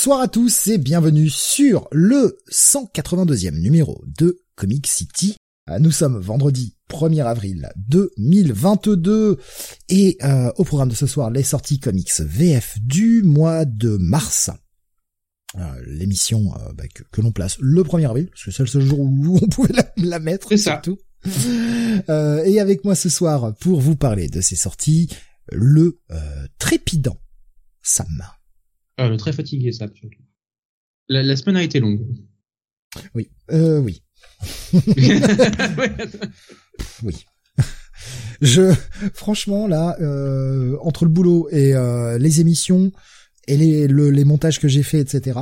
Bonsoir à tous et bienvenue sur le 182e numéro de Comic City. Euh, Nous sommes vendredi 1er avril 2022 et euh, au programme de ce soir les sorties comics VF du mois de mars. Euh, L'émission euh, bah, que, que l'on place le 1er avril, parce que c'est le seul jour où on pouvait la, la mettre. C'est ça. surtout. Et avec moi ce soir pour vous parler de ces sorties, le euh, trépidant Sam. Le très fatigué, ça, surtout. La, la semaine a été longue. Oui, euh, oui. Oui. Je, franchement, là, euh, entre le boulot et euh, les émissions et les, le- les montages que j'ai fait, etc.,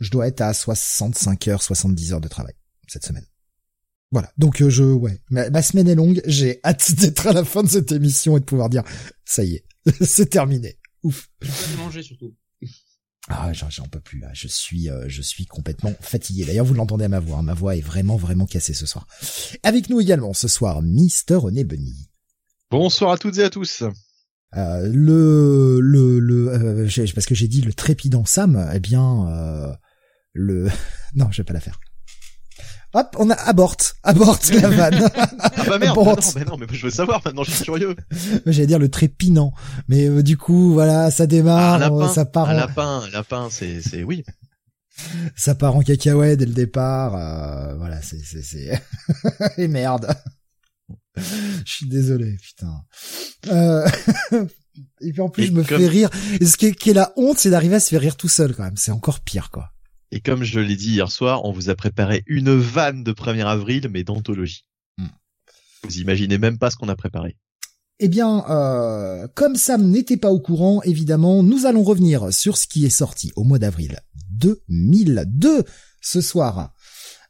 je dois être à 65 heures, 70 heures de travail cette semaine. Voilà. Donc euh, je, ouais, ma, ma semaine est longue. J'ai hâte d'être à la fin de cette émission et de pouvoir dire, ça y est, c'est terminé. Ouf. Pas de manger, surtout. Ah, j'en, peux plus là. Je suis, euh, je suis complètement fatigué. D'ailleurs, vous l'entendez à ma voix. hein. Ma voix est vraiment, vraiment cassée ce soir. Avec nous également ce soir, Mister René Bunny. Bonsoir à toutes et à tous. Euh, le le le euh, parce que j'ai dit le trépidant Sam eh bien euh, le non je vais pas la faire hop on a aborte aborte la vanne. Ah bah merde, Bon, bah non, bah non, mais je veux savoir maintenant, je suis curieux. j'allais dire le trépinant. Mais euh, du coup voilà ça démarre un euh, lapin, ça part un en, lapin, un lapin, c'est, c'est, oui. ça part en cacahuète dès le départ euh, voilà c'est c'est c'est et merde. Je suis désolé putain. Euh... et puis en plus Et je me comme- fais rire. Et ce qui est, qui est la honte c'est d'arriver à se faire rire tout seul quand même. C'est encore pire quoi Et comme je l'ai dit hier soir, on vous a préparé une vanne de 1er avril, mais d'anthologie. Hmm. Vous imaginez même pas ce qu'on a préparé. Eh bien, euh, comme Sam n'était pas au courant, évidemment, nous allons revenir sur ce qui est sorti au mois d'avril 2002 ce soir.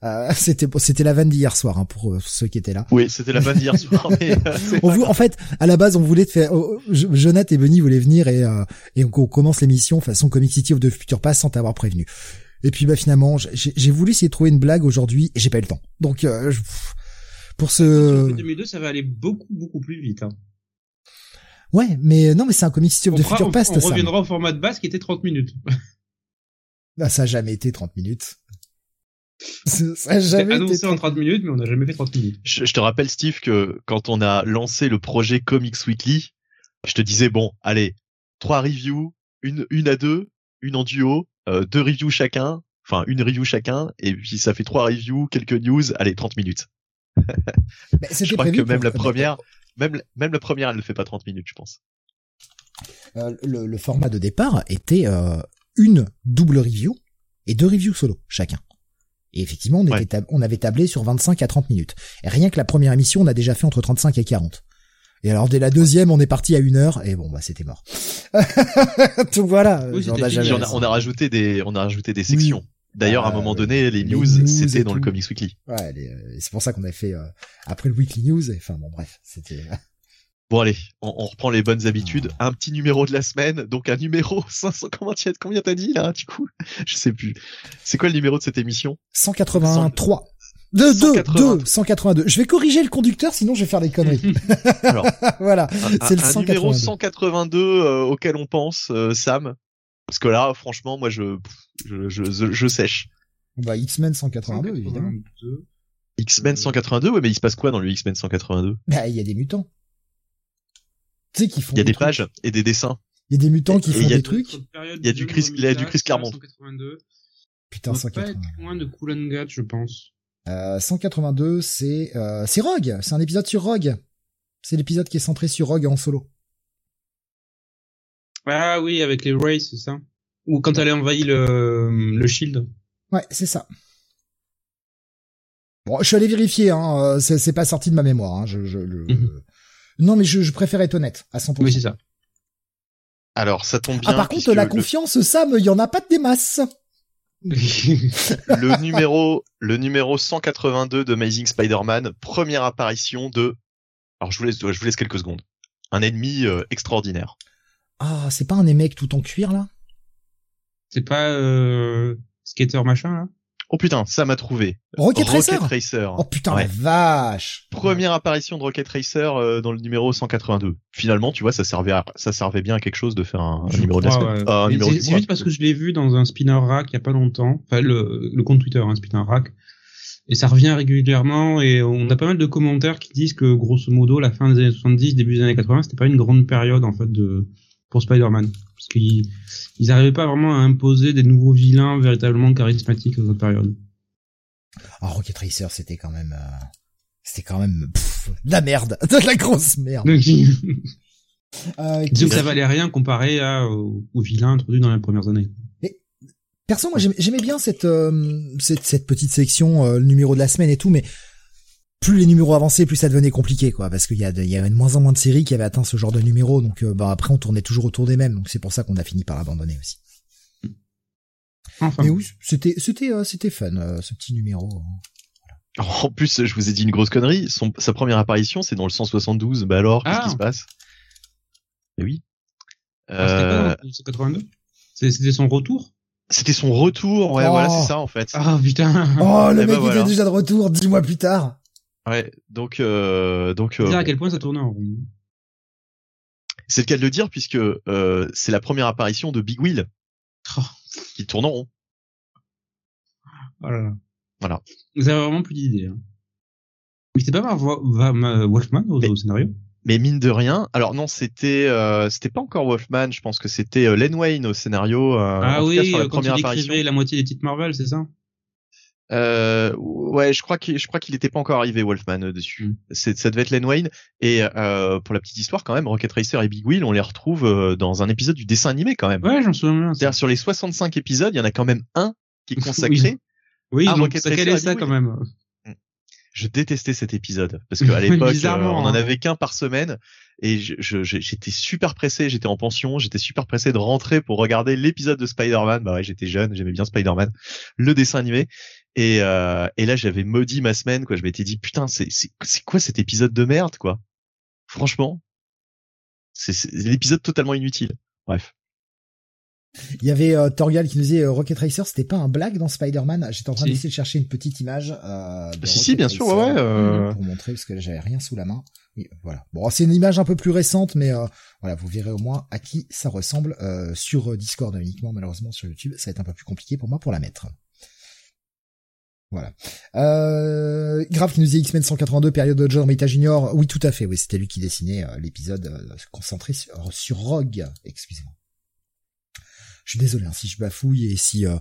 Euh, c'était c'était la vanne d'hier soir hein, pour euh, ceux qui étaient là. Oui, c'était la vanne d'hier soir, mais euh, On en fait, à la base, on voulait te faire. oh, Jo- Jonathan et Benny voulaient venir et euh, et on, on commence l'émission façon Comic City of the Future Pass sans t'avoir prévenu. Et puis bah finalement, j'ai j'ai voulu essayer de trouver une blague aujourd'hui et j'ai pas eu le temps. Donc euh, je- pour ce le 2002, ça va aller beaucoup, beaucoup plus vite. Hein. ouais, mais non, mais c'est un Comic the fera- Future on- Past. on Sam. reviendra au format de base qui était 30 minutes. Ah, ça a jamais été 30 minutes. Ça a jamais été annoncé en 30 30 minutes, mais on n'a jamais fait 30 minutes. Je, je te rappelle, Steve, que quand on a lancé le projet Comics Weekly, je te disais, bon, allez, trois reviews, une, une à deux, une en duo, euh, deux reviews chacun, enfin, une review chacun, et puis ça fait trois reviews, quelques news, allez, 30 minutes. Mais Je crois que même la première, même, même la première, elle ne fait pas 30 minutes, je pense. Euh, le, le format de départ était euh, une double review et deux reviews solo chacun. Et effectivement, on, était Ouais. tab- on avait tablé sur 25 à 30 minutes. Et rien que la première émission, on a déjà fait entre 35 et 40. Et alors dès la deuxième, on est parti à une heure et bon bah c'était mort. Donc voilà. Oui, Puis on a, on a rajouté des, on a rajouté des sections. D'ailleurs, à un Euh, moment donné, les les news, news c'était dans le tout. Comics Weekly. Ouais, euh, c'est pour ça qu'on a fait euh, après le weekly news. Et, enfin bon bref, c'était. Bon allez, on, on reprend les bonnes habitudes. Un petit numéro de la semaine, donc un numéro 500. Comment tu as, combien t'as dit là Du coup, je sais plus. C'est quoi le numéro de cette émission? 183. De 2, 183. 2, 182. Je vais corriger le conducteur, sinon je vais faire des conneries. Alors, voilà. C'est le un numéro 182. 182 euh, auquel on pense, euh, Sam. Parce que là, franchement, moi, je, je, je, je, je sèche. Bah, X-Men 182, évidemment. 182. X-Men Euh. 182, ouais, mais il se passe quoi dans le X-Men 182 Bah, il y a des mutants. Tu sais qu'ils font Il y a des pages et des dessins. Il y a des mutants qui Et font il y a des de- trucs. Il y a du Chris- il y a du Chris Claremont. 182. Putain, pas 180. être loin de Cool and Gat, je pense. Euh, 182, c'est euh, c'est Rogue. C'est un épisode sur Rogue. C'est l'épisode qui est centré sur Rogue en solo. Ah oui, avec les Rays, c'est ça Ou quand elle a envahi le, le Shield. Ouais, c'est ça. Bon, je suis allé vérifier, hein, euh, c'est c'est pas sorti de ma mémoire. Hein, je, je, le- Mhm. Non, mais je, je préfère être honnête, à 100%. Oui, c'est ça. Alors, ça tombe bien. ah, par contre, la le- confiance, Sam, il y en a pas de des masses. le numéro le numéro 182 de Amazing Spider-Man, première apparition de alors je vous laisse je vous laisse quelques secondes. Un ennemi euh, extraordinaire. Ah, c'est pas un mecs tout en cuir, là? C'est pas euh, Skater machin, là? Oh putain, ça m'a trouvé. Rocket Racer Racer. Oh putain, Ouais. la vache Première apparition de Rocket Racer euh, dans le numéro 182. Finalement, tu vois, ça servait à, ça servait bien à quelque chose de faire un, numéro ouais. Ah, un Mais numéro C'est juste parce que je l'ai vu dans un spinner rack il y a pas longtemps. Enfin, le, le compte Twitter, un spinner rack. Et ça revient régulièrement et on a pas mal de commentaires qui disent que grosso modo la fin des années 70, début des années 80, c'était pas une grande période en fait de pour Spider-Man parce qu'ils ils arrivaient pas vraiment à imposer des nouveaux vilains véritablement charismatiques dans cette période. Ah, Rocket Racer, c'était quand même... euh, C'était quand même... pff, de la merde De la grosse merde disons Euh, que ça valait rien comparé à, aux, aux vilains introduits dans les premières années. Perso, moi, j'aimais bien cette, euh, cette cette petite section, euh, le numéro de la semaine et tout, mais plus les numéros avançaient, plus ça devenait compliqué, quoi, parce qu'il y, a de- il y avait de moins en moins de séries qui avaient atteint ce genre de numéro, donc euh, bah, après on tournait toujours autour des mêmes, donc c'est pour ça qu'on a fini par abandonner aussi. Enfin, Mais oui, c'était c'était euh, c'était fun euh, ce petit numéro. En plus, je vous ai dit une grosse connerie. Son, sa première apparition, c'est dans le 172. Bah alors, qu'est-ce Ah. qui se passe? Mais oui. ah, c'était Euh, pas dans le 82 C'est- C'était son retour? C'était son retour. Ouais, Oh. voilà, c'est ça en fait. Ah putain Oh, le Eh mec ben voilà. était déjà de retour dix mois plus tard. Ouais. Donc, euh, donc, C'est euh, dire à quel point ça tournait en rond. c'est le cas de le dire puisque euh, c'est la première apparition de Big Wheel Oh, qui tourne en rond. oh là là. Voilà. Vous avez vraiment plus d'idées. Hein. Mais c'était pas par Wo- Va- Ma- Wolfman au, Mais- scénario? Mais mine de rien, alors non, c'était euh, c'était pas encore Wolfman. Je pense que c'était euh, Len Wayne au scénario. euh, Ah en tout cas, oui, sur la euh, quand première il apparition. écrivait la moitié des titres Marvel, c'est ça? Euh, ouais, je crois qu'il je crois qu'il était pas encore arrivé Wolfman euh, dessus. Mm. C'est ça devait être Len Wayne et euh, pour la petite histoire quand même, Rocket Racer et Big Wheel, on les retrouve euh, dans un épisode du dessin animé quand même. Ouais, j'en souviens ça. C'est-à-dire sur les 65 épisodes, il y en a quand même un qui est consacré. Oui. Oui, ont Rocket ça Racer, ça oui. quand même. Je détestais cet épisode parce qu'à l'époque, on en hein. avait qu'un par semaine et je- je- je- j'étais super pressé. J'étais en pension, j'étais super pressé de rentrer pour regarder l'épisode de Spider-Man. Bah ouais, j'étais jeune, j'aimais bien Spider-Man, le dessin animé. Et, euh, et là, j'avais maudit ma semaine. Quoi, je m'étais dit putain, c'est c'est c'est quoi cet épisode de merde quoi? Franchement, c'est c'est l'épisode totalement inutile. Bref. Il y avait euh, Torgal qui nous disait euh, Rocket Racer, c'était pas un blague dans Spider-Man? J'étais en train Si. d'essayer de chercher une petite image. Euh, de Si si, bien sûr, ouais. Euh, Pour montrer parce que là j'avais rien sous la main. Oui, voilà. Bon, c'est une image un peu plus récente, mais euh, voilà, vous verrez au moins à qui ça ressemble euh, sur Discord uniquement. Malheureusement sur YouTube, ça va être un peu plus compliqué pour moi pour la mettre. Voilà. Euh, Grave qui nous dit X-Men 182, période de John Romita Junior. Oui, tout à fait. Oui, c'était lui qui dessinait euh, l'épisode euh, concentré sur, sur Rogue. Excusez-moi. Je suis désolé hein, si je bafouille et si euh,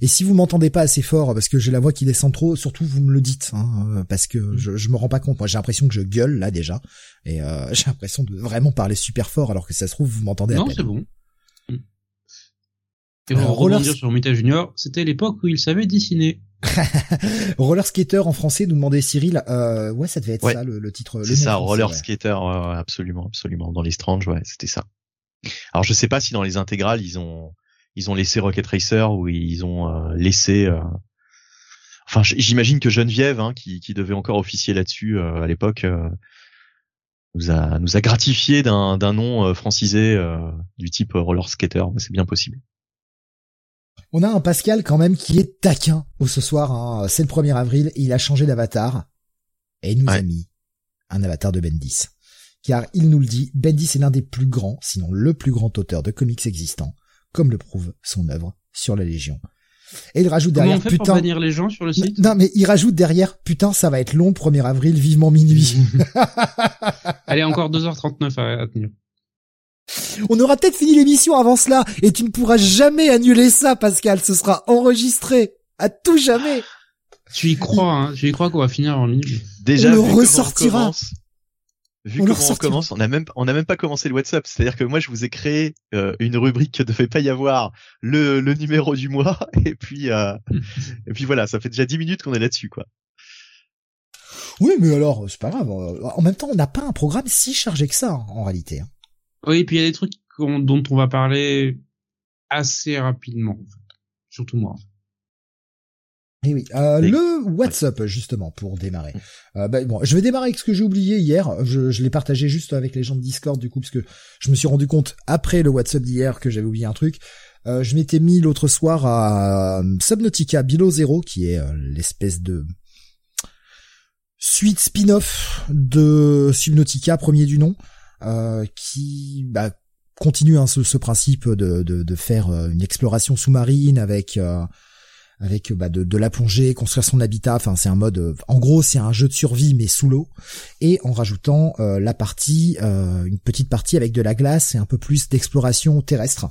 et si vous m'entendez pas assez fort parce que j'ai la voix qui descend trop, surtout vous me le dites hein, euh, parce que je, je me rends pas compte. Moi, j'ai l'impression que je gueule là déjà et euh, j'ai l'impression de vraiment parler super fort alors que ça se trouve vous m'entendez Non, c'est bon. Et pour Roller- rebondir sur Mita Junior, c'était l'époque où il savait dessiner. Roller skater en français nous demandait Cyril. Euh, ouais, ça devait être Ouais. ça le, le titre. C'est ça, français, roller ouais. skater, ouais, absolument, absolument. Dans les Strange, ouais, c'était ça. Alors je sais pas si dans les intégrales ils ont ils ont laissé Rocket Racer ou ils ont euh, laissé. euh, Enfin, j'imagine que Geneviève, hein, qui, qui devait encore officier là-dessus euh, à l'époque, euh, nous a nous a gratifié d'un d'un nom euh, francisé euh, du type roller skater. mais C'est bien possible. On a un Pascal quand même qui est taquin au ce soir. Hein. C'est le 1er avril, il a changé d'avatar et il nous a mis un avatar de Bendis. Car il nous le dit, Bendis est l'un des plus grands, sinon le plus grand auteur de comics existants, comme le prouve son œuvre sur la Légion. Et il rajoute Comment derrière, on fait pour putain, bannir les gens sur le site? Non mais il rajoute derrière, putain ça va être long le 1er avril, vivement minuit. Allez, encore 2h39 à, à tenir. On aura peut-être fini l'émission avant cela, et tu ne pourras jamais annuler ça Pascal, ce sera enregistré, à tout jamais. Tu y crois, hein, tu y crois qu'on va finir en ligne. Déjà, On le vu comment ressortira. commence- Vu On comment on commence, on a même on a même pas commencé le WhatsApp. C'est-à-dire que moi je vous ai créé euh, une rubrique que devait pas y avoir le, le numéro du mois et puis euh, et puis voilà, ça fait déjà 10 minutes qu'on est là-dessus quoi. Oui, mais alors, c'est pas grave. En même temps, on n'a pas un programme si chargé que ça, en réalité. hein. Oui, et puis il y a des trucs dont on va parler assez rapidement, en fait. Surtout moi. en fait. Eh oui, euh, le WhatsApp justement pour démarrer. Euh, bah, bon, je vais démarrer avec ce que j'ai oublié hier. Je, je l'ai partagé juste avec les gens de Discord du coup parce que je me suis rendu compte après le WhatsApp d'hier que j'avais oublié un truc. Euh, je m'étais mis l'autre soir à euh, Subnautica Below Zero qui est euh, l'espèce de suite spin-off de Subnautica premier du nom euh, qui bah, continue hein, ce, ce principe de, de, de faire euh, une exploration sous-marine avec euh, avec bah, de, de la plongée, construire son habitat. Enfin, c'est un mode. euh, en gros, c'est un jeu de survie mais sous l'eau, et en rajoutant euh, la partie, euh, une petite partie avec de la glace et un peu plus d'exploration terrestre.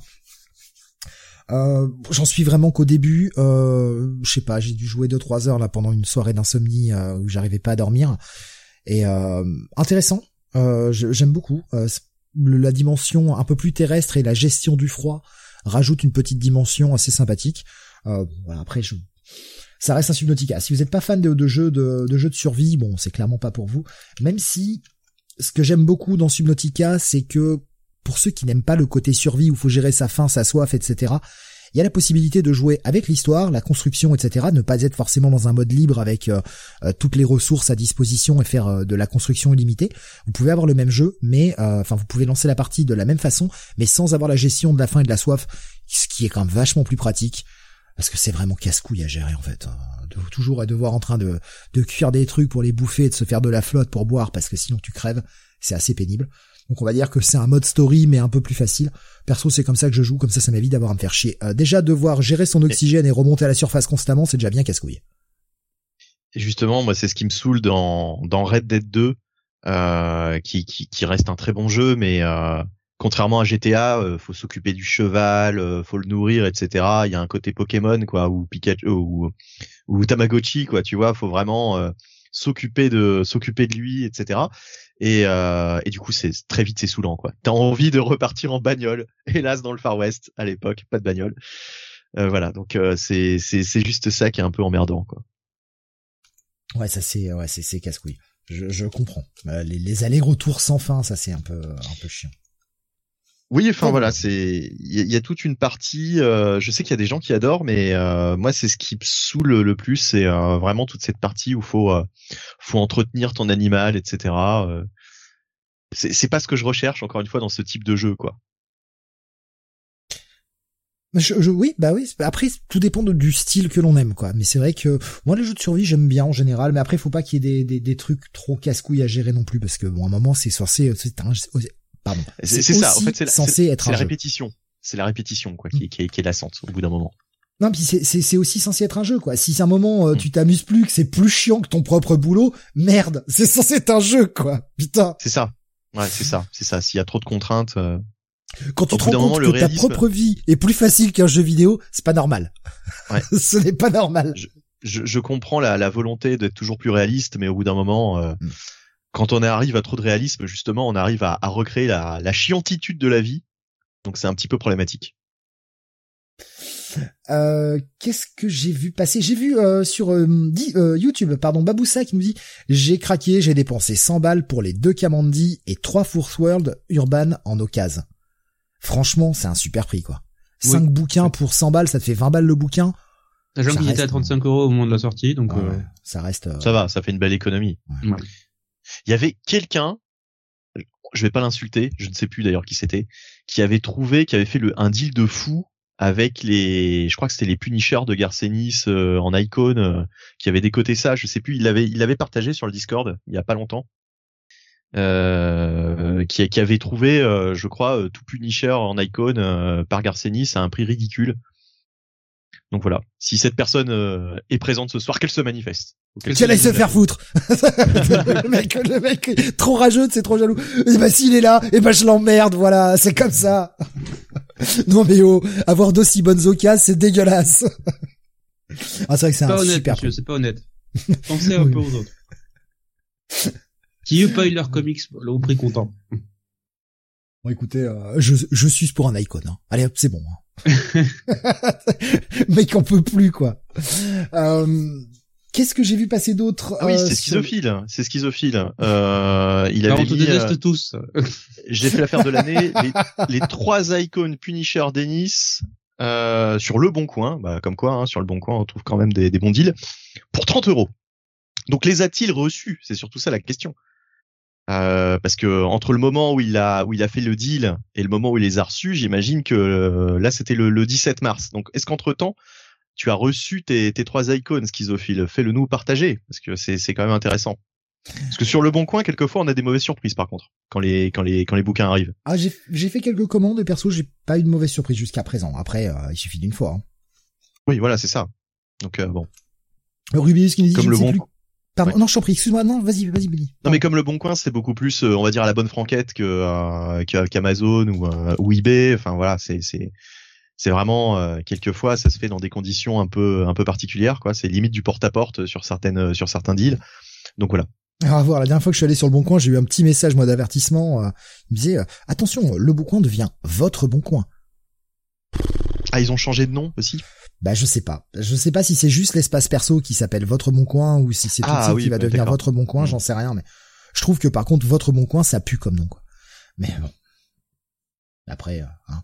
Euh, J'en suis vraiment qu'au début. Je sais pas, j'ai dû jouer deux trois heures là pendant une soirée d'insomnie où j'arrivais pas à dormir. Et intéressant. Euh, J'aime beaucoup Euh, la dimension un peu plus terrestre et la gestion du froid rajoute une petite dimension assez sympathique. Euh, voilà, après, je... ça reste un Subnautica. Si vous n'êtes pas fan de, de jeux de, de jeux de survie, bon, c'est clairement pas pour vous. Même si ce que j'aime beaucoup dans Subnautica, c'est que pour ceux qui n'aiment pas le côté survie où faut gérer sa faim, sa soif, etc. Il y a la possibilité de jouer avec l'histoire, la construction, etc. Ne pas être forcément dans un mode libre avec euh, euh, toutes les ressources à disposition et faire euh, de la construction illimitée. Vous pouvez avoir le même jeu, mais enfin vous pouvez lancer la partie de la même façon, mais sans avoir la gestion de la faim et de la soif, ce qui est quand même vachement plus pratique parce que c'est vraiment casse-couille à gérer en fait. hein. De toujours à devoir en train de, de cuire des trucs pour les bouffer, de se faire de la flotte pour boire, parce que sinon tu crèves, c'est assez pénible. Donc on va dire que c'est un mode story mais un peu plus facile. Perso c'est comme ça que je joue, comme ça ça m'évite d'avoir à me faire chier. Euh, déjà devoir gérer son oxygène et remonter à la surface constamment, c'est déjà bien casse-couille. Justement, moi c'est ce qui me saoule dans dans Red Dead 2 euh, qui, qui qui reste un très bon jeu mais euh, contrairement à GTA, euh, faut s'occuper du cheval, euh, faut le nourrir, etc. Il y a un côté Pokémon quoi, ou Pikachu, ou, ou Tamagotchi quoi, tu vois, faut vraiment euh, s'occuper de s'occuper de lui, etc. Et, euh, et du coup, c'est très vite c'est saoulant quoi. T'as envie de repartir en bagnole. Hélas, dans le Far West à l'époque, pas de bagnole. Euh, voilà, donc euh, c'est c'est juste ça qui est un peu emmerdant quoi. Ouais ça c'est ouais c'est c'est casse-couille. Je, je comprends. Euh, les, les allers-retours sans fin, ça c'est un peu un peu chiant. Oui, enfin voilà, c'est il y, a- il y a toute une partie. euh, je sais qu'il y a des gens qui adorent, mais euh, moi c'est ce qui me saoule le, plus, c'est euh, vraiment toute cette partie où faut euh, faut entretenir ton animal, etc. euh. c'est c'est pas ce que je recherche encore une fois dans ce type de jeu, quoi. Je, je- oui, bah oui. Après, tout dépend de- du style que l'on aime, quoi. Mais c'est vrai que moi, les jeux de survie, j'aime bien en général. Mais après, faut pas qu'il y ait des, des, des trucs trop casse-couilles à gérer non plus, parce que bon, à un moment, c'est censé, c'est un, pardon. C'est c'est ça, en fait, c'est la, censé c'est- être c'est un la répétition, c'est la répétition quoi, qui, qui, est- qui est lassante au bout d'un moment. Non, puis c'est c'est c'est aussi censé être un jeu, quoi. Si à un moment euh, Mm. tu t'amuses plus, que c'est plus chiant que ton propre boulot, merde, c'est censé être un jeu, quoi. Putain. C'est ça. Ouais, c'est ça, c'est ça. S'il y a trop de contraintes, euh, Quand tu te rends compte moment, que ta propre vie est plus facile qu'un jeu vidéo, c'est pas normal. Ouais. Ce n'est pas normal. je, je comprends la, la volonté d'être toujours plus réaliste, mais au bout d'un moment, euh, Mm. Quand on arrive à trop de réalisme, justement, on arrive à, à recréer la, la chiantitude de la vie. Donc c'est un petit peu problématique. Euh, qu'est-ce que j'ai vu passer? J'ai vu euh, sur euh, di- euh, YouTube, pardon, Baboussa qui nous dit j'ai craqué, j'ai dépensé 100 balles pour les deux Kamandi et trois Force World Urban en occasion. Franchement, c'est un super prix quoi. Oui. 5 bouquins pour 100 balles, ça te fait 20 balles le bouquin? Sachant qu'il était à reste, 35 euros au moment de la sortie, donc Ouais, euh, ça reste. euh, Ça va, ça fait une belle économie. ouais. Il y avait quelqu'un, je vais pas l'insulter, je ne sais plus d'ailleurs qui c'était, qui avait trouvé, qui avait fait le, un deal de fou avec les, je crois que c'était les Punishers de Garcenis euh, en icône, euh, qui avait décoté ça, je sais plus, il l'avait, il l'avait partagé sur le Discord il y a pas longtemps. Euh, qui, avait trouvé, je crois, tout Punisher en icône par Garcenis à un prix ridicule. Donc voilà, si cette personne euh, est présente ce soir, qu'elle se manifeste. Qu'elle Qu'elle aille se faire foutre. le mec, le mec, trop rageux, c'est trop jaloux. Et bah s'il est là, et ben je l'emmerde, voilà, c'est comme ça. non mais oh, avoir d'aussi bonnes occasions, c'est dégueulasse. ah c'est vrai que c'est un honnête, super c'est pas honnête. Pensez un peu aux autres. Qui eux payent leurs comics au prix comptant? Bon, écoutez, euh, je, je suis pour un icon. Hein. Allez, hop, c'est bon. Hein. Mec, on peut plus, quoi. Euh, Qu'est-ce que j'ai vu passer d'autre Ah oui, euh, c'est sur- schizophile. C'est schizophile. Euh, il avait on te mis, euh, déteste tous. J'ai fait l'affaire de l'année. les, les trois icônes Punisher Dennis euh, sur le bon coin, bah, comme quoi, hein, sur le bon coin, on trouve quand même des, des bons deals pour 30 euros. Donc les a-t-il reçus? C'est surtout ça la question. Euh, parce que entre le moment où il a où il a fait le deal et le moment où il les a reçus, j'imagine que euh, là c'était le, le 17 mars. Donc est-ce qu'entre temps tu as reçu tes, tes trois icônes schizophiles Fais-le nous partager parce que c'est c'est quand même intéressant. Parce que sur le bon coin, quelquefois, on a des mauvaises surprises par contre quand les quand les quand les bouquins arrivent. Ah, j'ai j'ai fait quelques commandes et perso, j'ai pas eu de mauvaise surprise jusqu'à présent. Après, euh, il suffit d'une fois. Hein. Oui, voilà, c'est ça. Donc euh, bon. Rubius qui nous dit Comme je le ne sais bon plus. Pardon, Ouais. non, je t'en prie, excuse-moi, non, vas-y, vas-y, Billy. Non mais comme le bon coin, c'est beaucoup plus, euh, on va dire à la bonne franquette que euh, qu'Amazon ou euh, ou eBay. Enfin voilà, c'est c'est c'est vraiment euh, quelquefois ça se fait dans des conditions un peu un peu particulières quoi. C'est limite du porte-à-porte sur certaines sur certains deals. Donc voilà. Alors, à voir, la dernière fois que je suis allé sur le Bon Coin, j'ai eu un petit message, moi, d'avertissement. euh, il me disait, euh, attention, le Bon Coin devient votre Bon Coin. Ah ils ont changé de nom aussi? Bah, je sais pas. Je sais pas si c'est juste l'espace perso qui s'appelle votre Bon Coin ou si c'est tout Ah oui, qui va bah, devenir votre Bon Coin, Mm. j'en sais rien, mais je trouve que par contre, votre Bon Coin, ça pue comme nom, quoi. Mais bon. Après, euh, hein.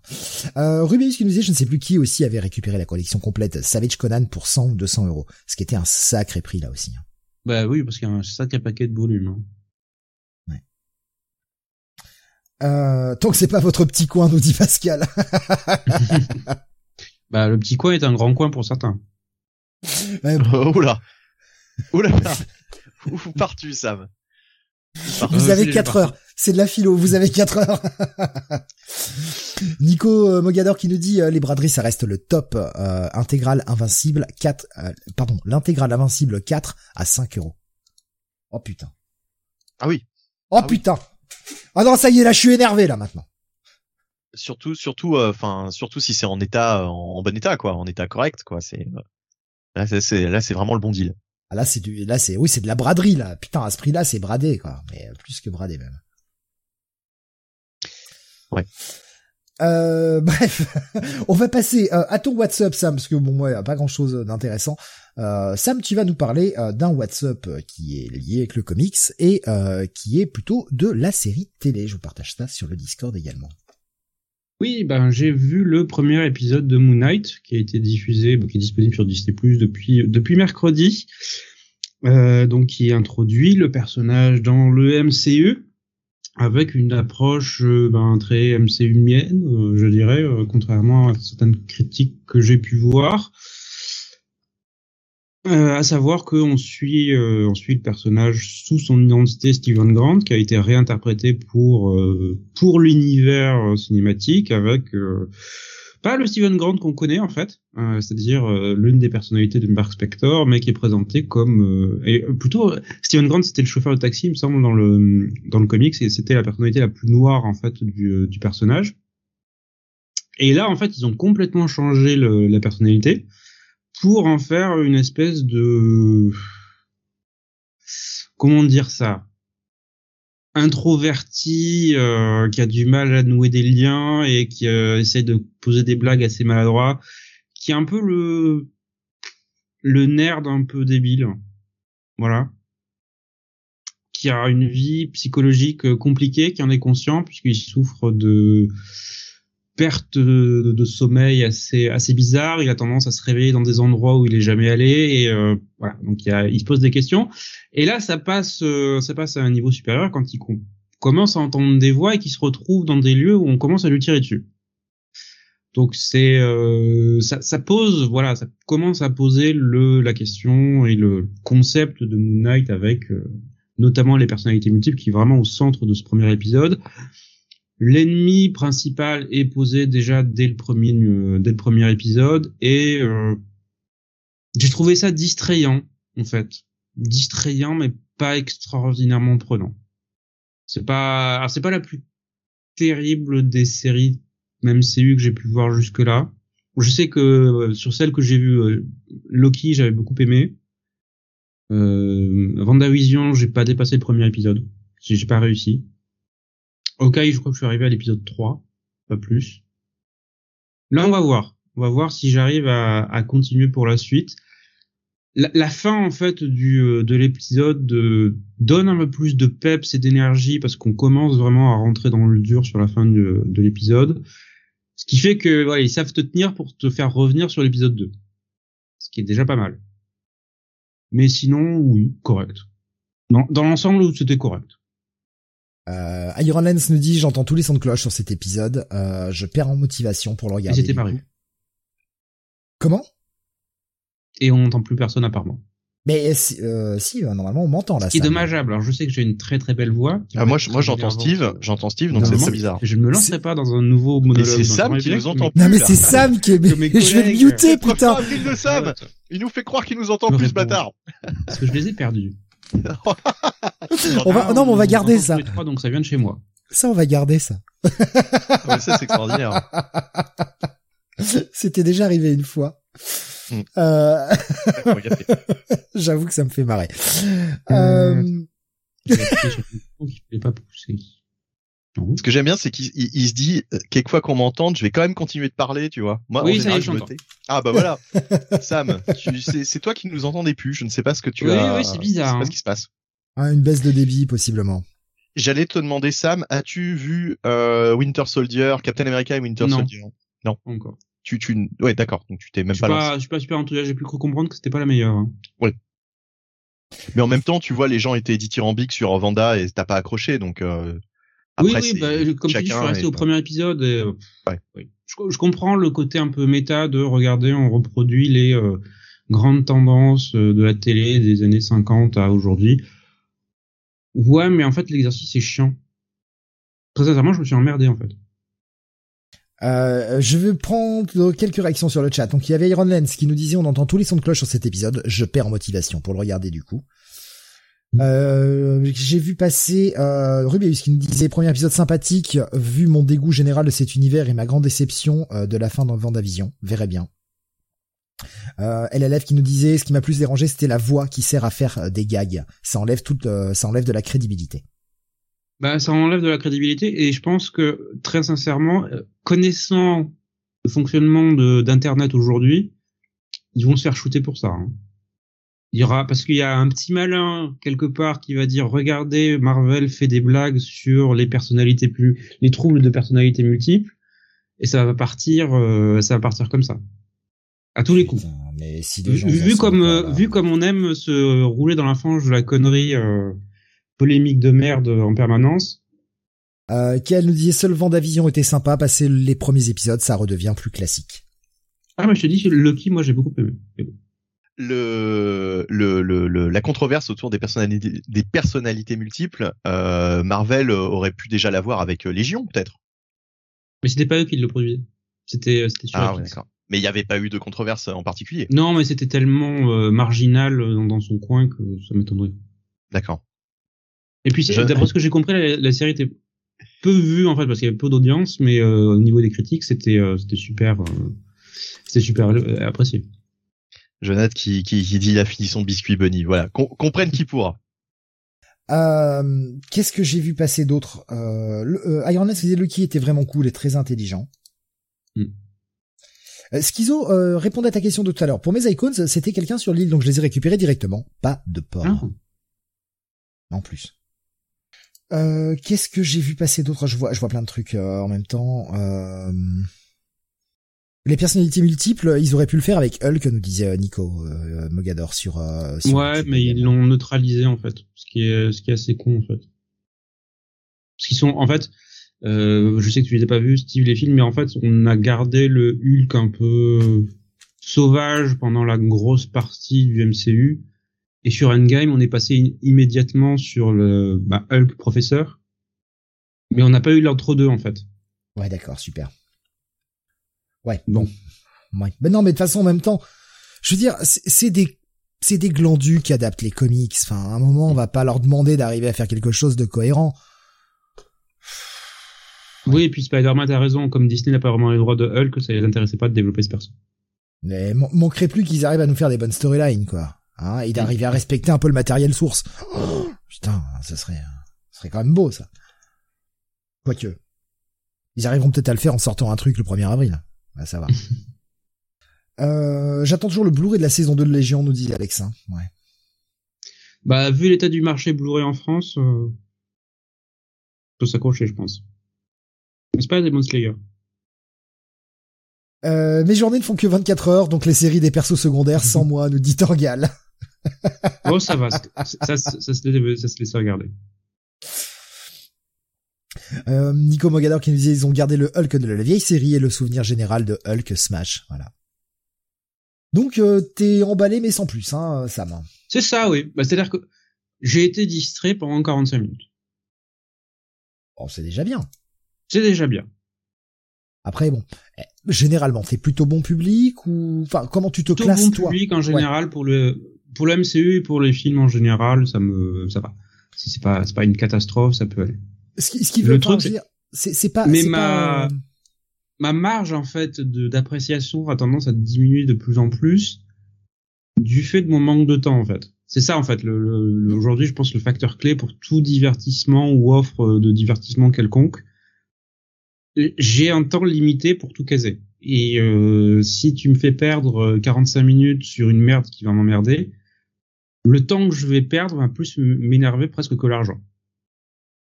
Euh, Rubius qui nous disait, je ne sais plus qui aussi avait récupéré la collection complète Savage Conan pour 100 ou 200 euros. Ce qui était un sacré prix, là aussi. hein. Bah oui, parce qu'il y a un sacré paquet de volumes. hein. Euh, tant que c'est pas votre petit coin, nous dit Pascal. Bah le petit coin est un grand coin pour certains. Ouais, bon, Oh là là. Où pars-tu Sam? Vous Euh, avez je- 4 heures. C'est de la philo, vous avez 4 heures. Nico euh, Mogador qui nous dit euh, les braderies ça reste le top euh, intégral invincible 4 euh, pardon, l'intégrale invincible 4 à 5 euros. Oh putain. Ah oui. Oh Ah oui. putain. Ah non, ça y est là, je suis énervé là maintenant. Surtout surtout euh, enfin surtout si c'est en état en, en bon état quoi, en état correct quoi. C'est euh, là c'est- là c'est vraiment le bon deal. Ah, là c'est du là c'est oui, c'est de la braderie là. Putain, à ce prix-là, c'est bradé quoi, mais euh, plus que bradé même. Ouais. Euh, bref, on va passer euh, à ton WhatsApp Sam parce que bon a pas grand-chose d'intéressant. Euh, Sam, tu vas nous parler euh, d'un WhatsApp qui est lié avec le comics et euh, qui est plutôt de la série télé. Je vous partage ça sur le Discord également. Oui, ben j'ai vu le premier épisode de Moon Knight qui a été diffusé, qui est disponible sur Disney depuis depuis mercredi. Euh, donc qui introduit le personnage dans le MCU avec une approche euh, ben, très MCU mienne, euh, je dirais, contrairement à certaines critiques que j'ai pu voir. Euh, à savoir qu'on suit, euh, suit le personnage sous son identité Steven Grant, qui a été réinterprété pour euh, pour l'univers euh, cinématique avec euh, pas le Steven Grant qu'on connaît en fait, euh, c'est-à-dire l'une des personnalités de Mark Spector, mais qui est présenté comme et plutôt Steven Grant c'était le chauffeur de taxi, il me semble dans le dans le comics, et c'était la personnalité la plus noire en fait du, du personnage. Et là en fait ils ont complètement changé le, la personnalité pour en faire une espèce de comment dire ça introverti euh, qui a du mal à nouer des liens et qui euh, de poser des blagues assez maladroits qui est un peu le le nerd un peu débile voilà. Qui a une vie psychologique euh, compliquée qui en est conscient puisqu'il souffre de perte de, sommeil assez bizarre. Il a tendance à se réveiller dans des endroits où il est jamais allé et euh, voilà. Donc il, se pose des questions. Et là, ça passe euh, ça passe à un niveau supérieur quand il com- commence à entendre des voix et qu'il se retrouve dans des lieux où on commence à lui tirer dessus. Donc c'est euh, ça, pose voilà ça commence à poser la question et le concept de Moon Knight avec notamment les personnalités multiples qui est vraiment au centre de ce premier épisode. L'ennemi principal est posé déjà dès le premier euh, dès épisode et euh, j'ai trouvé ça distrayant en fait, distrayant mais pas extraordinairement prenant. C'est pas c'est pas la plus terrible des séries même CU que j'ai pu voir jusque là. Je sais que euh, sur celle que j'ai vue Loki, j'avais beaucoup aimé. Euh, Vendavision, j'ai pas dépassé le premier épisode. J'ai pas réussi. Ok, je crois que je suis arrivé à l'épisode 3, pas plus. Là, on va voir. On va voir si j'arrive à, à continuer pour la suite. La, la fin, en fait, du, euh, de l'épisode euh, donne un peu plus de peps et d'énergie parce qu'on commence vraiment à rentrer dans le dur sur la fin de, de l'épisode. Ce qui fait que, voilà, ils savent te tenir pour te faire revenir sur l'épisode 2. Ce qui est déjà pas mal. Mais sinon, oui, correct. Dans, dans l'ensemble, c'était correct. Euh, Iron Lens nous dit j'entends tous les sons de cloche sur cet épisode, euh, je perds en motivation pour le Ils regarder. pas prévus. Comment? Et on n'entend plus personne à part moi. Mais si, euh, si euh, normalement on m'entend là. Ce qui est Sam. dommageable. Alors je sais que j'ai une très très belle voix. Ah, moi, je- moi, j'entends Steve, j'entends Steve, donc c'est très bizarre. Je ne me lancerai C'est- pas dans un nouveau monologue. c'est Sam qui nous entend mais- Non mais c'est Sam qui mes je vais le muter putain. avril de Sam Il nous fait croire qu'il nous entend plus, bâtard Parce que je les ai perdus. On va- non, mais on va Ah, garder ça. trois, donc ça vient de chez moi. Ça on va garder ça. Ouais, Ça, c'est extraordinaire. C'était déjà arrivé une fois. Hmm. Euh. J'avoue que ça me fait marrer. Euh, pas. Non. Ce que j'aime bien, c'est qu'il il- il se dit, euh, quelquefois qu'on m'entende, je vais quand même continuer de parler, tu vois. Moi, Oui, en ça y général, est, je me tais. Ah, bah voilà. Sam, tu- c'est c'est toi qui nous entendais plus. Je ne sais pas ce que tu Oui, as. oui, c'est bizarre, Je sais hein. pas ce qui se passe. ah, une baisse de débit possiblement. J'allais te demander, Sam, as-tu vu euh, Winter Soldier, Captain America et Winter Non. Soldier? Pas encore. Tu, tu, ouais, d'accord. Donc tu t'es Je même suis pas, pas, lancé. je suis pas super enthousiaste. J'ai plus cru comprendre que c'était pas la meilleure. hein. Mais en même temps, tu vois, les gens étaient dithyrambiques sur Vanda et t'as pas accroché, donc. Euh, après, oui, bah, comme tu dis, je suis resté est- au premier épisode. Et, euh, Ouais. oui. Je, je comprends le côté un peu méta de regarder, on reproduit les euh, grandes tendances euh, de la télé des années 50 à aujourd'hui. Ouais, mais en fait, l'exercice est chiant. Très sincèrement, je me suis emmerdé en fait. Euh, je vais prendre quelques réactions sur le chat. Donc il y avait Iron Lens qui nous disait on entend tous les sons de cloche sur cet épisode. Je perds en motivation pour le regarder du coup. Euh, j'ai vu passer euh, Rubius qui nous disait premier épisode sympathique vu mon dégoût général de cet univers et ma grande déception euh, de la fin dans Vendavision. Verrait bien. Euh, LLF qui nous disait ce qui m'a plus dérangé c'était la voix qui sert à faire euh, des gags. Ça enlève toute, euh, ça enlève de la crédibilité. Bah, ça enlève de la crédibilité et je pense que très sincèrement, connaissant le fonctionnement de d'internet aujourd'hui, ils vont se faire shooter pour ça. hein. Il y aura parce qu'il y a un petit malin quelque part qui va dire regardez Marvel fait des blagues sur les personnalités plus les troubles de personnalité multiples et ça va partir euh, ça va partir comme ça à tous les coups. Putain, mais si les Vu, gens vu s'en comme euh, là. vu comme on aime se rouler dans la fange de la connerie euh, polémique de merde en permanence. Euh, Kiel nous disait seul Vendavision était sympa, passer les premiers épisodes, ça redevient plus classique. Ah, mais je te dis, Lucky, moi, j'ai beaucoup aimé. Le, le, le, la controverse autour des personnalités, des personnalités multiples, euh, Marvel aurait pu déjà l'avoir avec euh, Légion, peut-être. Mais c'était pas eux qui le produisaient. C'était, euh, c'était sur Ah, ouais, d'accord. Mais il n'y avait pas eu de controverse en particulier. Non, mais c'était tellement euh, marginal dans, dans son coin que ça m'étonnerait. D'accord. Et puis, Je- d'après ce que j'ai compris, la, la série était peu vue en fait parce qu'il y avait peu d'audience, mais euh, au niveau des critiques, c'était, c'était super, c'était super apprécié. Jonathan qui, qui, qui dit la finition de biscuit bunny. Voilà. Qu'on comprenne qui pourra. Euh, Qu'est-ce que j'ai vu passer d'autre? Euh, le- euh, Iron Man disait Lucky était vraiment cool et très intelligent. Hmm. Euh, Schizo euh, répondait à ta question de tout à l'heure. Pour mes icons, c'était quelqu'un sur l'île, donc je les ai récupérés directement. Pas de porc. Ah. en plus. Euh, Qu'est-ce que j'ai vu passer d'autre? Je vois, je vois plein de trucs euh, en même temps. Euh, Les personnalités multiples, ils auraient pu le faire avec Hulk, nous disait Nico euh, Mogador sur. euh, sur Ouais, YouTube mais ils l'ont neutralisé en fait, ce qui est, ce qui est assez con en fait. Parce qu'ils sont, en fait, euh, je sais que tu les as pas vus, Steve, les films, mais en fait, on a gardé le Hulk un peu sauvage pendant la grosse partie du MCU. Et sur Endgame, on est passé immédiatement sur le bah, Hulk professeur. Mais on n'a pas eu l'entre-deux en fait. Ouais, d'accord, super. Ouais, bon. Ouais. Mais non, mais de toute façon, en même temps, je veux dire, c'est des, c'est des glandus qui adaptent les comics. Enfin, à un moment, on va pas leur demander d'arriver à faire quelque chose de cohérent. Oui, et puis Spider-Man a raison, comme Disney n'a pas vraiment les droits de Hulk, ça les intéressait pas de développer ce perso. Mais man- manquerait plus qu'ils arrivent à nous faire des bonnes storylines, quoi. hein, et d'arriver à respecter un peu le matériel source. Oh, putain, ça serait, ça serait quand même beau ça. Quoique, ils arriveront peut-être à le faire en sortant un truc le 1er avril. Bah, ça va. euh, J'attends toujours le Blu-ray de la saison 2 de Légion, nous dit Alex. Hein. Ouais. Bah, vu l'état du marché Blu-ray en France, euh, peut s'accrocher, je pense. Mais c'est pas Demon Slayer? Euh, mes journées ne font que 24 heures, donc les séries des persos secondaires sans moi, nous dit Torgal. oh, ça va, ça, ça, ça, ça, se, ça se laisse regarder. Euh, Nico Mogador qui nous disait ils ont gardé le Hulk de la vieille série et le souvenir général de Hulk Smash. Voilà. Donc euh, t'es emballé mais sans plus, hein, Sam. C'est ça, oui. Bah, C'est-à-dire que j'ai été distrait pendant 45 minutes. Bon, c'est déjà bien. C'est déjà bien. Après, bon, eh, généralement, t'es plutôt bon public ou, enfin, comment tu te plutôt classes bon toi public en général pour le pour le MCU et pour les films en général, ça me ça va. Si c'est pas c'est pas une catastrophe, ça peut aller. Ce qui, ce qui veut Le truc, dire, c'est pas. Mais ma- pas, euh, ma marge en fait de d'appréciation a tendance à diminuer de plus en plus du fait de mon manque de temps en fait. C'est ça en fait. Le, le- le- aujourd'hui, je pense le facteur clé pour tout divertissement ou offre de divertissement quelconque, j'ai un temps limité pour tout caser. Et euh, si tu me fais perdre euh, 45 minutes sur une merde qui va m'emmerder, le temps que je vais perdre va plus m'énerver presque que l'argent.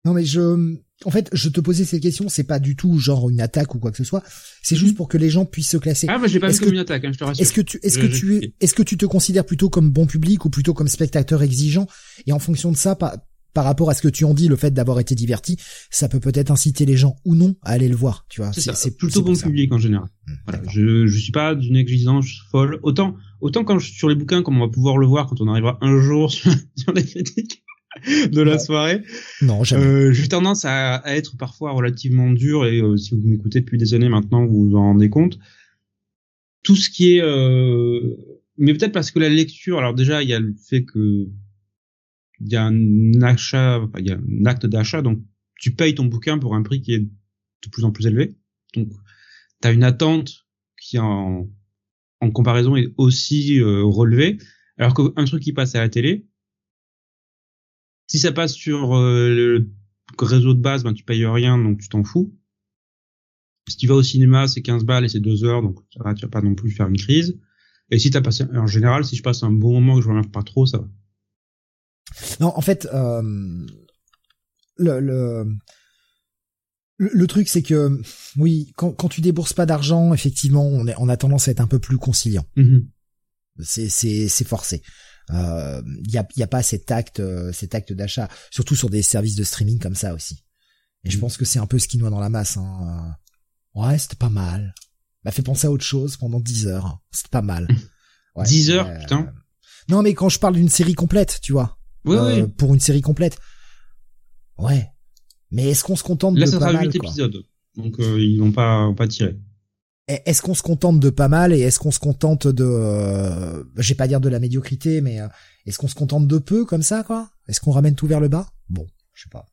Non mais je, en fait, je te posais cette question, c'est pas du tout genre une attaque ou quoi que ce soit. C'est juste pour que les gens puissent se classer. Ah, bah, j'ai pas vu comme une attaque, hein, je te rassure. Est-ce que tu, est-ce que tu es, est-ce que tu te considères plutôt comme bon public ou plutôt comme spectateur exigeant? Et en fonction de ça, par, par rapport à ce que tu en dis, le fait d'avoir été diverti, ça peut peut-être inciter les gens ou non à aller le voir. Tu vois, C'est plutôt bon ça. public en général. Hmm, Voilà, je je suis pas d'une exigence folle. Autant autant quand je, sur les bouquins, comme on va pouvoir le voir quand on arrivera un jour sur, sur les critiques de la Ouais. soirée, Non, jamais. euh, j'ai tendance à, à être parfois relativement dur et euh, si vous m'écoutez depuis des années maintenant, vous vous en rendez compte. Tout ce qui est, euh, mais peut-être parce que la lecture, alors déjà il y a le fait que il y a un achat, il y a un acte d'achat, donc tu payes ton bouquin pour un prix qui est de plus en plus élevé. Donc, tu as une attente qui en, en comparaison est aussi euh, relevée. Alors qu'un truc qui passe à la télé, si ça passe sur euh, le réseau de base, ben tu payes rien, donc tu t'en fous. Si tu vas au cinéma, c'est 15 balles et c'est 2 heures, donc ça va, tu vas pas non plus faire une crise. Et si t'as passé, en général, si je passe un bon moment que je m'emmerde pas trop, ça va. Non, en fait, euh, le, le, le, truc, c'est que, oui, quand, quand tu débourses pas d'argent, effectivement, on, est, on a tendance à être un peu plus conciliant. C'est, c'est, c'est forcé. Il euh, y, a, y a pas cet acte, euh, cet acte d'achat, surtout sur des services de streaming comme ça aussi. Et je Mhm. pense que c'est un peu ce qui noie dans la masse. Hein. Euh, Ouais, c'était pas mal. M'a fait penser à autre chose pendant 10 heures. C'était pas mal. Ouais, 10 heures, euh, putain. Non, mais quand je parle d'une série complète, tu vois. Oui, euh, oui. Pour une série complète. Ouais. Mais est-ce qu'on se contente Là, de ça pas sera mal 8 quoi? épisodes. Donc, euh, ils n'ont pas, pas tiré. Est-ce qu'on se contente de pas mal et est-ce qu'on se contente de, euh, je vais pas dire de la médiocrité, mais euh, est-ce qu'on se contente de peu comme ça, quoi? Est-ce qu'on ramène tout vers le bas? Bon, je sais pas.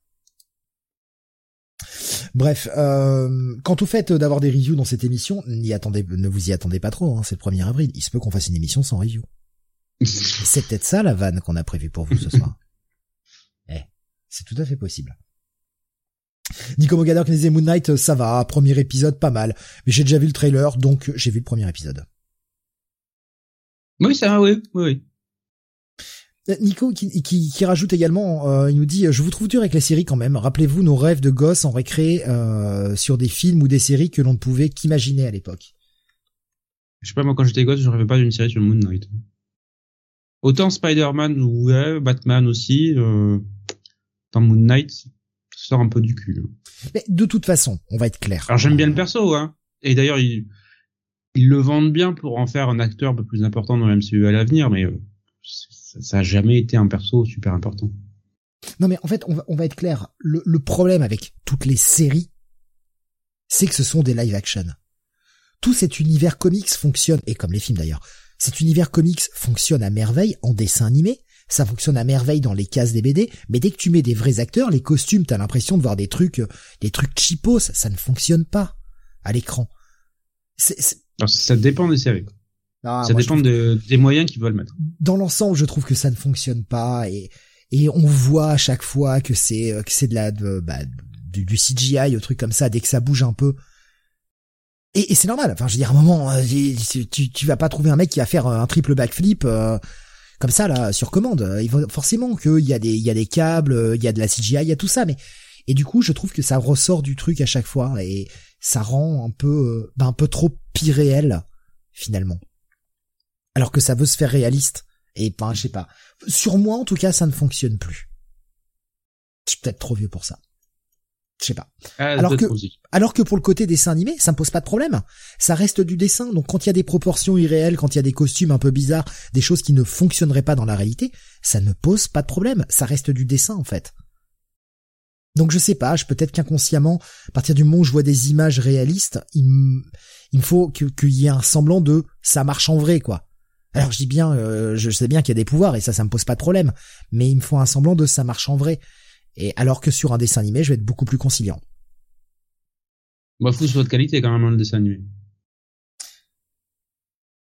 Bref, euh, quant au fait d'avoir des reviews dans cette émission, n'y attendez, ne vous y attendez pas trop. Hein, c'est le 1er avril. Il se peut qu'on fasse une émission sans review. C'est peut-être ça la vanne qu'on a prévue pour vous ce soir. eh, c'est tout à fait possible. Nico Mogador qui nous disait Moon Knight, ça va, premier épisode pas mal. Mais j'ai déjà vu le trailer, donc j'ai vu le premier épisode. oui, ça va, oui, oui, oui. Euh, Nico qui, qui, qui rajoute également, euh, il nous dit, je vous trouve dur avec la série quand même. Rappelez-vous nos rêves de gosses en récré euh, sur des films ou des séries que l'on ne pouvait qu'imaginer à l'époque. Je sais pas, moi, quand j'étais gosse, je rêvais pas d'une série sur Moon Knight. Autant Spider-Man, ouais, Batman aussi, euh, dans Moon Knight, sort un peu du cul. hein. Mais de toute façon, on va être clair. Alors j'aime bien le perso, hein. Et d'ailleurs, ils, ils le vendent bien pour en faire un acteur un peu plus important dans le MCU à l'avenir, mais euh, ça, ça a jamais été un perso super important. Non mais en fait, on va, on va être clair. Le, le problème avec toutes les séries, c'est que ce sont des live action. Tout cet univers comics fonctionne, et comme les films d'ailleurs, cet univers comics fonctionne à merveille en dessin animé, ça fonctionne à merveille dans les cases des BD, mais dès que tu mets des vrais acteurs, les costumes, t'as l'impression de voir des trucs, euh, des trucs cheapos, ça, ça ne fonctionne pas à l'écran. Ça dépend des séries. Ah, ça dépend des moyens qu'ils veulent mettre. Dans l'ensemble, je trouve que ça ne fonctionne pas et et on voit à chaque fois que c'est que c'est de la bah, du, du, CGI, au truc comme ça, dès que ça bouge un peu. Et, et c'est normal. Enfin, je veux dire, à un moment, euh, tu, tu vas pas trouver un mec qui va faire un triple backflip euh, comme ça là sur commande. Il va forcément qu'il y a des il y a des câbles, il y a de la CGI, il y a tout ça, mais et du coup, je trouve que ça ressort du truc à chaque fois et ça rend un peu bah, un peu trop irréel finalement. Alors que ça veut se faire réaliste. Et ben, je sais pas. Sur moi, en tout cas, ça ne fonctionne plus. Je suis peut-être trop vieux pour ça. Je sais pas. Ah, alors que, alors que pour le côté dessin animé, ça me pose pas de problème. Ça reste du dessin. Donc quand il y a des proportions irréelles, quand il y a des costumes un peu bizarres, des choses qui ne fonctionneraient pas dans la réalité, ça ne pose pas de problème. Ça reste du dessin, en fait. Donc je sais pas, je peut-être qu'inconsciemment, à partir du moment où je vois des images réalistes, il, me faut qu'il y ait un semblant de ça marche en vrai, quoi. Alors je dis bien, euh, je sais bien qu'il y a des pouvoirs et ça, ça me pose pas de problème, mais il me faut un semblant de ça marche en vrai. Et alors que sur un dessin animé, je vais être beaucoup plus conciliant. Bah, faut que ce soit de qualité quand même hein, le dessin animé.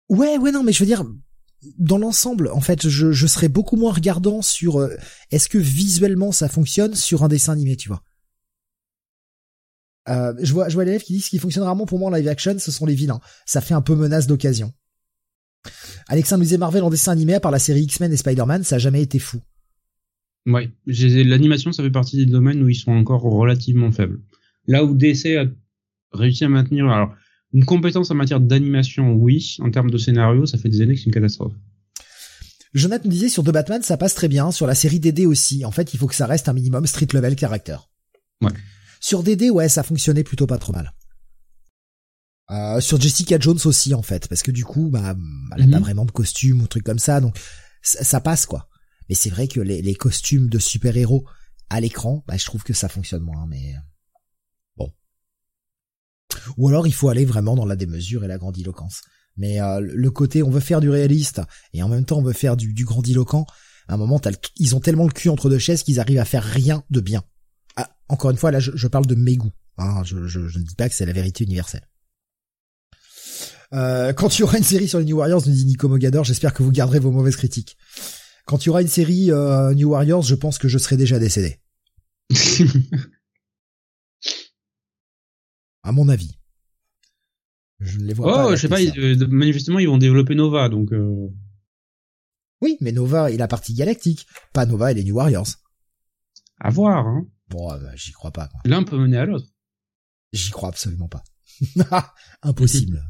Ouais, ouais, non, mais je veux dire, dans l'ensemble, en fait, je, je serais beaucoup moins regardant sur euh, est-ce que visuellement ça fonctionne sur un dessin animé, tu vois. Euh, je vois, je vois l'élève qui dit ce qui fonctionne rarement pour moi en live action, ce sont les vilains. Ça fait un peu menace d'occasion. Alexandre nous disait Marvel en dessin animé, à part la série X-Men et Spider-Man, ça a jamais été fou. Ouais, l'animation, ça fait partie des domaines où ils sont encore relativement faibles. Là où DC a réussi à maintenir, alors, une compétence en matière d'animation, oui. En termes de scénario, ça fait des années que c'est une catastrophe. Jonathan nous disait sur The Batman, ça passe très bien. Sur la série DD aussi. En fait, il faut que ça reste un minimum street level caractère. Ouais. Sur DD, ouais, ça fonctionnait plutôt pas trop mal. Euh, sur Jessica Jones aussi en fait, parce que du coup, bah, elle a pas mhm. vraiment de costume ou truc comme ça, donc ça, passe quoi. Mais c'est vrai que les, costumes de super-héros à l'écran, bah, je trouve que ça fonctionne moins, mais bon. Ou alors il faut aller vraiment dans la démesure et la grandiloquence. Mais euh, le côté on veut faire du réaliste et en même temps on veut faire du, du grandiloquent, à un moment ils ont tellement le cul entre deux chaises qu'ils arrivent à faire rien de bien. Ah, encore une fois là je, parle de mes goûts. Hein, je, je ne dis pas que c'est la vérité universelle. Euh, quand il y aura une série sur les New Warriors, nous dit Nico Mogador, j'espère que vous garderez vos mauvaises critiques. Quand il y aura une série euh, New Warriors, je pense que je serai déjà décédé. à mon avis. Je ne les vois pas. Oh, je sais pas, euh, manifestement ils vont développer Nova, donc. Oui, mais Nova est la partie galactique, pas Nova et les New Warriors. À voir, hein. Bon, bah, j'y crois pas. L'un peut mener à l'autre. J'y crois absolument pas. Impossible.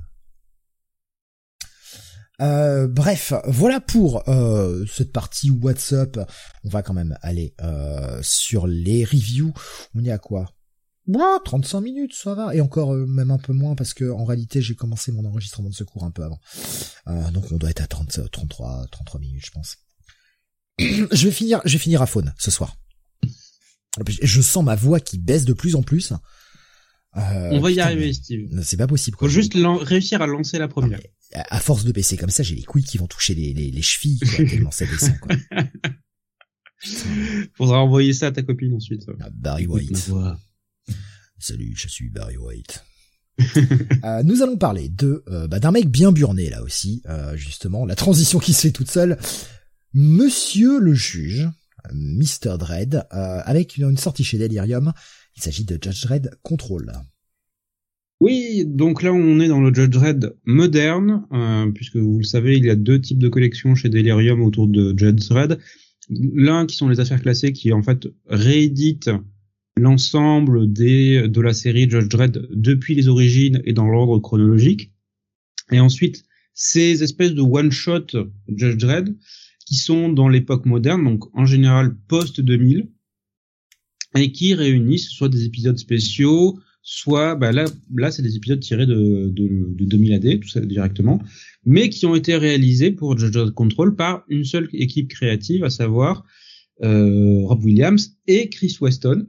Euh, bref, voilà pour euh, cette partie WhatsApp. On va quand même aller euh, sur les reviews. On est à quoi? 35 minutes, ça va. Et encore même un peu moins parce que en réalité j'ai commencé mon enregistrement de secours un peu avant. donc on doit être à 30, 33, 33 minutes, je pense. je vais finir, je vais finir à faune ce soir. Je sens ma voix qui baisse de plus en plus. Euh, on va y arriver, Steve. C'est pas possible. Faut juste réussir à lancer la première. À, force de baisser comme ça, j'ai les couilles qui vont toucher les, les, les chevilles, quoi, tellement ça descend, quoi. Faudra envoyer ça à ta copine ensuite. Ah, Barry White. Salut, je suis Barry White. euh, nous allons parler de euh, bah, d'un mec bien burné là aussi, euh, justement, la transition qui se fait toute seule. Monsieur le juge, Mr. Dread, euh, avec une, une sortie chez Delirium il s'agit de Judge Dredd Control. Oui, donc là on est dans le Judge Dredd moderne, euh, puisque vous le savez, il y a deux types de collections chez Delirium autour de Judge Dredd. L'un qui sont les affaires classées, qui en fait réédite l'ensemble de la série Judge Dredd depuis les origines et dans l'ordre chronologique. Et ensuite, ces espèces de one-shot Judge Dredd qui sont dans l'époque moderne, donc en général post 2000, et qui réunissent soit des épisodes spéciaux, soit bah là là c'est des épisodes tirés de, de, de 2000 AD tout ça directement, mais qui ont été réalisés pour Judge Control par une seule équipe créative, à savoir euh, Rob Williams et Chris Weston,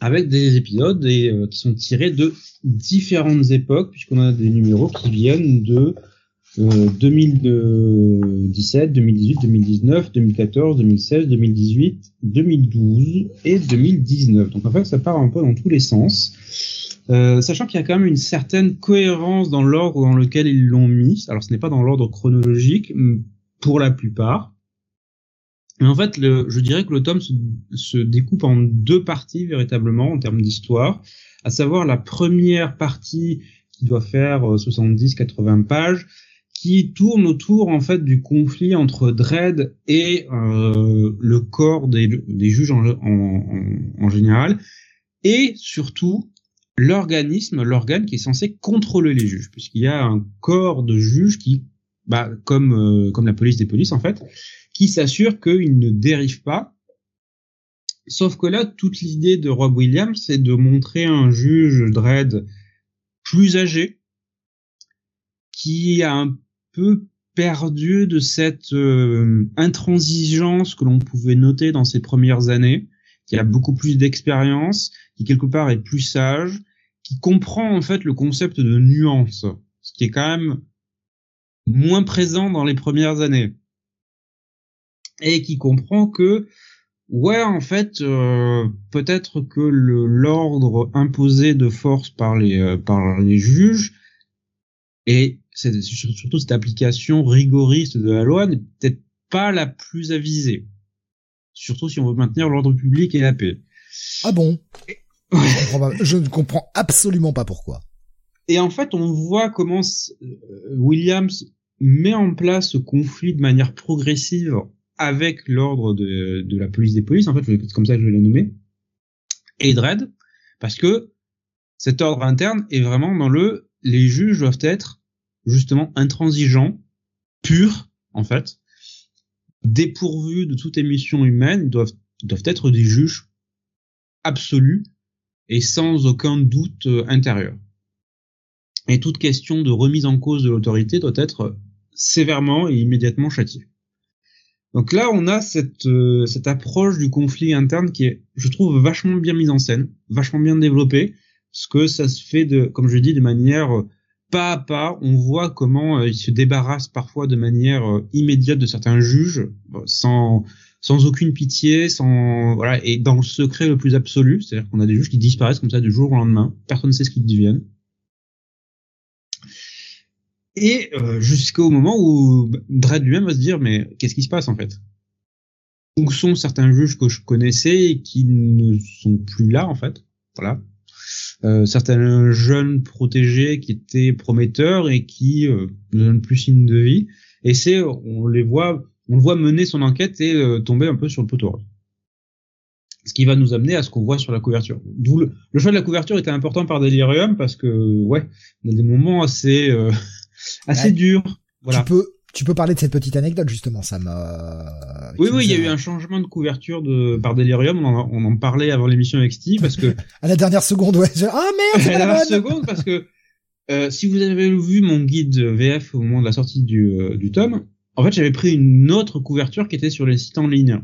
avec des épisodes et, euh, qui sont tirés de différentes époques puisqu'on a des numéros qui viennent de 2017, 2018, 2019, 2014, 2016, 2018, 2012 et 2019. Donc en fait, ça part un peu dans tous les sens. Euh, sachant qu'il y a quand même une certaine cohérence dans l'ordre dans lequel ils l'ont mis. Alors ce n'est pas dans l'ordre chronologique pour la plupart. Mais en fait, je dirais que le tome se, se, découpe en deux parties véritablement en termes d'histoire, à savoir la première partie qui doit faire 70-80 euh, pages, qui tourne autour en fait du conflit entre Dredd et euh, le corps des, juges en, général, et surtout l'organisme, l'organe qui est censé contrôler les juges, puisqu'il y a un corps de juges qui, bah, comme euh, comme la police des polices en fait, qui s'assure qu'ils ne dérivent pas. Sauf que là, toute l'idée de Rob Williams, c'est de montrer un juge Dredd plus âgé, qui a un peu perdu de cette euh, intransigeance que l'on pouvait noter dans ses premières années, qui a beaucoup plus d'expérience, qui quelque part est plus sage, qui comprend en fait le concept de nuance, ce qui est quand même moins présent dans les premières années, et qui comprend que ouais en fait euh, peut-être que l'ordre imposé de force par les euh, par les juges et c'est surtout cette application rigoriste de la loi n'est peut-être pas la plus avisée. Surtout si on veut maintenir l'ordre public et la paix. Ah bon? Je, ne comprends absolument pas pourquoi. Et en fait, on voit comment euh, Williams met en place ce conflit de manière progressive avec l'ordre de, de, la police des polices. En fait, c'est comme ça que je vais le nommer. Et Dredd, parce que cet ordre interne est vraiment dans le les juges doivent être justement intransigeants, purs en fait, dépourvus de toute émission humaine, doivent doivent être des juges absolus et sans aucun doute euh, intérieur. Et toute question de remise en cause de l'autorité doit être sévèrement et immédiatement châtiée. Donc là, on a cette, euh, cette approche du conflit interne qui est, je trouve, vachement bien mise en scène, vachement bien développée, parce que ça se fait de, comme je dis, de manière euh, pas à pas. On voit comment il se débarrasse parfois de manière immédiate de certains juges, sans sans aucune pitié, sans voilà, et dans le secret le plus absolu, c'est-à-dire qu'on a des juges qui disparaissent comme ça du jour au lendemain, personne ne sait ce qu'ils deviennent. Et euh, jusqu'au moment où Dredd lui-même va se dire mais qu'est-ce qui se passe en fait? Où sont certains juges que je connaissais et qui ne sont plus là en fait? Voilà. Euh, certains jeunes protégés qui étaient prometteurs et qui euh, ne donnent plus signe de vie. Et c'est, on les voit on le voit mener son enquête et euh, tomber un peu sur le poteau Ce qui va nous amener à ce qu'on voit sur la couverture. D'où le, choix de la couverture était important par Delirium parce que ouais, on a des moments assez euh, assez durs. Voilà. Tu peux tu peux parler de cette petite anecdote justement, ça m'a. Oui oui, il y a eu un changement de couverture de par Delirium. On en, on en parlait avant l'émission avec Steve parce que à la dernière seconde ouais. Ah merde. à la dernière seconde parce que euh, si vous avez vu mon guide VF au moment de la sortie du, du tome, en fait, j'avais pris une autre couverture qui était sur les sites en ligne,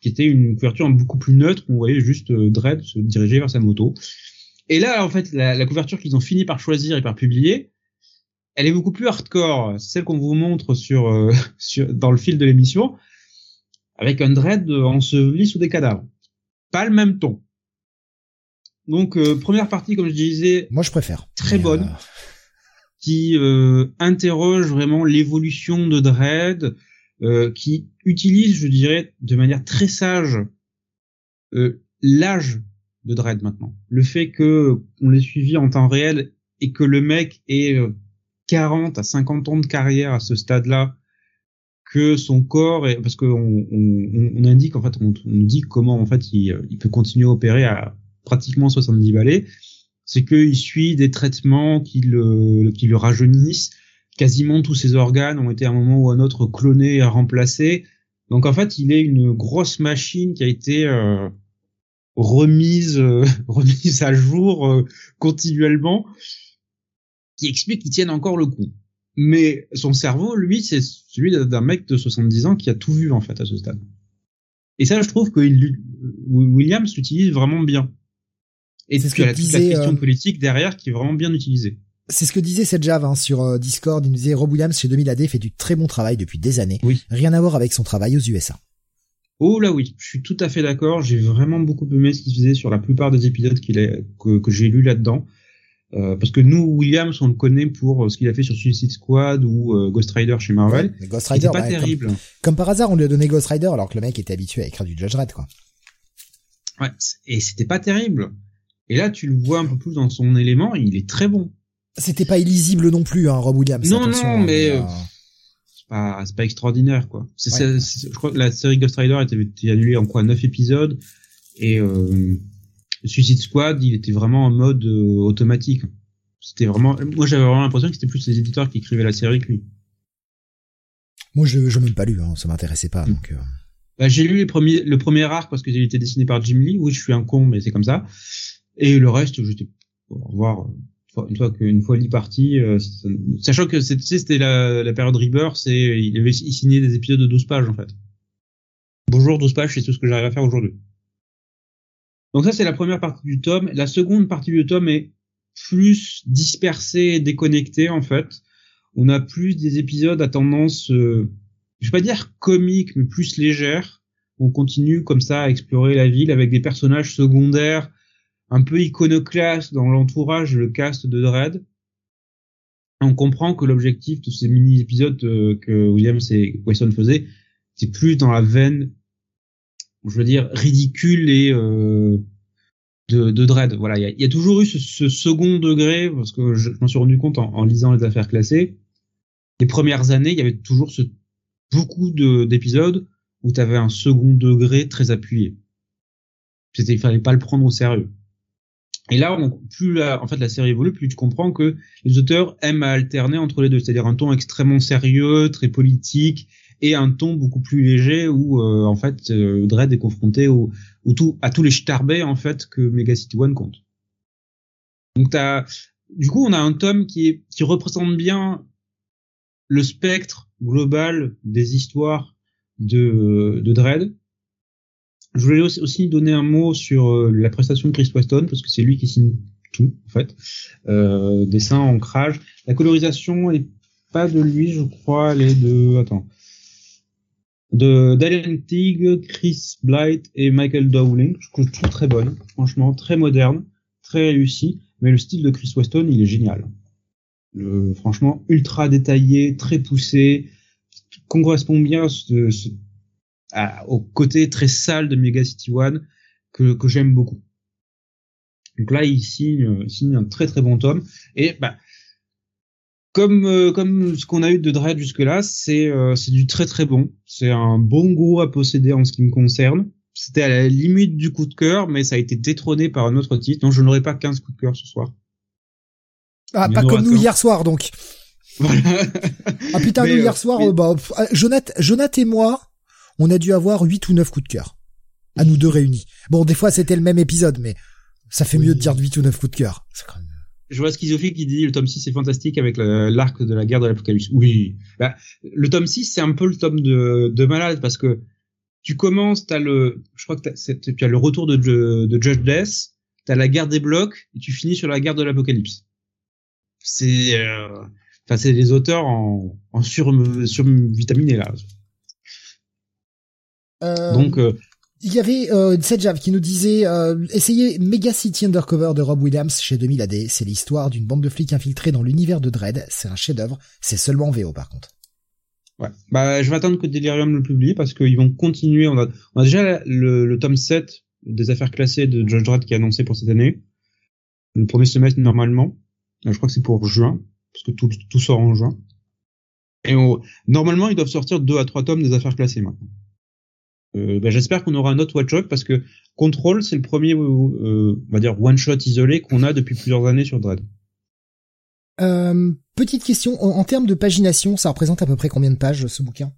qui était une couverture beaucoup plus neutre, où on voyait juste euh, Dredd se diriger vers sa moto. Et là, en fait, la, couverture qu'ils ont fini par choisir et par publier, elle est beaucoup plus hardcore. Celle qu'on vous montre sur, euh, sur dans le fil de l'émission, avec un Dredd enseveli sous des cadavres. Pas le même ton. Donc, euh, première partie, comme je disais. Moi, je préfère. Très bonne qui euh, interroge vraiment l'évolution de Dredd, euh, qui utilise, je dirais, de manière très sage euh, l'âge de Dredd maintenant. Le fait que on l'ait suivi en temps réel et que le mec ait 40 à 50 ans de carrière à ce stade-là, que son corps est, parce qu'on on, on, indique en fait, on, on, dit comment en fait il, il peut continuer à opérer à pratiquement 70 balais c'est qu'il suit des traitements qui le, qui le rajeunissent. Quasiment tous ses organes ont été à un moment ou à un autre clonés et remplacés. Donc en fait, il est une grosse machine qui a été euh, remise, euh, remise à jour euh, continuellement, qui explique qu'il tienne encore le coup. Mais son cerveau, lui, c'est celui d'un mec de 70 ans qui a tout vu en fait à ce stade. Et ça, je trouve que Williams l'utilise vraiment bien. Et c'est ce que disait, la question euh, politique derrière qui est vraiment bien utilisée. C'est ce que disait cette Java hein, sur euh, Discord. Il nous disait Rob Williams chez 2000 AD fait du très bon travail depuis des années. Oui. Rien à voir avec son travail aux USA. Oh là oui, je suis tout à fait d'accord. J'ai vraiment beaucoup aimé ce qu'il faisait sur la plupart des épisodes qu'il que, que j'ai lu là-dedans. Euh, parce que nous, Williams, on le connaît pour ce qu'il a fait sur Suicide Squad ou Ghost Rider chez Marvel. Ouais, Ghost Rider, pas bah, terrible. Comme, comme, par hasard, on lui a donné Ghost Rider alors que le mec était habitué à écrire du Judge Red, quoi. Ouais, et c'était pas terrible. Et là, tu le vois un peu plus dans son élément, il est très bon. C'était pas illisible non plus, hein, Rob Williams. Non, non, mais euh, c'est pas, c'est pas extraordinaire, quoi. Ouais. je crois que la série Ghost Rider était annulée en quoi, 9 épisodes, et Suicide Squad, il était vraiment en mode euh, automatique. C'était vraiment, moi j'avais vraiment l'impression que c'était plus les éditeurs qui écrivaient la série que lui. Moi, je, je même pas lu, hein, ça m'intéressait pas, donc. euh, Bah, j'ai lu les premiers, le premier arc parce que il était dessiné par Jim Lee. Oui, je suis un con, mais c'est comme ça. Et le reste, j'étais au revoir. Une fois qu'une fois Lee parti, euh, sachant que c'était la, la période Rebirth, c'est il avait il signait des épisodes de 12 pages en fait. Bonjour 12 pages, c'est tout ce que j'arrive à faire aujourd'hui. Donc ça c'est la première partie du tome. La seconde partie du tome est plus dispersée et déconnectée en fait. On a plus des épisodes à tendance, euh, je vais pas dire comique, mais plus légère. On continue comme ça à explorer la ville avec des personnages secondaires un peu iconoclastes dans l'entourage, le cast de Dredd. On comprend que l'objectif de ces mini-épisodes euh, que Williams et Weston faisaient, c'est plus dans la veine, je veux dire, ridicule et euh, de, de Dredd. Voilà, il y a, y a toujours eu ce, ce second degré, parce que je, m'en suis rendu compte en, en lisant les affaires classées. Les premières années, il y avait toujours ce, beaucoup de- d'épisodes où tu avais un second degré très appuyé. C'était, il fallait pas le prendre au sérieux. Et là, on, plus la, en fait la série évolue, plus tu comprends que les auteurs aiment à alterner entre les deux, c'est-à-dire un ton extrêmement sérieux, très politique, et un ton beaucoup plus léger où euh, en fait euh, Dredd est confronté à tous les starbés en fait que Mega City One compte. Donc du coup, on a un tome qui représente bien le spectre global des histoires de de Dredd. Je voulais aussi- aussi donner un mot sur euh, la prestation de Chris Weston parce que c'est lui qui signe tout en fait. Euh, dessin, ancrage, la colorisation est pas de lui, je crois, elle est de attends de Dalian Teague, Chris Blight et Michael Dowling. Je trouve très bonne, franchement, très moderne, très réussi. Mais le style de Chris Weston, il est génial. Le, franchement, ultra détaillé, très poussé, qu'on correspond bien ce- au côté très sale de Mega City One que, que j'aime beaucoup. Donc là, il signe, il signe un très très bon tome. Et bah, comme euh, comme ce qu'on a eu de Dread jusque là, c'est euh, c'est du très très bon. C'est un bon gros à posséder en ce qui me concerne. C'était à la limite du coup de cœur, mais ça a été détrôné par un autre titre. Donc je n'aurai pas 15 coups de cœur ce soir. Ah, pas comme nous hier soir, donc. Voilà. Ah putain, Mais, nous euh, hier soir, mais- bah, pff, euh, Jonath, Jonath et moi, on a dû avoir 8 ou 9 coups de cœur. À nous deux réunis. Bon, des fois, c'était le même épisode, mais ça fait Oui. mieux de dire 8 ou 9 coups de cœur. C'est quand même- Je vois Schizophile qui dit le tome 6 est fantastique avec l'arc de la guerre de l'Apocalypse. Oui. Bah, le tome 6, c'est un peu le tome de, de malade parce que tu commences, t'as le, je crois que t'as, tu as le retour de, de, de Judge Death, t'as la guerre des blocs et tu finis sur la guerre de l'Apocalypse. C'est, euh, enfin, c'est les auteurs en, en sur, survitaminé là. Euh, Donc, euh, il y avait euh, Sedjav qui nous disait euh, essayez Mega City Undercover de Rob Williams chez 2000 AD. C'est l'histoire d'une bande de flics infiltrés dans l'univers de Dread. C'est un chef-d'œuvre. C'est seulement en VO par contre. Ouais. Bah, je vais attendre que Delirium le publie parce qu'ils vont continuer. On a, déjà le, tome 7 des affaires classées de Judge Dredd qui est annoncé pour cette année. Le premier semestre normalement. Euh, Je crois que c'est pour juin parce que tout, sort en juin. Et normalement, ils doivent sortir deux à trois tomes des affaires classées maintenant. Euh, bah, J'espère qu'on aura un autre Watch Shot parce que Control, c'est le premier, euh, on va dire, one shot isolé qu'on a depuis plusieurs années sur Dread. Euh, petite question, en, en termes de pagination, ça représente à peu près combien de pages ce bouquin?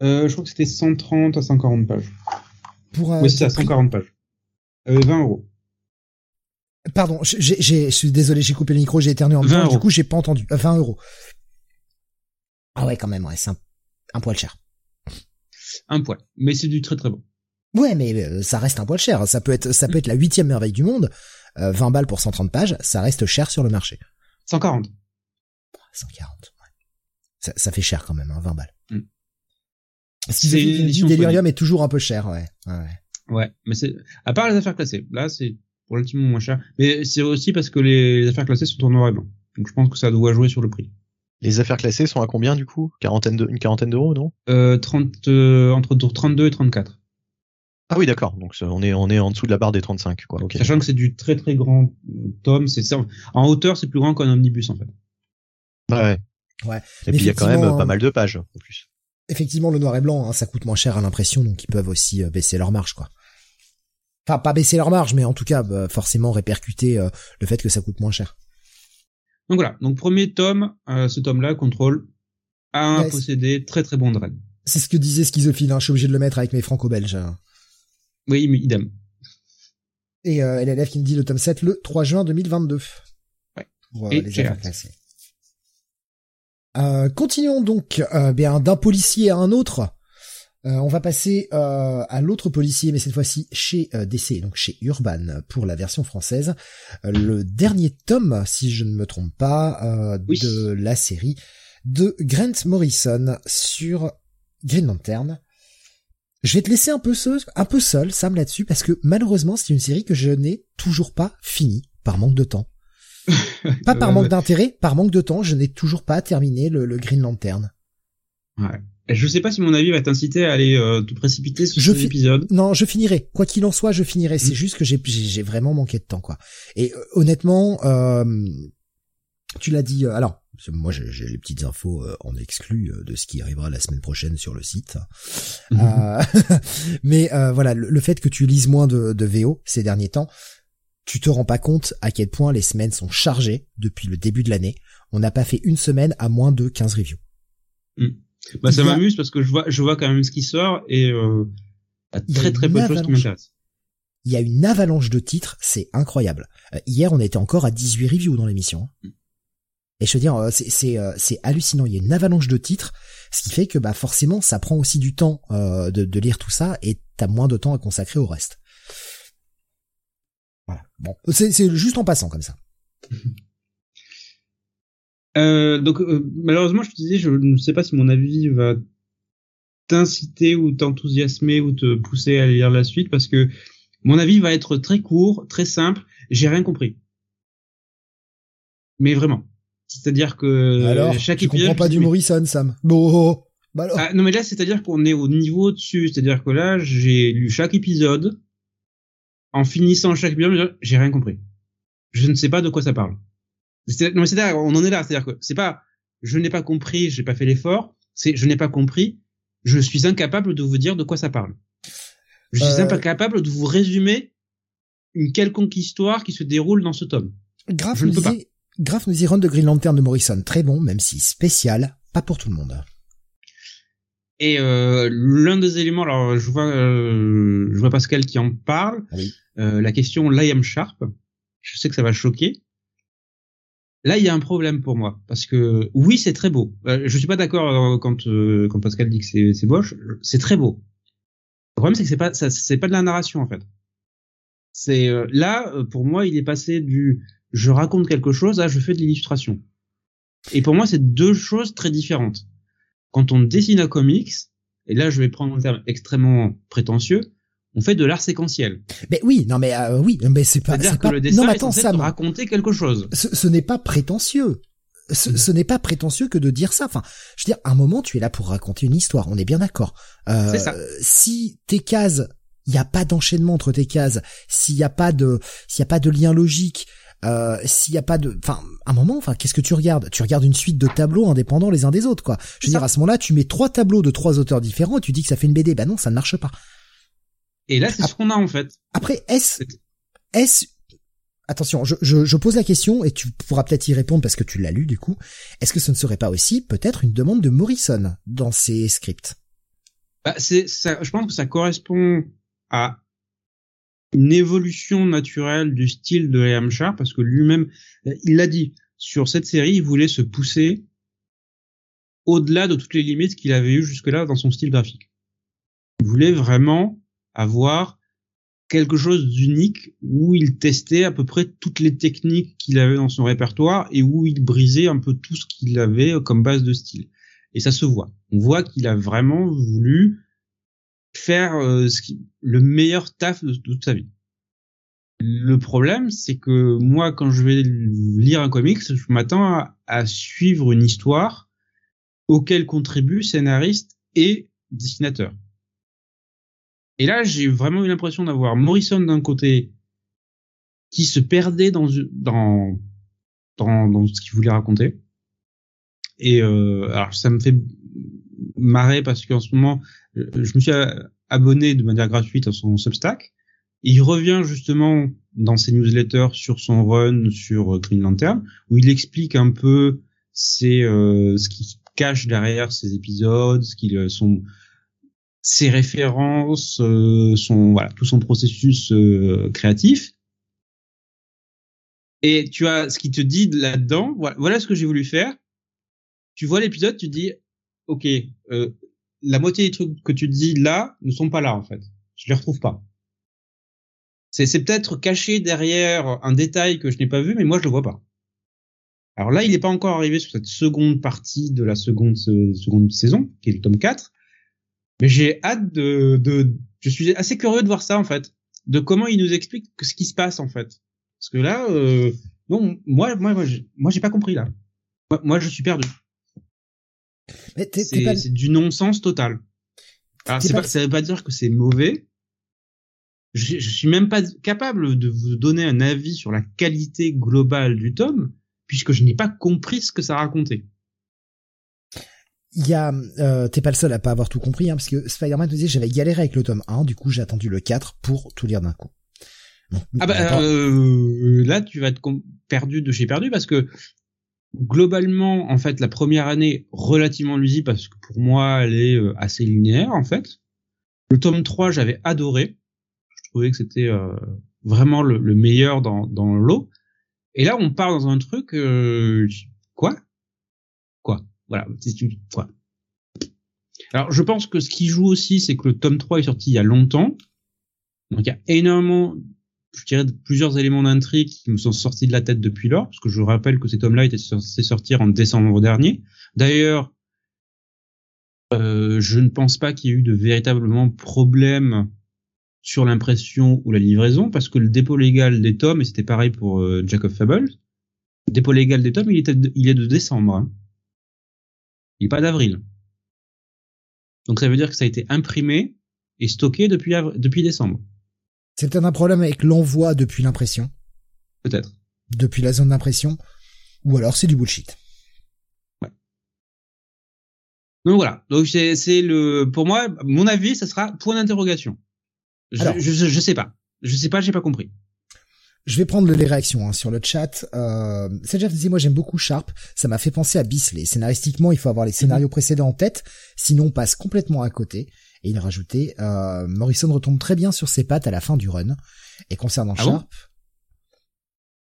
Je crois que c'était 130 à 140 pages. Pour un oui, c'est ça, prix- 140 pages. Euh, 20 euros. Pardon, je suis désolé, j'ai coupé le micro, j'ai éternué en même 20 temps, du coup j'ai pas entendu. Euh, 20 euros. Ah ouais, quand même, ouais, c'est un, un poil cher. Un poil. Mais c'est du très très bon. Ouais, mais euh, ça reste un poil cher. Ça peut être, ça peut être la huitième merveille du monde. Euh, 20 balles pour 130 pages, ça reste cher sur le marché. 140. 140, ouais. Ça, ça fait cher quand même, hein, 20 balles. Mm. Si C'est une édition Delirium est toujours un peu cher, ouais. ouais, ouais. Ouais, mais c'est à part les affaires classées. Là, c'est relativement moins cher. Mais c'est aussi parce que les affaires classées sont en noir et blanc. Donc je pense que ça doit jouer sur le prix. Les affaires classées sont à combien du coup? Quarantaine de, Une quarantaine d'euros, non? Euh, 30, euh, Entre 32 et 34. Ah oui, d'accord. Donc on est on est en dessous de la barre des 35, quoi. Okay. Sachant que c'est du très très grand tome. C'est en hauteur, c'est plus grand qu'un omnibus en fait. Ouais. Ouais. Et puis il y a quand même pas mal de pages en plus. Effectivement, le noir et blanc, hein, ça coûte moins cher à l'impression, donc ils peuvent aussi euh, baisser leur marge, quoi. Enfin, pas baisser leur marge, mais en tout cas, bah, forcément répercuter euh, le fait que ça coûte moins cher. Donc voilà. Donc premier tome, euh, ce tome-là contrôle un yes. possédé très très bon Dren. C'est ce que disait Schizophile. Hein, je suis obligé de le mettre avec mes franco-belges. Hein. Oui, mais idem. Et euh, LLF qui me dit le tome 7 le 3 juin 2022. Ouais. Voilà, les affaires classées. Euh, continuons donc euh, bien d'un policier à un autre. Euh, on va passer euh, à l'autre policier, mais cette fois-ci chez euh, DC, donc chez Urban pour la version française. le dernier tome, si je ne me trompe pas, oui. de la série de Grant Morrison sur Green Lantern. Je vais te laisser un peu seul, un peu seul, Sam, là-dessus, parce que malheureusement, c'est une série que je n'ai toujours pas finie par manque de temps. pas par manque d'intérêt, par manque de temps, je n'ai toujours pas terminé le, le Green Lantern. Ouais. Je sais pas si mon avis va t'inciter à aller euh, te précipiter sur cet épisode. Non, je finirai. Quoi qu'il en soit, je finirai. C'est mmh. juste que j'ai j'ai vraiment manqué de temps, quoi. Et euh, honnêtement, euh, tu l'as dit. alors, moi, j'ai les petites infos en exclu de ce qui arrivera la semaine prochaine sur le site. Mmh. mais voilà, le, le, fait que tu lises moins de, de VO ces derniers temps, tu te rends pas compte à quel point les semaines sont chargées depuis le début de l'année. On n'a pas fait une semaine à moins de 15 reviews. Mmh. Bah ça m'amuse parce que je vois je vois quand même ce qui sort et euh, très très peu de choses qui m'intéressent. Il y a une avalanche de titres, c'est incroyable. Euh, hier, on était encore à 18 reviews dans l'émission. Et je veux dire, c'est c'est c'est hallucinant. Il y a une avalanche de titres, ce qui fait que bah forcément, ça prend aussi du temps euh, de, de lire tout ça et t'as moins de temps à consacrer au reste. Voilà. Bon, c'est c'est juste en passant comme ça. Euh, donc euh, malheureusement, je te disais, je ne sais pas si mon avis va t'inciter ou t'enthousiasmer ou te pousser à lire la suite parce que mon avis va être très court, très simple. J'ai rien compris. Mais vraiment. C'est-à-dire que alors, chaque tu épisode. comprends pas du Morrison, Sam. Bon. Bah alors. Ah, non mais là, c'est-à-dire qu'on est au niveau dessus. C'est-à-dire que là, j'ai lu chaque épisode. En finissant chaque épisode, j'ai rien compris. Je ne sais pas de quoi ça parle. Non, c'est on en est là, c'est-à-dire que c'est pas je n'ai pas compris, j'ai pas fait l'effort, c'est je n'ai pas compris, je suis incapable de vous dire de quoi ça parle. Je suis euh... incapable de vous résumer une quelconque histoire qui se déroule dans ce tome. Graf je ne peux pas. Graf nous run de Green Lantern de Morrison, très bon, même si spécial, pas pour tout le monde. Et euh, l'un des éléments, alors je vois, euh, je vois Pascal qui en parle. Oui. Euh, la question Liam Sharp, je sais que ça va choquer. Là, il y a un problème pour moi parce que oui, c'est très beau. Euh, je suis pas d'accord quand euh, quand Pascal dit que c'est c'est. C'est très beau. Le problème, c'est que c'est pas c'est pas de la narration en fait. C'est euh, là pour moi, il est passé du je raconte quelque chose à je fais de l'illustration. Et pour moi, c'est deux choses très différentes. Quand on dessine un comics, et là, je vais prendre un terme extrêmement prétentieux, on fait de l'art séquentiel. Mais oui, non mais euh, oui, mais c'est pas. C'est-à-dire que pas... le dessin non, mais attends, est Sam, raconter quelque chose. Ce, ce n'est pas prétentieux. Ce, Mm. ce n'est pas prétentieux que de dire ça. Enfin, je veux dire, à un moment, tu es là pour raconter une histoire. On est bien d'accord. Euh, C'est ça. Si tes cases, il n'y a pas d'enchaînement entre tes cases, s'il n'y a pas de, s'il y a pas de lien logique, euh, s'il y a pas de, enfin, à un moment, enfin, qu'est-ce que tu regardes? Tu regardes une suite de tableaux indépendants les uns des autres, quoi. Je veux C'est dire, à ce moment-là, tu mets trois tableaux de trois auteurs différents et tu dis que ça fait une BD. Bah non, ça ne marche pas. Et là, c'est ce qu'on a en fait. Après, est-ce, est-ce, attention, je, je, je pose la question et tu pourras peut-être y répondre parce que tu l'as lu du coup. Est-ce que ce ne serait pas aussi peut-être une demande de Morrison dans ses scripts? Bah, c'est ça. Je pense que ça correspond à une évolution naturelle du style de Liam Sharp parce que lui-même, il l'a dit sur cette série, il voulait se pousser au-delà de toutes les limites qu'il avait eues jusque-là dans son style graphique. Il voulait vraiment avoir quelque chose d'unique où il testait à peu près toutes les techniques qu'il avait dans son répertoire et où il brisait un peu tout ce qu'il avait comme base de style. Et ça se voit. On voit qu'il a vraiment voulu faire euh, le meilleur taf de, toute sa vie. Le problème, c'est que moi, quand je vais lire un comics, je m'attends à, suivre une histoire auquel contribuent scénariste et dessinateur. Et là, j'ai vraiment eu l'impression d'avoir Morrison d'un côté qui se perdait dans dans dans, ce qu'il voulait raconter. Et euh, alors ça me fait marrer parce qu'en ce moment, je me suis abonné de manière gratuite à son Substack. il revient justement dans ses newsletters sur son run sur Green Lantern, où il explique un peu c'est euh, ce qui cache derrière ces épisodes, ce qu'ils euh, sont ses références, euh, son voilà tout son processus euh, créatif. Et tu as ce qui te dit là-dedans. Voilà, voilà, ce que j'ai voulu faire. Tu vois l'épisode, tu dis, ok, euh, la moitié des trucs que tu dis là ne sont pas là en fait. Je les retrouve pas. C'est, c'est peut-être caché derrière un détail que je n'ai pas vu, mais moi je le vois pas. Alors là, il n'est pas encore arrivé sur cette seconde partie de la seconde, seconde saison, qui est le tome 4. Mais j'ai hâte de, de, je suis assez curieux de voir ça, en fait. De comment il nous explique ce qui se passe, en fait. Parce que là, euh, non, moi, moi, moi, moi, j'ai pas compris, là. Moi, je suis perdu. C'est du non-sens total. Alors, pas... Pas, ça veut pas dire que c'est mauvais. Je, je suis même pas capable de vous donner un avis sur la qualité globale du tome puisque je n'ai pas compris ce que ça racontait. Il y a, euh, t'es pas le seul à pas avoir tout compris, hein, parce que Spider-Man te disait j'avais galéré avec le tome 1, du coup j'ai attendu le 4 pour tout lire d'un coup. ah bah euh, là tu vas être perdu de chez perdu parce que globalement en fait la première année relativement lusible parce que pour moi elle est euh, assez linéaire en fait. Le tome 3 j'avais adoré, je trouvais que c'était euh, vraiment le, le, meilleur dans, dans l'eau. Et là, on part dans un truc, quoi? Voilà, Alors, je pense que ce qui joue aussi, c'est que le tome 3 est sorti il y a longtemps. Donc, il y a énormément, je dirais, plusieurs éléments d'intrigue qui me sont sortis de la tête depuis lors, parce que je rappelle que cet tome-là était censé sortir en décembre dernier. D'ailleurs, euh, je ne pense pas qu'il y ait eu de véritablement problème sur l'impression ou la livraison, parce que le dépôt légal des tomes, et c'était pareil pour euh, Jack of Fables, le dépôt légal des tomes, il est de décembre. Hein. Pas d'avril. Donc ça veut dire que ça a été imprimé et stocké depuis, depuis décembre. C'est peut-être un problème avec l'envoi depuis l'impression. Peut-être. Depuis la zone d'impression. Ou alors c'est du bullshit. Ouais. Donc voilà. Donc c'est le, pour moi, mon avis, ça sera point d'interrogation. Je, je, je, sais pas. Je sais pas, j'ai pas compris. Je vais prendre les réactions hein, sur le chat. Euh, déjà dit moi j'aime beaucoup Sharp. Ça m'a fait penser à Bisley. Scénaristiquement, il faut avoir les mhm. scénarios précédents en tête, sinon on passe complètement à côté. Et il rajoutait, euh, Morrison retombe très bien sur ses pattes à la fin du run. Et concernant ah Sharp,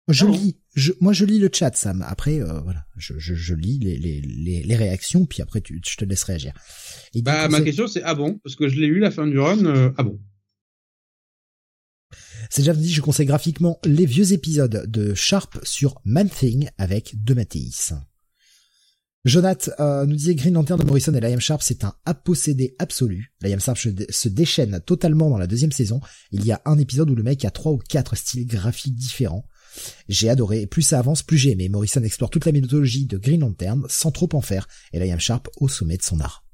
je ah lis, je, moi je lis le chat, Sam. Après, euh, voilà, je, je, je lis les, les, les, les, réactions, puis après tu, je te laisse réagir. bah ma question c'est ah bon, parce que je l'ai lu la fin du run, euh, ah bon? C'est déjà dit, je conseille graphiquement les vieux épisodes de Sharp sur Man Thing avec De Mathéis. Jonath euh, nous disait Green Lantern de Morrison et Liam Sharp, c'est un appossédé absolu. Liam Sharp se déchaîne totalement dans la deuxième saison. Il y a un épisode où le mec a trois ou quatre styles graphiques différents. J'ai adoré, plus ça avance, plus j'ai aimé. Morrison explore toute la méthodologie de Green Lantern sans trop en faire, et Liam Sharp au sommet de son art.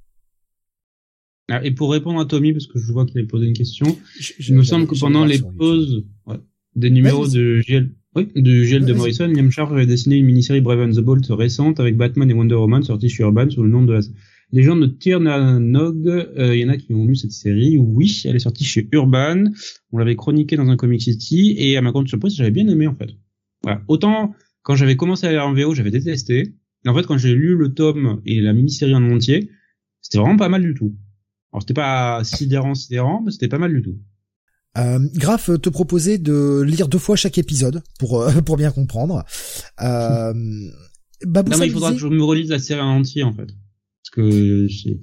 Ah, et pour répondre à Tommy, parce que je vois qu'il avait posé une question, il me semble que pendant les pauses ouais, des numéros de GL, oui, de GL de Morrison, Liam Sharp avait dessiné une mini-série Brave and the Bolt récente avec Batman et Wonder Woman sortie chez Urban sous le nom de la... Les gens de Tirnanog, euh, il y en a qui ont lu cette série. Oui, elle est sortie chez Urban. On l'avait chroniqué dans un Comic City et à ma grande surprise, j'avais bien aimé en fait. Voilà. Autant quand j'avais commencé à lire en VO, j'avais détesté. Et en fait, quand j'ai lu le tome et la mini-série en entier, c'était vraiment pas mal du tout. Alors c'était pas sidérant, sidérant, mais c'était pas mal du tout. Euh, Graf te proposait de lire deux fois chaque épisode pour euh, pour bien comprendre. Euh, non mais il faudra que je me relise la série en entier en fait, parce que il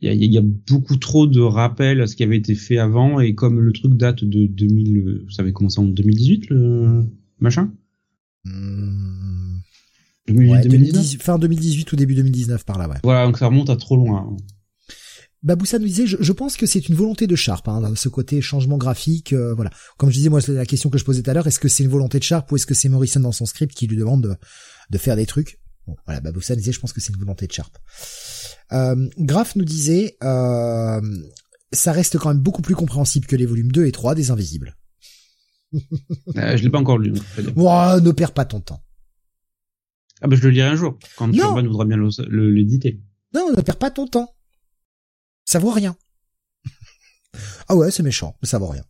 y a, y a, beaucoup trop de rappels à ce qui avait été fait avant et comme le truc date de 2000, ça avait commencé en 2018 le machin? Hmm. fin 2018 ou début 2019 par là ouais. Voilà donc ça remonte à trop loin. Baboussa nous disait, je, pense que c'est une volonté de Sharp, hein, ce côté changement graphique. Euh, voilà. Comme je disais, moi, la question que je posais tout à l'heure, est-ce que c'est une volonté de Sharp ou est-ce que c'est Morrison dans son script qui lui demande de, faire des trucs? Bon, voilà, Baboussa nous disait, je pense que c'est une volonté de Sharp. Euh, Graf nous disait, euh, ça reste quand même beaucoup plus compréhensible que les volumes 2 et 3 des Invisibles. euh, je l'ai pas encore lu. ne perds pas ton temps. Ah bah je le lirai un jour, quand Urban voudra bien l'éditer. Non, ne perds pas ton temps. Ça vaut rien. ah ouais, c'est méchant, mais ça vaut rien.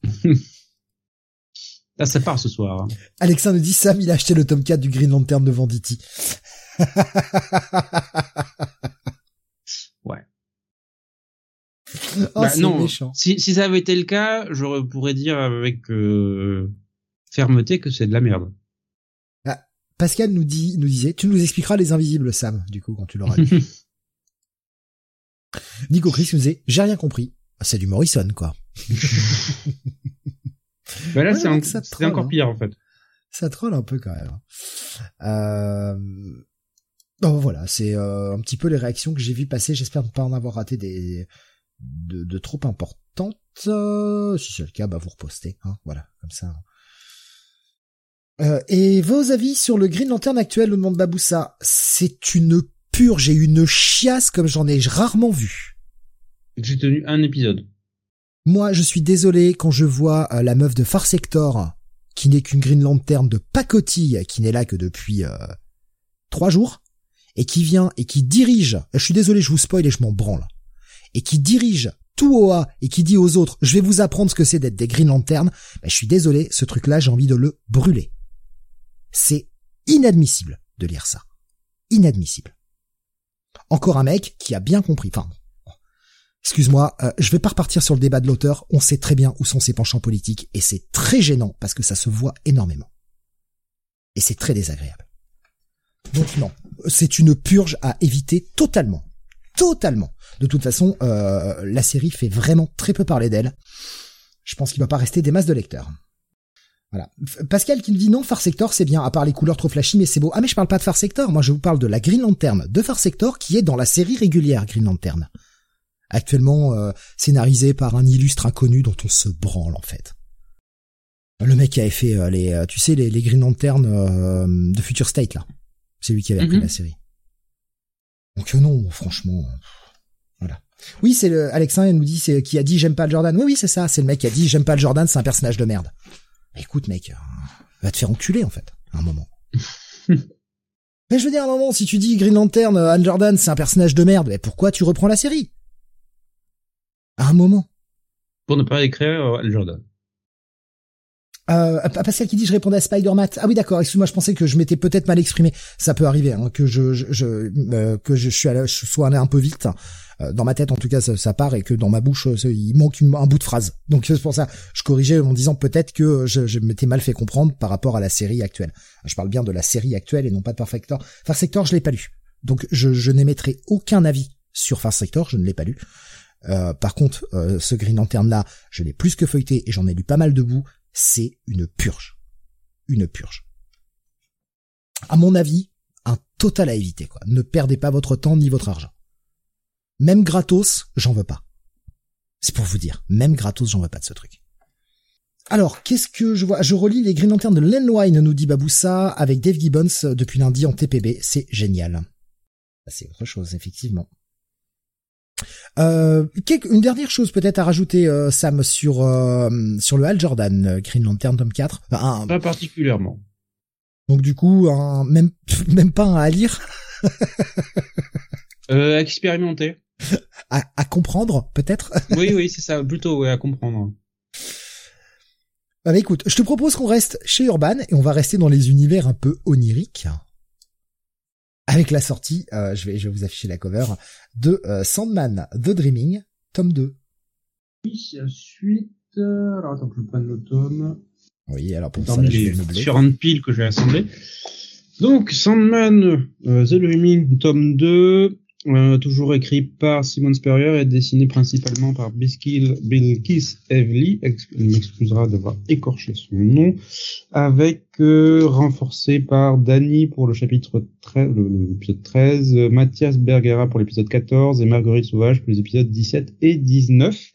Là, ça part ce soir. Hein. Alexandre dit Sam, il a acheté le tome 4 du Green Lantern de Venditti. ouais. Oh, bah, non, méchant. Si, si ça avait été le cas, je pourrais dire avec euh, fermeté que c'est de la merde. Ah, Pascal nous dit, nous disait, tu nous expliqueras les invisibles, Sam, du coup, quand tu l'auras lu. Nico Chris nous disait, j'ai rien compris. C'est du Morrison, quoi. bah là, c'est encore hein. pire, en fait. Ça troll un peu quand même. Euh... Bon, voilà, c'est euh, un petit peu les réactions que j'ai vues passer. J'espère ne pas en avoir raté des de, trop importantes. Euh, si c'est le cas, bah vous repostez. Hein, voilà, comme ça. Euh, et vos avis sur le Green Lantern actuel, le monde Baboussa C'est une pur, j'ai une chiasse comme j'en ai rarement vu. J'ai tenu un épisode. Moi, je suis désolé quand je vois euh, la meuf de Far Sector, qui n'est qu'une Green Lantern de pacotille, qui n'est là que depuis euh, trois jours, et qui vient et qui dirige, je suis désolé, je vous spoil et je m'en branle, et qui dirige tout OA et qui dit aux autres, je vais vous apprendre ce que c'est d'être des Green Lanterns, ben, je suis désolé, ce truc-là, j'ai envie de le brûler. C'est inadmissible de lire ça. Inadmissible. Encore un mec qui a bien compris. Enfin, excuse-moi, euh, je vais pas repartir sur le débat de l'auteur. On sait très bien où sont ses penchants politiques et c'est très gênant parce que ça se voit énormément. Et c'est très désagréable. Donc non, c'est une purge à éviter totalement. Totalement. De toute façon, euh, la série fait vraiment très peu parler d'elle. Je pense qu'il va pas rester des masses de lecteurs. Voilà. Pascal qui me dit non, Far Sector c'est bien, à part les couleurs trop flashy, mais c'est beau. Ah mais je parle pas de Far Sector, moi je vous parle de la Green Lantern de Far Sector qui est dans la série régulière Green Lantern. Actuellement euh, scénarisé par un illustre inconnu dont on se branle en fait. Le mec qui avait fait euh, les, euh, tu sais, les, Green Lantern de Future State là. C'est lui qui avait appris mhm. la série. Donc non, franchement, voilà. Oui, c'est le Alexin, il nous dit c'est qui a dit j'aime pas le Jordan. Oui, oui, c'est ça, c'est le mec qui a dit j'aime pas le Jordan, c'est un personnage de merde. Écoute, mec, euh, va te faire enculer, en fait, à un moment. mais je veux dire, à un moment, si tu dis Green Lantern, euh, Anne Jordan, c'est un personnage de merde, mais pourquoi tu reprends la série? À un moment. Pour ne pas écrire euh, Anne Jordan. Euh, Pascal qui dit je répondais à Spider-Man. Ah oui d'accord, excuse-moi, je pensais que je m'étais peut-être mal exprimé. Ça peut arriver hein, que je, je, que je suis allé, je sois allé un peu vite. Euh, dans ma tête en tout cas ça, part et que dans ma bouche euh, il manque un bout de phrase. Donc c'est pour ça je corrigeais en disant peut-être que je, je m'étais mal fait comprendre par rapport à la série actuelle. Je parle bien de la série actuelle et non pas de Far Sector. Far Sector je l'ai pas lu, donc je, je n'émettrai aucun avis sur Far Sector, je ne l'ai pas lu. Euh, par contre, ce Green Lantern là, je l'ai plus que feuilleté et j'en ai lu pas mal de bouts. C'est une purge, une purge. À mon avis, un total à éviter quoi. Ne perdez pas votre temps ni votre argent. Même gratos, j'en veux pas. C'est pour vous dire, même gratos, j'en veux pas de ce truc. Alors, qu'est-ce que je vois? Je relis les Green Lanterns de Len Wine, nous dit Baboussa, avec Dave Gibbons euh, depuis lundi en TPB. C'est génial. C'est autre chose, effectivement. Euh, une dernière chose peut-être à rajouter, euh, Sam, sur euh, sur le Hal Jordan, Green Lantern tome 4. pas particulièrement. Donc du coup, même même pas un à lire. euh, expérimenter à, comprendre, peut-être? Oui, oui, c'est ça, plutôt, ouais, à comprendre. Ah bah écoute, je te propose qu'on reste chez Urban et on va rester dans les univers un peu oniriques. Avec la sortie, euh, je, vais, je vais vous afficher la cover, de euh, Sandman The Dreaming, tome 2. Oui, suite... Euh, alors attends que je prenne le tome. Oui, alors pour ça, là, je vais différentes piles que je vais assembler. Donc, Sandman The Dreaming, tome 2, euh, toujours écrit par Simon Spurrier et dessiné principalement par Bill Keith Evely, il m'excusera d'avoir écorché son nom, avec euh, renforcé par Danny pour le chapitre 13, l'épisode 13, Mathias Bergera pour l'épisode 14 et Marguerite Sauvage pour les épisodes 17 et 19.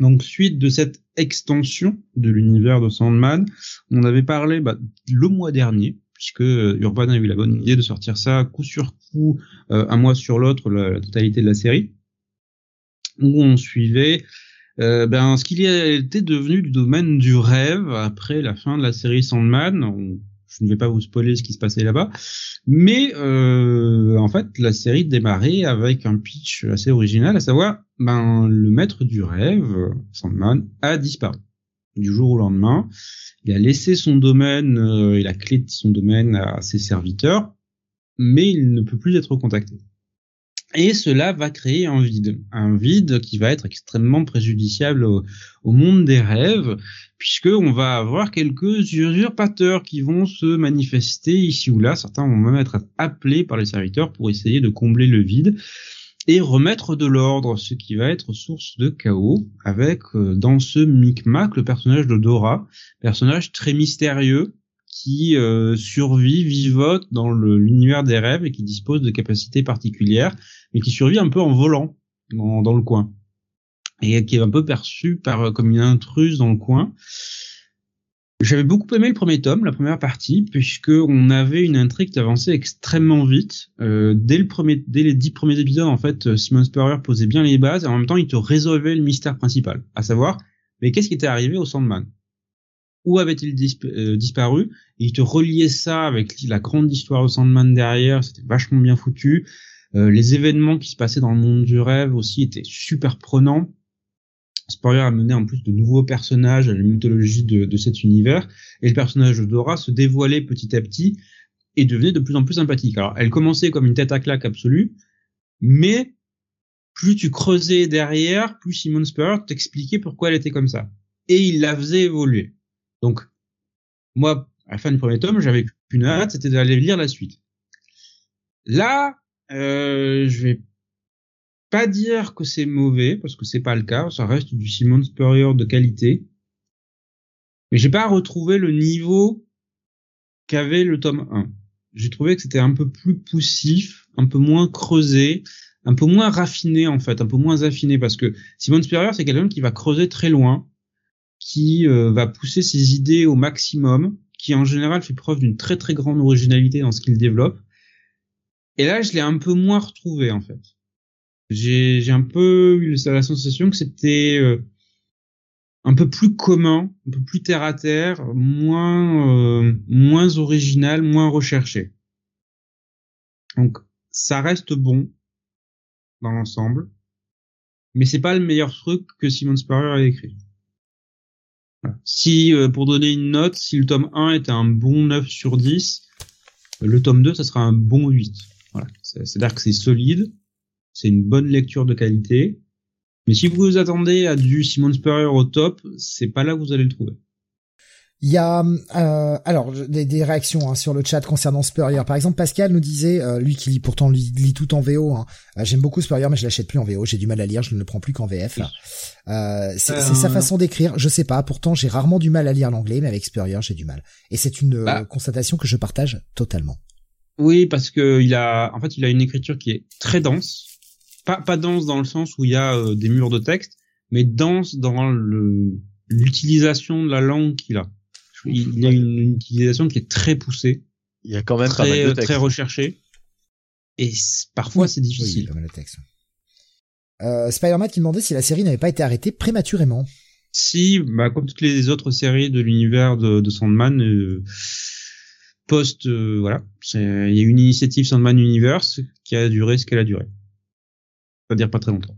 Donc suite de cette extension de l'univers de Sandman, on avait parlé bah, le mois dernier, puisque euh, Urban a eu la bonne idée de sortir ça coup sur coup, euh, un mois sur l'autre, la, totalité de la série, où on suivait euh, ben, ce qu'il était devenu du domaine du rêve après la fin de la série Sandman. je ne vais pas vous spoiler ce qui se passait là-bas, mais en fait la série démarrait avec un pitch assez original, à savoir ben le maître du rêve, Sandman, a disparu du jour au lendemain. Il a laissé son domaine euh, et la clé de son domaine à ses serviteurs, mais il ne peut plus être contacté. Et cela va créer un vide, un vide qui va être extrêmement préjudiciable au, monde des rêves, puisque on va avoir quelques usurpateurs qui vont se manifester ici ou là. Certains vont même être appelés par les serviteurs pour essayer de combler le vide et remettre de l'ordre, ce qui va être source de chaos, avec euh, dans ce micmac le personnage de Dora, personnage très mystérieux qui euh, survit, vivote dans l'univers des rêves et qui dispose de capacités particulières, mais qui survit un peu en volant dans, le coin et qui est un peu perçu par comme une intruse dans le coin. J'avais beaucoup aimé le premier tome, la première partie, puisque on avait une intrigue qui avançait extrêmement vite. Euh, dès le premier, dès les dix premiers épisodes, en fait, euh, Simon Spurrier posait bien les bases et en même temps, il te résolvait le mystère principal, à savoir, mais qu'est-ce qui était arrivé au Sandman? Où avait-il euh, disparu? Il te reliait ça avec la grande histoire au Sandman derrière. C'était vachement bien foutu. les événements qui se passaient dans le monde du rêve aussi étaient super prenants. Spurrier a mené en plus de nouveaux personnages à la mythologie de, cet univers, et le personnage de Dora se dévoilait petit à petit et devenait de plus en plus sympathique. Alors, elle commençait comme une tête à claque absolue, mais plus tu creusais derrière, plus Simon Spurrier t'expliquait pourquoi elle était comme ça. Et il la faisait évoluer. Donc, moi, à la fin du premier tome, j'avais qu'une hâte, c'était d'aller lire la suite. Là, euh, je vais pas dire que c'est mauvais parce que c'est pas le cas, ça reste du Simon Spurrier de qualité. Mais j'ai pas retrouvé le niveau qu'avait le tome 1. J'ai trouvé que c'était un peu plus poussif, un peu moins creusé, un peu moins raffiné en fait, un peu moins affiné parce que Simon Spurrier c'est quelqu'un qui va creuser très loin, qui euh, va pousser ses idées au maximum, qui en général fait preuve d'une très très grande originalité dans ce qu'il développe. Et là, je l'ai un peu moins retrouvé en fait j'ai un peu eu la sensation que c'était euh, un peu plus commun, un peu plus terre à terre, moins euh, moins original, moins recherché. Donc ça reste bon dans l'ensemble, mais c'est pas le meilleur truc que Simon Spurrier a écrit. Si euh, pour donner une note, si le tome 1 était un bon 9 sur 10, le tome 2 ça sera un bon 8. Voilà, c'est-à-dire que c'est solide, c'est une bonne lecture de qualité. Mais si vous vous attendez à du Simon Spurrier au top, c'est pas là que vous allez le trouver. Il y a euh, alors des, réactions hein, sur le chat concernant Spurrier. Par exemple, Pascal nous disait, euh, lui qui lit pourtant lit, lit tout en VO. Hein, euh, J'aime beaucoup Spurrier, mais je l'achète plus en VO. J'ai du mal à lire, je ne le prends plus qu'en VF. Euh, c'est sa façon d'écrire. Je sais pas. Pourtant, j'ai rarement du mal à lire l'anglais, mais avec Spurrier, j'ai du mal. Et c'est une bah. constatation que je partage totalement. Oui, parce que il a, en fait, il a une écriture qui est très dense pas, pas dense dans le sens où il y a euh, des murs de texte, mais dense dans le l'utilisation de la langue qu'il a. Il, y a une, utilisation qui est très poussée. Il y a quand même très, pas mal de texte. très recherché. Et parfois c'est difficile. Oui, pas texte. Euh, Spider-Man qui demandait si la série n'avait pas été arrêtée prématurément. Si, bah, comme toutes les autres séries de l'univers de, de, Sandman, euh, post, euh, voilà, il y a une initiative Sandman Universe qui a duré ce qu'elle a duré dire pas très longtemps.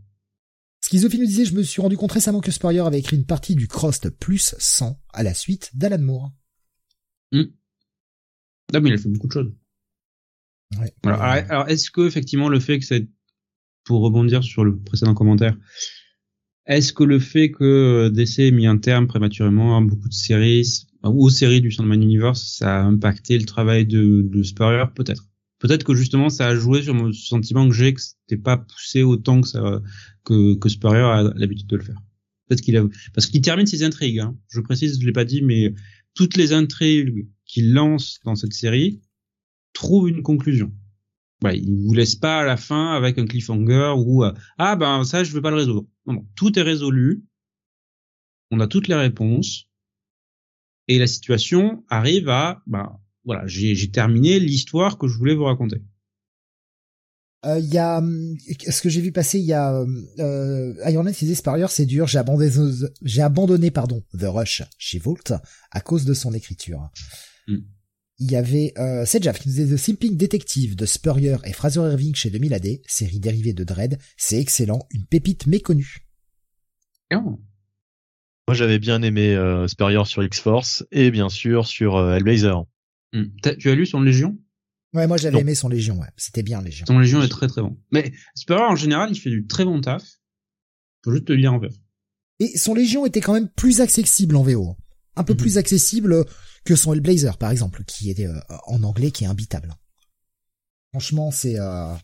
Schizophile nous disait, je me suis rendu compte récemment que Spurrier avait écrit une partie du Crost plus 100 à la suite d'Alan Moore. Hmm. Non, mais il a fait beaucoup de choses. Ouais. Alors, est-ce que effectivement le fait que c'est pour rebondir sur le précédent commentaire, est-ce que le fait que DC ait mis un terme prématurément à beaucoup de séries ou aux séries du Sandman Universe, ça a impacté le travail de, de Spurrier? Peut-être. Peut-être que justement ça a joué sur mon sentiment que j'ai que c'était pas poussé autant que ça que que Spurrier a l'habitude de le faire. Peut-être qu'il a parce qu'il termine ses intrigues. Hein. Je précise, je l'ai pas dit, mais toutes les intrigues qu'il lance dans cette série trouvent une conclusion. Ouais, il vous laisse pas à la fin avec un cliffhanger ou euh, ah ben ça je veux pas le résoudre. Non, non, tout est résolu. On a toutes les réponses et la situation arrive à ben voilà, j'ai terminé l'histoire que je voulais vous raconter. Euh, il y a ce que j'ai vu passer il y a euh, Iron Man disait Spurrier c'est dur j'ai abandonné j'ai abandonné pardon The Rush chez Volt à cause de son écriture mm. il y avait euh, Sedjaf qui nous disait The Simping Detective de Spurrier et Fraser Irving chez 2000 AD série dérivée de Dread c'est excellent une pépite méconnue oh. moi j'avais bien aimé euh, Spurrier sur X-Force et bien sûr sur euh, Hellblazer mm. tu as lu son Légion? Ouais, moi j'avais aimé son Légion, ouais. C'était bien Légion. Son Légion est très très bon. Mais Spurrier en général, il fait du très bon taf. Faut juste te lire en VF. Et son Légion était quand même plus accessible en VO. Un peu mhm. plus accessible que son Hellblazer, par exemple, qui était euh, en anglais, qui est imbitable. Franchement, c'est... Euh...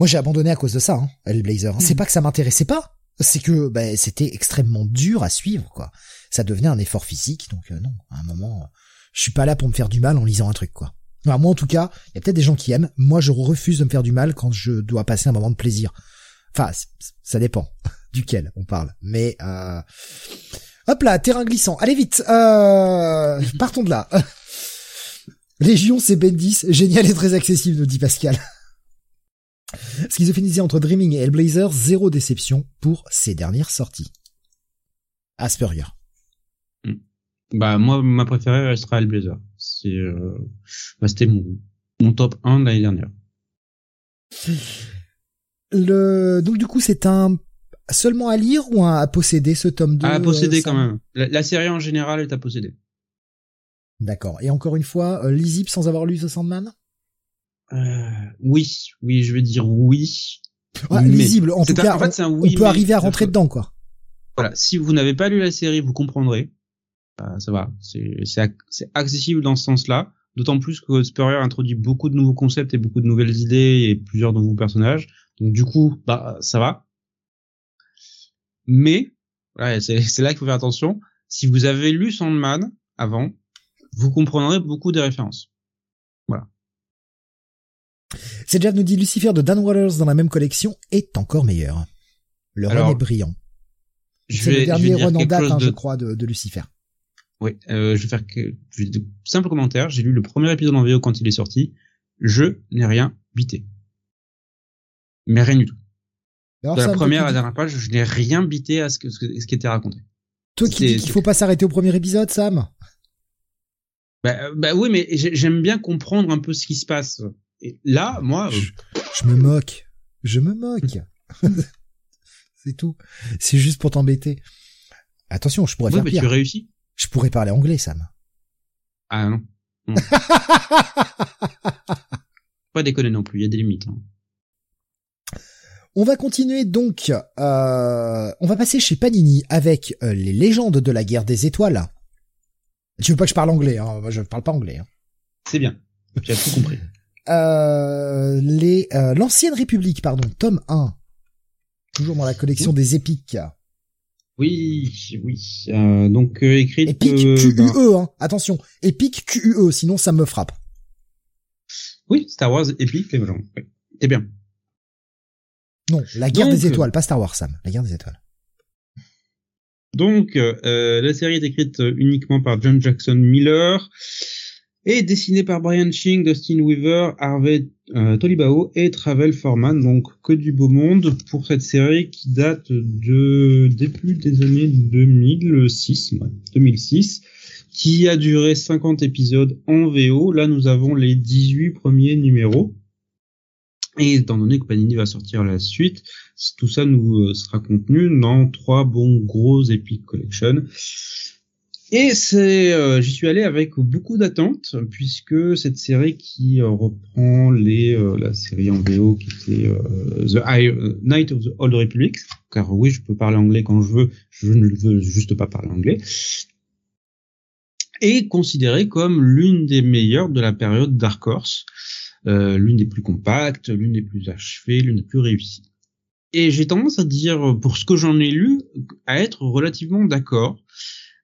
Moi j'ai abandonné à cause de ça, hein, Hellblazer. C'est mhm. pas que ça m'intéressait pas, c'est que bah, c'était extrêmement dur à suivre, quoi. Ça devenait un effort physique, donc euh, non, à un moment, je suis pas là pour me faire du mal en lisant un truc, quoi moi en tout cas, il y a peut-être des gens qui aiment. Moi je refuse de me faire du mal quand je dois passer un moment de plaisir. Enfin, ça dépend duquel on parle. Mais euh... hop là, terrain glissant. Allez vite. Euh... Partons de là. Légion, c'est Bendis, génial et très accessible, nous dit Pascal. Schizophrénisé entre Dreaming et Hellblazer, zéro déception pour ces dernières sorties. Asperger. Bah moi, ma préférée restera Hellblazer. C'est, euh, bah, c'était mon, mon top 1 de l'année dernière. Le, donc du coup, c'est un seulement à lire ou à posséder ce tome 2 À posséder euh, quand même. La, série en général est à posséder. D'accord. Et encore une fois, euh, lisible sans avoir lu The Sandman? Euh, Oui, oui, je vais dire oui. lisible, en tout cas, en fait, on, peut arriver à rentrer dedans, quoi. Voilà, si vous n'avez pas lu la série, vous comprendrez. Bah, ça va, c'est accessible dans ce sens-là. D'autant plus que Spurrier introduit beaucoup de nouveaux concepts et beaucoup de nouvelles idées et plusieurs nouveaux personnages. Donc du coup, bah ça va. Mais ouais, c'est là qu'il faut faire attention. Si vous avez lu Sandman avant, vous comprendrez beaucoup des références. Voilà. C'est nous dit Lucifer de Dan Waters dans la même collection est encore meilleur. Le run est brillant. C'est le dernier run en date, hein, je crois, de, de Lucifer. Oui, euh, je vais faire que de simples commentaires. J'ai lu le premier épisode en VO quand il est sorti. Je n'ai rien bité. Mais rien du tout. de la première à la dernière page, je n'ai rien bité à ce, que, ce, qui était raconté. Toi qui dis qu'il faut pas s'arrêter au premier épisode, Sam? Bah, bah oui, mais j'aime bien comprendre un peu ce qui se passe. Et là, moi... Je, je me moque. Je me moque. C'est tout. C'est juste pour t'embêter. Attention, je pourrais ouais, faire mais pire. Tu réussis je pourrais parler anglais, Sam. Ah non. pas déconner non plus, il y a des limites. Hein. On va continuer donc. Euh, on va passer chez Panini avec euh, les légendes de la guerre des étoiles. Tu veux pas que je parle anglais hein? Moi, je parle pas anglais. Hein. C'est bien. As tout compris. Euh, les l'ancienne République, pardon, tome 1. Toujours dans la collection des épiques. Oui, oui. Euh, donc euh, écrit. Epic euh, QUE, ben- hein. Attention, Epic QUE, sinon ça me frappe. Oui, Star Wars Epic, oui. c'est bien. Non, la guerre des étoiles, pas Star Wars, Sam. La guerre des étoiles. Donc, euh, la série est écrite uniquement par John Jackson Miller et dessinée par Brian Ching, Dustin Weaver, Harvey euh, Tolibao et Travel Foreman, donc que du beau monde pour cette série qui date de début des années 2006, 2006, qui a duré 50 épisodes en VO. Là, nous avons les 18 premiers numéros. Et étant donné que Panini va sortir la suite, tout ça nous euh, sera contenu dans trois bons gros Epic Collection. Et c'est, euh, j'y suis allé avec beaucoup d'attentes puisque cette série qui euh, reprend les euh, la série en VO qui était The Night of the Old Republic, car oui, je peux parler anglais quand je veux, je ne veux juste pas parler anglais, est considérée comme l'une des meilleures de la période Dark Horse. euh, l'une des plus compactes, l'une des plus achevées, l'une des plus réussies. Et j'ai tendance à dire, pour ce que j'en ai lu, à être relativement d'accord.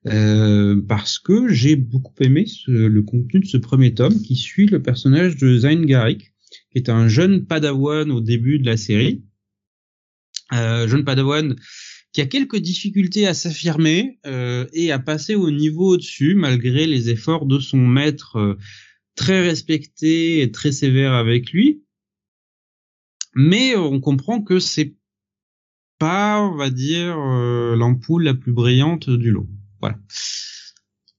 Euh, parce que j'ai beaucoup aimé le contenu de ce premier tome qui suit le personnage de Zayn Garrick, qui est un jeune padawan au début de la série. Euh, jeune padawan qui a quelques difficultés à s'affirmer euh, et à passer au niveau au-dessus malgré les efforts de son maître euh, très respecté et très sévère avec lui. Mais on comprend que c'est pas, on va dire, euh, l'ampoule la plus brillante du lot. Voilà.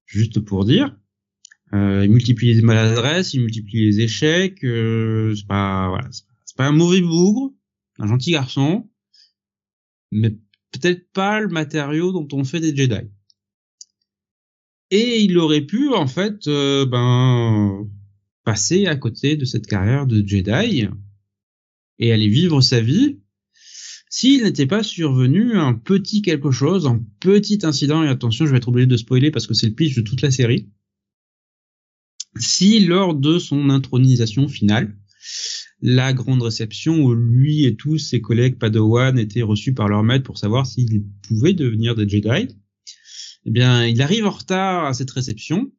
Juste pour dire. Euh, il multiplie les maladresses, il multiplie les échecs. Euh, c'est pas, voilà, c'est pas un mauvais bougre, un gentil garçon, mais peut-être pas le matériau dont on fait des Jedi. Et il aurait pu en fait, euh, ben, passer à côté de cette carrière de Jedi et aller vivre sa vie s'il n'était pas survenu un petit quelque chose, un petit incident, et attention, je vais être obligé de spoiler parce que c'est le pitch de toute la série, si lors de son intronisation finale, la grande réception où lui et tous ses collègues Padawan étaient reçus par leur maître pour savoir s'ils pouvaient devenir des Jedi, eh bien, il arrive en retard à cette réception.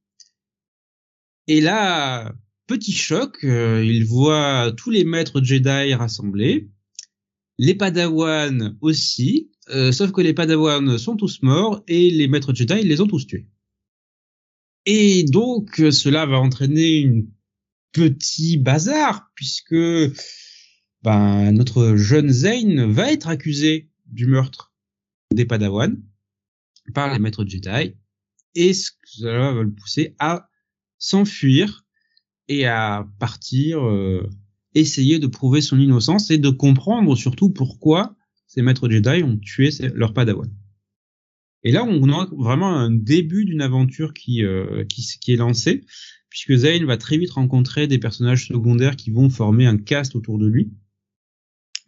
Et là, petit choc, euh, il voit tous les maîtres Jedi rassemblés les Padawan aussi, euh, sauf que les Padawan sont tous morts et les maîtres Jedi les ont tous tués. Et donc cela va entraîner une petit bazar puisque ben, notre jeune Zayn va être accusé du meurtre des Padawan par les maîtres Jedi et cela va le pousser à s'enfuir et à partir euh, essayer de prouver son innocence et de comprendre surtout pourquoi ces maîtres Jedi ont tué leur padawan. Et là, on a vraiment un début d'une aventure qui, euh, qui, est lancée, puisque Zayn va très vite rencontrer des personnages secondaires qui vont former un cast autour de lui.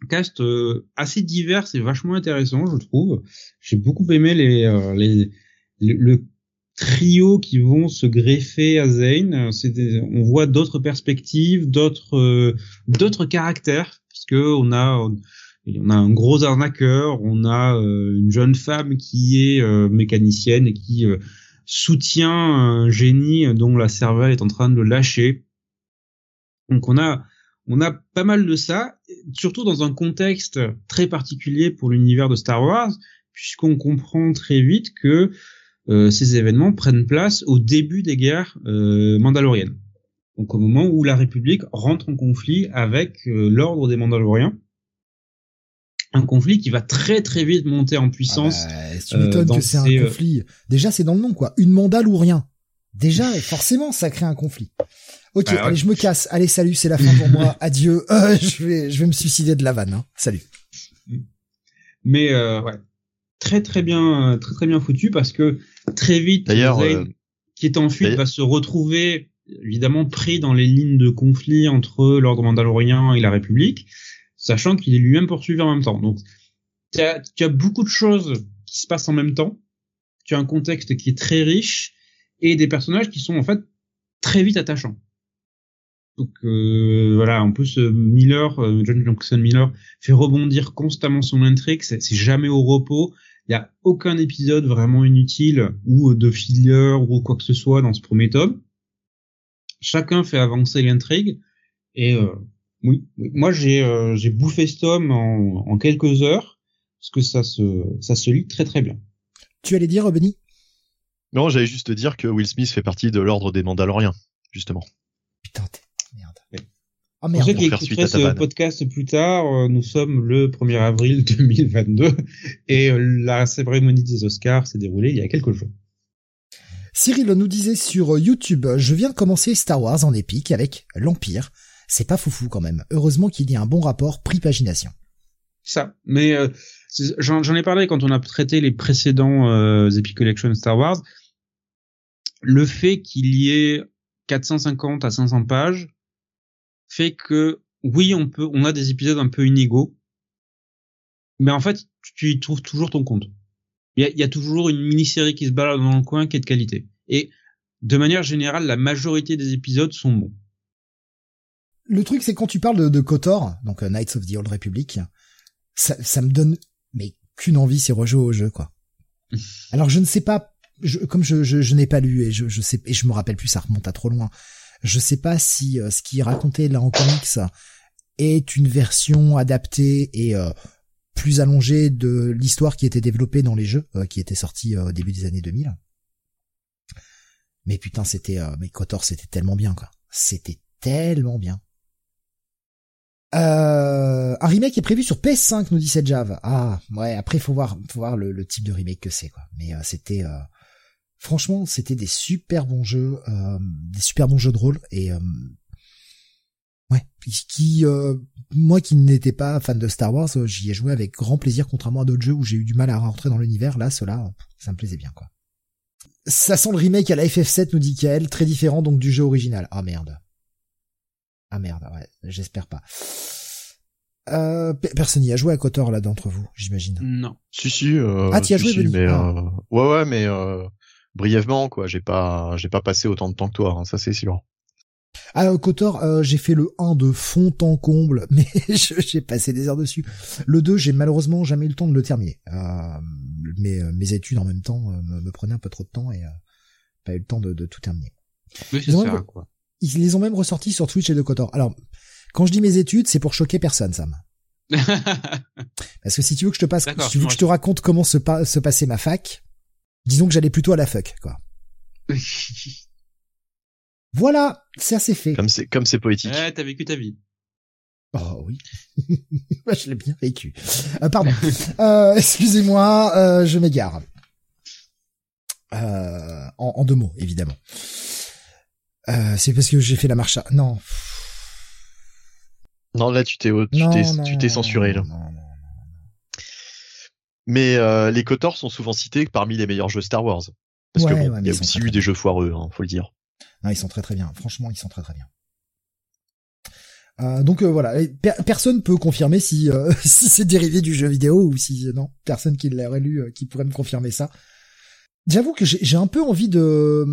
Cast euh, assez divers et vachement intéressant, je trouve. J'ai beaucoup aimé les, euh, les, le, trio qui vont se greffer à Zane. on voit d'autres perspectives, d'autres euh, d'autres caractères, parce que on a on a un gros arnaqueur, on a euh, une jeune femme qui est euh, mécanicienne et qui soutient un génie dont la cervelle est en train de lâcher. Donc on a on a pas mal de ça, surtout dans un contexte très particulier pour l'univers de Star Wars, puisqu'on comprend très vite que euh, ces événements prennent place au début des guerres euh, mandaloriennes. Donc au moment où la République rentre en conflit avec euh, l'ordre des Mandaloriens. Un conflit qui va très très vite monter en puissance. Ah bah, tu m'étonnes que c'est un conflit. Déjà c'est dans le nom quoi. Une mandale ou rien. Déjà forcément ça crée un conflit. Ok, ah allez, je me casse. Allez, salut, c'est la fin pour moi. Adieu. je vais, je vais me suicider de la vanne. Hein. Salut. Mais ouais, très très bien, très très bien foutu parce que très vite, d'ailleurs, euh, qui est en fuite va se retrouver évidemment pris dans les lignes de conflit entre l'ordre mandalorien et la République, sachant qu'il est lui-même poursuivi en même temps. Donc, tu as, as, beaucoup de choses qui se passent en même temps. Tu as un contexte qui est très riche et des personnages qui sont en fait très vite attachants. Donc euh, voilà, en plus euh, Miller, John Jackson Miller, fait rebondir constamment son intrigue, c'est jamais au repos. Il y a aucun épisode vraiment inutile ou de filler ou quoi que ce soit dans ce premier tome. Chacun fait avancer l'intrigue et euh, oui, moi j'ai euh, j'ai bouffé ce tome en, en, quelques heures parce que ça se ça se lit très très bien. Tu allais dire Benny? Non, j'allais juste dire que Will Smith fait partie de l'ordre des Mandaloriens justement. Putain, merde. Ah, Pour ceux qui écouteraient ce podcast plus tard, euh, nous sommes le 1er avril 2022 et euh, la cérémonie des Oscars s'est déroulée il y a quelques jours. Cyril nous disait sur YouTube, je viens de commencer Star Wars en épique avec l'Empire. C'est pas foufou quand même. Heureusement qu'il y a un bon rapport prix-pagination. Ça, mais euh, j'en ai parlé quand on a traité les précédents euh, Epic Collection Star Wars. Le fait qu'il y ait 450 à 500 pages, fait que oui, on peut, on a des épisodes un peu inégaux, mais en fait, tu y trouves toujours ton compte. Il y a, toujours une mini-série qui se balade dans le coin qui est de qualité. Et de manière générale, la majorité des épisodes sont bons. le truc, c'est quand tu parles de, de KOTOR, donc euh, Knights of the Old Republic, ça, ça me donne mais qu'une envie, c'est rejouer au jeu, quoi. Alors je ne sais pas, je, comme je, je, je n'ai pas lu et je, je sais et je me rappelle plus, ça remonte à trop loin. Je sais pas si euh, ce qui est raconté là en comics est une version adaptée et euh, plus allongée de l'histoire qui était développée dans les jeux, euh, qui était sortie au début des années 2000. Mais putain, c'était, mais Kotor, c'était tellement bien, quoi. C'était tellement bien. Un remake est prévu sur PS5, nous dit cette. Ah, ouais. Après, faut voir, faut voir le, type de remake que c'est, quoi. Mais c'était, franchement, c'était des super bons jeux, des super bons jeux de rôle et ouais, qui, moi qui n'étais pas fan de Star Wars, j'y ai joué avec grand plaisir, contrairement à d'autres jeux où j'ai eu du mal à rentrer dans l'univers. Là, cela, ça me plaisait bien, quoi. Ça sent le remake à la FF7, nous dit Kael, très différent donc du jeu original. Ah merde. Ah merde, ouais, j'espère pas. Euh, personne n'y a joué à Kotor là d'entre vous, j'imagine. Non. Si si. Euh, ah, tu as joué, mais ah. euh, ouais ouais, mais euh, brièvement quoi. J'ai pas j'ai pas passé autant de temps que toi, hein, ça c'est sûr. Ah, Kotor, euh, j'ai fait le 1 de fond en comble, mais j'ai passé des heures dessus. Le 2, j'ai malheureusement jamais eu le temps de le terminer. Euh, mes, mes études en même temps me, me, prenaient un peu trop de temps et pas eu le temps de, de tout terminer. Mais c'est ça, quoi? ils les ont même ressortis sur Twitch et de Kotor. Alors, quand je dis mes études, c'est pour choquer personne, Sam. Parce que si tu veux que je te passe, si tu veux que je te raconte comment se, se passait ma fac, disons que j'allais plutôt à la fuck, quoi. voilà, c'est assez fait. Comme c'est, comme c'est poétique. Ouais, t'as vécu ta vie. Oh oui, je l'ai bien vécu. Euh, pardon, euh, excusez-moi, euh, je m'égare. Euh, en, en, deux mots, évidemment. Euh, c'est parce que j'ai fait la marche à... Non. Non, là, tu t'es, tu t'es, censuré, là. Mais euh, les Kotor sont souvent cités parmi les meilleurs jeux Star Wars. Parce que bon, il y a aussi eu des jeux foireux, hein, faut le dire. Non, ils sont très très bien. Franchement, ils sont très très bien. Euh, donc voilà, personne peut confirmer si si c'est dérivé du jeu vidéo ou si non, personne qui l'aurait lu qui pourrait me confirmer ça. J'avoue que j'ai un peu envie de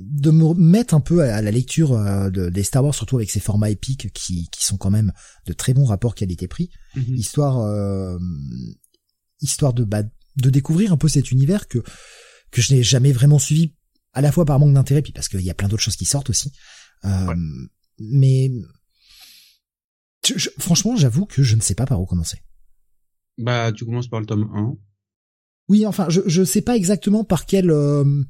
de me mettre un peu à la lecture euh, de, des Star Wars, surtout avec ces formats épiques qui, qui sont quand même de très bons rapports qualité-prix, mhm. histoire euh, histoire de bah, de découvrir un peu cet univers que que je n'ai jamais vraiment suivi, à la fois par manque d'intérêt, puis parce qu'il y a plein d'autres choses qui sortent aussi. Euh, mais franchement, j'avoue que je ne sais pas par où commencer. Bah, tu commences par le tome 1. Oui, enfin, je je sais pas exactement par quelle euh,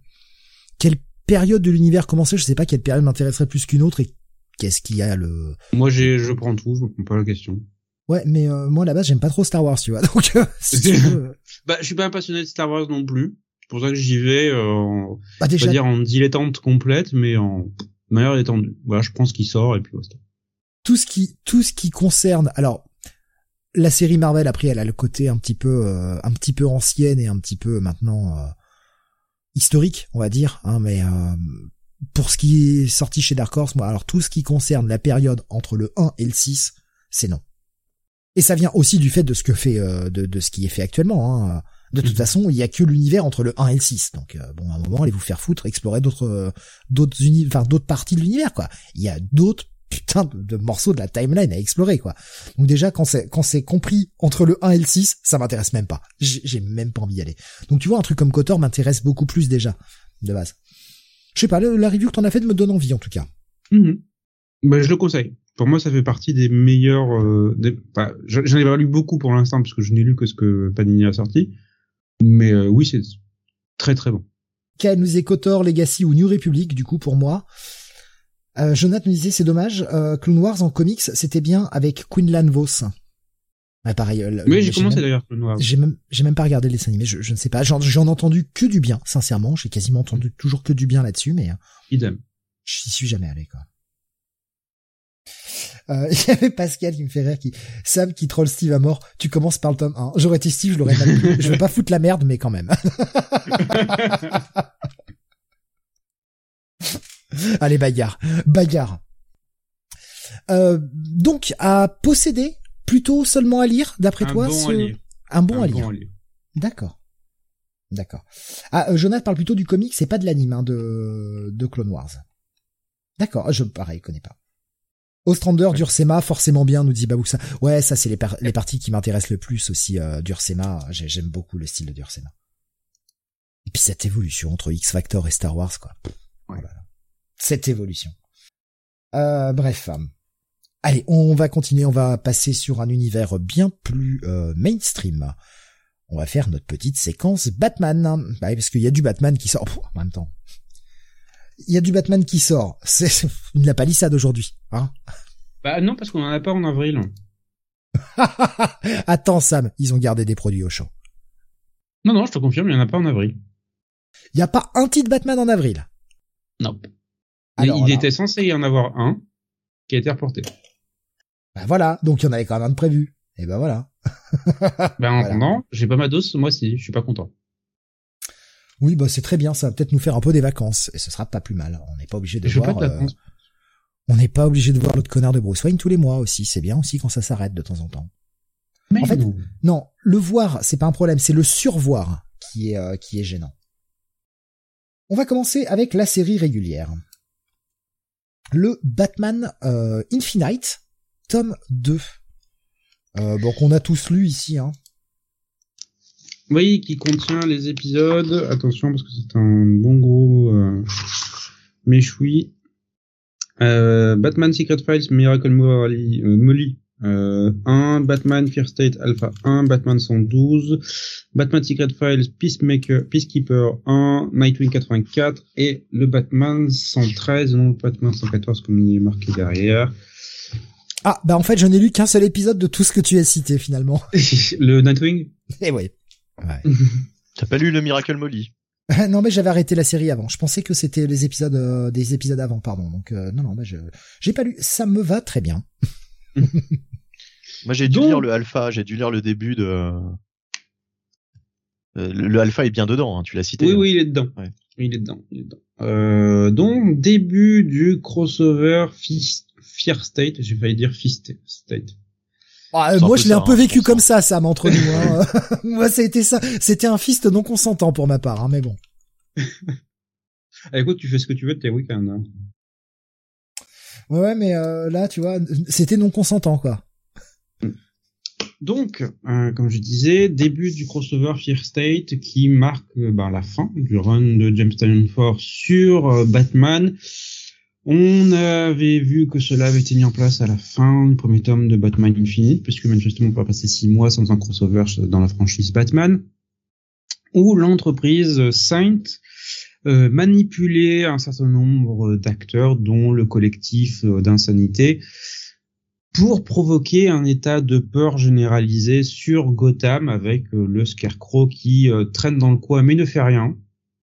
quelle période de l'univers commencer. Je sais pas quelle période m'intéresserait plus qu'une autre et qu'est-ce qu'il y a le. Moi, j'ai je prends tout, je me prends pas la question. Ouais, mais euh, moi à la base j'aime pas trop Star Wars, tu vois. Donc, euh, bah, je suis pas un passionné de Star Wars non plus. C'est pour ça que j'y vais, en, bah, déjà... dire en dilettante complète, mais en meilleure étendue. Voilà, je prends ce qui sort et puis voilà. Tout ce qui, tout ce qui concerne, alors la série Marvel après elle a le côté un petit peu euh, un petit peu ancienne et un petit peu maintenant euh, historique on va dire hein, mais euh, pour ce qui est sorti chez Dark Horse moi alors tout ce qui concerne la période entre le 1 et le 6 c'est non et ça vient aussi du fait de ce que fait de, de ce qui est fait actuellement hein. de toute mhm. façon il y a que l'univers entre le 1 et le 6 donc bon à un moment allez vous faire foutre explorer d'autres d'autres univers d'autres parties de l'univers quoi il y a d'autres putain de, morceaux de la timeline à explorer quoi. Donc déjà quand c'est quand c'est compris entre le 1 et le 6, ça m'intéresse même pas. J'ai même pas envie d'y aller. Donc tu vois un truc comme Kotor m'intéresse beaucoup plus déjà de base. Je sais pas, la review que t'en as fait me donne envie en tout cas. Mm Bah, je le conseille. Pour moi, ça fait partie des meilleurs. Euh, j'en ai pas lu beaucoup pour l'instant parce que je n'ai lu que ce que Panini a sorti. Mais euh, oui, c'est très très bon. Quel nous Kotor, Legacy ou New Republic du coup pour moi. Euh, Jonathan nous disait c'est dommage, euh, Clone Wars en comics c'était bien avec Quinlan Vos. Ouais, pareil. Oui, j'ai commencé d'ailleurs Clone Wars. J'ai même, j'ai même pas regardé les animés, je, je ne sais pas. J'en, ai entendu que du bien, sincèrement. J'ai quasiment entendu toujours que du bien là-dessus, mais. Idem. J'y suis jamais allé, quoi. Euh, il y avait Pascal qui me fait rire, qui Sam qui troll Steve à mort. Tu commences par le tome 1. J'aurais été Steve, je l'aurais mal Je veux pas foutre la merde, mais quand même. Allez, bagarre. Bagarre. Euh, donc, à posséder, plutôt seulement à lire, d'après toi ce... Un bon à lire. D'accord. D'accord. Ah, euh, Jonathan parle plutôt du comic, c'est pas de l'anime hein, de, de Clone Wars. D'accord, je pareil, connais pas. Ostrander, d'Ursema, forcément bien, nous dit Baboussa. Ouais, ça c'est les, les parties qui m'intéressent le plus aussi euh, d'Ursema. J'aime beaucoup le style de d'Ursema. Et puis cette évolution entre X Factor et Star Wars, quoi. Voilà. Cette évolution. Euh, bref. Allez, on va continuer, on va passer sur un univers bien plus euh, mainstream. On va faire notre petite séquence Batman. Bah, parce qu'il y a du Batman qui sort en même temps il y a du Batman qui sort. C'est une la palissade aujourd'hui, hein Bah non, parce qu'on en a pas en avril. Attends Sam, ils ont gardé des produits au champ. Non, non, je te confirme, il y en a pas en avril. Il y a pas un titre Batman en avril? Non. il était censé y en avoir un qui a été reporté. Bah voilà, donc il y en avait quand même un de prévu. Et ben voilà. ben en attendant, j'ai pas ma dose ce mois-ci, je suis pas content. Oui, bah c'est très bien, ça va peut-être nous faire un peu des vacances et ce sera pas plus mal. On n'est pas obligé de voir. Euh, on n'est pas obligé de voir l'autre connard de Bruce Wayne tous les mois aussi. C'est bien aussi quand ça s'arrête de temps en temps. en fait, non. le voir, c'est pas un problème, c'est le survoir qui est euh, qui est gênant. On va commencer avec la série régulière. Le Batman euh, Infinite, tome 2. Euh, bon, qu'on a tous lu ici, hein. Oui, qui contient les épisodes. Attention parce que c'est un bon gros euh, méchoui. Euh, Batman Secret Files, Miracle Molly, euh, Molly euh, 1, Batman Fear State Alpha 1, Batman 112, Batman Secret Files Peacemaker, Peacekeeper 1, Nightwing 84 et le Batman 113, non Batman 114 comme il est marqué derrière. Ah, bah en fait, je n'ai lu qu'un seul épisode de tout ce que tu as cité finalement. le Nightwing? Eh oui. Ouais. T'as pas lu le Miracle Molly? Non mais j'avais arrêté la série avant. Je pensais que c'était les épisodes euh, des épisodes avant, pardon. Donc euh, non non, bah je j'ai pas lu. Ça me va très bien. Moi j'ai dû lire le alpha, j'ai dû lire le début de. Euh, le, alpha est bien dedans, hein, tu l'as cité. Oui hein. oui il est dedans. Ouais. Il est dedans. Il est dedans. donc début du crossover Fear State, j'ai failli dire Fist State. Ah, moi, je l'ai un peu hein, vécu comme ça, Sam, entre nous. Hein. moi, ça a été ça. C'était un fist non consentant pour ma part, hein, mais bon. Ah, écoute, tu fais ce que tu veux de tes week-ends. Hein. Ouais, mais euh, là, tu vois, c'était non consentant, quoi. Donc, euh, comme je disais, début du crossover Fear State qui marque euh, ben, la fin du run de James Tynion sur Batman on avait vu que cela avait été mis en place à la fin du premier tome de Batman Infinite, puisque manifestement on peut passer six mois sans un crossover dans la franchise Batman, où l'entreprise Saint euh, manipulait un certain nombre d'acteurs, dont le collectif euh, d'insanité, pour provoquer un état de peur généralisé sur Gotham avec euh, le Scarecrow qui traîne dans le coin mais ne fait rien.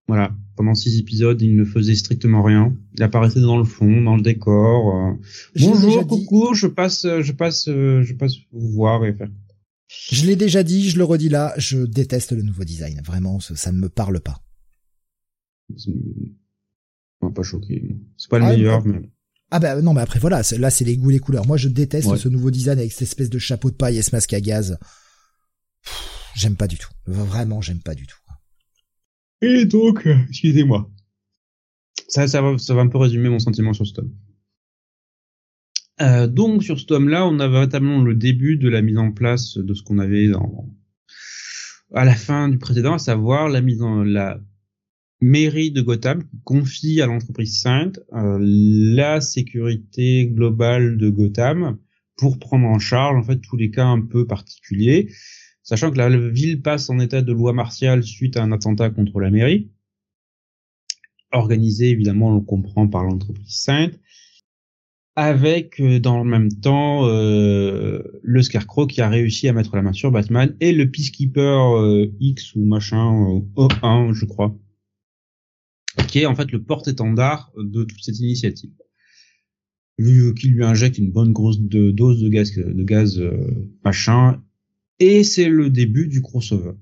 Voilà, pendant six épisodes, il ne faisait strictement rien. Il apparaissait dans le fond, dans le décor. Euh. Bonjour, coucou, je passe, je passe, je passe vous voir et faire. Je l'ai déjà dit, je le redis là, je déteste le nouveau design. Vraiment, ça ne me parle pas. M'a pas choqué. C'est pas le ah, meilleur, mais. Ah bah non, mais après voilà, là c'est les goûts, les couleurs. Moi je déteste ce nouveau design avec cette espèce de chapeau de paille et ce masque à gaz. J'aime pas du tout. Vraiment, j'aime pas du tout. Et donc, euh, excusez-moi. Ça, ça va, ça va un peu résumer mon sentiment sur ce tome. Euh, donc sur ce tome-là, on a véritablement le début de la mise en place de ce qu'on avait dans, à la fin du précédent, à savoir la mise en la mairie de Gotham qui confie à l'entreprise Sainte euh, la sécurité globale de Gotham pour prendre en charge en fait tous les cas un peu particuliers sachant que la ville passe en état de loi martiale suite à un attentat contre la mairie, organisé évidemment, on le comprend, par l'entreprise Sainte, avec euh, dans le même temps euh, le Scarecrow qui a réussi à mettre la main sur Batman et le Peacekeeper euh, X ou machin O1 je crois, qui est en fait le porte-étendard de toute cette initiative. Qui lui injecte une bonne grosse dose de gaz, de gaz machin et c'est le début du crossover.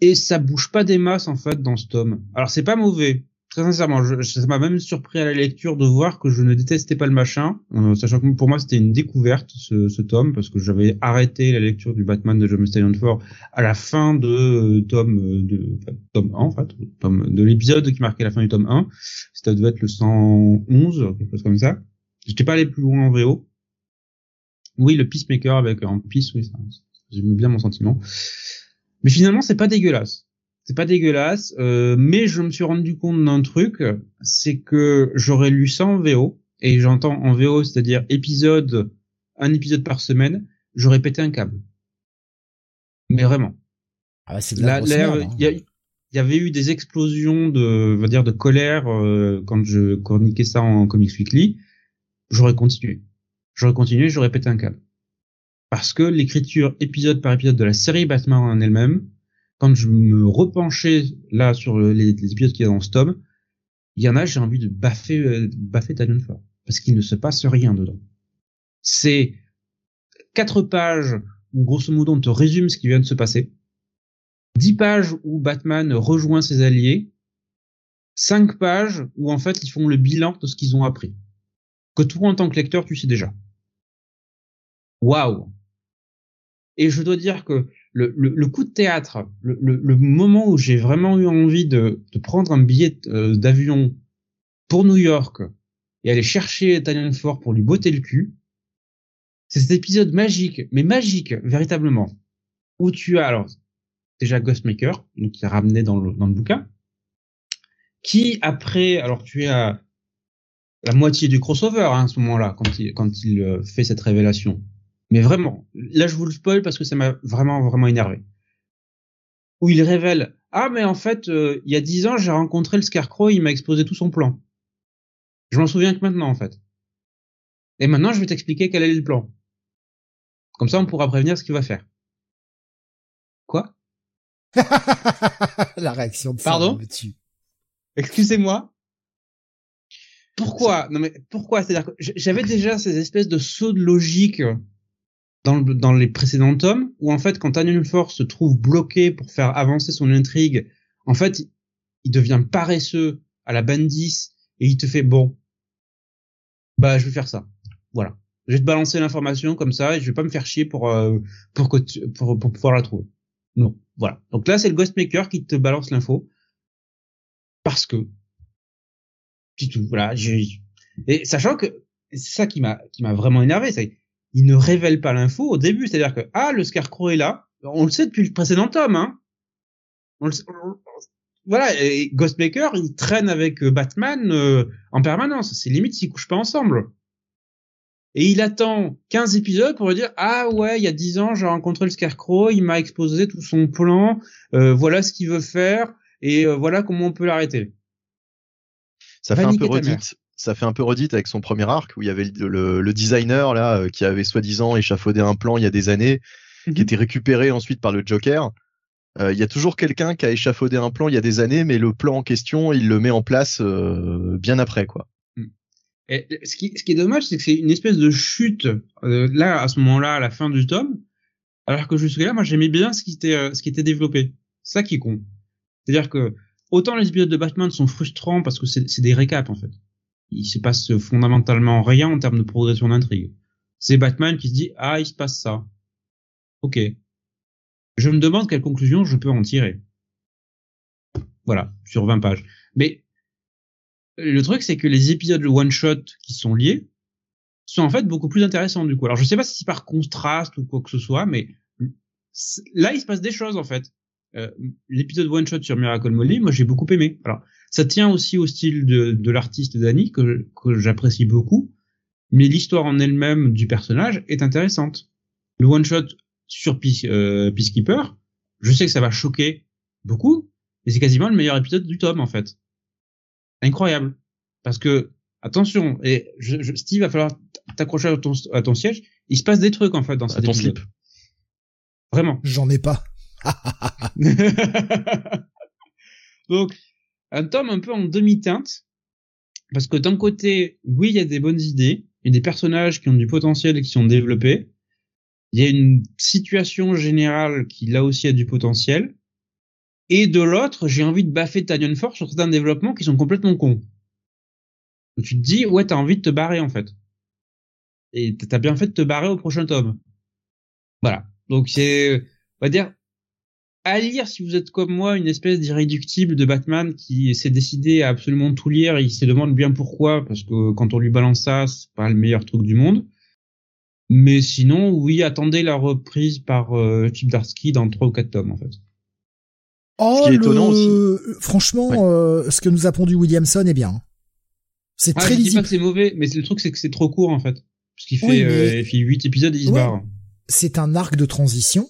Et ça bouge pas des masses en fait dans ce tome. Alors c'est pas mauvais, très sincèrement. Je, ça m'a même surpris à la lecture de voir que je ne détestais pas le machin, euh, sachant que pour moi c'était une découverte ce, ce, tome parce que j'avais arrêté la lecture du Batman de John Stallion Ford à la fin de euh, tome euh, de tome 1 en fait, de l'épisode qui marquait la fin du tome 1. Ça devait être le 111, quelque chose comme ça. J'étais pas allé plus loin en VO. Oui, le Peacemaker avec un Peace, oui, ça, j'aime bien mon sentiment. Mais finalement, c'est pas dégueulasse. C'est pas dégueulasse, euh, mais je me suis rendu compte d'un truc, c'est que j'aurais lu ça en VO, et j'entends en VO, c'est-à-dire épisode, un épisode par semaine, j'aurais pété un câble. Mais vraiment. Ah, c'est de la, hein. il y, avait eu des explosions de, on va dire, de colère euh, quand je chroniquais ça en Comics Weekly. J'aurais continué. J'aurais continué, j'aurais pété un câble. Parce que l'écriture épisode par épisode de la série Batman en elle-même, quand je me repenchais là sur les, épisodes qu'il y a dans ce tome, il y en a, j'ai envie de baffer, euh, baffer Ford. Parce qu'il ne se passe rien dedans. C'est quatre pages où grosso modo on te résume ce qui vient de se passer. Dix pages où Batman rejoint ses alliés. Cinq pages où en fait ils font le bilan de ce qu'ils ont appris. Que toi en tant que lecteur tu sais déjà. Waouh Et je dois dire que le, coup de théâtre, le, moment où j'ai vraiment eu envie de, prendre un billet euh, d'avion pour New York et aller chercher Italian Fort pour lui botter le cul, c'est cet épisode magique, mais magique, véritablement, où tu as alors déjà Ghostmaker, donc qui est ramené dans le, dans bouquin, qui après, alors tu es à la moitié du crossover hein, à ce moment-là, quand il, quand il euh, fait cette révélation. Mais vraiment, là je vous le spoil parce que ça m'a vraiment vraiment énervé. Où il révèle ah mais en fait euh, il y a dix ans j'ai rencontré le Scarecrow, il m'a exposé tout son plan. Je m'en souviens que maintenant en fait. Et maintenant je vais t'expliquer quel est le plan. Comme ça, on pourra prévenir ce qu'il va faire. Quoi? La réaction de Pardon? Excusez-moi. Pourquoi? Non mais pourquoi? C'est-à-dire que j'avais déjà ces espèces de sauts de logique dans, dans les précédents tomes où en fait quand Force se trouve bloqué pour faire avancer son intrigue, en fait il devient paresseux à la Bandis et il te fait bon bah je vais faire ça. Voilà. Je vais te balancer l'information comme ça et je vais pas me faire chier pour euh, pour, que pour, pour pouvoir la trouver. Non, voilà. Donc là c'est le Ghostmaker qui te balance l'info parce que c'est tout. Voilà. Et sachant que c'est ça qui m'a qui m'a vraiment énervé, c'est il ne révèle pas l'info au début, c'est-à-dire que ah le Scarecrow est là, on le sait depuis le précédent tome, hein. On le sait, voilà, et Ghostmaker, il traîne avec euh, Batman euh, en permanence. C'est limite s'ils couchent pas ensemble. Et il attend 15 épisodes pour lui dire ah ouais il y a 10 ans j'ai rencontré le Scarecrow il m'a exposé tout son plan euh, voilà ce qu'il veut faire et euh, voilà comment on peut l'arrêter. Ça fait un peu redite ça fait un peu redite avec son premier arc où il y avait le, designer là euh, qui avait soi-disant échafaudé un plan il y a des années qui mhm. était récupéré ensuite par le Joker il y a toujours quelqu'un qui a échafaudé un plan il y a des années mais le plan en question il le met en place bien après quoi et ce qui, ce qui est dommage, c'est que c'est une espèce de chute euh, là à ce moment-là, à la fin du tome, alors que jusque-là, moi j'aimais bien ce qui était euh, ce qui était développé. C'est ça qui con. C'est-à-dire que autant les épisodes de Batman sont frustrants parce que c'est des récaps en fait. Il se passe fondamentalement rien en termes de progression d'intrigue. C'est Batman qui se dit ah il se passe ça. Ok. Je me demande quelle conclusion je peux en tirer. Voilà, sur 20 pages. Mais le truc, c'est que les épisodes one-shot qui sont liés sont en fait beaucoup plus intéressants du coup. Alors je sais pas si c'est par contraste ou quoi que ce soit, mais là il se passe des choses en fait. Euh, L'épisode one-shot sur Miracle Molly, moi j'ai beaucoup aimé. Alors ça tient aussi au style de, de l'artiste Danny que, que j'apprécie beaucoup, mais l'histoire en elle-même du personnage est intéressante. Le one-shot sur Peace, euh, Peacekeeper, je sais que ça va choquer beaucoup, mais c'est quasiment le meilleur épisode du tome en fait incroyable. Parce que, attention, et je, je, Steve, va falloir t'accrocher à ton, à ton siège. Il se passe des trucs, en fait, dans cette ton slip. Vraiment. J'en ai pas. Donc, un tome un peu en demi-teinte. Parce que d'un côté, oui, il y a des bonnes idées. Il y a des personnages qui ont du potentiel et qui sont développés. Il y a une situation générale qui, là aussi, a du potentiel. Et de l'autre, j'ai envie de baffer Tanyon Force sur certains développements qui sont complètement cons. tu te dis, ouais, t'as envie de te barrer, en fait. Et t'as bien fait de te barrer au prochain tome. Voilà. Donc c'est, on va dire, à lire si vous êtes comme moi une espèce d'irréductible de Batman qui s'est décidé à absolument tout lire et il se demande bien pourquoi parce que quand on lui balance ça c'est pas le meilleur truc du monde mais sinon oui attendez la reprise par euh, Chip Darsky dans trois ou quatre tomes en fait Oh, Ce qui est le- étonnant aussi. franchement, Ouais. euh, ce que nous a pondu Williamson est bien. C'est ah, très je dis pas lisible. que c'est mauvais mais le truc c'est que c'est trop court en fait parce qu'il fait Oui, euh, mais- il fait huit épisodes et il se barre C'est un arc de transition.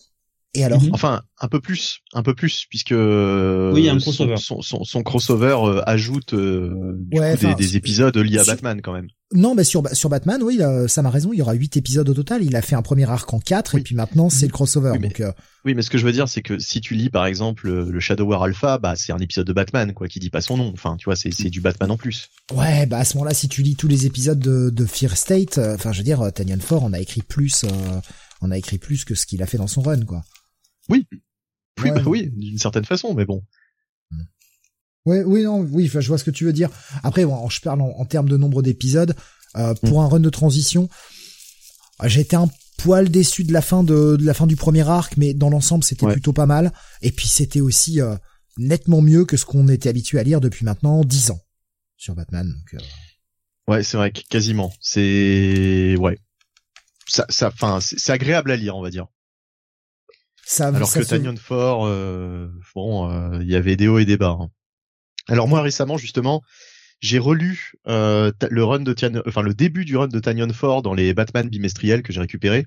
Et alors, Mhm. Enfin, un peu plus, un peu plus, puisque euh, Oui, il y a un son- crossover. Son, son, son crossover euh, ajoute euh, du Ouais, coup, des, épisodes liés à sur- Batman quand même. non, mais sur sur Batman, oui, là, ça m'a raison. Il y aura huit épisodes au total. Il a fait un premier arc en quatre, Oui. et puis maintenant c'est le crossover. Oui, mais- Donc, euh, Oui, mais ce que je veux dire, c'est que si tu lis par exemple le Shadow War Alpha, bah c'est un épisode de Batman, quoi, qui dit pas son nom. Enfin, tu vois, c'est c'est du Batman en plus. ouais, bah à ce moment-là, si tu lis tous les épisodes de, de Fear State, euh, enfin, je veux dire, Tanyan Ford, on a écrit plus, euh, on a écrit plus que ce qu'il a fait dans son run, quoi. Oui, Ouais. bah oui, d'une certaine façon, mais bon. Ouais, oui, non, oui, je vois ce que tu veux dire. Après, bon, je parle en, en termes de nombre d'épisodes. Euh, pour Mm. un run de transition, j'ai été un poil déçu de la fin de, de la fin du premier arc, mais dans l'ensemble, c'était Ouais. plutôt pas mal. Et puis, c'était aussi euh, nettement mieux que ce qu'on était habitué à lire depuis maintenant dix ans sur Batman. Donc, euh, Ouais, c'est vrai, que quasiment. C'est ouais. Ça, ça, enfin, c'est agréable à lire, on va dire. Ça, Alors ça que se- Tanyon Fort, euh, bon, euh, il y avait des hauts et des bas. hein. Alors moi récemment justement, j'ai relu euh, le run de Tian, enfin le début du run de Tanyon Fort dans les Batman bimestriels que j'ai récupéré.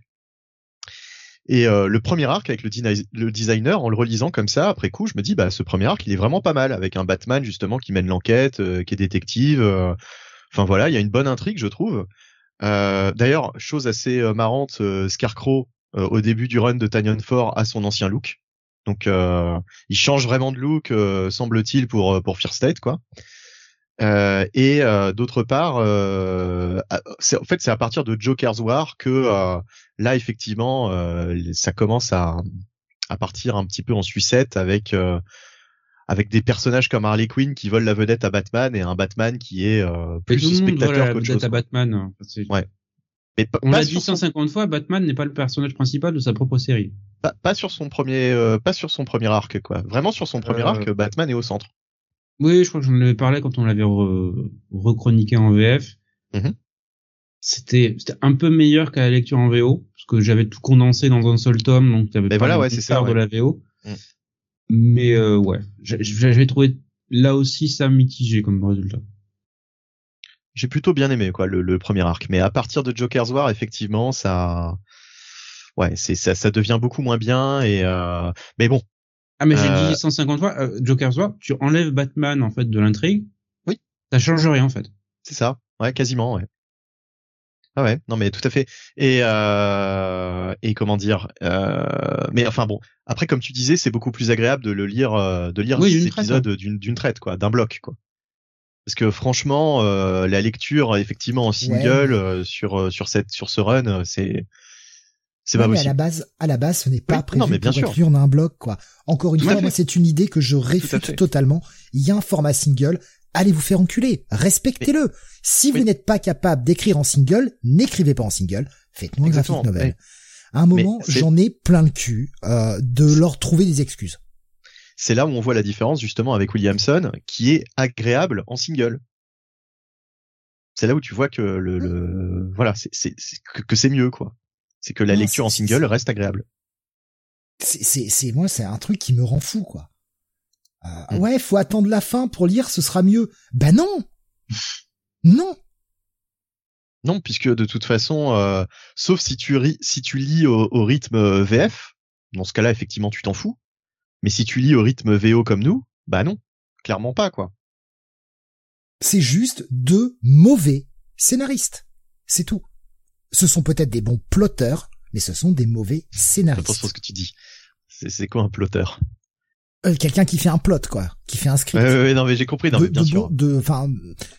Et euh, le premier arc avec le, le designer, en le relisant comme ça, après coup, je me dis, bah ce premier arc, il est vraiment pas mal, avec un Batman justement qui mène l'enquête, euh, qui est détective. euh, Enfin voilà, il y a une bonne intrigue, je trouve. Euh, D'ailleurs, chose assez marrante, euh, Scarecrow au début du run de Tanyon Fort a son ancien look. Donc euh, il change vraiment de look, euh, semble-t-il, pour euh, pour Fear State, quoi. Euh, et euh, d'autre part, euh, à- c'est- en fait, c'est à partir de Joker's War que euh, là, effectivement, euh, ça commence à à partir un petit peu en sucette avec euh, avec des personnages comme Harley Quinn qui volent la vedette à Batman et un Batman qui est euh, plus spectateur la qu'autre vedette chose. à. Batman hein. Ouais. Mais pas, on pas l'a dit sur son- 150 fois Batman n'est pas le personnage principal de sa propre série pas, pas sur son premier euh, pas sur son premier arc quoi vraiment sur son premier Euh, arc Batman est au centre Oui, je crois que j'en avais parlé quand on l'avait re- rechroniqué en VF. Mhm. C'était c'était un peu meilleur qu'à la lecture en VO parce que j'avais tout condensé dans un seul tome, donc t'avais Mais pas voilà, ouais, de la VO. Mhm. Mais euh, ouais, j'avais trouvé là aussi ça mitigé comme résultat. J'ai plutôt bien aimé quoi le, le premier arc. Mais à partir de Joker's War effectivement ça ouais c'est ça ça devient beaucoup moins bien et euh... mais bon. Ah mais j'ai Euh, dit 150 fois euh, Joker's War, tu enlèves Batman en fait de l'intrigue. Oui. Ça change rien en fait. c'est ça. Ouais quasiment ouais. Ah ouais non mais tout à fait. Et euh... et comment dire euh... mais enfin bon. Après comme tu disais c'est beaucoup plus agréable de le lire euh, de lire Oui, ces traite, épisodes d'une d'une traite quoi d'un bloc quoi parce que franchement euh, la lecture effectivement en single Ouais. euh, sur euh, sur cette sur ce run c'est c'est Ouais, pas mais à la possible base, à la base, ce n'est pas Oui, prévu non, mais bien pour sûr. être lu en un bloc, quoi. Encore une Tout fois, moi, c'est une idée que je réfute totalement. Il y a un format single. Allez vous faire enculer. Respectez-le. Si vous n'êtes pas capable d'écrire en single, n'écrivez pas en single. Faites-nous un graphic novel. À un moment, j'en ai plein le cul euh, de leur trouver des excuses. C'est là où on voit la différence justement avec Williamson qui est agréable en single c'est là où tu vois que le, le voilà c'est c'est c'est- que, que c'est mieux quoi c'est que la Non, lecture en single reste agréable C'est, c'est, c'est moi, c'est un truc qui me rend fou, quoi. Euh, Mm. Ouais, faut attendre la fin pour lire, ce sera mieux. Ben non, non. non puisque de toute façon euh, sauf si tu si tu lis au, au rythme euh, VF dans ce cas-là effectivement tu t'en fous mais si tu lis au rythme VO comme nous bah non clairement pas quoi c'est juste deux mauvais scénaristes. C'est tout. Ce sont peut-être des bons plotteurs, mais ce sont des mauvais scénaristes. attention à ce que tu dis c'est quoi un plotter Euh, Quelqu'un qui fait un plot, quoi, qui fait un script. ouais, ouais, ouais, non mais j'ai compris non de, mais bien de sûr bon- de, enfin,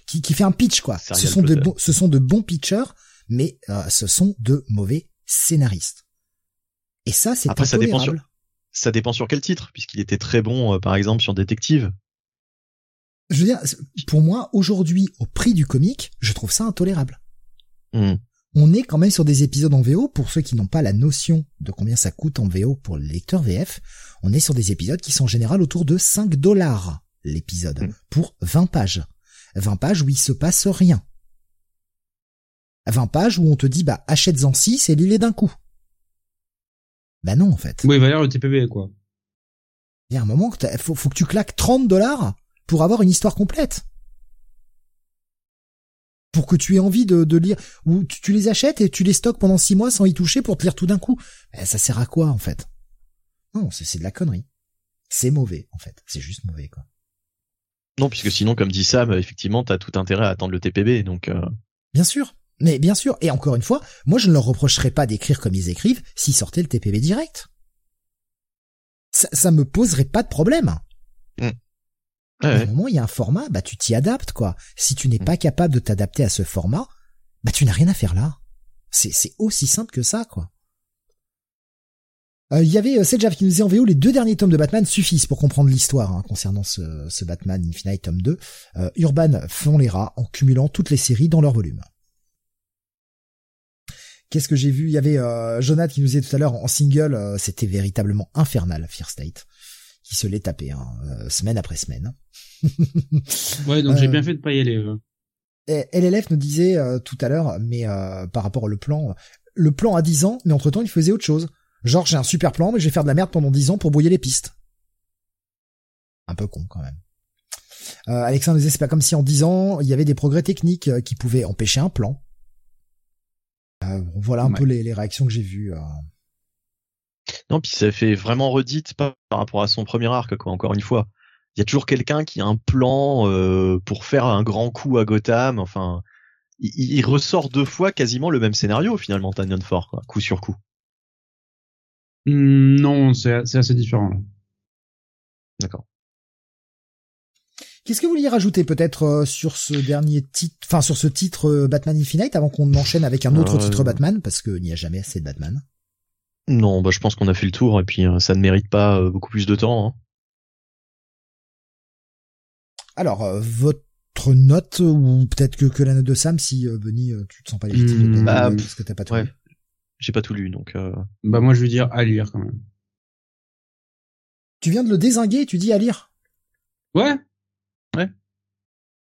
qui, qui fait un pitch, quoi. Ce sont de bons, ce sont de bons pitchers, mais euh, ce sont de mauvais scénaristes. Et ça, c'est Après, ça dépend sur-. Ça dépend sur quel titre puisqu'il était très bon euh, par exemple sur détective Je veux dire, pour moi, aujourd'hui, au prix du comique, je trouve ça intolérable. Hmm. on est quand même sur des épisodes en VO. Pour ceux qui n'ont pas la notion de combien ça coûte en VO pour le lecteur VF, on est sur des épisodes qui sont en général autour de 5 dollars l'épisode Mm. pour 20 pages. 20 pages où il se passe rien. 20 pages où on te dit bah achète-en 6 et lis-les d'un coup. Bah non en fait. Oui, il va y avoir le TPB, quoi. Il y a un moment que t'as- faut, faut que tu claques 30 dollars pour avoir une histoire complète. Pour que tu aies envie de, de lire, ou tu, tu les achètes et tu les stockes pendant 6 mois sans y toucher pour te lire tout d'un coup. Eh, ça sert à quoi en fait? Non, c'est c'est de la connerie. C'est mauvais en fait. C'est juste mauvais quoi. Non, puisque sinon, comme dit Sam, effectivement, t'as tout intérêt à attendre le TPB. Donc, euh, Bien sûr. Mais bien sûr. Et encore une fois, moi je ne leur reprocherais pas d'écrire comme ils écrivent s'ils sortaient le TPB direct. Ça, ça me poserait pas de problème. ouais, À un moment, il y a un format, bah tu t'y adaptes quoi. Si tu n'es Mm. pas capable de t'adapter à ce format, bah tu n'as rien à faire là. C'est c'est aussi simple que ça quoi. Euh, Il y avait euh, qui nous disait en VO les deux derniers tomes de Batman suffisent pour comprendre l'histoire hein, concernant ce, ce Batman Infinite tome 2. Euh, Urban font les rats en cumulant toutes les séries dans leur volume. Qu'est-ce que j'ai vu? Il y avait euh, Jonathan qui nous disait tout à l'heure en single, euh, c'était véritablement infernal Fear State, qui se l'est tapé hein, euh, semaine après semaine. Ouais, donc j'ai Euh, bien fait de pas y aller. euh. Et LLF nous disait euh, tout à l'heure, mais euh, par rapport au plan, le plan à 10 ans, mais entre-temps il faisait autre chose. Genre j'ai un super plan, mais je vais faire de la merde pendant 10 ans pour brouiller les pistes. Un peu con quand même. Euh, Alexandre nous disait c'est pas comme si en 10 ans il y avait des progrès techniques euh, qui pouvaient empêcher un plan. Euh, voilà un Ouais. peu les, les réactions que j'ai vues. euh. Non, puis ça fait vraiment redite par, par rapport à son premier arc, quoi. Encore une fois, il y a toujours quelqu'un qui a un plan euh, pour faire un grand coup à Gotham. Enfin, il, il ressort deux fois quasiment le même scénario finalement, Tanyan Fort, quoi, coup sur coup. Hmm, non, c'est assez différent. D'accord. Qu'est-ce que vous vouliez rajouter peut-être euh, sur ce dernier titre, enfin sur ce titre euh, Batman Infinite avant qu'on enchaîne avec un autre Euh, titre Batman? Parce qu'il n'y a jamais assez de Batman. Non, bah je pense qu'on a fait le tour et puis ça ne mérite pas euh, beaucoup plus de temps. Hein. Alors, euh, votre note, ou peut-être que, que la note de Sam, si euh, Benny, euh, tu te sens pas légitime de Hmm, bah, parce que t'as pas tout ouais. lu. J'ai pas tout lu, donc euh, Bah moi je veux dire à lire quand même. Tu viens de le désinguer et tu dis à lire. Ouais.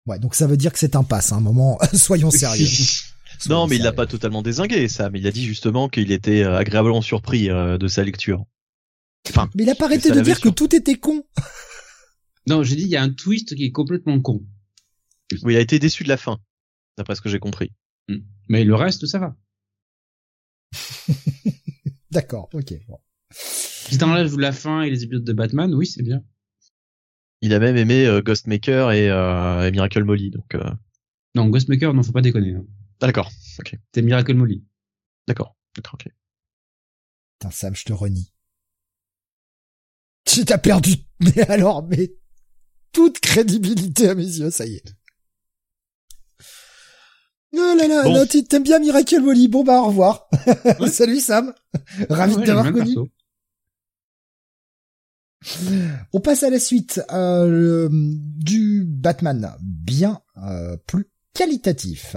Ouais, donc ça veut dire que c'est un pass, hein, un moment, soyons sérieux. non, mais il l'a pas totalement désingué, ça. Mais il a dit justement qu'il était euh, agréablement surpris euh, de sa lecture. Enfin, Mais il a pas arrêté de dire que tout était con. Non, j'ai dit il y a un twist qui est complètement con. oui, il a été déçu de la fin, d'après ce que j'ai compris. Mais le reste, ça va. D'accord, ok. Bon. Si t'enlèves la fin et les épisodes de Batman, oui, c'est bien. Il a même aimé euh, Ghostmaker et, euh, et Miracle Molly, donc euh... Non, Ghostmaker, non, faut pas déconner. hein. ah, d'accord, ok, C'est Miracle Molly. d'accord, d'accord, ok. Putain, Sam, je te renie. Tu t'as perdu, mais alors, mais toute crédibilité à mes yeux, ça y est. Oh là là, Bon. non, tu t'aimes bien Miracle Molly. Bon bah au revoir. Ouais. Salut Sam. Ravi Ouais, de t'avoir connu. perso. On passe à la suite euh, le- du Batman bien euh, plus qualitatif.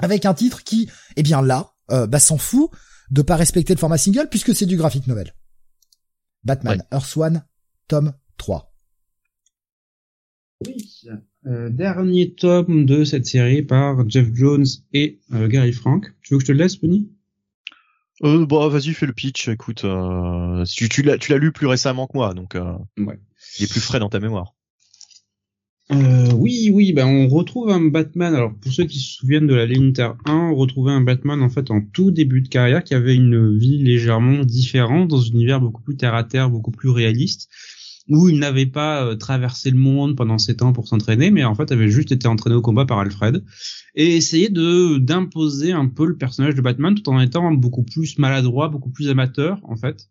Avec un titre qui, eh bien là, euh, bah, s'en fout de pas respecter le format single puisque c'est du graphic novel. Batman Earth One, tome 3. Oui. Euh, dernier tome de cette série par Jeff Jones et euh, Gary Frank. Tu veux que je te le laisse, Benny Euh, bon, vas-y, fais le pitch. Écoute, euh, tu, tu l'as, tu l'as lu plus récemment que moi, donc euh, Ouais. il est plus frais dans ta mémoire. Euh, oui, oui, ben on retrouve un Batman. Alors pour ceux qui se souviennent de la ligne Terre 1, on retrouvait un Batman en fait en tout début de carrière qui avait une vie légèrement différente dans un univers beaucoup plus terre à terre, beaucoup plus réaliste, où il n'avait pas euh, traversé le monde pendant sept ans pour s'entraîner, mais en fait avait juste été entraîné au combat par Alfred et essayé de d'imposer un peu le personnage de Batman tout en étant beaucoup plus maladroit, beaucoup plus amateur en fait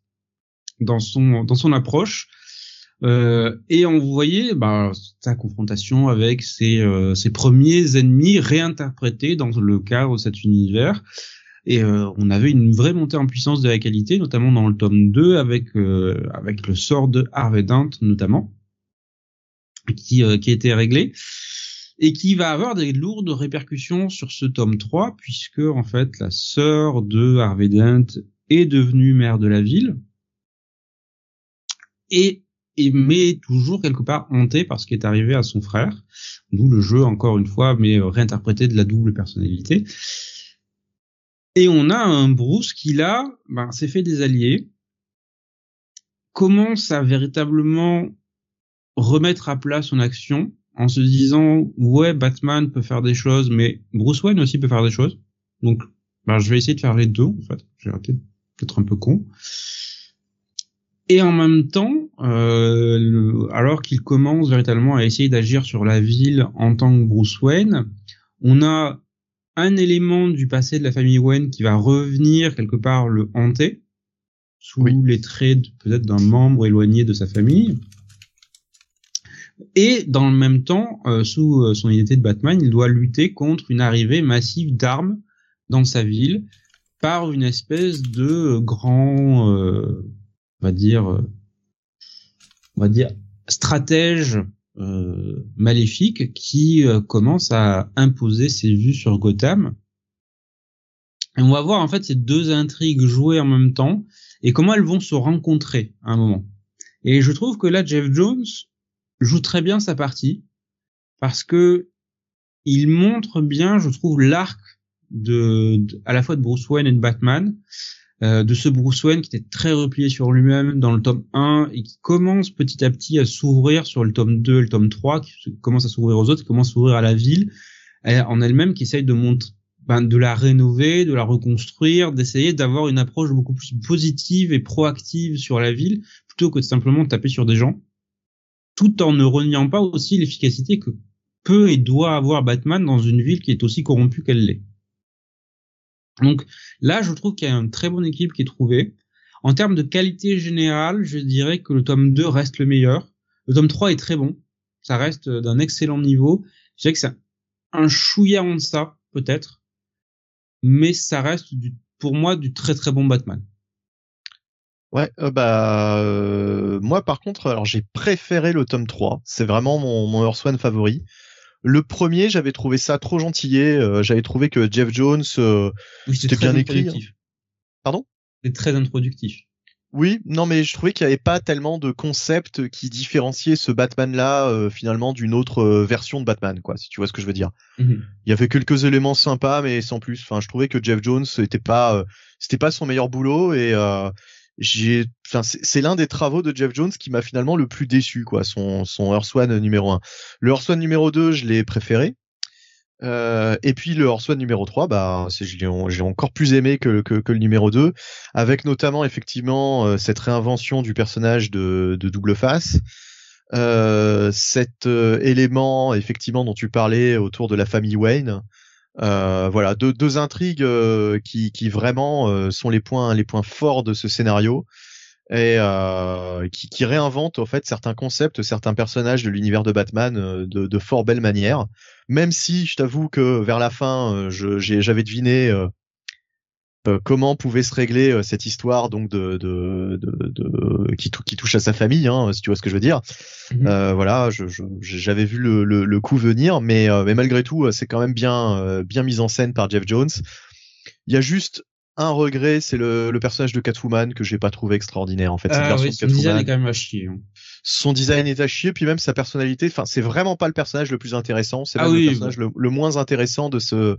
dans son dans son approche. Euh, et on voyait bah, sa confrontation avec ses, euh, ses premiers ennemis réinterprétés dans le cadre de cet univers. Et euh, on avait une vraie montée en puissance de la qualité, notamment dans le tome 2 avec, euh, avec le sort de Harvey Dent notamment, qui, euh, qui était réglé. et qui va avoir des lourdes répercussions sur ce tome 3 puisque en fait la sœur de Harvey Dent est devenue maire de la ville et et mais toujours quelque part hanté par ce qui est arrivé à son frère, d'où le jeu encore une fois mais réinterprété de la double personnalité. Et on a un Bruce qui là ben, s'est fait des alliés, commence à véritablement remettre à plat son action en se disant ouais Batman peut faire des choses mais Bruce Wayne aussi peut faire des choses. Donc ben, je vais essayer de faire les deux en fait. J'ai peut-être un peu con. Et en même temps euh, alors qu'il commence véritablement à essayer d'agir sur la ville en tant que Bruce Wayne on a un élément du passé de la famille Wayne qui va revenir quelque part le hanter sous les traits peut-être d'un membre éloigné de sa famille. Et dans le même temps, euh, sous euh, son identité de Batman, il doit lutter contre une arrivée massive d'armes dans sa ville par une espèce de grand, euh, on va dire, on va dire stratège maléfique qui commence à imposer ses vues sur Gotham. Et on va voir en fait ces deux intrigues jouer en même temps et comment elles vont se rencontrer à un moment. Et je trouve que là, Jeff Jones joue très bien sa partie parce que il montre bien, je trouve, l'arc de, à la fois de Bruce Wayne et de Batman, euh, de ce Bruce Wayne qui était très replié sur lui-même dans le tome 1 et qui commence petit à petit à s'ouvrir sur le tome 2 et le tome 3, qui commence à s'ouvrir aux autres, qui commence à s'ouvrir à la ville en elle-même, qui essaye de montrer ben, de la rénover, de la reconstruire, d'essayer d'avoir une approche beaucoup plus positive et proactive sur la ville, plutôt que de simplement taper sur des gens tout en ne reniant pas aussi l'efficacité que peut et doit avoir Batman dans une ville qui est aussi corrompue qu'elle l'est. Donc là, je trouve qu'il y a une très bonne équipe qui est trouvée. En termes de qualité générale, je dirais que le tome 2 reste le meilleur. Le tome 3 est très bon. Ça reste d'un excellent niveau. Je dirais que c'est un chouïa en ça, peut-être. Mais ça reste pour moi du très très bon Batman. Ouais, euh, bah euh, moi par contre, alors j'ai préféré le tome 3. C'est vraiment mon, mon Earth favori. Le premier, j'avais trouvé ça trop gentillé. Euh, j'avais trouvé que Jeff Jones c'était bien écrit. Hein. Pardon? C'est très introductif. Oui, non mais je trouvais qu'il n'y avait pas tellement de concepts qui différenciaient ce Batman-là finalement d'une autre version de Batman, quoi. Si tu vois ce que je veux dire. Mhm. Il y avait quelques éléments sympas, mais sans plus. Enfin, je trouvais que Jeff Jones c'était pas, c'était pas son meilleur boulot et c'est l'un des travaux de Jeff Jones qui m'a finalement le plus déçu, quoi. Son, son Earth numéro 1. Le Earth numéro 2, je l'ai préféré. Euh, et puis le One numéro 3, bah, j'ai encore plus aimé que, que, le numéro 2, avec notamment effectivement euh, cette réinvention du personnage de, double face, euh, cet élément effectivement dont tu parlais autour de la famille Wayne, euh, voilà, deux, deux intrigues euh, qui, qui vraiment euh, sont les points, les points forts de ce scénario et qui, qui réinventent en fait certains concepts, certains personnages de l'univers de Batman de, de fort belle manière. Même si je t'avoue que vers la fin, j'avais deviné euh, comment pouvait se régler euh, cette histoire donc de, de, de, qui, qui, touche à sa famille, hein, si tu vois ce que je veux dire. Mhm. Euh, voilà, j'avais vu le, le, coup venir, mais, mais malgré tout, c'est quand même bien, bien mis en scène par Jeff Jones. Il y a juste un regret, c'est le, personnage de Catwoman que j'ai pas trouvé extraordinaire en fait. Ah, son design est quand même à chier. Hein. Son design est à chier, puis même sa personnalité. Enfin, c'est vraiment pas le personnage le plus intéressant. C'est ah le personnage le, le, moins intéressant de ce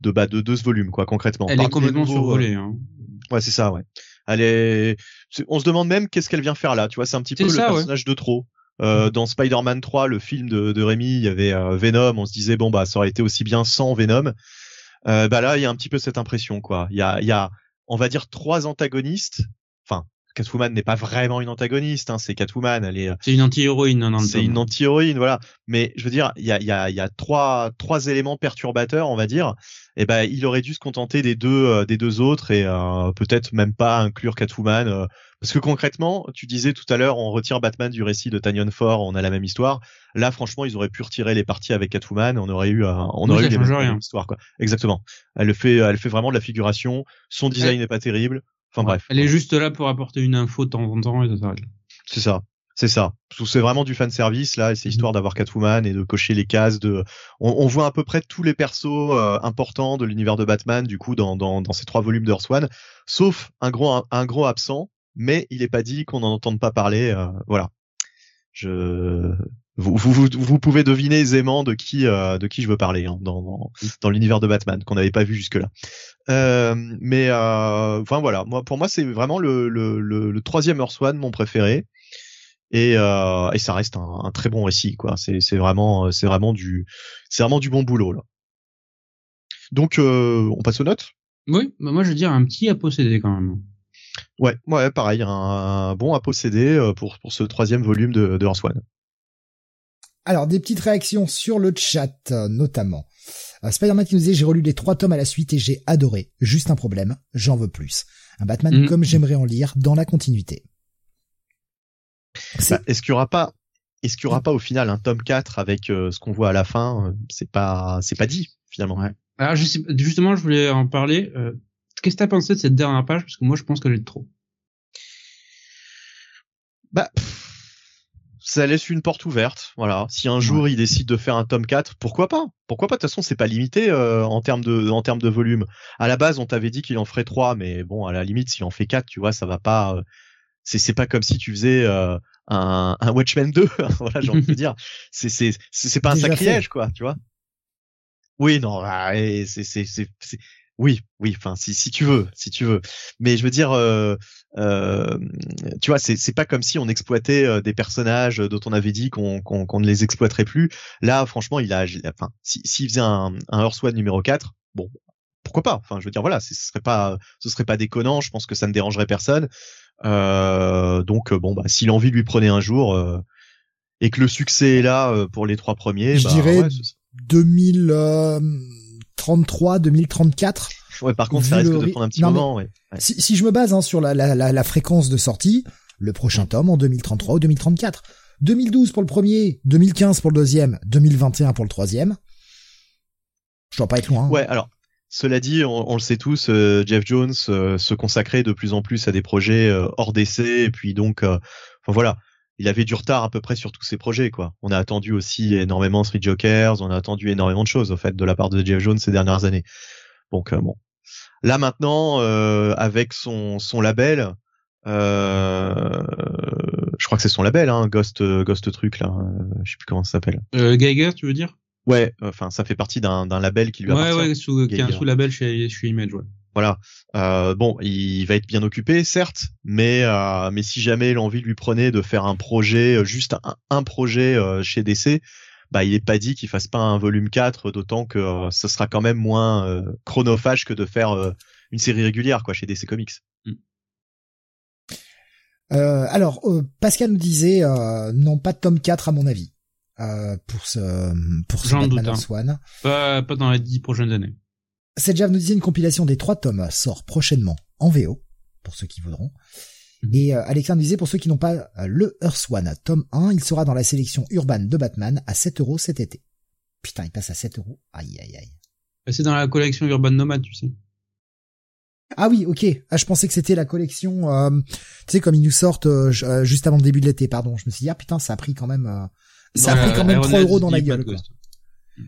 de bah de, de ce volume quoi concrètement. Elle est complètement survolée. Euh, hein. Ouais c'est ça ouais. Elle est. On se demande même qu'est-ce qu'elle vient faire là. Tu vois c'est un petit peu le personnage de trop. Euh, mm. dans Spider-Man 3, le film de, de Rémi, il y avait euh, Venom. On se disait bon bah ça aurait été aussi bien sans Venom. Euh, bah là il y a un petit peu cette impression quoi. Il y a il y a on va dire trois antagonistes. Catwoman n'est pas vraiment une antagoniste, hein, c'est Catwoman, elle est. C'est une anti-héroïne, non, C'est une anti-héroïne, voilà. Mais je veux dire, il y a, y, a, y a trois, trois éléments perturbateurs, on va dire. Et eh ben, il aurait dû se contenter des deux, euh, des deux autres et euh, peut-être même pas inclure Catwoman, euh, parce que concrètement, tu disais tout à l'heure, on retire Batman du récit de Tanyon Ford, on a la même histoire. Là, franchement, ils auraient pu retirer les parties avec Catwoman, on aurait eu, on aurait eu les mêmes, histoires, quoi. Exactement. Elle fait, elle fait vraiment de la figuration. Son design n'est pas terrible. Enfin bref. Elle est juste là pour apporter une info de temps en temps et ça s'arrête. C'est ça. C'est ça. C'est vraiment du fan service là, et c'est histoire d'avoir Catwoman et de cocher les cases. De, on, voit à peu près tous les persos euh, importants de l'univers de Batman du coup dans, dans, dans ces trois volumes de One, sauf un gros un, gros absent, mais il est pas dit qu'on n'en entende pas parler. Euh, voilà. Je vous, vous, vous, pouvez deviner aisément de qui euh, de qui je veux parler hein, dans, dans, dans l'univers de Batman qu'on n'avait pas vu jusque là. Euh, mais enfin voilà, moi pour moi c'est vraiment le, le, le, le troisième Earth One mon préféré et, euh, et ça reste un, un, très bon récit quoi. C'est c'est vraiment c'est vraiment du c'est vraiment du bon boulot là. Donc euh, on passe aux notes? Oui, bah moi je veux dire un petit à posséder quand même. Ouais, ouais, pareil, un, bon à posséder euh, pour pour ce troisième volume de, de One. Alors des petites réactions sur le chat notamment. Euh, Spider-Man qui nous dit j'ai relu les trois tomes à la suite et j'ai adoré. Juste un problème, j'en veux plus. Un Batman mm. comme j'aimerais en lire dans la continuité. Bah, est-ce qu'il y aura pas est-ce qu'il y aura pas au final un tome 4 avec euh, ce qu'on voit à la fin euh, C'est pas c'est pas dit finalement. Ouais. Alors justement, je voulais en parler. Euh, qu'est-ce que t'as pensé de cette dernière page? Parce que moi, je pense qu'elle est trop. Bah, ça laisse une porte ouverte. Voilà. Si un jour il décide de faire un tome 4, pourquoi pas? Pourquoi pas? De toute façon, c'est pas limité en termes de en termes de volume. À la base, on t'avait dit qu'il en ferait 3, mais bon, à la limite, s'il en fait 4, tu vois, ça va pas c'est c'est pas comme si tu faisais euh, un, un Watchmen 2 voilà j'ai envie de dire c'est c'est c'est pas un sacrilège quoi tu vois? Oui non ah, c'est c'est c'est oui oui enfin si si tu veux si tu veux mais je veux dire euh, euh, tu vois c'est c'est pas comme si on exploitait euh, des personnages dont on avait dit qu'on qu'on qu'on ne les exploiterait plus. Là franchement il a enfin s'il si, faisait un un Earth One numéro 4 bon pourquoi pas? Enfin je veux dire voilà ce serait pas ce serait pas déconnant je pense que ça ne dérangerait personne. Euh, donc bon, bah, si l'envie lui prenait un jour euh, et que le succès est là euh, pour les trois premiers, je bah, dirais 2033, 2034. Ouais, par contre, ça risque de prendre un petit moment. Ouais. Si, si, je me base hein, sur la, la, la, la, fréquence de sortie, le prochain tome en 2033 ou 2034. 2012 pour le premier, 2015 pour le deuxième, 2021 pour le troisième. Je dois pas être loin. Hein. Ouais, alors cela dit, on, le sait tous, euh, Jeff Jones euh, se consacrait de plus en plus à des projets euh, hors d'essai, et puis donc, enfin voilà, il avait du retard à peu près sur tous ses projets, quoi. On a attendu aussi énormément Street Jokers, on a attendu énormément de choses, au fait, de la part de Jeff Jones ces dernières années. Donc bon, là maintenant, avec son son label, je crois que c'est son label, hein, Ghost Ghost truc là, je sais plus comment ça s'appelle. Geiger, tu veux dire? Ouais, enfin ça fait partie d'un label qui lui appartient. Ouais, ouais, sous, qui est un sous-label chez, chez Image, ouais. Voilà. Euh, bon, il va être bien occupé, certes, mais euh, mais si jamais l'envie lui prenait de faire un projet, euh, juste un, un projet euh, chez DC, bah il est pas dit qu'il fasse pas un volume 4, d'autant que euh, ce sera quand même moins euh, chronophage que de faire une série régulière quoi chez DC Comics. Mm. alors Pascal nous disait non pas de tome 4 à mon avis. Euh, pour ce pour ce Batman doute, hein. Pas, pas dans les dix prochaines années. Sedjav nous disait une compilation des trois tomes sort prochainement en VO pour ceux qui voudront. Et euh, Alexandre disait pour ceux qui n'ont pas euh, le Earth One tome 1, il sera dans la sélection urbaine de Batman à 7 euros cet été. Putain, il passe à 7 euros. Aïe aïe aïe. Bah, c'est dans la collection Urban Nomad, tu sais. Ah oui, ok. Ah, je pensais que c'était la collection, euh, tu sais, comme ils nous sortent juste avant le début de l'été, pardon. Je me suis dit, ah putain, ça a pris quand même ça a pris quand même 3 euros dans la gueule. Quoi.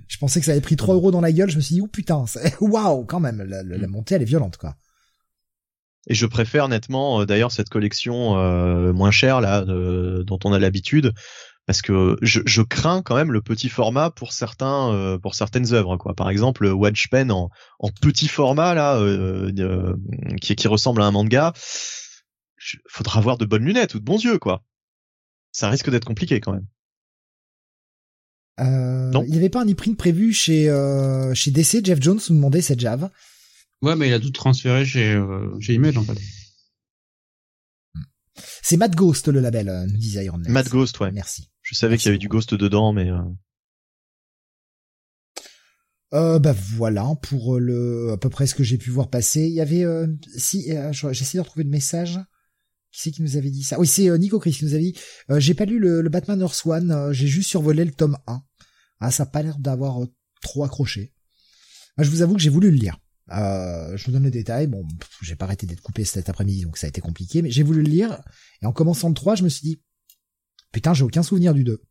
Je pensais que ça avait pris 3 euros dans la gueule. Je me suis dit, oh putain, waouh, quand même, la, la, montée, elle est violente, quoi. Et je préfère nettement, euh, d'ailleurs, cette collection euh, moins chère là, dont on a l'habitude, parce que je, je, crains quand même le petit format pour certains, euh, pour certaines œuvres, quoi. Par exemple, Pen en, en petit format là, qui, qui ressemble à un manga. Faudra avoir de bonnes lunettes ou de bons yeux, quoi. Ça risque d'être compliqué quand même. Euh, il n'y avait pas un e-print prévu chez euh, chez DC. Jeff Jones nous demandait cette Java. Ouais, mais il a tout transféré chez euh, chez Image en fait. C'est Mad Ghost le label, euh, nous disait Iron Mad Ghost, ouais. Merci. Je savais qu'il y avait du Ghost dedans, mais. Euh, bah voilà pour le à peu près ce que j'ai pu voir passer. Il y avait si j'essaie de retrouver le message. Qui c'est qui nous avait dit ça? Oui, c'est Nico Chris qui nous avait dit. j'ai pas lu le, le Batman Earth One. j'ai juste survolé le tome 1. Ah, ça a pas l'air d'avoir euh, trop accroché. je vous avoue que j'ai voulu le lire. Euh, je vous donne les détails. Bon, j'ai pas arrêté d'être coupé cet après-midi, donc ça a été compliqué, mais j'ai voulu le lire. Et en commençant le 3, je me suis dit, Putain, j'ai aucun souvenir du 2.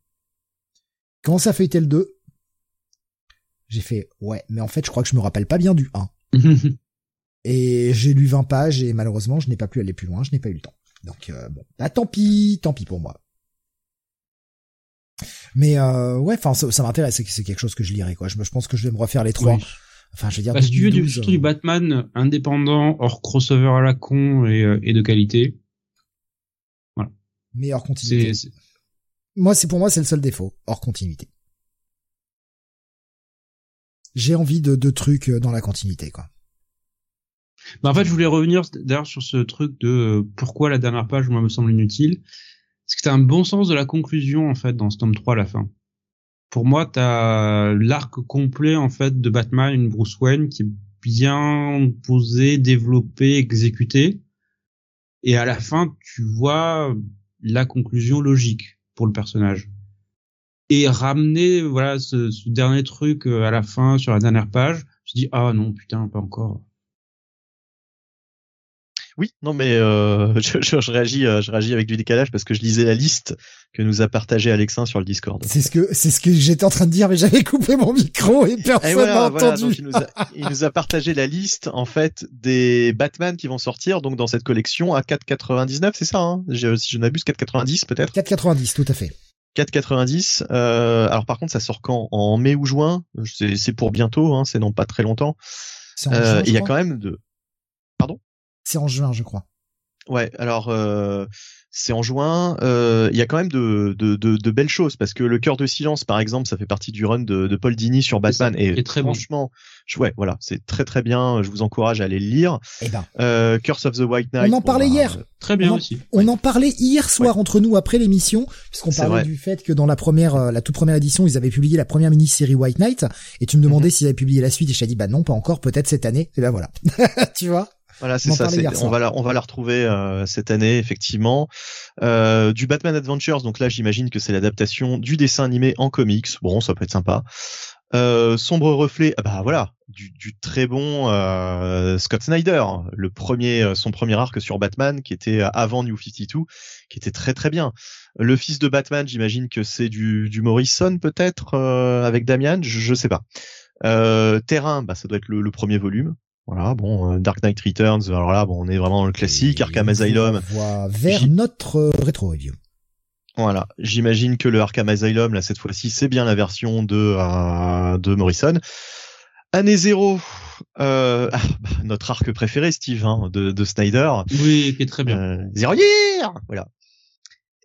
Quand ça été le 2, j'ai fait, ouais, mais en fait, je crois que je me rappelle pas bien du 1. et j'ai lu 20 pages et malheureusement, je n'ai pas pu aller plus loin, je n'ai pas eu le temps. Donc, euh, bon, bah tant pis, tant pis pour moi. Mais euh, ouais, enfin, ça, m'intéresse, c'est quelque chose que je lirai, quoi. Je, je pense que je vais me refaire les trois. Enfin, je veux dire, bah, si tu veux du, surtout du euh, Batman indépendant, hors crossover à la con et, euh, et de qualité. Voilà. Meilleure continuité. Moi, c'est pour moi, c'est le seul défaut, hors continuité. J'ai envie de, de trucs euh, dans la continuité, quoi. Bah en fait, je voulais revenir d'ailleurs sur ce truc de pourquoi la dernière page, moi, me semble inutile. Parce que t'as un bon sens de la conclusion, en fait, dans ce tome 3 à la fin pour moi, t'as l'arc complet en fait de Batman, une Bruce Wayne qui est bien posé, développé, exécuté, et à la fin, tu vois la conclusion logique pour le personnage. Et ramener voilà ce, ce dernier truc euh, à la fin sur la dernière page, je dis ah non putain pas encore. Oui, non mais euh, je, je, réagis, euh, je réagis avec du décalage parce que je lisais la liste que nous a partagé Alexin sur le Discord. C'est ce que c'est ce que j'étais en train de dire, mais j'avais coupé mon micro et personne n'a entendu. il, nous a, il, nous a, partagé la liste en fait des Batman qui vont sortir donc dans cette collection à 4,99, c'est ça hein? Si je n'abuse, 4,90 peut-être? 4,90, tout à fait. 4,90. Euh, alors par contre, ça sort quand? En mai ou juin? C'est pour bientôt, hein, c'est non pas très longtemps. Euh, il y a quand même de. C'est en juin, je crois. Ouais, alors euh, c'est en juin. Euh, il y a quand même de, de, de, belles choses parce que le cœur de silence, par exemple, ça fait partie du run de, de Paul Dini sur Batman et très franchement, ouais, voilà, c'est très très bien. Je vous encourage à aller le lire. Eh ben, euh, Curse of the White Knight. On en parlait hier. Très bien aussi. On en parlait hier soir entre nous après l'émission, puisqu'on parlait du fait que dans la première, la toute première édition, ils avaient publié la première mini-série White Knight, et tu me demandais mhm. s'ils avaient publié la suite, et je t'ai dit bah non, pas encore, peut-être cette année. Et ben voilà, tu vois? Voilà, c'est ça. On va la, on va la retrouver euh, cette année effectivement. Euh, du Batman Adventures, donc là j'imagine que c'est l'adaptation du dessin animé en comics. Bon, ça peut être sympa. Euh, Sombre reflet, ah bah voilà, du, du très bon euh, Scott Snyder, le premier, euh, son premier arc sur Batman qui était avant New 52, qui était très très bien. Le fils de Batman, j'imagine que c'est du, du Morrison peut-être avec Damian, je, je sais pas. Terrain, bah ça doit être le, le premier volume, voilà, bon, euh, Dark Knight Returns, alors là, bon, on est vraiment dans le classique. Arkham Asylum. On vers notre euh, rétro review. Voilà, j'imagine que le Arkham Asylum, là, cette fois-ci, c'est bien la version de euh, de Morrison. Année zéro, euh, ah, bah, notre arc préféré, Steve, hein, de, de Snyder. Oui, qui est très bien. Euh, Zero Year, voilà.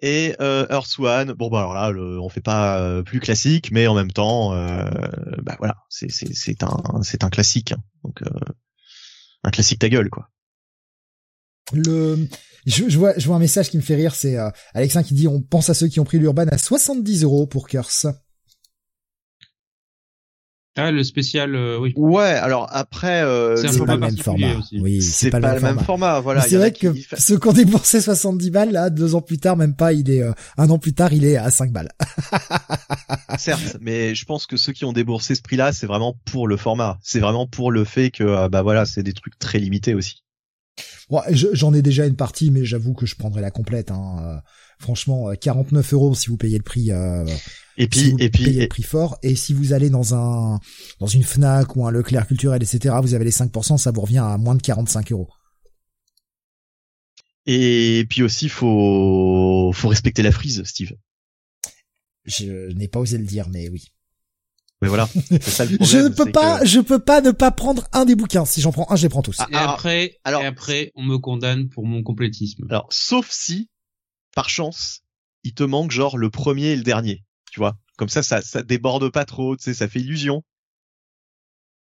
Et euh, Earth One, bon bah alors là, le, on fait pas plus classique, mais en même temps, bah voilà, c'est c'est c'est un c'est un classique. Hein. donc un classique ta gueule, quoi. Le, je, vois, je vois un message qui me fait rire, c'est euh, Alexin qui dit on pense à ceux qui ont pris l'urban à 70 euros pour Curse. Ah, le spécial, euh, oui. Ouais, alors après, euh, c'est pas le même format. Aussi. Oui, c'est pas, le même, format. Voilà. C'est vrai que ceux qui ont déboursé 70 balles, là, deux ans plus tard, même pas, il est, euh, un an plus tard, il est à 5 balles. Certes, mais je pense que ceux qui ont déboursé ce prix-là, c'est vraiment pour le format. C'est vraiment pour le fait que, euh, bah voilà, c'est des trucs très limités aussi. Bon, j'en ai déjà une partie, mais j'avoue que je prendrai la complète. Hein. Euh, franchement, 49 euros si vous payez le prix. Euh, et puis, et puis, le prix fort. Et si vous allez dans un, dans une Fnac ou un Leclerc culturel, etc., vous avez les 5%, ça vous revient à moins de 45 euros. Et puis aussi, faut, faut respecter la frise, Steve. Je n'ai pas osé le dire, mais oui. Mais voilà, ça le je ne peux pas, je peux pas ne pas prendre un des bouquins. Si j'en prends un, je les prends tous. et après, alors, et après, on me condamne pour mon complétisme. Alors, sauf si, par chance, il te manque genre le premier et le dernier tu vois. Comme ça, ça, ça déborde pas trop, tu sais, ça fait illusion.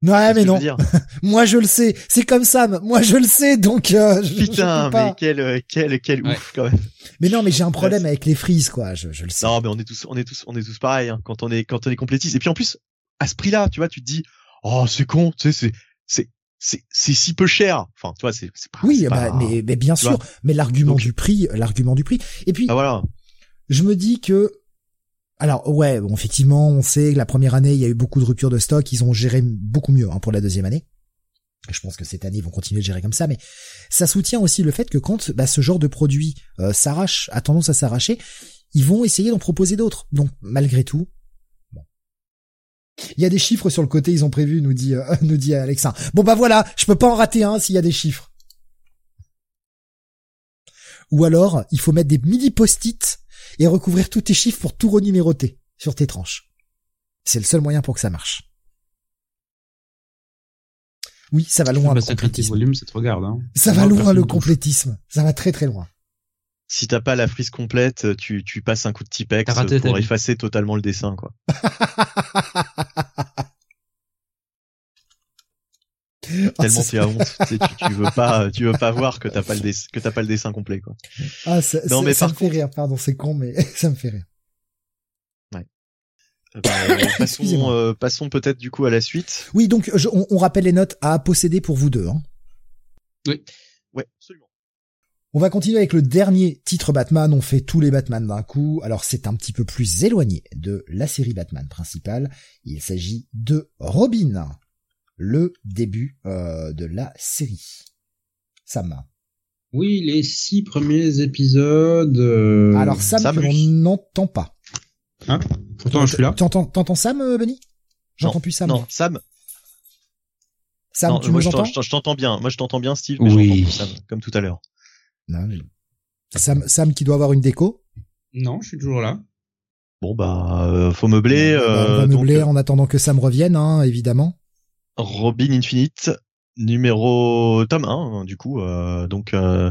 Ouais, mais non. moi, je le sais. C'est comme ça. Moi, je le sais. Donc, euh, putain, mais quel, quel, quel ouf quand même. Mais non, mais j'ai un problème avec les frises, quoi. Je, je le sais. Non, mais on est tous, on est tous, on est tous pareils hein, quand on est, quand on est complétiste. Et puis en plus, à ce prix-là, tu vois, tu te dis, oh, c'est con, tu sais, c'est, c'est, c'est, c'est si peu cher. Enfin, tu vois, c'est, c'est pas. Oui, bah, mais, mais bien sûr. Mais l'argument du prix, l'argument du prix. Et puis, bah voilà. Je me dis que alors ouais, bon, effectivement, on sait que la première année, il y a eu beaucoup de ruptures de stock, ils ont géré beaucoup mieux hein, pour la deuxième année. Je pense que cette année, ils vont continuer de gérer comme ça, mais ça soutient aussi le fait que quand bah, ce genre de produit euh, s'arrache, a tendance à s'arracher, ils vont essayer d'en proposer d'autres. Donc malgré tout. Il y a des chiffres sur le côté, ils ont prévu, nous dit, euh, nous dit Alexa. Bon bah voilà, je peux pas en rater un s'il y a des chiffres. Ou alors, il faut mettre des mini post-it et recouvrir tous tes chiffres pour tout renuméroter sur tes tranches. C'est le seul moyen pour que ça marche. Oui, ça va loin le complétisme. Volume, ça te regarde. Hein. Ça va loin le complétisme. Ça va très très loin. Si t'as pas la frise complète, tu, tu passes un coup de Tipex pour effacer totalement le dessin, quoi. Tellement tu as honte, tu, tu, veux pas, tu veux pas voir que t'as pas le dessin, que t'as pas le dessin complet, quoi. Ah, ça, non, mais ça me fait rire, pardon, c'est con, mais ça me fait rire. Euh, bah, passons, euh, passons peut-être du coup à la suite. Oui, donc on, rappelle les notes à posséder pour vous deux. Hein. Oui. Ouais, absolument. On va continuer avec le dernier titre Batman. On fait tous les Batman d'un coup. Alors c'est un petit peu plus éloigné de la série Batman principale. Il s'agit de Robin, le début euh, de la série. Sam. Oui, les six premiers épisodes. Alors Sam, Sam on n'entend pas. Hein? Pourtant, je suis là. Tu entends, t'entends Sam, euh, Benny? J'entends plus Sam. Non, Sam. Sam, tu moi, je t'entends bien. Moi, je t'entends bien, Steve, mais oui. j'entends Sam, comme tout à l'heure. Sam, Sam qui doit avoir une déco? Non, je suis toujours là. Bon, bah, euh, faut meubler. Bah, euh, on va meubler euh, en attendant que Sam revienne, hein, évidemment. Robin Infinite, numéro tome 1, hein, du coup. Euh, donc, euh,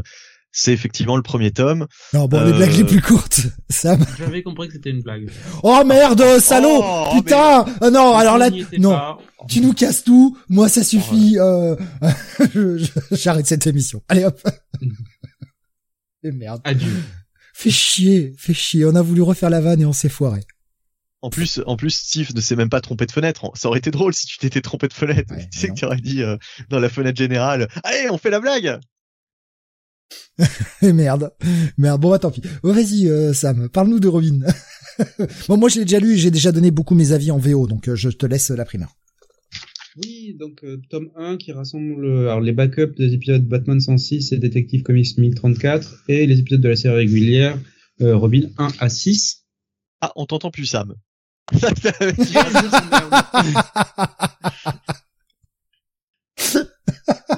c'est effectivement le premier tome. Non, bon, les blagues les plus courtes, Sam. J'avais compris que c'était une blague. Oh merde, salaud oh, Putain ah Non, alors là, non. Tu nous casses tout. Moi, ça suffit. Euh... J'arrête cette émission. Allez hop. et merde. Adieu. Fais chier, fais chier. On a voulu refaire la vanne et on s'est foiré. En plus, en plus, Steve ne s'est même pas trompé de fenêtre. Ça aurait été drôle si tu t'étais trompé de fenêtre. tu sais que tu aurais dit euh, dans la fenêtre générale, allez, on fait la blague. merde, merde. Bon, bah, tant pis. Oh, vas-y, euh, Sam, parle-nous de Robin. bon, moi, je l'ai déjà lu, j'ai déjà donné beaucoup mes avis en VO, donc euh, je te laisse la primeur. Oui, donc euh, tome 1 qui rassemble alors, les backups des épisodes Batman 106 et Detective Comics 1034 et les épisodes de la série régulière Robin 1 à 6. Ah, on t'entend plus, Sam.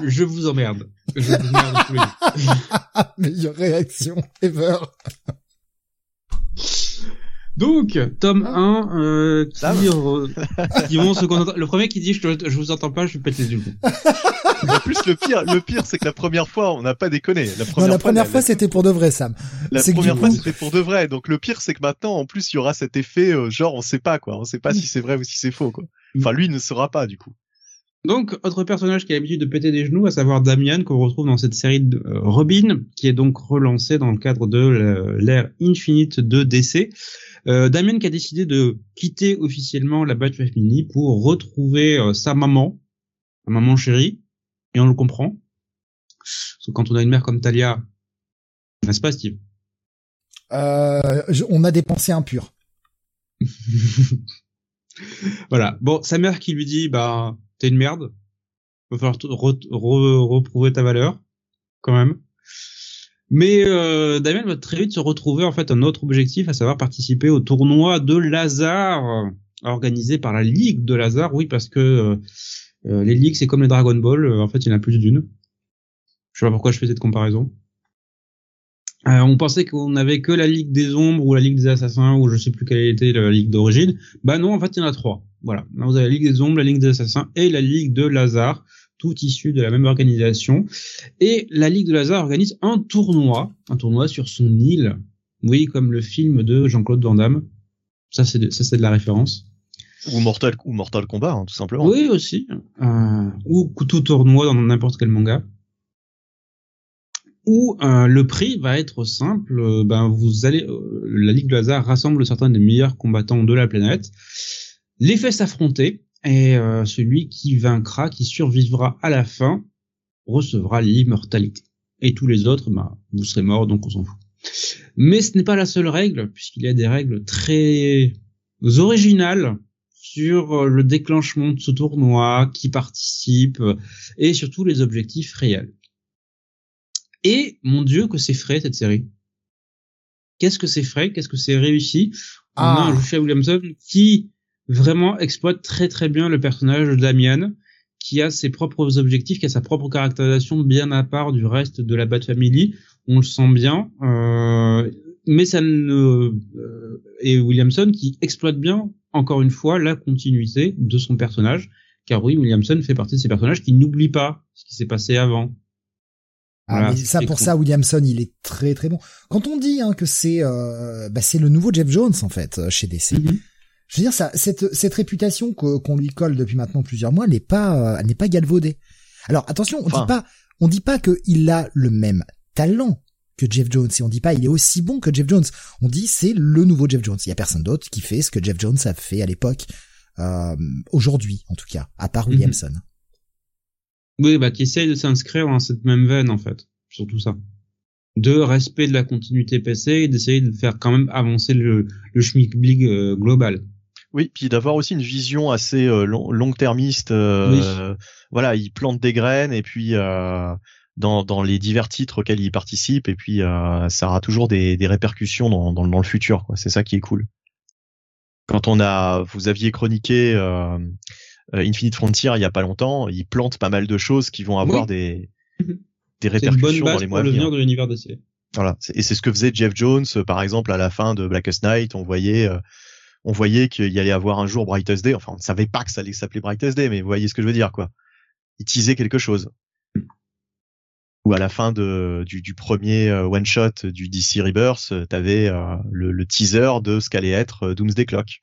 Je vous emmerde. Je vous emmerde Meilleure réaction ever. Donc, tome 1, euh, qui, qui vont se Le premier qui dit je, je vous entends pas, je vais péter du coup. en plus, le pire, le pire, c'est que la première fois, on n'a pas déconné. La première non, la première fois, c'était pour de vrai, Sam. La première fois, c'était pour de vrai. Donc, le pire, c'est que maintenant, en plus, il y aura cet effet, euh, genre, on sait pas, quoi. On sait pas si c'est vrai ou si c'est faux, quoi. Enfin, lui, il ne saura pas, du coup. Donc, autre personnage qui a l'habitude de péter des genoux, à savoir Damian, qu'on retrouve dans cette série de euh, Robin, qui est donc relancée dans le cadre de l'ère Infinite de DC. Euh, Damian qui a décidé de quitter officiellement la Bat Family pour retrouver euh, sa maman, sa maman chérie, et on le comprend. Parce que quand on a une mère comme Talia, n'est-ce pas Steve? Euh, On a des pensées impures. voilà. Bon, sa mère qui lui dit, bah t'es une merde. Va falloir reprouver ta valeur, quand même. Mais euh, Damien va très vite se retrouver en fait un autre objectif, à savoir participer au tournoi de Lazare organisé par la Ligue de Lazare. Oui, parce que euh, euh, les ligues c'est comme les Dragon Ball. en fait, il y en a plus d'une. Je sais pas pourquoi je fais cette comparaison. on pensait qu'on avait que la Ligue des Ombres ou la Ligue des Assassins ou je sais plus quelle était la Ligue d'origine. Bah non, en fait, il y en a trois. Voilà. vous avez la Ligue des Ombres, la Ligue des Assassins et la Ligue de Lazare, tout issus de la même organisation. Et la Ligue de Lazare organise un tournoi, un tournoi sur son île. Oui, comme le film de Jean-Claude Van Damme. Ça, c'est de, ça, c'est de la référence. Ou Mortal, ou Mortal Kombat, hein, tout simplement. Oui, aussi. Euh, ou tout tournoi dans n'importe quel manga. Où euh, le prix va être simple. Euh, ben, vous allez, euh, la Ligue de Lazare rassemble certains des meilleurs combattants de la planète les fait s'affronter et euh, celui qui vaincra, qui survivra à la fin, recevra l'immortalité. Et tous les autres, bah, vous serez morts, donc on s'en fout. Mais ce n'est pas la seule règle, puisqu'il y a des règles très originales sur euh, le déclenchement de ce tournoi, qui participe, et surtout les objectifs réels. Et mon Dieu que c'est frais cette série. qu'est-ce que c'est frais, qu'est-ce que c'est réussi? On a Ah. un Joshua Williamson qui vraiment exploite très très bien le personnage de Damian, qui a ses propres objectifs, qui a sa propre caractérisation bien à part du reste de la Bat Family. On le sent bien, euh, mais ça ne euh, et Williamson qui exploite bien encore une fois la continuité de son personnage, car oui, Williamson fait partie de ces personnages qui n'oublient pas ce qui s'est passé avant. Ah, mais ça, pour cool. ça, Williamson, il est très très bon. Quand on dit hein, que c'est euh, bah, c'est le nouveau Jeff Jones en fait euh, chez DC. Je veux dire, ça, cette cette réputation qu'on lui colle depuis maintenant plusieurs mois, n'est pas euh, elle n'est pas galvaudée. Alors attention, on Enfin. dit pas on dit pas qu'il a le même talent que Jeff Jones et on dit pas il est aussi bon que Jeff Jones. On dit c'est le nouveau Jeff Jones. Il y a personne d'autre qui fait ce que Jeff Jones a fait à l'époque. Euh, aujourd'hui en tout cas, à part Mhm. Williamson. Oui, bah qui essaye de s'inscrire dans cette même veine en fait, surtout ça. De respect de la continuité PC et d'essayer de faire quand même avancer le, le schmilblick euh, global. Oui, puis d'avoir aussi une vision assez euh, long, long-termiste. euh, Voilà, il plante des graines et puis euh, dans, dans les divers titres auxquels il participe et puis euh, ça aura toujours des, des répercussions dans, dans, dans le futur. quoi. C'est ça qui est cool. Quand on a, vous aviez chroniqué euh, euh, Infinite Frontier il y a pas longtemps, il plante pas mal de choses qui vont avoir Oui. des Mhm. des C'est une bonne répercussions dans base les pour mois à venir. de l'univers DC. Voilà, C'est- et c'est ce que faisait Jeff Jones, par exemple, à la fin de Blackest Night. On voyait, euh, on voyait qu'il y allait avoir un jour Brightest Day. Enfin, on ne savait pas que ça allait s'appeler Brightest Day, mais vous voyez ce que je veux dire, quoi. Il teasait quelque chose. Ou à la fin de, du, du premier euh, one shot du DC Rebirth, euh, t'avais euh, le, le teaser de ce qu'allait être Doomsday Clock.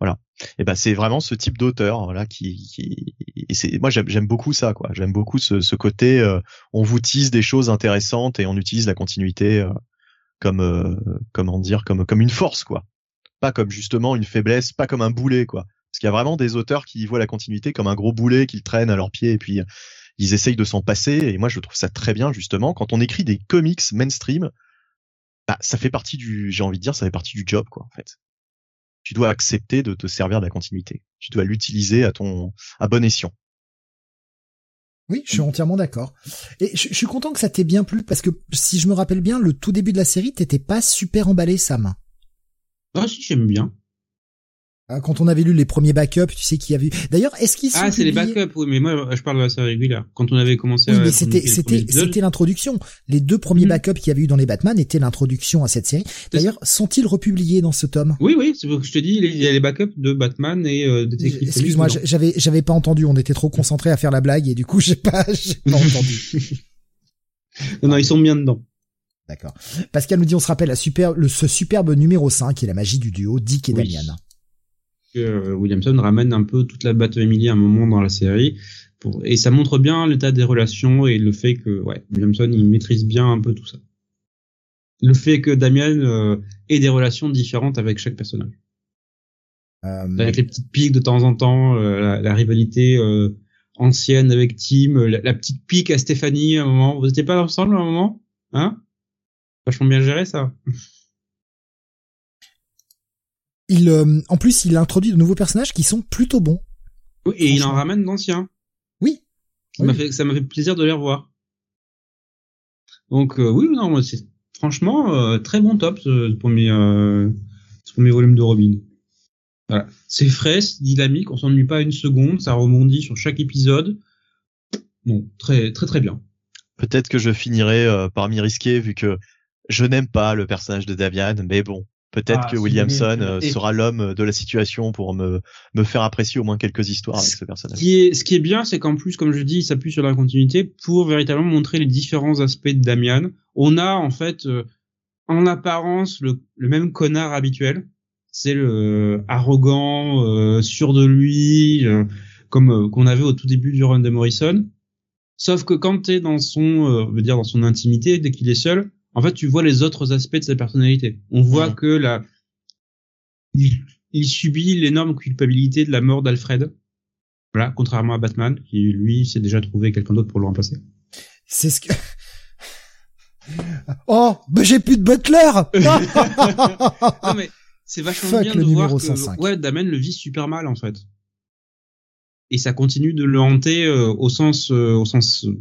Voilà. Et ben c'est vraiment ce type d'auteur, voilà, qui, qui et c'est moi j'aime j'aime beaucoup ça, quoi. J'aime beaucoup ce, ce côté, euh, on vous tease des choses intéressantes et on utilise la continuité euh, comme euh, comment dire, comme comme une force, quoi. Pas comme justement une faiblesse, pas comme un boulet, quoi. Parce qu'il y a vraiment des auteurs qui voient la continuité comme un gros boulet qu'ils traînent à leurs pieds et puis euh, ils essayent de s'en passer. Et moi je trouve ça très bien justement quand on écrit des comics mainstream, bah ça fait partie du, j'ai envie de dire, ça fait partie du job, quoi, en fait tu dois accepter de te servir de la continuité. Tu dois l'utiliser à ton à bon escient. Oui, je suis entièrement d'accord. Et je, suis content que ça t'ait bien plu parce que si je me rappelle bien, le tout début de la série, t'étais pas super emballé, Sam. Ah si, j'aime bien. Euh, Quand on avait lu les premiers backups, tu sais qu'il y avait. D'ailleurs, est-ce qu'ils sont Ah, c'est les backups, oui, mais moi, je parle de la série régulière. Quand on avait commencé Oui, à mais c'était c'était c'était l'introduction. Les deux premiers Mhm. backups qu'il y avait eu dans les Batman étaient l'introduction à cette série. D'ailleurs, sont-ils republiés dans ce tome? Oui, oui, c'est ce que je te dis, il y a les backups de Batman et euh, Detective Excuse-moi, j'avais j'avais pas entendu. On était trop concentrés à faire la blague et du coup, j'ai pas j'ai pas entendu. Non, non, ils sont bien dedans. D'accord. Pascal nous dit on se rappelle la super, le, ce superbe numéro 5 qui est la magie du duo Dick et Oui. Damian. euh, Williamson ramène un peu toute la Bat Family à un moment dans la série. Pour... Et ça montre bien l'état des relations et le fait que ouais, Williamson il maîtrise bien un peu tout ça. Le fait que Damian euh, ait des relations différentes avec chaque personnage. Euh, Avec les petites piques de temps en temps, euh, la, la rivalité euh, ancienne avec Tim, la, la petite pique à Stéphanie à un moment. Vous étiez pas ensemble à un moment? Hein? Vachement bien géré ça. il, euh, en plus, il introduit de nouveaux personnages qui sont plutôt bons. Oui, et il en ramène d'anciens. Oui. Ça m'a Oui. fait, ça m'a fait plaisir de les revoir. Donc euh, oui, non, moi, c'est franchement euh, très bon top ce, ce premier, euh, ce premier volume de Robin. Voilà, c'est frais, c'est dynamique, on s'ennuie pas une seconde, ça rebondit sur chaque épisode. Non, très très très bien. Peut-être que je finirai euh, par m'y risquer vu que je n'aime pas le personnage de Davian, mais bon, peut-être Ah, que Williamson euh, et- sera l'homme de la situation pour me me faire apprécier au moins quelques histoires avec ce Ce personnage. qui est, ce qui est bien, c'est qu'en plus, comme je dis, il s'appuie sur la continuité pour véritablement montrer les différents aspects de Damian. On a en fait, euh, en apparence, le, le même connard habituel. C'est le euh, arrogant, euh, sûr de lui, euh, comme euh, qu'on avait au tout début du run de Morrison. Sauf que quand t'es dans son, euh, on veut dire dans son intimité, dès qu'il est seul, en fait, tu vois les autres aspects de sa personnalité. On voit que la, il, il subit l'énorme culpabilité de la mort d'Alfred. Voilà, contrairement à Batman, qui lui s'est déjà trouvé quelqu'un d'autre pour le remplacer. C'est ce que. Oh, bah j'ai plus de butler. non mais c'est vachement Fuck bien de voir que 105. ouais, Damien le vit super mal en fait. Et ça continue de le hanter euh, au sens euh, au sens euh,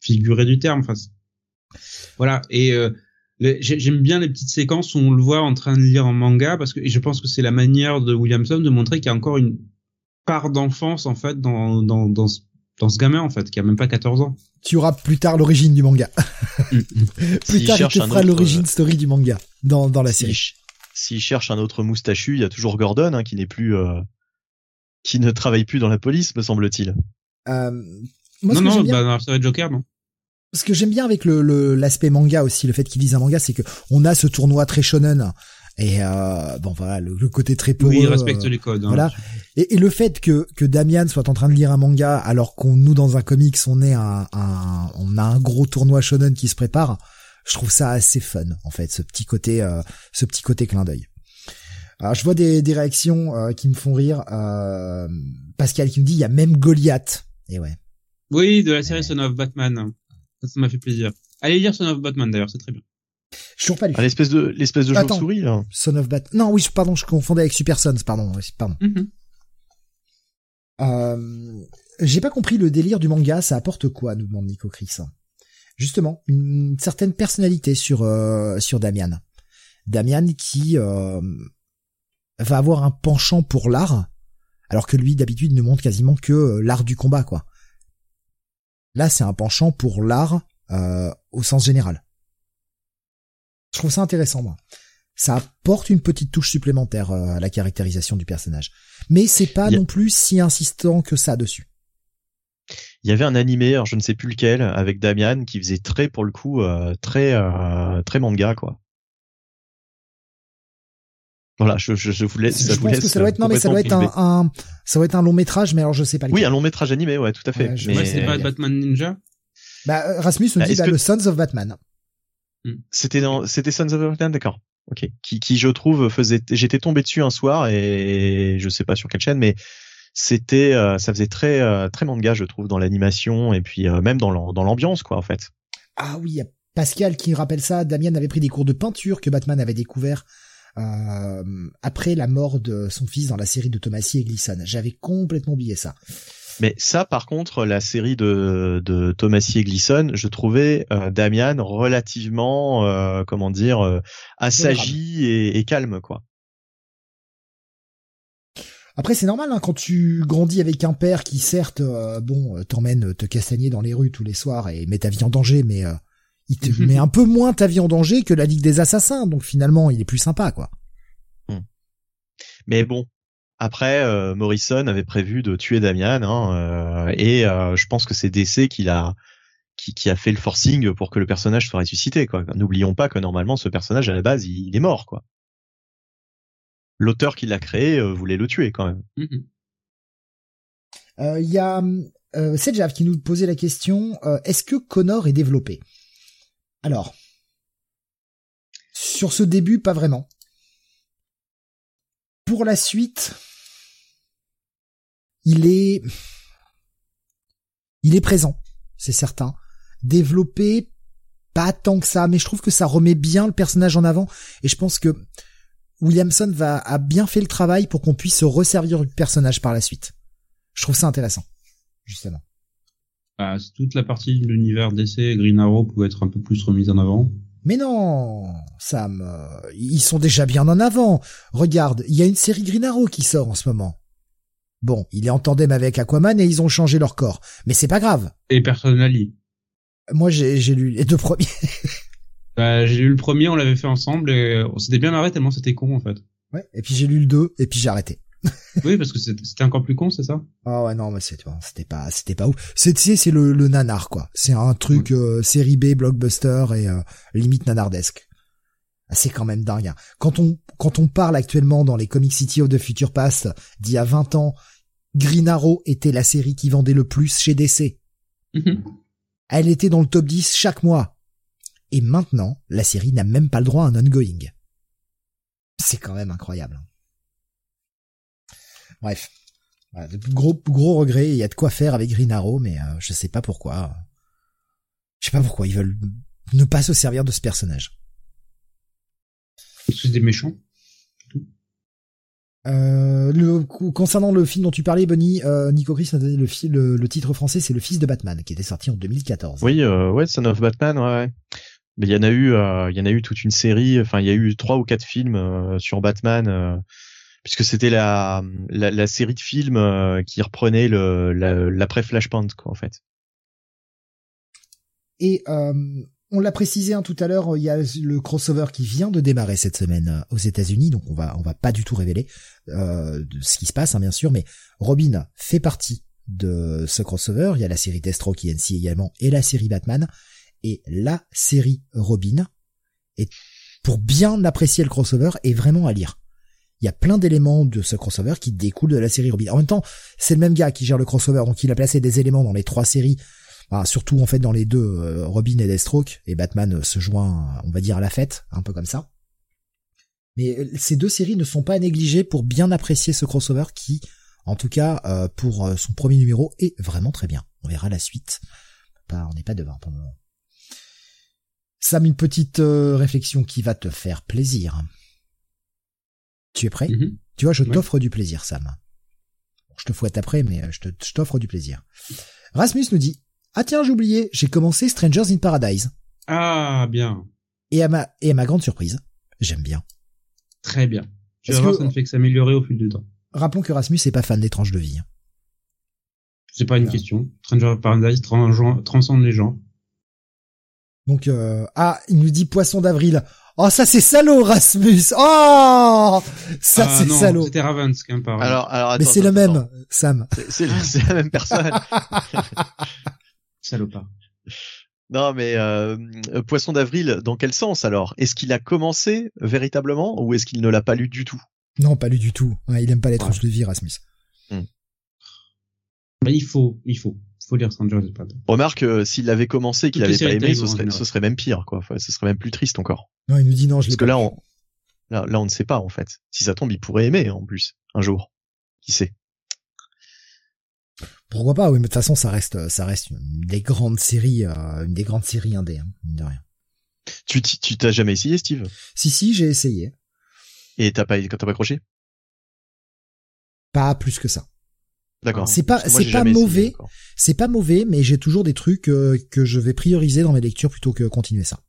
figuré du terme. Enfin, voilà. Et euh, J'aime bien les petites séquences où on le voit en train de lire un manga parce que je pense que c'est la manière de Williamson de montrer qu'il y a encore une part d'enfance en fait dans, dans, dans, ce, dans ce gamin en fait qui a même pas 14 ans. Tu auras plus tard l'origine du manga. Plus tard, il te fera l'origine euh, story du manga dans, dans la série. S'il cherche un autre moustachu, il y a toujours Gordon hein, qui n'est plus euh, qui ne travaille plus dans la police, me semble-t-il. Euh, non, non, bah, dans la série Joker, non ce que j'aime bien avec le l'aspect manga aussi, le fait qu'il dise un manga, c'est que on a ce tournoi très shonen et euh, bon voilà le, côté très peu oui, il respecte les codes. Hein, voilà. Et, et, le fait que que Damian soit en train de lire un manga alors qu'on nous dans un comics on est un, un, on a un gros tournoi shonen qui se prépare, je trouve ça assez fun en fait ce petit côté euh, ce petit côté clin d'œil. Alors je vois des, des réactions euh, qui me font rire. Euh, Pascal qui me dit il y a même Goliath. Et ouais. Oui, de la série Son of Batman. Ça m'a fait plaisir. Allez lire Son of Batman d'ailleurs, c'est très bien. Je suis pas lu. Ah, l'espèce de l'espèce de chauve-souris là. Son of Batman. Non, oui, pardon, je confondais avec Super Sons, pardon, pardon. Mm-hmm. euh, j'ai pas compris le délire du manga, ça apporte quoi, nous demande Nico Chris. Justement, une certaine personnalité sur euh, sur Damian. Damian qui euh, va avoir un penchant pour l'art, alors que lui d'habitude ne montre quasiment que l'art du combat, quoi. Là, c'est un penchant pour l'art euh, au sens général. Je trouve ça intéressant, moi. Ça apporte une petite touche supplémentaire euh, à la caractérisation du personnage. Mais c'est pas non plus si insistant que ça dessus. Il y avait un animé, alors je ne sais plus lequel, avec Damian qui faisait très, pour le coup, euh, très, très manga, quoi. Voilà, je, je, je vous laisse. Je pense que ça doit être non mais ça doit être un, un, ça doit être un long métrage, mais alors je sais pas. Oui, un long métrage animé, ouais, tout à fait. Ouais, mais c'est pas Batman Ninja? Bah Rasmus nous bah, dit bah, le Sons of Batman. Hmm. C'était dans, c'était Sons of Batman, d'accord. Ok. Qui, qui je trouve faisait, j'étais tombé dessus un soir et je sais pas sur quelle chaîne, mais c'était, euh, ça faisait très, euh, très manga, je trouve, dans l'animation et puis euh, même dans dans l'ambiance, quoi, en fait. Ah oui, Pascal qui rappelle ça. Damien avait pris des cours de peinture que Batman avait découvert euh, après la mort de son fils dans la série de Thomasy et Gleason. J'avais complètement oublié ça. Mais ça, par contre, la série de, de Thomasy et Gleason, je trouvais euh, Damian relativement, euh, comment dire, euh, assagi et, et, calme, quoi. Après, c'est normal hein, quand tu grandis avec un père qui, certes, bon, t'emmène te castagner dans les rues tous les soirs et met ta vie en danger, mais il te met un peu moins ta vie en danger que la Ligue des Assassins, donc finalement, il est plus sympa, quoi. Hmm. Mais bon, après, euh, Morrison avait prévu de tuer Damian, hein, euh, et euh, je pense que c'est DC qui l'a, qui, a fait le forcing pour que le personnage soit ressuscité, quoi. N'oublions pas que normalement, ce personnage à la base, il, est mort, quoi. L'auteur qui l'a créé voulait le tuer, quand même. Mm-hmm. Il y a euh, Jav qui nous posait la question est-ce que Connor est développé? Alors, sur ce début, pas vraiment. Pour la suite, il est, il est présent, c'est certain. Développé, pas tant que ça, mais je trouve que ça remet bien le personnage en avant, et je pense que Williamson a bien fait le travail pour qu'on puisse se resservir du personnage par la suite. Je trouve ça intéressant, justement. Bah, toute la partie de l'univers DC Green Arrow pouvait être un peu plus remise en avant. Mais non, Sam, euh, ils sont déjà bien en avant. Regarde, il y a une série Green Arrow qui sort en ce moment. Bon, il est en tandem avec Aquaman et ils ont changé leur corps. Mais c'est pas grave. Et Personally. Moi, j'ai, j'ai lu les deux premiers. bah, j'ai lu le premier, on l'avait fait ensemble et on s'était bien arrêté tellement c'était con en fait. Ouais, et puis j'ai lu le 2 et puis j'ai arrêté oui, parce que c'était encore plus con, c'est ça? Ah ouais, non, mais c'était pas, c'était pas ouf. C'est, c'est le, le nanar quoi. C'est un truc euh, série B, blockbuster et euh, limite nanardesque. Ah, c'est quand même dingue. Hein. Quand on, quand on parle actuellement dans les Comic City of the Future Past d'il y a 20 ans, Green Arrow était la série qui vendait le plus chez DC. Mhm. Elle était dans le top 10 chaque mois. Et maintenant, la série n'a même pas le droit à un ongoing. C'est quand même incroyable. Bref. gros, gros regret. Il y a de quoi faire avec Green Arrow, mais euh, je sais pas pourquoi. Je sais pas pourquoi ils veulent ne pas se servir de ce personnage. C'est des méchants. Euh, le, concernant le film dont tu parlais, Bonnie, euh, Nico Chris a donné le, le, titre français, c'est Le Fils de Batman, qui était sorti en 2014. Oui, euh, ouais, Son of Batman, ouais. Mais il y en a eu, euh, il y en a eu toute une série. Enfin, il y a eu trois ou quatre films euh, sur Batman, euh, puisque c'était la, la, la série de films euh, qui reprenait le la- l'après Flashpoint, quoi, en fait. Et euh, on l'a précisé hein, tout à l'heure, il y a le crossover qui vient de démarrer cette semaine euh, aux États-Unis, donc on va on va pas du tout révéler euh, de ce qui se passe, hein, bien sûr, mais Robin fait partie de ce crossover. Il y a la série Deathstroke INC également et la série Batman et la série Robin. Et pour bien apprécier le crossover, est vraiment à lire. Il y a plein d'éléments de ce crossover qui découlent de la série Robin. En même temps, c'est le même gars qui gère le crossover, donc il a placé des éléments dans les trois séries Enfin, surtout en fait dans les deux, euh, Robin et Deathstroke, et Batman euh, se joint, on va dire, à la fête, un peu comme ça. Mais euh, ces deux séries ne sont pas négligées pour bien apprécier ce crossover qui, en tout cas, pour son premier numéro, est vraiment très bien. On verra la suite. Pas, on n'est pas devant pour le moment. Sam, une petite réflexion qui va te faire plaisir. Tu es prêt? Mhm. Tu vois, je Ouais. t'offre du plaisir, Sam. Je te fouette après, mais euh, je t'offre du plaisir. Rasmus nous dit Ah tiens, j'ai oublié, j'ai commencé Strangers in Paradise. Ah, bien. Et à ma, et à ma grande surprise, j'aime bien. Très bien. Tu vas voir, que- ça ne fait que s'améliorer au fil du temps. Rappelons que Rasmus n'est pas fan des tranches de vie. C'est pas une question. Stranger Paradise tran- transcende les gens. Donc, euh, ah, il nous dit poisson d'avril. Oh, ça c'est salaud, Rasmus. Oh, ça Ah, c'est non, salaud. C'était Ravens, quand même, pas. Alors, alors, Mais c'est le même, attends. Sam. C'est- la même personne. Salopard. non, mais euh, euh, Poisson d'avril, dans quel sens alors? Est-ce qu'il a commencé véritablement ou est-ce qu'il ne l'a pas lu du tout? Non, pas lui du tout. Ouais, il aime pas les Ouais. tranches de vie, Rasmus. Bah, il faut, il faut. Faut lire Stranger Paradise. Remarque, euh, s'il l'avait commencé et qu'il Toutes les avait pas aimé, ce serait, général. ce serait même pire, quoi. Enfin, ce serait même plus triste encore. Non, il nous dit non, je Parce que pas. là, on, là, là, on ne sait pas en fait. Si ça tombe, il pourrait aimer en plus un jour. Qui sait? Pourquoi pas Oui, mais de toute façon, ça reste, ça reste une des grandes séries, euh, une des grandes séries indé, hein, mine de rien. Tu tu t'as jamais essayé, Steve? Si, si, j'ai essayé. Et t'as pas quand t'as pas accroché? Pas plus que ça. D'accord. C'est pas- c'est mauvais. C'est pas mauvais, mais j'ai toujours des trucs euh, que je vais prioriser dans mes lectures plutôt que continuer ça.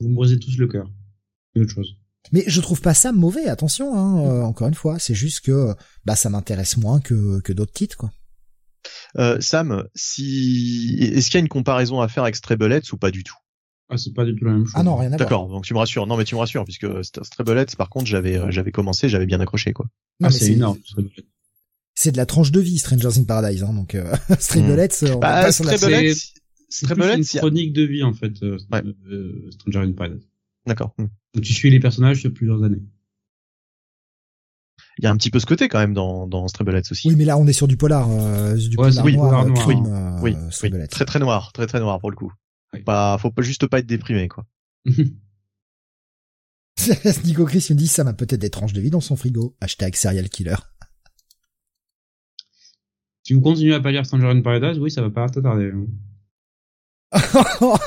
Vous me brisez tous le cœur. C'est autre chose. Mais je trouve pas ça mauvais, attention, hein, euh, encore une fois, c'est juste que bah ça m'intéresse moins que, que d'autres titres, quoi. Euh, Sam, si est-ce qu'il y a une comparaison à faire avec Stray Bullets ou pas du tout? Ah, c'est pas du tout la même chose. Ah non, rien à voir. D'accord. Donc tu me rassures. Non, mais tu me rassures puisque St- Stray Bullets, par contre, j'avais j'avais commencé, j'avais bien accroché quoi. Non, Ah, c'est énorme. C'est de la tranche de vie, Strangers in Paradise, hein, donc euh, Stray. Bullets, euh, on Bah, pas C'est une chronique de vie, en fait, euh, Ouais. euh, Stranger in Paradise. D'accord. Hmm. Donc, tu suis les personnages sur plusieurs années. Il y a un petit peu ce côté quand même dans dans Stray Bullets aussi. Oui, mais là, on est sur du polar, euh, du Ouais, polar oui, noir, polar noir, crime, hein. euh, Oui, oui. Bullets. très très noir, très très noir pour le coup. Oui. Pas, faut pas juste pas être déprimé quoi. Nico Chris me dit, ça m'a peut-être des tranches de vie dans son frigo. Hashtag serial killer. Si vous continuez à pas lire Stranger in Paradise, oui, ça va pas tarder. hein.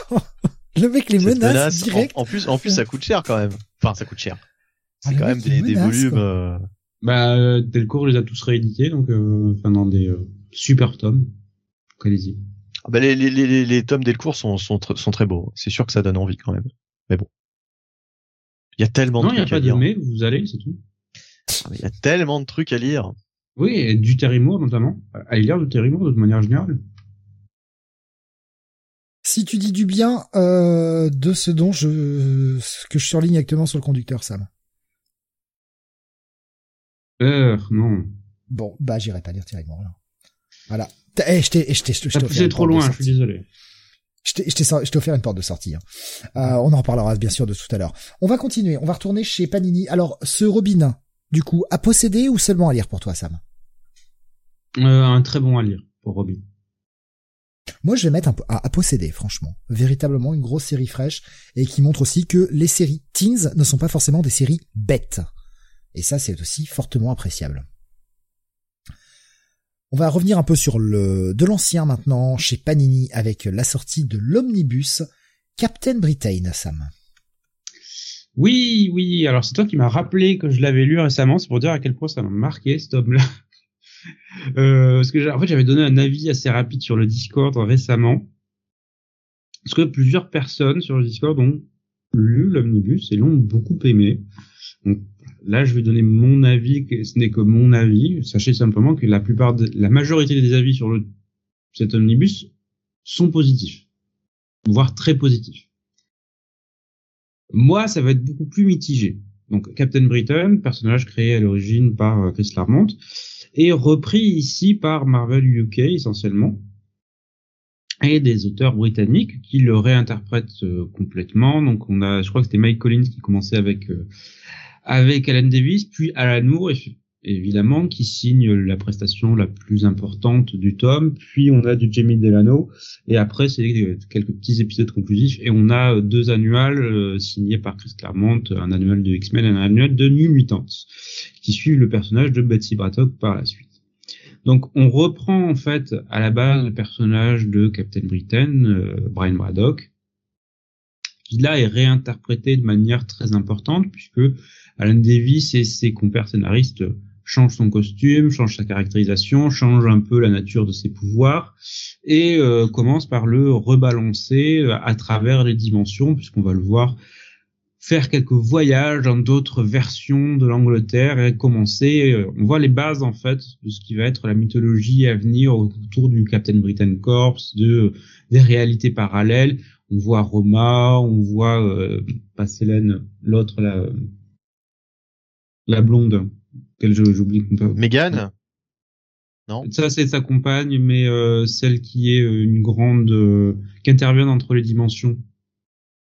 Le mec les Cette menace, menace, direct. En, en plus, en plus, ça coûte cher quand même. Enfin, ça coûte cher. Ah, C'est quand même des, des volumes. euh, Bah, euh, Delcourt les a tous réédités, donc, euh, enfin, dans des euh, super tomes. Allez-y. ah bah, les, les, les, les tomes Delcourt sont, sont, tr- sont très beaux. C'est sûr que ça donne envie quand même. Mais bon. Il y a tellement Non, de il n'y a pas de mais, vous allez, c'est tout. Ah, Il y a tellement de trucs à lire. Oui, et du Terry Moore, notamment. Allez lire du Terry Moore, de manière générale. Si tu dis du bien euh, de ce dont je ce que je surligne actuellement sur le conducteur, Sam. Euh, non. Bon, bah j'irai pas lire Thierry Moore, là. Voilà. Eh, je t'ai, je t'ai, je t'ai poussé trop loin, je suis désolé. Je t'ai, je t'ai, je t'ai offert une porte de sortie. hein. Euh, on en reparlera bien sûr de tout à l'heure. On va continuer. On va retourner chez Panini. Alors, ce Robin, du coup, à posséder ou seulement à lire pour toi, Sam? Euh, un très bon à lire pour Robin. Moi, je vais mettre un peu à, à posséder, franchement. Véritablement une grosse série fraîche et qui montre aussi que les séries teens ne sont pas forcément des séries bêtes. Et ça, c'est aussi fortement appréciable. On va revenir un peu sur le de l'ancien maintenant chez Panini avec la sortie de l'omnibus Captain Britain, Sam. Oui, oui. Alors c'est toi qui m'as rappelé que je l'avais lu récemment. C'est pour dire à quel point ça m'a marqué ce tome-là. Euh, parce que en fait j'avais donné un avis assez rapide sur le Discord récemment. Parce que plusieurs personnes sur le Discord ont lu l'omnibus et l'ont beaucoup aimé. Donc là, je vais donner mon avis, ce n'est que mon avis. Sachez simplement que la plupart, la majorité des avis sur cet omnibus sont positifs, voire très positifs. Moi, ça va être beaucoup plus mitigé. Donc Captain Britain, personnage créé à l'origine par euh, Chris Claremont, est repris ici par Marvel UK essentiellement et des auteurs britanniques qui le réinterprètent euh, complètement. Donc on a, je crois que c'était Mike Collins qui commençait avec euh, avec Alan Davis, puis Alan Moore évidemment qui signe la prestation la plus importante du tome. Puis on a du Jamie Delano et après c'est quelques petits épisodes conclusifs et on a deux annuals euh, signés par Chris Claremont, un annuel de X-Men et un annuel de New Mutants qui suivent le personnage de Betsy Braddock par la suite. Donc on reprend en fait à la base le personnage de Captain Britain, euh, Brian Braddock, qui là est réinterprété de manière très importante puisque Alan Davis et ses compères scénaristes changent son costume, changent sa caractérisation, changent un peu la nature de ses pouvoirs et euh, commence par le rebalancer euh, à travers les dimensions puisqu'on va le voir faire quelques voyages dans d'autres versions de l'Angleterre et commencer. Euh, on voit les bases en fait de ce qui va être la mythologie à venir autour du Captain Britain Corps, de des réalités parallèles. On voit Roma, on voit euh, pas l'autre la la blonde, j'oublie peut. Megan. Non. Ça c'est sa compagne, mais euh, celle qui est une grande euh, qui intervient entre les dimensions.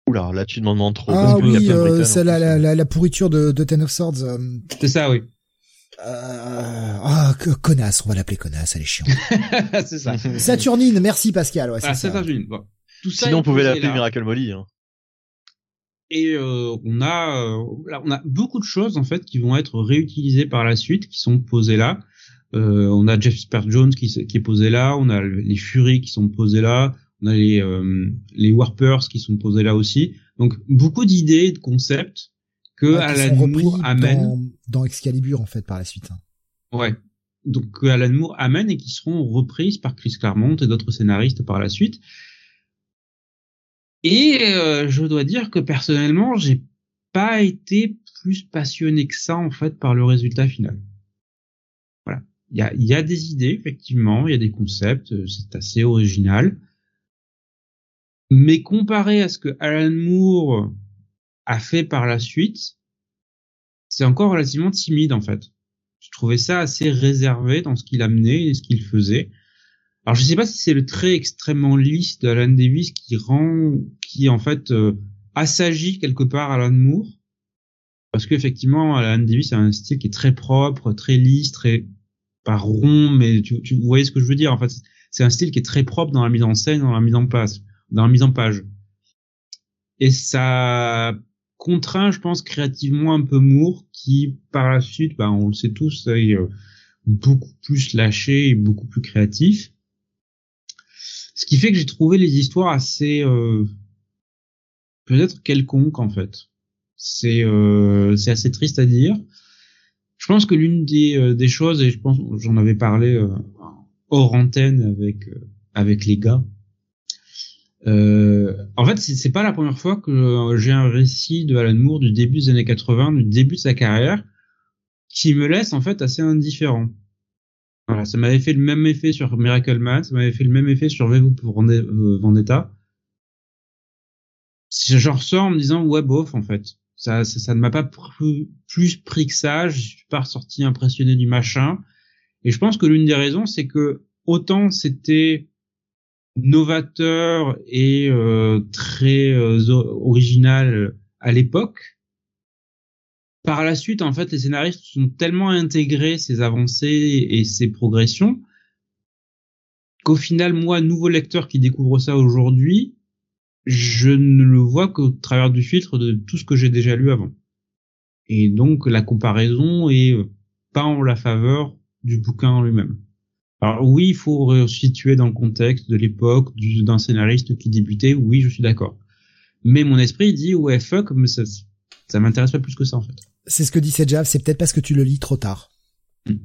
Oula, là tu demandes trop. Ah oui, euh, c'est la, la, la, la, pourriture de, de Ten of Swords. Euh. C'est ça, oui. Euh, ah, connasse, on va l'appeler connasse, elle est chiante. c'est ça. Saturnine, merci Pascal. Ouais, ah, Saturnine. Bon. Tout ça Sinon, on pouvait l'appeler Miracle Molly. Hein. Et euh, on a, euh, on a beaucoup de choses en fait qui vont être réutilisées par la suite, qui sont posées là. Euh, on a Jeff Spert Jones qui, qui, est posé là, on a les Furies qui sont posées là, on a les, euh, les Warpers qui sont posés là aussi. Donc beaucoup d'idées, de concepts que Alan Moore amène dans, dans, Excalibur en fait par la suite. Hein. Ouais. Donc que Alan Moore amène et qui seront reprises par Chris Claremont et d'autres scénaristes par la suite. Et euh, je dois dire que personnellement, j'ai pas été plus passionné que ça en fait par le résultat final. Voilà. Il y a, y a des idées effectivement, il y a des concepts, c'est assez original. Mais comparé à ce que Alan Moore a fait par la suite, c'est encore relativement timide en fait. Je trouvais ça assez réservé dans ce qu'il amenait et ce qu'il faisait. Alors je sais pas si c'est le trait extrêmement lisse d'Alan Davis qui rend, qui en fait euh, assagit quelque part Alan Moore, parce qu'effectivement Alan Davis a un style qui est très propre, très lisse, très pas rond, mais tu, tu voyez ce que je veux dire. En fait, c'est un style qui est très propre dans la mise en scène, dans la mise en place dans la mise en page. Et ça contraint, je pense, créativement un peu Moore, qui par la suite, bah, on le sait tous, est euh, beaucoup plus lâché et beaucoup plus créatif. Ce qui fait que j'ai trouvé les histoires assez euh, peut-être quelconques en fait. C'est euh, c'est assez triste à dire. Je pense que l'une des, des choses et je pense j'en avais parlé hors antenne avec avec les gars, euh, en fait, c'est pas la première fois que euh, j'ai un récit de Alan Moore du début des années 80, du début de sa carrière, qui me laisse en fait assez indifférent. Voilà, ça m'avait fait le même effet sur Miracle Man, ça m'avait fait le même effet sur V pour euh, Vendetta. J'en ressors en me disant ouais bof en fait. Ça, ça, ça ne m'a pas plus pris que ça. Je suis pas ressorti impressionné du machin. Et je pense que l'une des raisons, c'est que autant c'était novateur et euh, très euh, original à l'époque. Par la suite, en fait, les scénaristes sont tellement intégrés ces avancées et ces progressions qu'au final, moi, nouveau lecteur qui découvre ça aujourd'hui, je ne le vois qu'au travers du filtre de tout ce que j'ai déjà lu avant. Et donc, la comparaison est pas en la faveur du bouquin en lui-même. Alors oui, il faut resituer dans le contexte de l'époque d'un scénariste qui débutait. Oui, je suis d'accord. Mais mon esprit dit ouais fuck, mais ça, ça m'intéresse pas plus que ça en fait. C'est ce que dit Sejav, c'est peut-être parce que tu le lis trop tard. Hmm.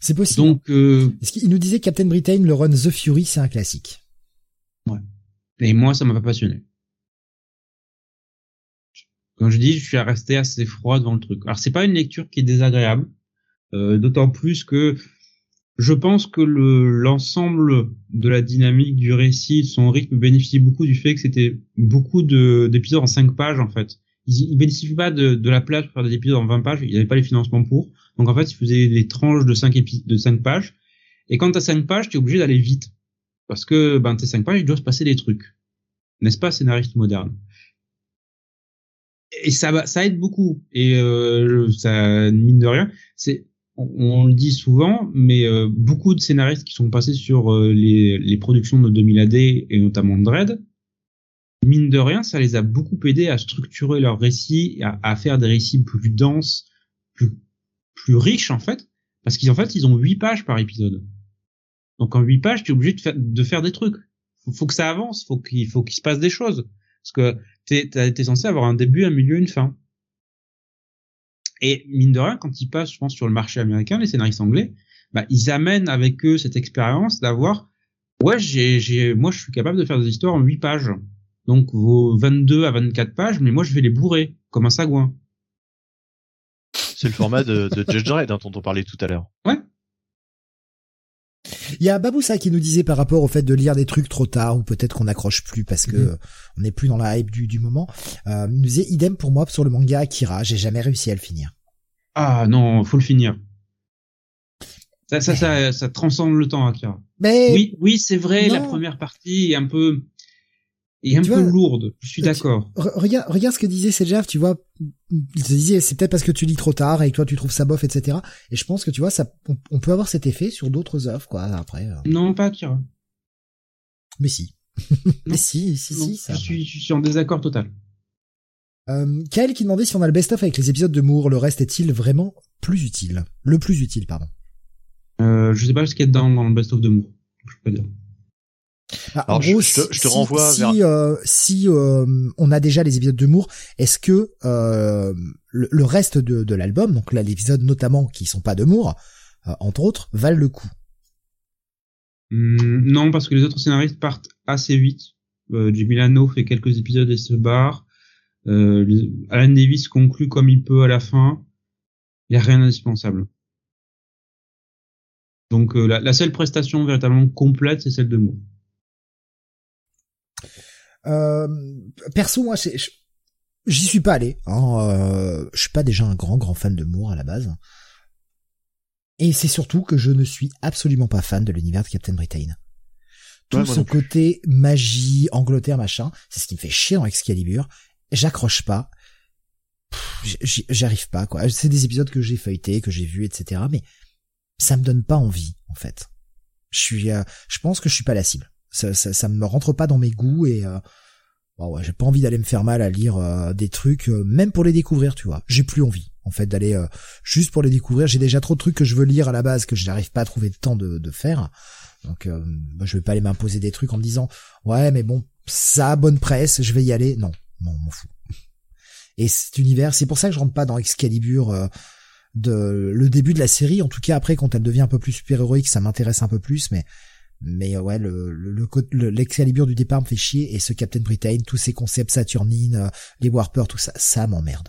C'est possible. Donc, euh... il nous disait Captain Britain, le run The Fury, c'est un classique? Ouais. Et moi, ça m'a pas passionné. Comme je dis, je suis resté assez froid devant le truc. Alors c'est pas une lecture qui est désagréable, euh, d'autant plus que je pense que le l'ensemble de la dynamique du récit, son rythme bénéficie beaucoup du fait que c'était beaucoup de d'épisodes en 5 pages en fait. Il, il bénéficie pas de, de la place pour faire des épisodes en 20 pages, il n'y pas les financements pour. Donc en fait, il faisait des tranches de 5 épisodes de 5 pages. Et quand t'as 5 pages, tu es obligé d'aller vite parce que ben tes 5 pages, il doit se passer des trucs. N'est-ce pas scénariste moderne? Et ça ça aide beaucoup et euh, ça mine de rien, c'est on, le dit souvent, mais euh, beaucoup de scénaristes qui sont passés sur euh, les, les, productions de 2000 AD et notamment Dread, mine de rien, ça les a beaucoup aidés à structurer leurs récits, à, faire des récits plus denses, plus, riches en fait, parce qu'ils en fait ils ont 8 pages par épisode. Donc en 8 pages, tu es obligé de faire, de faire des trucs. Faut, faut que ça avance, faut qu'il faut qu'il se passe des choses, parce que t'es es censé avoir un début, un milieu, une fin. Et mine de rien, quand ils passent, je pense, sur le marché américain, les scénaristes anglais, bah, ils amènent avec eux cette expérience d'avoir, ouais, j'ai, moi, je suis capable de faire des histoires en 8 pages. Donc, vos 22 à 24 pages, mais moi, je vais les bourrer, comme un sagouin. C'est le format de, de Judge Dredd dont on parlait tout à l'heure. Ouais. Il y a Baboussa qui nous disait par rapport au fait de lire des trucs trop tard ou peut-être qu'on n'accroche plus parce que mhm. on n'est plus dans la hype du, du moment. Euh, il nous disait idem pour moi sur le manga Akira, j'ai jamais réussi à le finir. Ah non, faut le finir. Ça, ça, ça, ça, transcende le temps, Akira. Mais oui, oui, c'est vrai. La première partie est un peu, est un peu lourde. Je suis d'accord. Regarde, regarde ce que disait Sejaf, tu vois. Il te disait, c'est peut-être parce que tu lis trop tard et que toi tu trouves ça bof, etc. Et je pense que tu vois, ça, on, peut avoir cet effet sur d'autres œuvres, quoi. Après. Euh. Non, pas Akira. Mais si. Mais si, si, si. Ça... Je suis, je suis en désaccord total. Euh, Kael qui demandait si on a le best-of avec les épisodes de Moore, le reste est-il vraiment plus utile? Le plus utile, pardon. Euh, je sais pas ce qu'il y a dans, dans le best-of de Moore. Je peux pas dire. Ah, en gros, je, te, renvoie si, vers... euh, si euh, on a déjà les épisodes de Moore, est-ce que euh, le, reste de, de l'album, donc là l'épisode notamment qui sont pas de Moore, euh, entre autres, valent le coup? Hmm, Non, parce que les autres scénaristes partent assez vite. Euh, Jimmy Lano fait quelques épisodes et se barre. Euh, Alan Davis conclut comme il peut à la fin. Il n'y a rien d'indispensable. Donc euh, la, seule prestation véritablement complète, c'est celle de Moore. Euh, perso, moi, j'y suis pas allé. Hein, euh, je suis pas déjà un grand grand fan de Moore à la base. Et c'est surtout que je ne suis absolument pas fan de l'univers de Captain Britain. Tout son côté magie, Angleterre, machin, c'est ce qui me fait chier dans Excalibur j'accroche pas. J'arrive pas, quoi. C'est des épisodes que j'ai feuilletés, que j'ai vus, etc. Mais ça me donne pas envie, en fait. Je suis, euh, je pense que je suis pas la cible. Ça, ça, ça me rentre pas dans mes goûts et euh, ouais, j'ai pas envie d'aller me faire mal à lire euh, des trucs, même pour les découvrir, tu vois. J'ai plus envie, en fait, d'aller juste pour les découvrir. J'ai déjà trop de trucs que je veux lire à la base que je n'arrive pas à trouver le temps de, de faire. Donc, bah, je vais pas aller m'imposer des trucs en me disant, ouais, mais bon, ça bonne presse, je vais y aller. Non, non, m'en fous. Et cet univers, c'est pour ça que je rentre pas dans Excalibur euh, de le début de la série. En tout cas, après, quand elle devient un peu plus super héroïque, ça m'intéresse un peu plus. Mais mais euh, ouais, le le l'Excalibur du départ me fait chier et ce Captain Britain, tous ces concepts Saturnine, euh, les Warper, tout ça, ça m'emmerde.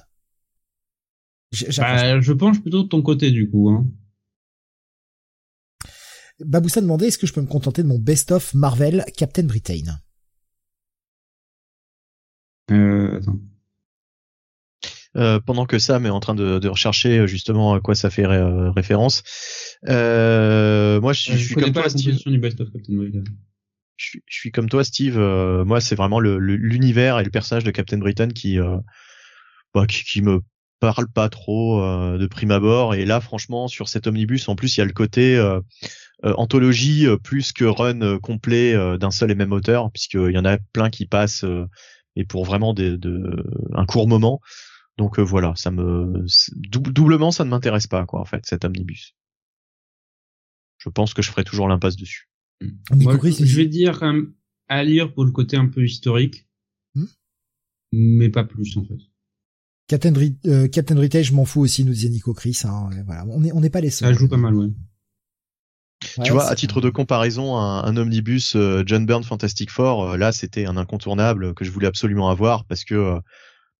Bah, je penche plutôt de ton côté du coup. Hein. Baboussa demandait est-ce que je peux me contenter de mon best-of Marvel Captain Britain? Euh, attends. Euh, pendant que Sam est en train de, de, rechercher euh, justement à quoi ça fait référence. Euh, moi, je, suis comme toi, Steve. Je, suis comme toi, Steve. moi, c'est vraiment l'univers le, et le personnage de Captain Britain qui, bah, qui, qui, me parle pas trop de prime abord. Et là, franchement, sur cet omnibus, en plus, il y a le côté anthologie plus que run complet d'un seul et même auteur, puisqu'il y en a plein qui passent et pour vraiment des, de, un court moment. Donc euh, voilà, ça me doublement ça ne m'intéresse pas quoi en fait cet omnibus. Je pense que je ferai toujours l'impasse dessus. Moi, je vais dire à lire pour le côté un peu historique, hmm mais pas plus en fait. Captain, euh, Captain je m'en fous aussi, nous disait Nico Chris. Hein, voilà, on n'est on pas les seuls. Ça joue pas mal, ouais. tu vois, à titre de comparaison, un, un omnibus euh, John Byrne Fantastic Four, euh, là, c'était un incontournable que je voulais absolument avoir parce que, euh,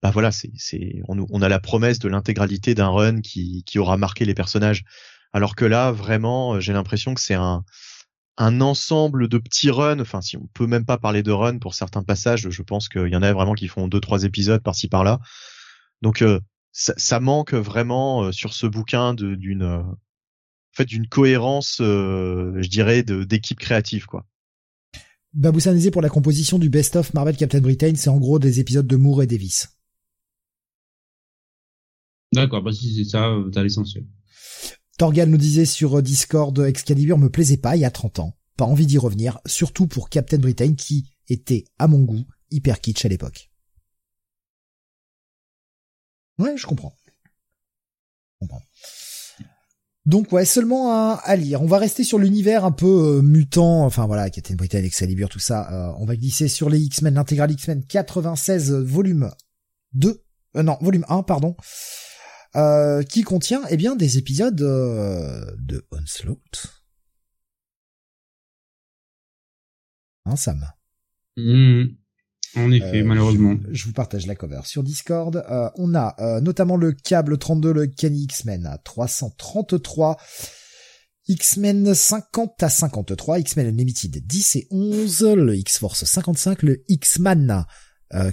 bah voilà, c'est, on, a la promesse de l'intégralité d'un run qui, qui aura marqué les personnages. Alors que là, vraiment, j'ai l'impression que c'est un, un ensemble de petits runs. Enfin, si on peut même pas parler de run pour certains passages, je pense qu'il y en a vraiment qui font deux, trois épisodes par-ci par-là. Donc, ça, ça, manque vraiment sur ce bouquin d'une fait d'une cohérence, euh, je dirais, d'équipe créative, quoi. Babou pour la composition du Best of Marvel Captain Britain, c'est en gros des épisodes de Moore et Davis. D'accord, bah si c'est ça, euh, t'as l'essentiel. Torgal nous disait sur euh, Discord, Excalibur me plaisait pas il y a 30 ans. Pas envie d'y revenir, surtout pour Captain Britain qui était, à mon goût, hyper kitsch à l'époque. Ouais, je comprends. Je comprends. Donc ouais, seulement à, lire. On va rester sur l'univers un peu euh, mutant, enfin voilà, Captain Britain, Excalibur, tout ça. Euh, on va glisser sur les X-Men, l'intégrale X-Men 96, volume 2, euh, non, volume 1, pardon, qui contient eh bien des épisodes de Onslaught. Hein, Sam? Mmh. En effet, euh, malheureusement. Je, vous partage la cover sur Discord. Euh, on a euh, notamment le câble 32, le Kenny X-Men à 333. X-Men 50 à 53, X-Men Unlimited 10 et 11, le X-Force 55, le X-Man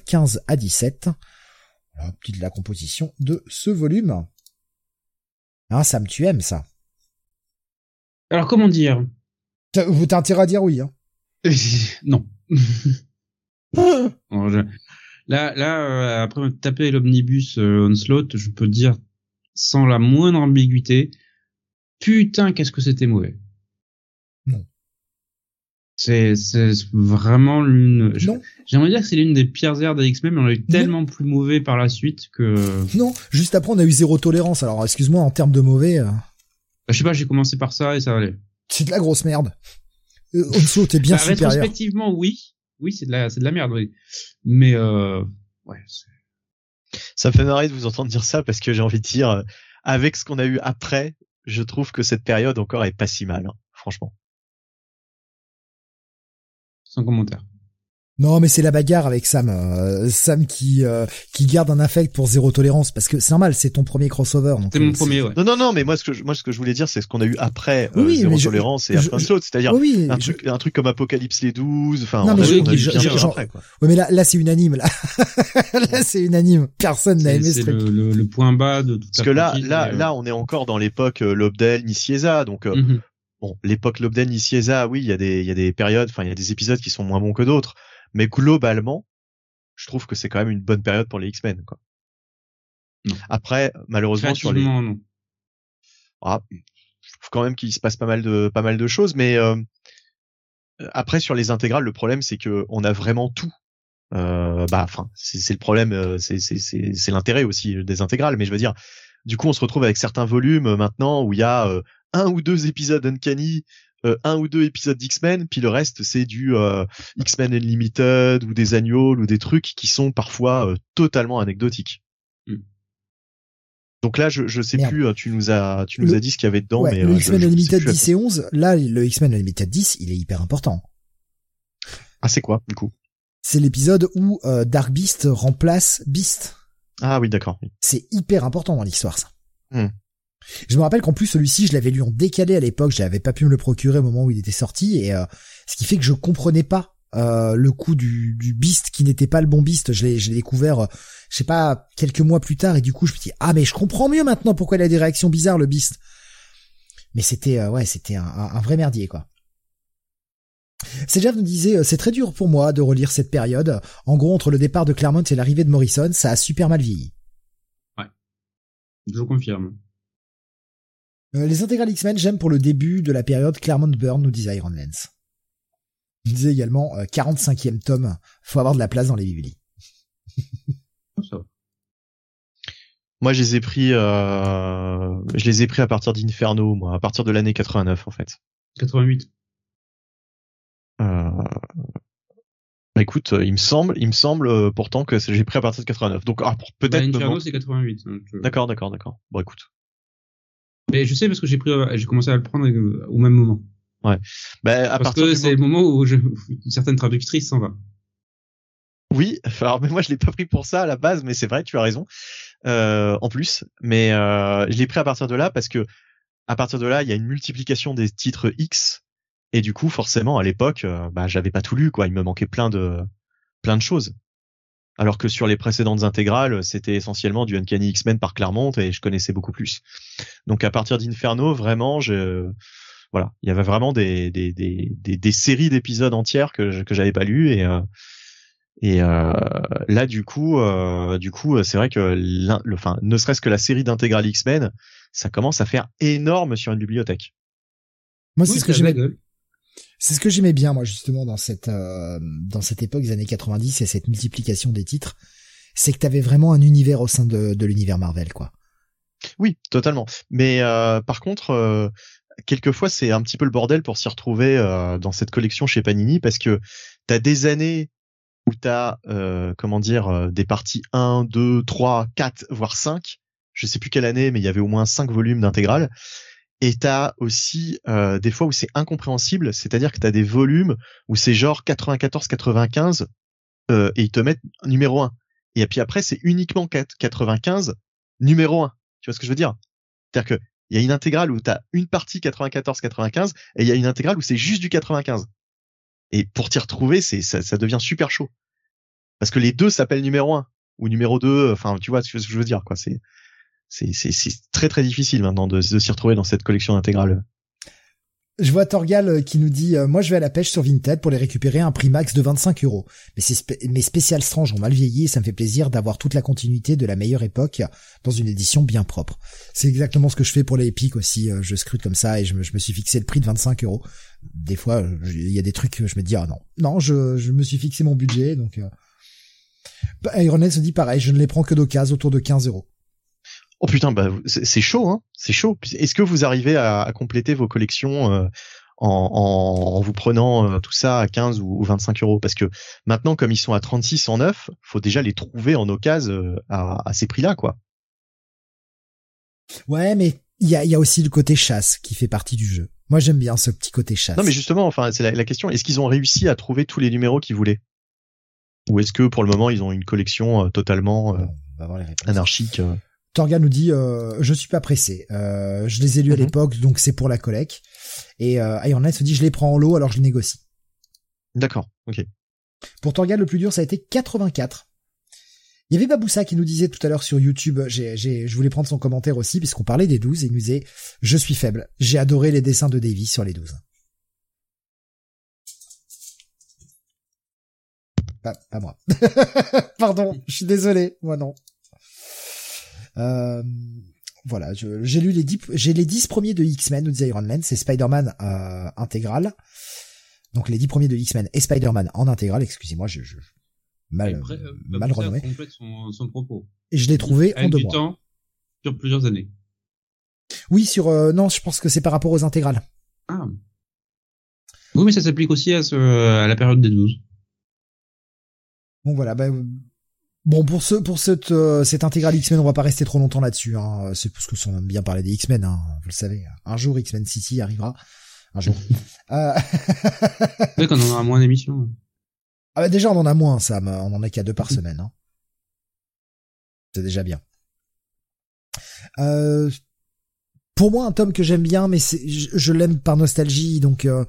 15 à 17. Voilà, petite la composition de ce volume. Hein, Sam, tu aimes ça Alors comment dire? Vous t'as intérêt à dire oui. Hein non. Là, là, euh, après taper l'omnibus euh, Onslaught, je peux dire sans la moindre ambiguïté, putain, qu'est-ce que c'était mauvais. C'est, c'est vraiment l'une. J'aimerais dire que c'est l'une des pires aires des X-Men, mais on a eu tellement plus mauvais par la suite que. Non, juste après on a eu zéro tolérance. Alors excuse-moi en termes de mauvais. Euh... Bah, je sais pas, j'ai commencé par ça et ça allait. C'est de la grosse merde. Euh, Onslaught est bien bah, supérieur. Rétrospectivement, oui oui, c'est de la, c'est de la merde, oui. Mais euh, ouais. Ça me fait marrer de vous entendre dire ça parce que j'ai envie de dire, euh, avec ce qu'on a eu après, je trouve que cette période encore est pas si mal, hein, franchement. Sans commentaire. Non, mais c'est la bagarre avec Sam. Euh, Sam qui euh, qui garde un affect pour zéro tolérance parce que c'est normal, c'est ton premier crossover. C'est mon euh, premier, ouais. Non, non, non, mais moi ce que je, moi ce que je voulais dire, c'est ce qu'on a eu après oui, zéro tolérance et après chose, c'est-à-dire un truc un truc comme Apocalypse les 12. Enfin, non, mais je, après, quoi. Ouais, mais là là c'est unanime là. là c'est unanime. Personne n'a aimé ce truc. C'est le, le, point bas de tout Parce que là là là on est encore dans l'époque Lobdell, Nicieza, donc. Mhm. Bon, l'époque Lobdell, Nicieza, oui, il y a des, il y a des périodes, enfin, il y a des épisodes qui sont moins bons que d'autres. Mais globalement, je trouve que c'est quand même une bonne période pour les X-Men. Quoi. Après, malheureusement sur les, non. Ah, je trouve quand même qu'il se passe pas mal de pas mal de choses, mais euh... après sur les intégrales, le problème c'est que on a vraiment tout. Euh, bah, enfin, c'est le problème, euh, c'est c'est l'intérêt aussi des intégrales, mais je veux dire, du coup, on se retrouve avec certains volumes maintenant où il y a euh, un ou deux épisodes Uncanny euh, un ou deux épisodes d'X-Men, puis le reste c'est du euh, X-Men Unlimited ou des annuals ou des trucs qui sont parfois euh, totalement anecdotiques. Hmm. Donc là, je, je sais plus, tu nous as, tu nous as dit ce qu'il y avait dedans, mais le X-Men Unlimited 10 et 11, là, le X-Men Unlimited 10, il est hyper important. Ah, c'est quoi, du coup? C'est l'épisode où Dark Beast remplace Beast. Ah oui, d'accord. C'est hyper important dans l'histoire, ça. Hmm. Je me rappelle qu'en plus celui-ci, je l'avais lu en décalé à l'époque, j'avais pas pu me le procurer au moment où il était sorti, et euh, ce qui fait que je comprenais pas euh, le coup du, Beast qui n'était pas le bon Beast. Je l'ai, découvert, euh, je sais pas, quelques mois plus tard, et du coup je me dis ah mais je comprends mieux maintenant pourquoi il a des réactions bizarres le Beast. Mais c'était ouais, c'était un, vrai merdier quoi. Jeff nous disait c'est très dur pour moi de relire cette période. En gros entre le départ de Claremont et l'arrivée de Morrison, ça a super mal vieilli. Ouais, je confirme. Euh, les intégrales X-Men, j'aime pour le début de la période Claremont Burn, nous disait Iron Lance. Il disait également 45e euh, tome, faut avoir de la place dans les biblis. moi, je les ai pris, euh... je les ai pris à partir d'Inferno, moi, à partir de l'année 89 en fait. 88. Euh... Bah écoute, il me semble, il me semble pourtant que j'ai pris à partir de 89. Donc ah, peut-être. Bah, Inferno c'est 88. D'accord, d'accord, d'accord. Bon écoute. Mais je sais parce que j'ai pris, j'ai commencé à le prendre au même moment. Ouais. Bah, à Parce que c'est le moment où je... une certaine traductrice s'en va. Oui, alors mais moi je l'ai pas pris pour ça à la base, mais c'est vrai, tu as raison. Euh, en plus, mais euh, je l'ai pris à partir de là parce que à partir de là, il y a une multiplication des titres X et du coup, forcément, à l'époque, euh, bah j'avais pas tout lu quoi, il me manquait plein de plein de choses. Alors que sur les précédentes intégrales, c'était essentiellement du Uncanny X-Men par Claremont et je connaissais beaucoup plus. Donc à partir d'Inferno, vraiment, je voilà, il y avait vraiment des des des des, des séries d'épisodes entières que je, que j'avais pas lues et euh, et euh, là, du coup, euh, du coup, c'est vrai que, le, enfin, ne serait-ce que la série d'intégrale X-Men, ça commence à faire énorme sur une bibliothèque. Moi, c'est Oui, ce que j'aimais, gueule. C'est ce que j'aimais bien, moi, justement, dans cette, euh, dans cette époque des années 90 et cette multiplication des titres. C'est que t'avais vraiment un univers au sein de, l'univers Marvel, quoi. Oui, totalement. Mais euh, par contre, euh, quelquefois, c'est un petit peu le bordel pour s'y retrouver dans cette collection chez Panini parce que t'as des années où t'as, comment dire, des parties 1, 2, 3, 4, voire 5. Je sais plus quelle année, mais il y avait au moins 5 volumes d'intégrale. Et t'as aussi euh, des fois où c'est incompréhensible, c'est-à-dire que t'as des volumes où c'est genre 94-95 euh, et ils te mettent numéro 1. Et puis après, c'est uniquement 4 95 numéro 1. Tu vois ce que je veux dire? C'est-à-dire que il y a une intégrale où tu as une partie 94-95 et il y a une intégrale où c'est juste du 95. Et pour t'y retrouver, c'est ça, ça devient super chaud. Parce que les deux s'appellent numéro 1 ou numéro 2, enfin tu vois ce que je veux dire quoi, c'est c'est très très difficile maintenant de, de s'y retrouver dans cette collection intégrale. Je vois Torgal euh, qui nous dit euh, moi je vais à la pêche sur Vinted pour les récupérer à un prix max de 25 euros. Mais mes spéciales Strange ont mal vieilli et ça me fait plaisir d'avoir toute la continuité de la meilleure époque dans une édition bien propre. C'est exactement ce que je fais pour les Epic aussi. euh, Je scrute comme ça et je me, suis fixé le prix de 25 euros. Des fois il y a des trucs je me dis ah non non je, me suis fixé mon budget donc. Euh... Bah, se dit pareil je ne les prends que d'occasion autour de 15 euros. Oh putain, bah c'est chaud, hein. C'est chaud. Est-ce que vous arrivez à, à compléter vos collections euh, en, en, en vous prenant euh, tout ça à 15 ou, ou 25 euros? Parce que maintenant, comme ils sont à 36 en neuf, faut déjà les trouver en occasion euh, à, à ces prix-là, quoi. Ouais mais il y a, il y a aussi le côté chasse qui fait partie du jeu. Moi j'aime bien ce petit côté chasse. Non, mais justement, enfin, c'est la, la question. Est-ce qu'ils ont réussi à trouver tous les numéros qu'ils voulaient? Ou est-ce que pour le moment, ils ont une collection euh, totalement euh, anarchique euh? Torga nous dit euh, je suis pas pressé. Euh, je les ai lus à Mhm. l'époque, donc c'est pour la collecte. Et euh, Ironhead se dit je les prends en lot, alors je les négocie. D'accord, ok. Pour Torgal, le plus dur, ça a été 84. Il y avait Baboussa qui nous disait tout à l'heure sur YouTube, j'ai, je voulais prendre son commentaire aussi, puisqu'on parlait des 12, et il nous disait, je suis faible. J'ai adoré les dessins de Davy sur les 12. Pas, pas moi. Pardon, je suis désolé, moi non. Euh, voilà, j'ai lu les 10, j'ai les 10 premiers de X-Men, nous disait Iron Man, c'est Spider-Man euh, intégral. Donc les 10 premiers de X-Men et Spider-Man en intégral, excusez-moi, je, je mal, euh, mal renommé. complète son, son propos. Et je l'ai trouvé en deux du mois. temps sur plusieurs années. Oui, sur euh, non, je pense que c'est par rapport aux intégrales. Ah. Oui, mais ça s'applique aussi à, ce, à la période des 12. Bon voilà, bah, bon pour ce pour cette euh, cette intégrale X-Men, on va pas rester trop longtemps là-dessus. Hein. C'est parce que on aime bien parler des X-Men, hein, vous le savez. Un jour X-Men City arrivera. Un jour. euh... C'est vrai qu'on en aura moins d'émissions. ah bah, déjà on en a moins, Sam. On en a qu'à deux par semaine. Hein. C'est déjà bien. Euh, pour moi, un tome que j'aime bien, mais c'est, je, je l'aime par nostalgie, donc euh,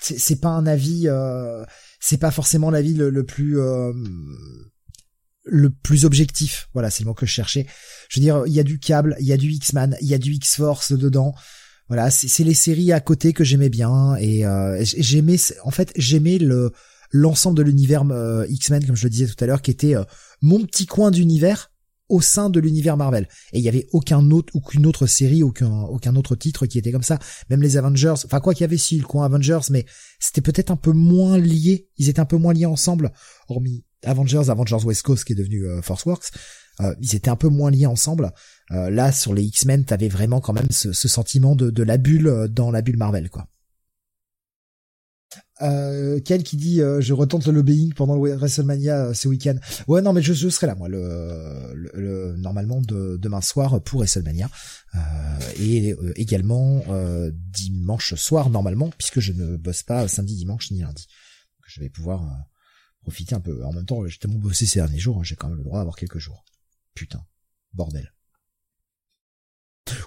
c'est, c'est pas un avis, euh, c'est pas forcément l'avis le, le plus euh, le plus objectif. Voilà, c'est le mot que je cherchais. Je veux dire, il y a du câble, il y a du X-Man, il y a du X-Force dedans. Voilà, c'est, les séries à côté que j'aimais bien et euh, j'aimais, en fait, j'aimais le l'ensemble de l'univers euh, X-Men, comme je le disais tout à l'heure, qui était mon petit coin d'univers au sein de l'univers Marvel. Et il y avait aucun autre, aucune autre série, aucun, aucun autre titre qui était comme ça. Même les Avengers, enfin quoi qu'il y avait si le coin Avengers, mais c'était peut-être un peu moins lié. Ils étaient un peu moins liés ensemble, hormis Avengers, Avengers West Coast qui est devenu euh, Force Works. Euh, ils étaient un peu moins liés ensemble. Euh, là, sur les X-Men, t'avais vraiment quand même ce, ce sentiment de, de la bulle euh, dans la bulle Marvel, quoi. Euh, Ken qui dit euh, je retente le lobbying pendant le WrestleMania euh, ce week-end. Ouais non mais je, je serai là moi le, le, normalement de, demain soir pour WrestleMania euh, et euh, également dimanche soir normalement puisque je ne bosse pas samedi dimanche ni lundi. Je vais pouvoir profiter un peu. En même temps j'ai tellement bossé ces derniers jours j'ai quand même le droit d'avoir quelques jours. Putain bordel.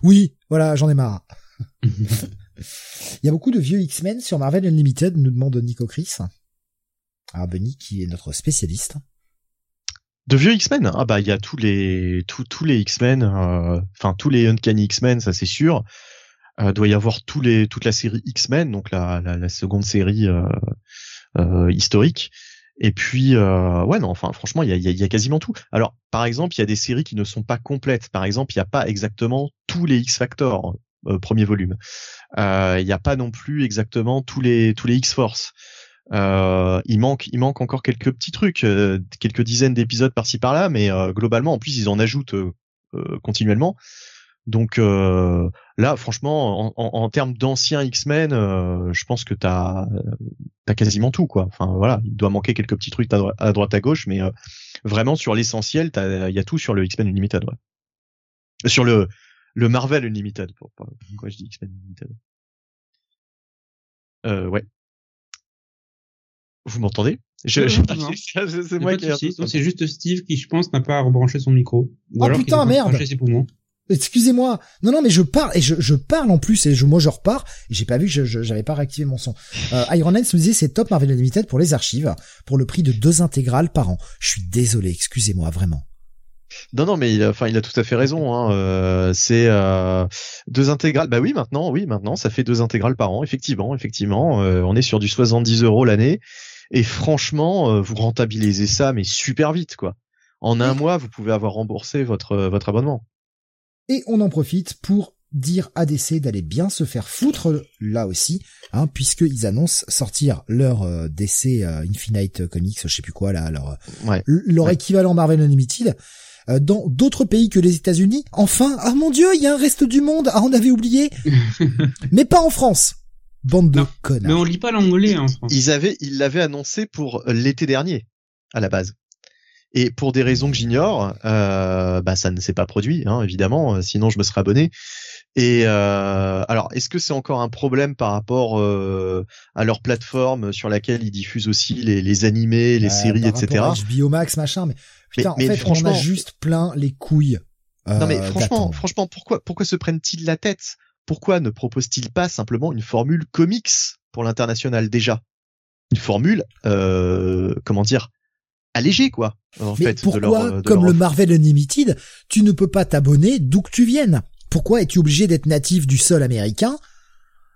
Oui voilà j'en ai marre. Il y a beaucoup de vieux X-Men sur Marvel Unlimited, nous demande Nico Chris. Ah, Benny, qui est notre spécialiste. De vieux X-Men? Ah bah il y a tous les tous tous les X-Men, euh, enfin tous les Uncanny X-Men, ça c'est sûr. Euh, doit y avoir toute la série X-Men, donc la, la, seconde série euh, euh historique. Et puis ouais non, enfin franchement il y a, y a, quasiment tout. Alors par exemple il y a des séries qui ne sont pas complètes. Par exemple il n'y a pas exactement tous les X Factor premier volume. Euh, il n'y a pas non plus exactement tous les tous les X-Force. Euh, il manque, il manque encore quelques petits trucs, quelques dizaines d'épisodes par-ci par-là, mais globalement, en plus, ils en ajoutent continuellement. Donc là, franchement, en, en, termes d'anciens X-Men, je pense que t'as as quasiment tout, quoi. Enfin voilà, il doit manquer quelques petits trucs à, droite à gauche, mais vraiment sur l'essentiel, il y a tout sur le X-Men Unlimited, ouais. Sur le le Marvel Unlimited. Pour, pourquoi je dis X-Men Unlimited? Euh, Ouais. Vous m'entendez? Je, C'est moi qui. C'est juste Steve qui, je pense, n'a pas rebranché son micro. Ou oh putain, merde ses poumons. Excusez-moi. Non, non, mais je parle et je, je parle en plus et je, moi je repars. Et j'ai pas vu que j'avais pas réactivé mon son. Euh, Iron Man me disait c'est top Marvel Unlimited pour les archives pour le prix de deux intégrales par an. Je suis désolé, excusez-moi vraiment. Non, non, mais il a, enfin, il a tout à fait raison. Hein. Euh, c'est euh, deux intégrales. Bah oui, maintenant, oui, maintenant, ça fait deux intégrales par an. Effectivement, effectivement, euh, on est sur du 70 euros l'année. Et franchement, vous rentabilisez ça, mais super vite, quoi. En un mois, vous pouvez avoir remboursé votre votre abonnement. Et on en profite pour dire à DC d'aller bien se faire foutre là aussi, hein, puisqu'ils annoncent sortir leur DC Infinite Comics, je sais plus quoi là, leur leur équivalent Marvel Unlimited dans d'autres pays que les États-Unis. Enfin, ah mon dieu, il y a un reste du monde. Ah, on avait oublié. mais pas en France. Bande de connards. Mais on lit pas l'anglais en France. Ils avaient, ils l'avaient annoncé pour l'été dernier, à la base. Et pour des raisons que j'ignore, euh, bah ça ne s'est pas produit, hein, évidemment. Euh, sinon, je me serais abonné. Et euh, alors, est-ce que c'est encore un problème par rapport euh, à leur plateforme sur laquelle ils diffusent aussi les, les animés, les séries, etc. Biomax, machin, mais Putain, en fait, franchement, on a juste plein les couilles. non mais euh, franchement, franchement, pourquoi, pourquoi se prennent-ils la tête? Pourquoi ne proposent-ils pas simplement une formule comics pour l'international déjà? Une formule, euh, comment dire, allégée quoi. En mais fait, pourquoi, comme le Marvel Unlimited, tu ne peux pas t'abonner d'où que tu viennes? Pourquoi es-tu obligé d'être natif du sol américain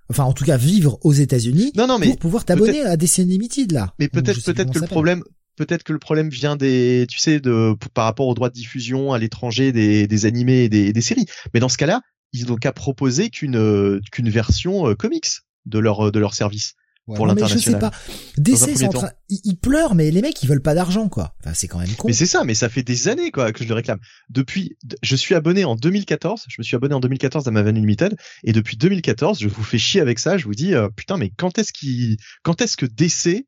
enfin en tout cas vivre aux États-Unis non, non, mais pour pouvoir t'abonner à DC Unlimited là? Mais peut-être peut-être que le problème peut-être que le problème vient des, tu sais, de par rapport aux droits de diffusion à l'étranger des, des animés et des, des séries. Mais dans ce cas-là, ils n'ont qu'à proposer qu'une qu'une version euh, comics de leur de leur service. pour l'international. Je sais pas. DC, en train, ils, pleurent, mais les mecs, ils veulent pas d'argent, quoi. Enfin, c'est quand même con. Mais c'est ça, mais ça fait des années, quoi, que je le réclame. Depuis, je suis abonné en 2014. Je me suis abonné en 2014 à ma Van Limited, et depuis 2014, je vous fais chier avec ça. Je vous dis, euh, putain, mais quand est-ce quand est-ce que DC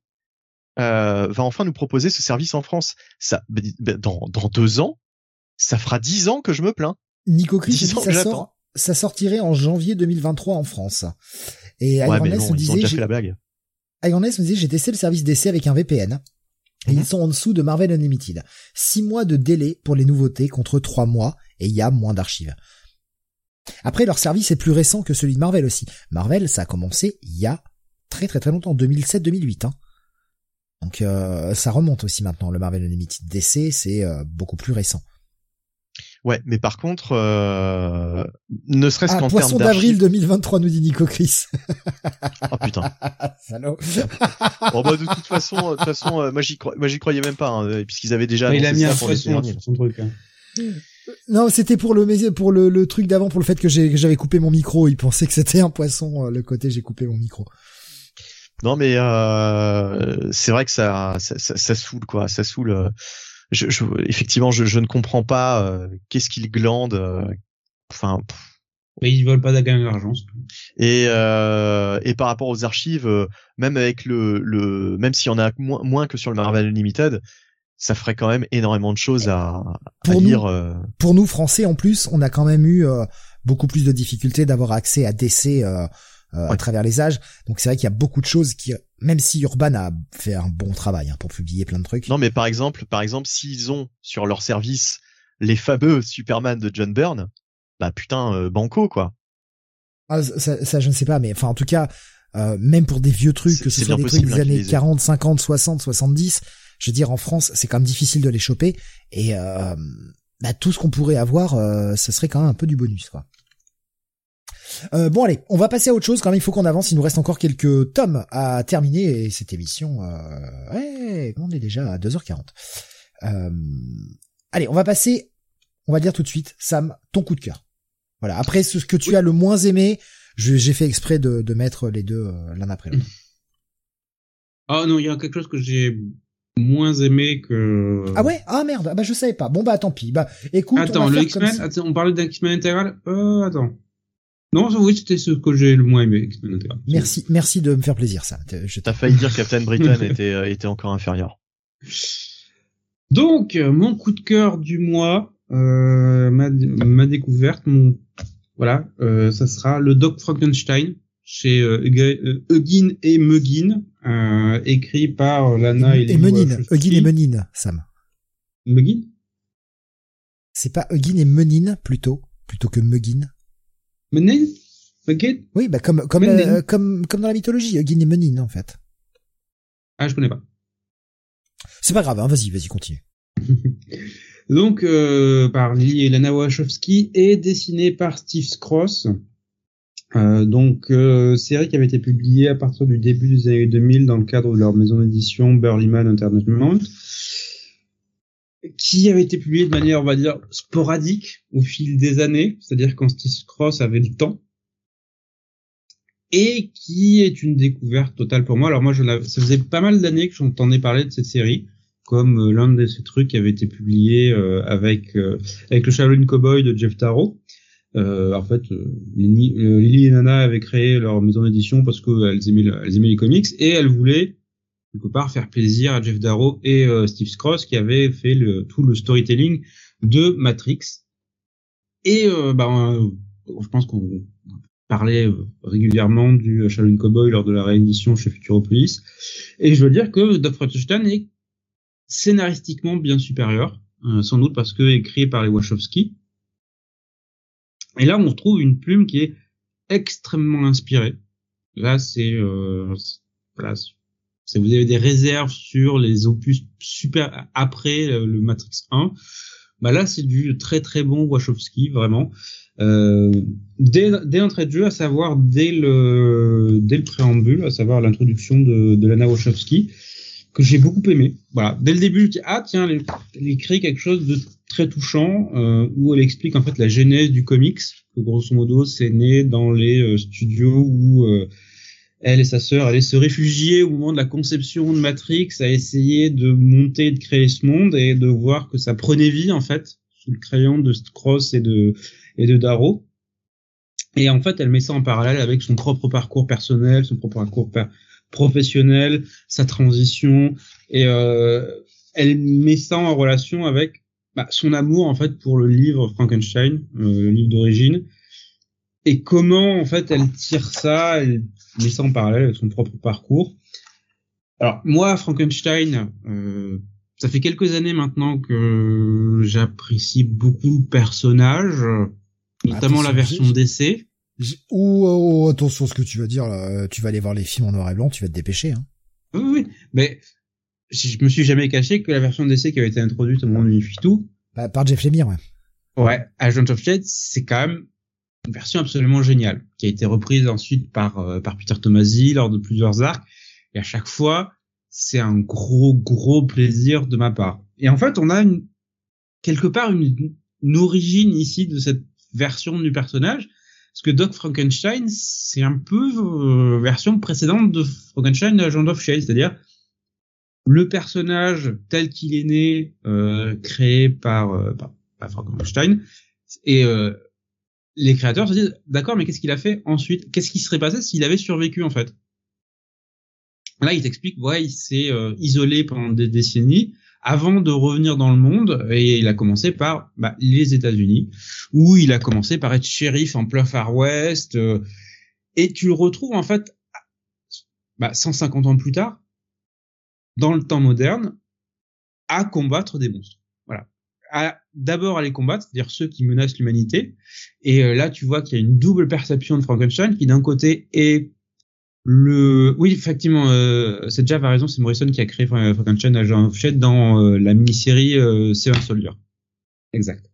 euh, va enfin nous proposer ce service en France. Ça, dans, dans deux ans, ça fera dix ans que je me plains. Nico Chris ça, sort, ça sortirait en janvier 2023 en France. Et ouais, me disait, fait la blague. me disait, j'ai testé le service d'essai avec un VPN. Et ils mhm. sont en dessous de Marvel Unlimited. Six mois de délai pour les nouveautés contre trois mois et il y a moins d'archives. Après, leur service est plus récent que celui de Marvel aussi. Marvel, ça a commencé il y a très très très longtemps, 2007-2008. Hein. Donc euh, ça remonte aussi maintenant. Le Marvel Unlimited DC, c'est euh, beaucoup plus récent. Ouais, mais par contre, euh, ne serait-ce ah, qu'en termes Poisson d'avril 2023, nous dit Nico Chris. oh putain. Salaud. bon bah de toute façon, de toute façon, moi j'y moi j'y croyais même pas, hein, puisqu'ils avaient déjà. il a mis un poisson sur son truc. Hein. Non, c'était pour le pour le, le truc d'avant, pour le fait que j'avais coupé mon micro. Il pensait que c'était un poisson. Le côté j'ai coupé mon micro. Non, mais euh, c'est vrai que ça, ça, ça, saoule quoi, ça saoule. Euh, je, je, effectivement, je, je, ne comprends pas euh, qu'est-ce qu'il glande. Euh, enfin, Mais ils veulent pas gagner d'argent. Et euh, et par rapport aux archives, euh, même avec le le même s'il y en a moins moins que sur le Marvel Unlimited, ça ferait quand même énormément de choses à, à lire. Euh. Pour nous français en plus, on a quand même eu euh, beaucoup plus de difficultés d'avoir accès à DC euh, à travers les âges. Donc c'est vrai qu'il y a beaucoup de choses qui, même si Urban a fait un bon travail hein, pour publier plein de trucs. Non, mais par exemple, par exemple, s'ils ont sur leur service les fameux Superman de John Byrne, bah putain, euh, banco quoi. Ah, ça, ça, je ne sais pas, mais enfin en tout cas, euh, même pour des vieux trucs, que ce soit des trucs des hein, années 40, 50, 60, 70, je veux dire en France, c'est quand même difficile de les choper et euh, bah, tout ce qu'on pourrait avoir, euh, ce serait quand même un peu du bonus quoi. Euh, bon allez, on va passer à autre chose quand même. Il faut qu'on avance. Il nous reste encore quelques tomes à terminer et cette émission, euh, ouais, on est déjà à 2h40. Euh, allez, on va passer. On va dire tout de suite, Sam, ton coup de cœur. Voilà. Après ce que tu as le moins aimé, j'ai fait exprès de, de, mettre les deux euh, l'un après l'autre. Ah non, il y a quelque chose que j'ai moins aimé que. Ah ouais? Ah merde. Ah bah je savais pas. Bon bah tant pis. Bah écoute. Attends, le X-Men. On parlait d'un X-Men intégral. Euh, attends. Non, oui, c'était ce que j'ai le moins aimé. Merci, merci de me faire plaisir, ça. Je t'ai failli dire que Captain Britain était euh, était encore inférieur. Donc, mon coup de cœur du mois, euh, ma, ma découverte, mon voilà, euh, ça sera le Doc Frankenstein chez euh, Huggin et Muggin, euh, écrit par Lana et, et Menin. Huggin et Menin, Sam. Muggin C'est pas Huggin et Menin plutôt, plutôt que Muggin. Menin Muggin Oui, bah comme comme euh, comme comme dans la mythologie, Huggin et Menin en fait. Ah, je connais pas. C'est pas grave, hein, vas-y, vas-y, continue. donc euh, par Lily Elena Wachowski et dessiné par Steve Cross. Euh, donc euh, série qui avait été publiée à partir du début des années 2000 dans le cadre de leur maison d'édition Burlyman Entertainment, qui avait été publiée de manière, on va dire, sporadique au fil des années, c'est-à-dire quand Steve Cross avait le temps, et qui est une découverte totale pour moi. Alors moi, je ça faisait pas mal d'années que j'entendais parler de cette série comme euh, l'un de ces trucs qui avait été publié euh, avec euh, avec le Shaolin Cowboy de Jeff Taro. en fait, Lily et Nana avaient créé leur maison d'édition parce qu'elles aimaient, elles aimaient les comics et elles voulaient quelque part faire plaisir à Jeff Darrow et Steve Scross qui avaient fait le, tout le storytelling de Matrix. Et ben, je pense qu'on parlait régulièrement du Shaolin Cowboy lors de la réédition chez Futuropolis. Et je veux dire que Doc Frankenstein est scénaristiquement bien supérieur, euh, sans doute parce que écrit par les Wachowski. Et là, on retrouve une plume qui est extrêmement inspirée. Là, c'est euh, voilà, vous avez des réserves sur les opus super après euh, le Matrix 1. Bah là, c'est du très très bon Wachowski, vraiment. Euh, dès, dès l'entrée de jeu, à savoir dès le dès le préambule, à savoir l'introduction de, de Lana Wachowski, que j'ai beaucoup aimé. Voilà, dès le début, je dis ah tiens, elle, écrit quelque chose de très touchant euh, où elle explique en fait la genèse du comics. Que grosso modo, c'est né dans les euh, studios où euh, elle et sa sœur allaient se réfugier au moment de la conception de Matrix, à essayer de monter, de créer ce monde et de voir que ça prenait vie en fait sous le crayon de Cross et de et de Darrow. Et en fait, elle met ça en parallèle avec son propre parcours personnel, son propre parcours professionnel, sa transition, et euh, elle met ça en relation avec bah, son amour en fait pour le livre Frankenstein, euh, le livre d'origine, et comment en fait elle tire ça, elle met ça en parallèle avec son propre parcours. Alors moi, Frankenstein, euh, ça fait quelques années maintenant que j'apprécie beaucoup le personnage, notamment la version d'essai. Ou oh, attention ce que tu vas dire là, tu vas aller voir les films en noir et blanc, tu vas te dépêcher. Hein. Oui, oui, mais je me suis jamais caché que la version d'essai qui avait été introduite au moment du tout bah, par Jeff Lemire, ouais. Ouais, Agent of Shade, c'est quand même une version absolument géniale, qui a été reprise ensuite par euh, par Peter Tomasi lors de plusieurs arcs, et à chaque fois, c'est un gros gros plaisir de ma part. Et en fait, on a une, quelque part une, une origine ici de cette version du personnage, parce que Doc Frankenstein, c'est un peu euh, version précédente de Frankenstein Agent of Shade, c'est-à-dire le personnage tel qu'il est né, euh, créé par, euh, par, Frankenstein, et euh, les créateurs se disent, d'accord, mais qu'est-ce qu'il a fait ensuite? Qu'est-ce qui serait passé s'il avait survécu en fait? Là, il t'explique, ouais, il s'est euh, isolé pendant des décennies avant de revenir dans le monde, et il a commencé par bah, les États-Unis, où il a commencé par être shérif en plein Far West, euh, et tu le retrouves en fait bah, 150 ans plus tard, dans le temps moderne, à combattre des monstres. D'abord à les combattre, c'est-à-dire ceux qui menacent l'humanité. Et euh, là, tu vois qu'il y a une double perception de Frankenstein qui d'un côté est le, oui, effectivement, euh, c'est déjà par raison, c'est Morrison qui a créé Frankenstein à Fouchette dans euh, la mini-série euh, Seven Soldier. Exact.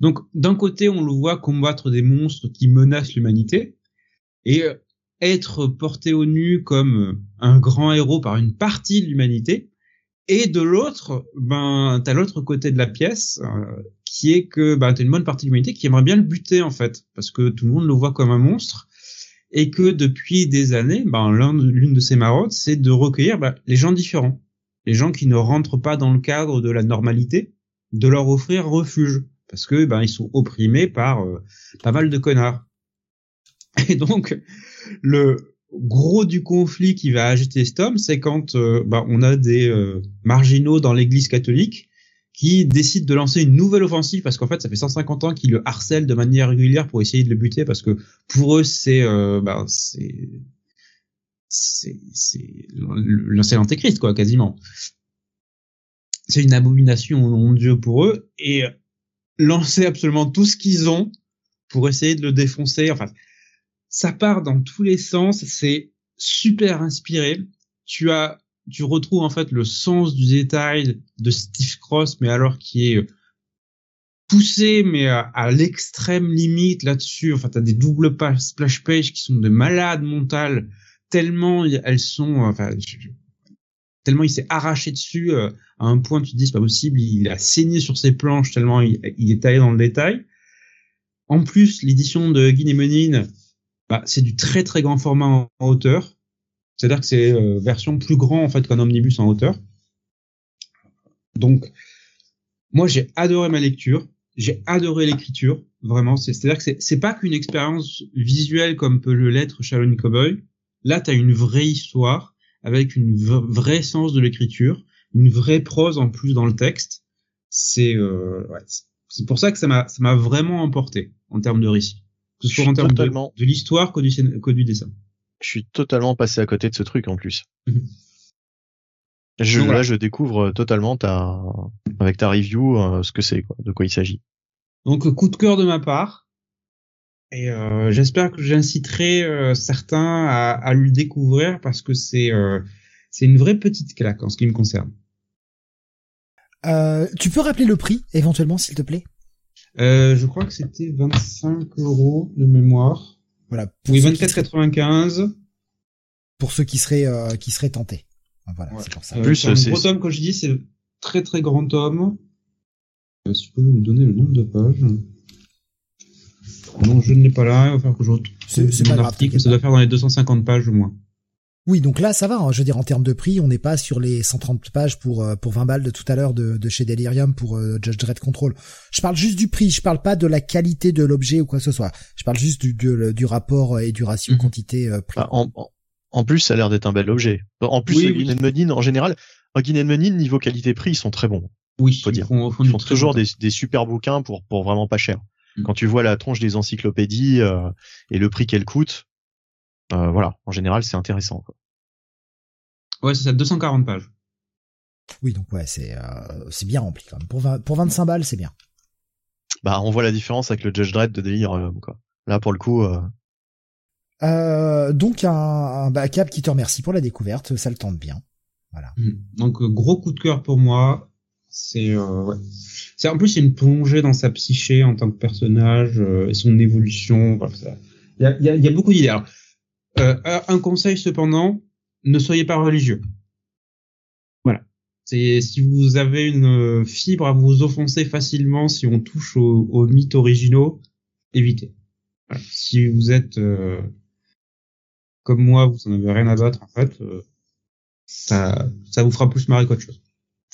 Donc, d'un côté, on le voit combattre des monstres qui menacent l'humanité et euh, être porté au nu comme un grand héros par une partie de l'humanité. Et de l'autre, ben, t'as l'autre côté de la pièce, qui est que ben, t'as une bonne partie de l'humanité qui aimerait bien le buter en fait, parce que tout le monde le voit comme un monstre. Et que depuis des années, ben, l'une de ses marottes, c'est de recueillir ben, les gens différents, les gens qui ne rentrent pas dans le cadre de la normalité, de leur offrir refuge, parce que ben ils sont opprimés par euh, pas mal de connards. Et donc le gros du conflit qui va agiter cet homme, c'est quand euh, ben, on a des euh, marginaux dans l'Église catholique qui décide de lancer une nouvelle offensive parce qu'en fait ça fait 150 ans qu'ils le harcèlent de manière régulière pour essayer de le buter parce que pour eux c'est euh, ben, c'est c'est c'est l'ancien antéchrist quoi quasiment. C'est une abomination mon dieu pour eux et lancer absolument tout ce qu'ils ont pour essayer de le défoncer. Enfin ça part dans tous les sens c'est super inspiré tu as tu retrouves en fait le sens du détail de Steve Cross, mais alors qui est euh, poussé, mais à, l'extrême limite là-dessus. Enfin, t'as des doubles pages, splash pages qui sont de malades mentales, tellement elles sont, enfin, tellement il s'est arraché dessus euh, à un point tu te dis c'est pas possible, il a saigné sur ses planches tellement il, est taillé dans le détail. En plus, l'édition de Guinée bah, c'est du très très grand format en hauteur. C'est-à-dire que c'est euh, version plus grand en fait qu'un omnibus en hauteur. Donc, moi j'ai adoré ma lecture, j'ai adoré l'écriture, vraiment. C'est-à-dire que c'est pas qu'une expérience visuelle comme peut le l'être Shaolin Cowboy. Là, tu as une vraie histoire avec une vraie sens de l'écriture, une vraie prose en plus dans le texte. C'est euh, ouais, pour ça que ça m'a vraiment emporté en termes de récit, que ce soit en termes de, de l'histoire que du, que du dessin je suis totalement passé à côté de ce truc en plus. Mhm. Je, Là, je découvre totalement ta, avec ta review euh, ce que c'est, de quoi il s'agit. Donc, coup de cœur de ma part. Et euh, j'espère que j'inciterai euh, certains à, à, le découvrir parce que c'est c'est une vraie petite claque en ce qui me concerne. tu peux rappeler le prix éventuellement, s'il te plaît? Je crois que c'était 25 euros de mémoire. Voilà. oui, 24,95. Pour ceux qui seraient euh, qui seraient tentés. Voilà, c'est pour ça. Euh, plus, c'est un gros tome, comme je dis, c'est très très grand tome. Euh, si vous pouvez me donner le nombre de pages. Non, je ne l'ai pas là. Il va falloir que je retrouve c'est pas grave, Ça doit faire dans les 250 pages au moins. Oui, donc là, ça va. Hein. Je veux dire, en termes de prix, on n'est pas sur les 130 pages pour euh, pour 20 balles de tout à l'heure de, de chez Delirium pour euh, Judge Dredd Control. Je parle juste du prix. Je parle pas de la qualité de l'objet ou quoi que ce soit. Je parle juste du du, rapport et du ratio mhm. quantité euh, prix. Ah, en, en, plus, ça a l'air d'être un bel objet. En plus, oui, oui. en général, un Menin niveau qualité-prix, ils sont très bons. Oui, faut dire. Ils font, toujours des, des super bouquins pour pour vraiment pas cher. Mhm. Quand tu vois la tronche des encyclopédies et le prix qu'elles coûtent, voilà, en général, c'est intéressant. Quoi. Ouais, c'est ça, 240 pages. Oui, donc ouais, c'est euh, c'est bien rempli quand même. Pour, pour 25 balles, c'est bien. Bah, on voit la différence avec le Judge Dredd de délire, euh, quoi. Là, pour le coup. Euh... Euh, donc un, un bah, Cap qui te remercie pour la découverte, ça le tente bien. Voilà. Mmh. Donc gros coup de cœur pour moi. C'est ouais. c'est en plus c'est une plongée dans sa psyché en tant que personnage et son évolution. Il y a, y, a, y a beaucoup d'idées. Alors un conseil cependant, ne soyez pas religieux. Voilà. C'est si vous avez une euh, fibre à vous offenser facilement, si on touche aux, mythes originaux, évitez. Si vous êtes euh, comme moi, vous en avez rien à battre en fait, euh, ça, ça vous fera plus marrer qu'autre chose.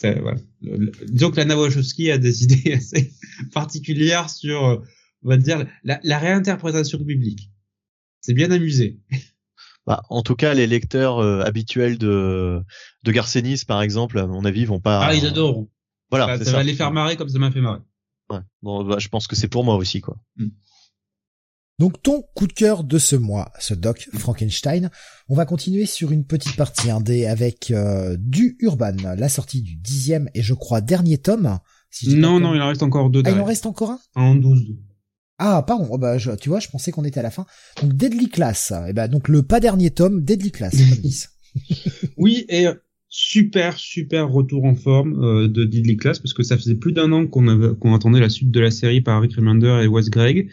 Voilà. disons que la Wachowski a des idées assez particulières sur on va dire la, la réinterprétation biblique. C'est bien amusé. Bah, en tout cas, les lecteurs euh, habituels de de Garcenis, par exemple, à mon avis, vont pas. Ah, ils adorent. Voilà, ça, va les faire marrer comme ça m'a fait marrer. Ouais. Bon, bah, je pense que c'est pour moi aussi, quoi. Mm. Donc ton coup de cœur de ce mois, ce doc Frankenstein. On va continuer sur une petite partie indé avec euh, du Urban, la sortie du dixième et je crois dernier tome. non, non, il en reste encore deux. Ah, il en reste encore un? En douze. Ah, pardon, oh, bah, tu vois, je pensais qu'on était à la fin. Donc Deadly Class, et eh ben donc le pas dernier tome, Deadly Class. oui, et super super retour en forme euh, de Deadly Class parce que ça faisait plus d'un an qu'on qu'on attendait la suite de la série par Rick Remender et Wes Gregg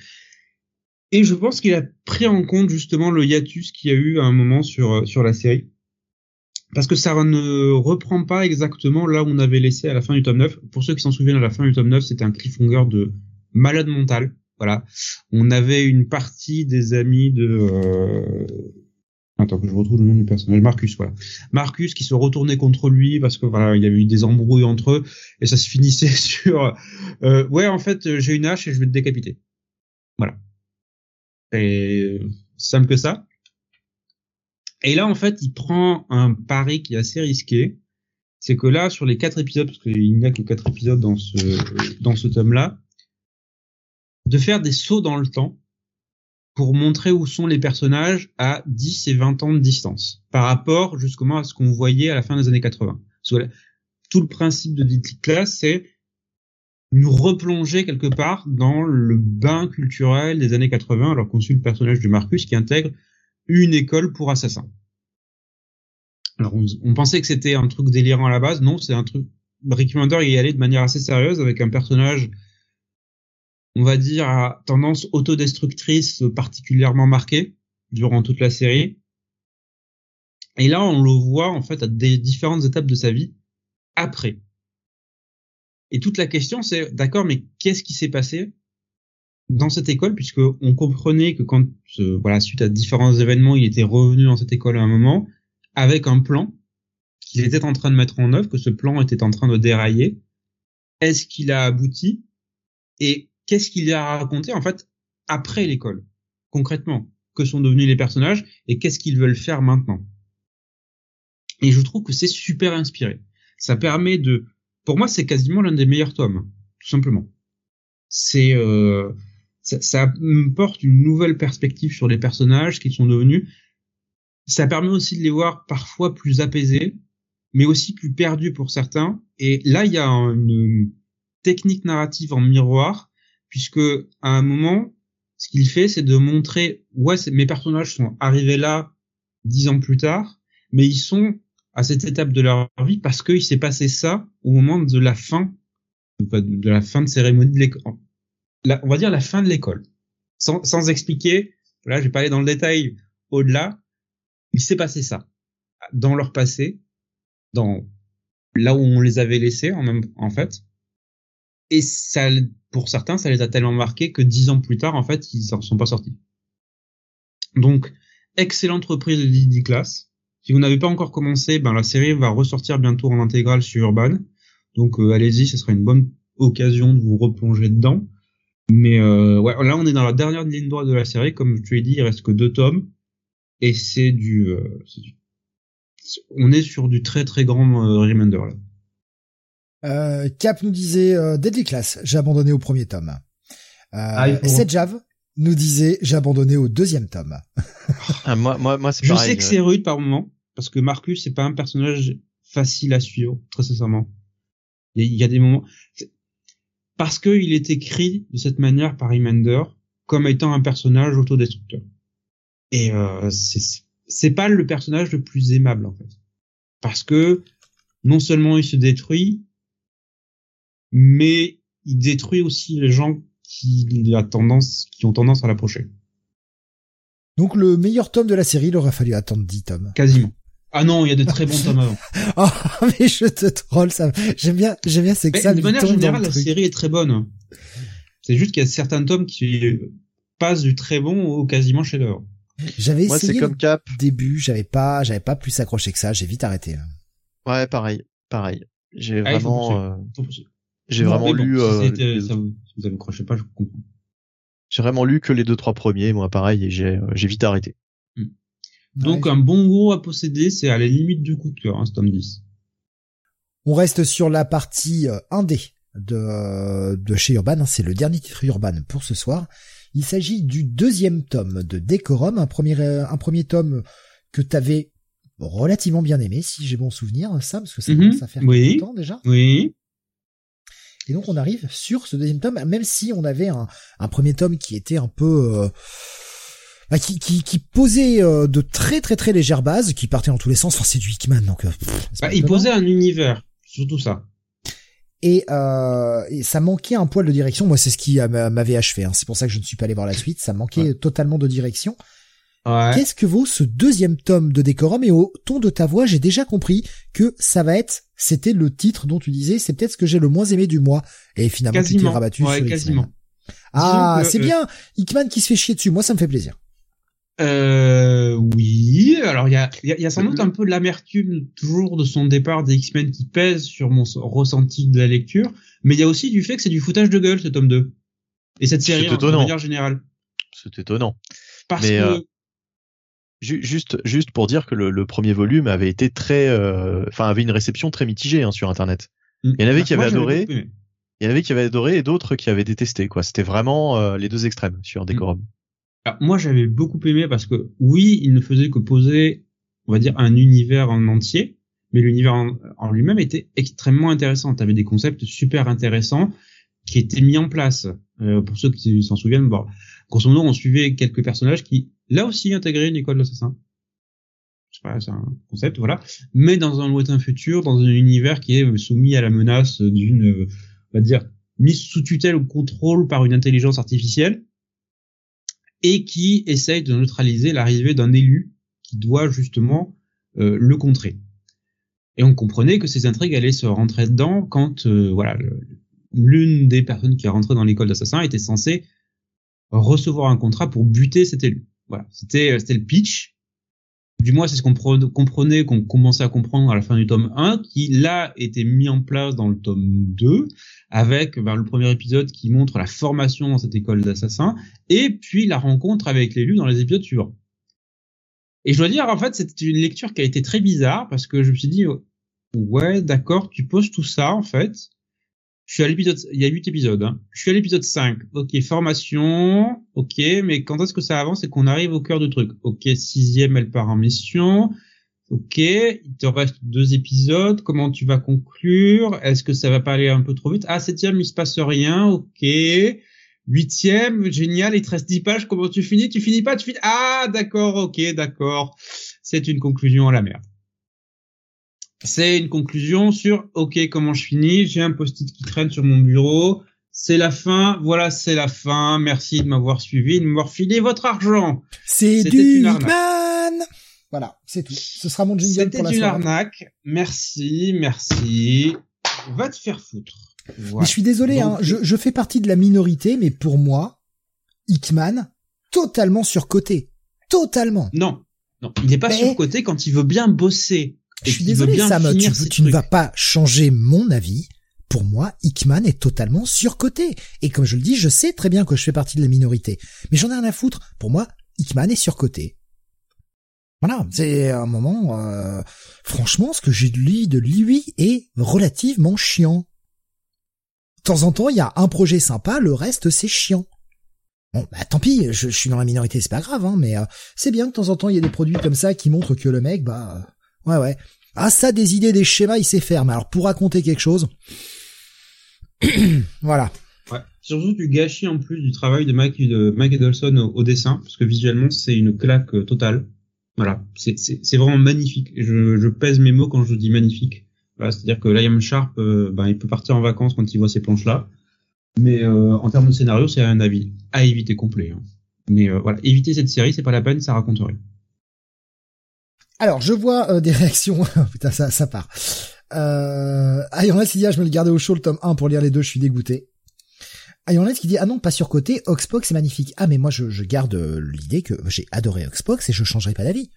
et je pense qu'il a pris en compte justement le hiatus qu'il y a eu à un moment sur, euh, sur la série. Parce que ça ne reprend pas exactement là où on avait laissé à la fin du tome 9. Pour ceux qui s'en souviennent, à la fin du tome 9, c'était un cliffhanger de malade mental. Voilà. On avait une partie des amis de... Euh... Attends que je retrouve le nom du personnage. Marcus, voilà. Marcus qui se retournait contre lui parce que voilà, il y avait eu des embrouilles entre eux et ça se finissait sur euh, ouais en fait j'ai une hache et je vais te décapiter. Voilà. Et simple que ça. Et là, en fait, il prend un pari qui est assez risqué. C'est que là, sur les quatre épisodes, parce qu'il n'y a que quatre épisodes dans ce, dans ce tome-là, de faire des sauts dans le temps pour montrer où sont les personnages à 10 et 20 ans de distance par rapport justement à ce qu'on voyait à la fin des années 80. tout le principe de Dit Class, c'est nous replonger quelque part dans le bain culturel des années 80 alors qu'on suit le personnage de Marcus qui intègre une école pour assassins. Alors on, pensait que c'était un truc délirant à la base, non, c'est un truc. Ricky Mander y allait de manière assez sérieuse avec un personnage, on va dire, à tendance autodestructrice particulièrement marquée durant toute la série. Et là, on le voit en fait à des différentes étapes de sa vie après. Et toute la question, c'est d'accord, mais qu'est-ce qui s'est passé dans cette école, puisque on comprenait que quand, euh, voilà, suite à différents événements, il était revenu dans cette école à un moment avec un plan qu'il était en train de mettre en œuvre, que ce plan était en train de dérailler. Est-ce qu'il a abouti? Et qu'est-ce qu'il a raconté en fait après l'école, concrètement? Que sont devenus les personnages et qu'est-ce qu'ils veulent faire maintenant? Et je trouve que c'est super inspiré. Ça permet de pour moi, c'est quasiment l'un des meilleurs tomes, tout simplement. C'est euh, ça, ça, me porte une nouvelle perspective sur les personnages qui sont devenus. Ça permet aussi de les voir parfois plus apaisés, mais aussi plus perdus pour certains. Et là, il y a une technique narrative en miroir, puisque à un moment, ce qu'il fait, c'est de montrer, ouais, mes personnages sont arrivés là dix ans plus tard, mais ils sont à cette étape de leur vie parce qu'il s'est passé ça au moment de la fin de la fin de cérémonie de l'école. On va dire la fin de l'école. Sans, expliquer, là je vais pas aller dans le détail au-delà, il s'est passé ça dans leur passé, dans là où on les avait laissés en en fait. Et ça, pour certains, ça les a tellement marqués que dix ans plus tard, en fait, ils en sont pas sortis. Donc, excellente reprise de Didi Class. Si vous n'avez pas encore commencé, ben la série va ressortir bientôt en intégrale sur Urban. Donc euh, allez-y, ce sera une bonne occasion de vous replonger dedans. Mais euh, ouais, là on est dans la dernière ligne droite de la série, comme je te l'ai dit, il reste que deux tomes et c'est du, euh, du, on est sur du très très grand euh, Remender là. Euh, Cap nous disait euh, Deadly Class, j'ai abandonné au premier tome. Euh, ah, Jave nous disait j'ai abandonné au deuxième tome. ah, moi, moi, moi, je sais que c'est rude par moment parce que Marcus c'est pas un personnage facile à suivre, très sincèrement. Il y, a des moments parce que il est écrit de cette manière par Emander comme étant un personnage autodestructeur. Et euh, c'est pas le personnage le plus aimable en fait, parce que non seulement il se détruit, mais il détruit aussi les gens qui a tendance, qui ont tendance à l'approcher. Donc le meilleur tome de la série, il aurait fallu attendre 10 tomes. Quasiment. Ah non, il y a de très bons tomes avant. oh, mais je te troll, ça. J'aime bien, j'aime bien, c'est que ça. De manière générale, la série est très bonne. C'est juste qu'il y a certains tomes qui passent du très bon au quasiment chef-d'œuvre. J'avais essayé comme Cap. début, j'avais pas, j'avais pas plus accroché que ça, j'ai vite arrêté. Ouais, pareil, pareil. J'ai ah, vraiment, euh, j'ai vraiment lu. Si, euh, ça vous, vous accrochez pas, je comprends. J'ai vraiment lu que les deux trois premiers, moi pareil, et j'ai j'ai vite arrêté. Donc un bon gros à posséder, c'est à la limite du coup de cœur, hein, ce tome 10. On reste sur la partie 1D de, de chez Urban, hein, c'est le dernier titre Urban pour ce soir. Il s'agit du deuxième tome de Decorum, un premier, un premier tome que t'avais relativement bien aimé, si j'ai bon souvenir, ça, parce que ça Mhm. commence à faire Oui. quelques temps déjà. Oui. Et donc on arrive sur ce deuxième tome, même si on avait un, un premier tome qui était un peu... euh, bah, qui, qui, qui posait euh, de très très très légères bases, qui partait dans tous les sens, enfin c'est du Hickman, donc... euh, pff, Bah, il posait un univers, surtout ça. Et, euh, et ça manquait un poil de direction. Moi, c'est ce qui euh, m'avait achevé. hein. C'est pour ça que je ne suis pas allé voir la suite. Ça manquait totalement de direction. Ouais. Qu'est-ce que vaut ce deuxième tome de Décorum Et au ton de ta voix, j'ai déjà compris que ça va être. C'était le titre dont tu disais. C'est peut-être ce que j'ai le moins aimé du mois. Et finalement, tu t'es Quasiment. rabattu Ouais, sur quasiment. X-Men. Ah, c'est euh, bien. Hickman qui se fait chier dessus. Moi, ça me fait plaisir. Euh, oui. Alors, il y a, il y, a, il y a sans doute un peu de l'amertume toujours de son départ des X-Men qui pèse sur mon ressenti de la lecture. Mais il y a aussi du fait que c'est du foutage de gueule, ce tome 2. Et cette série, C'est en- manière générale. C'est étonnant. Parce Mais, que, euh, Juste, juste pour dire que le, le premier volume avait été très, euh, enfin avait une réception très mitigée hein, sur Internet. il y en avait qui Moi, avaient adoré. Il y en avait qui avaient adoré et d'autres qui avaient détesté. Quoi, c'était vraiment euh, les deux extrêmes sur Decorum. Alors, moi, j'avais beaucoup aimé parce que oui, il ne faisait que poser, on va dire, un univers en entier, mais l'univers en, en lui-même était extrêmement intéressant. Tu avais des concepts super intéressants qui étaient mis en place. Euh, pour ceux qui s'en souviennent, bon, grosso modo, on suivait quelques personnages qui, là aussi, intégraient une école d'assassin. Je sais pas, c'est un concept, voilà. Mais dans un lointain futur, dans un univers qui est soumis à la menace d'une, on va dire, mise sous tutelle ou contrôle par une intelligence artificielle et qui essaye de neutraliser l'arrivée d'un élu qui doit justement euh, le contrer. Et on comprenait que ces intrigues allaient se rentrer dedans quand euh, voilà l'une des personnes qui est rentrée dans l'école d'assassins était censée recevoir un contrat pour buter cet élu. Voilà, c'était euh, c'était le pitch. Du moins, c'est ce qu'on comprenait, qu'on commençait à comprendre à la fin du tome 1, qui là était mis en place dans le tome 2, avec ben, le premier épisode qui montre la formation dans cette école d'assassins, et puis la rencontre avec l'élu dans les épisodes suivants. Et je dois dire, en fait, c'était une lecture qui a été très bizarre parce que je me suis dit, ouais, d'accord, tu poses tout ça, en fait. Je suis à l'épisode, il y a huit épisodes, hein. Je suis à l'épisode 5. Ok, formation. Ok, mais quand est-ce que ça avance et qu'on arrive au cœur du truc? Ok, sixième, elle part en mission. Ok, il te reste deux épisodes. Comment tu vas conclure? Est-ce que ça va pas aller un peu trop vite? Ah, septième, il se passe rien. Ok. Huitième, génial, il te reste dix pages. Comment tu finis? Tu finis pas Tu finis Ah, d'accord, ok, d'accord. C'est une conclusion à la merde. C'est une conclusion sur OK, comment je finis? J'ai un post-it qui traîne sur mon bureau. C'est la fin. Voilà, c'est la fin. Merci de m'avoir suivi, de m'avoir filé votre argent. C'est C'était du une Voilà, c'est tout. Ce sera mon jingle C'était pour la une arnaque. Merci, merci. Va te faire foutre. Mais je suis désolé, Donc, hein, je, je fais partie de la minorité, mais pour moi, Hickman, totalement surcoté. Totalement. Non, non, il n'est pas Mais- surcoté quand il veut bien bosser. Je suis désolé, Sam, tu, ne vas pas changer mon avis. Pour moi, Hickman est totalement surcoté. Et comme je le dis, je sais très bien que je fais partie de la minorité. Mais j'en ai rien à foutre. Pour moi, Hickman est surcoté. Voilà, c'est un moment... euh, franchement, ce que j'ai lu de lui est relativement chiant. De temps en temps, il y a un projet sympa, le reste, c'est chiant. Bon, bah tant pis, je, je suis dans la minorité, c'est pas grave, hein, mais euh, c'est bien que de temps en temps, il y ait des produits comme ça qui montrent que le mec, bah... ouais, ouais. Ah ça, des idées, des schémas, il sait faire. Mais alors pour raconter quelque chose, voilà. Ouais. Surtout du gâchis en plus du travail de Mike, de Mike Edelson au, dessin, parce que visuellement c'est une claque euh, totale. Voilà, c'est vraiment magnifique. Je, je pèse mes mots quand je dis magnifique. C'est-à-dire que Liam Sharp, euh, ben, il peut partir en vacances quand il voit ces planches-là. Mais euh, en termes de scénario, c'est un avis à éviter complet. hein. Mais voilà, éviter cette série, c'est pas la peine, ça raconte rien. Alors je vois euh, des réactions. Putain, ça, ça part. Euh... Ah, il dit ah, je me le gardais au chaud le tome 1 pour lire les deux, je suis dégoûté. Ah, en a qui dit ah non, pas surcoté, Oxbox c'est magnifique. Ah mais moi je, je garde euh, l'idée que j'ai adoré Oxbox et je changerai pas d'avis.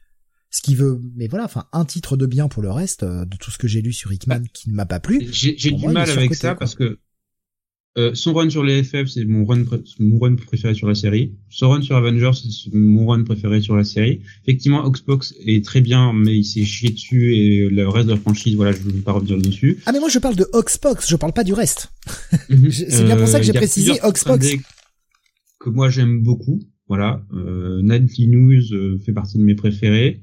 Ce qui veut, mais voilà, enfin un titre de bien pour le reste euh, de tout ce que j'ai lu sur Hickman qui ne m'a pas plu. J'ai du mal avec ça quoi. parce que Euh, son run sur les FF, c'est mon run, mon run préféré sur la série. Son run sur Avengers, c'est mon run préféré sur la série. Effectivement, Oxbox est très bien, mais il s'est chié dessus et le reste de la franchise, voilà, je ne veux pas revenir dessus. Ah mais moi je parle de Oxbox, je parle pas du reste. Mhm. c'est bien pour ça que j'ai euh, précisé Oxbox. Que moi j'aime beaucoup, voilà. Euh, Nightly News euh, fait partie de mes préférés.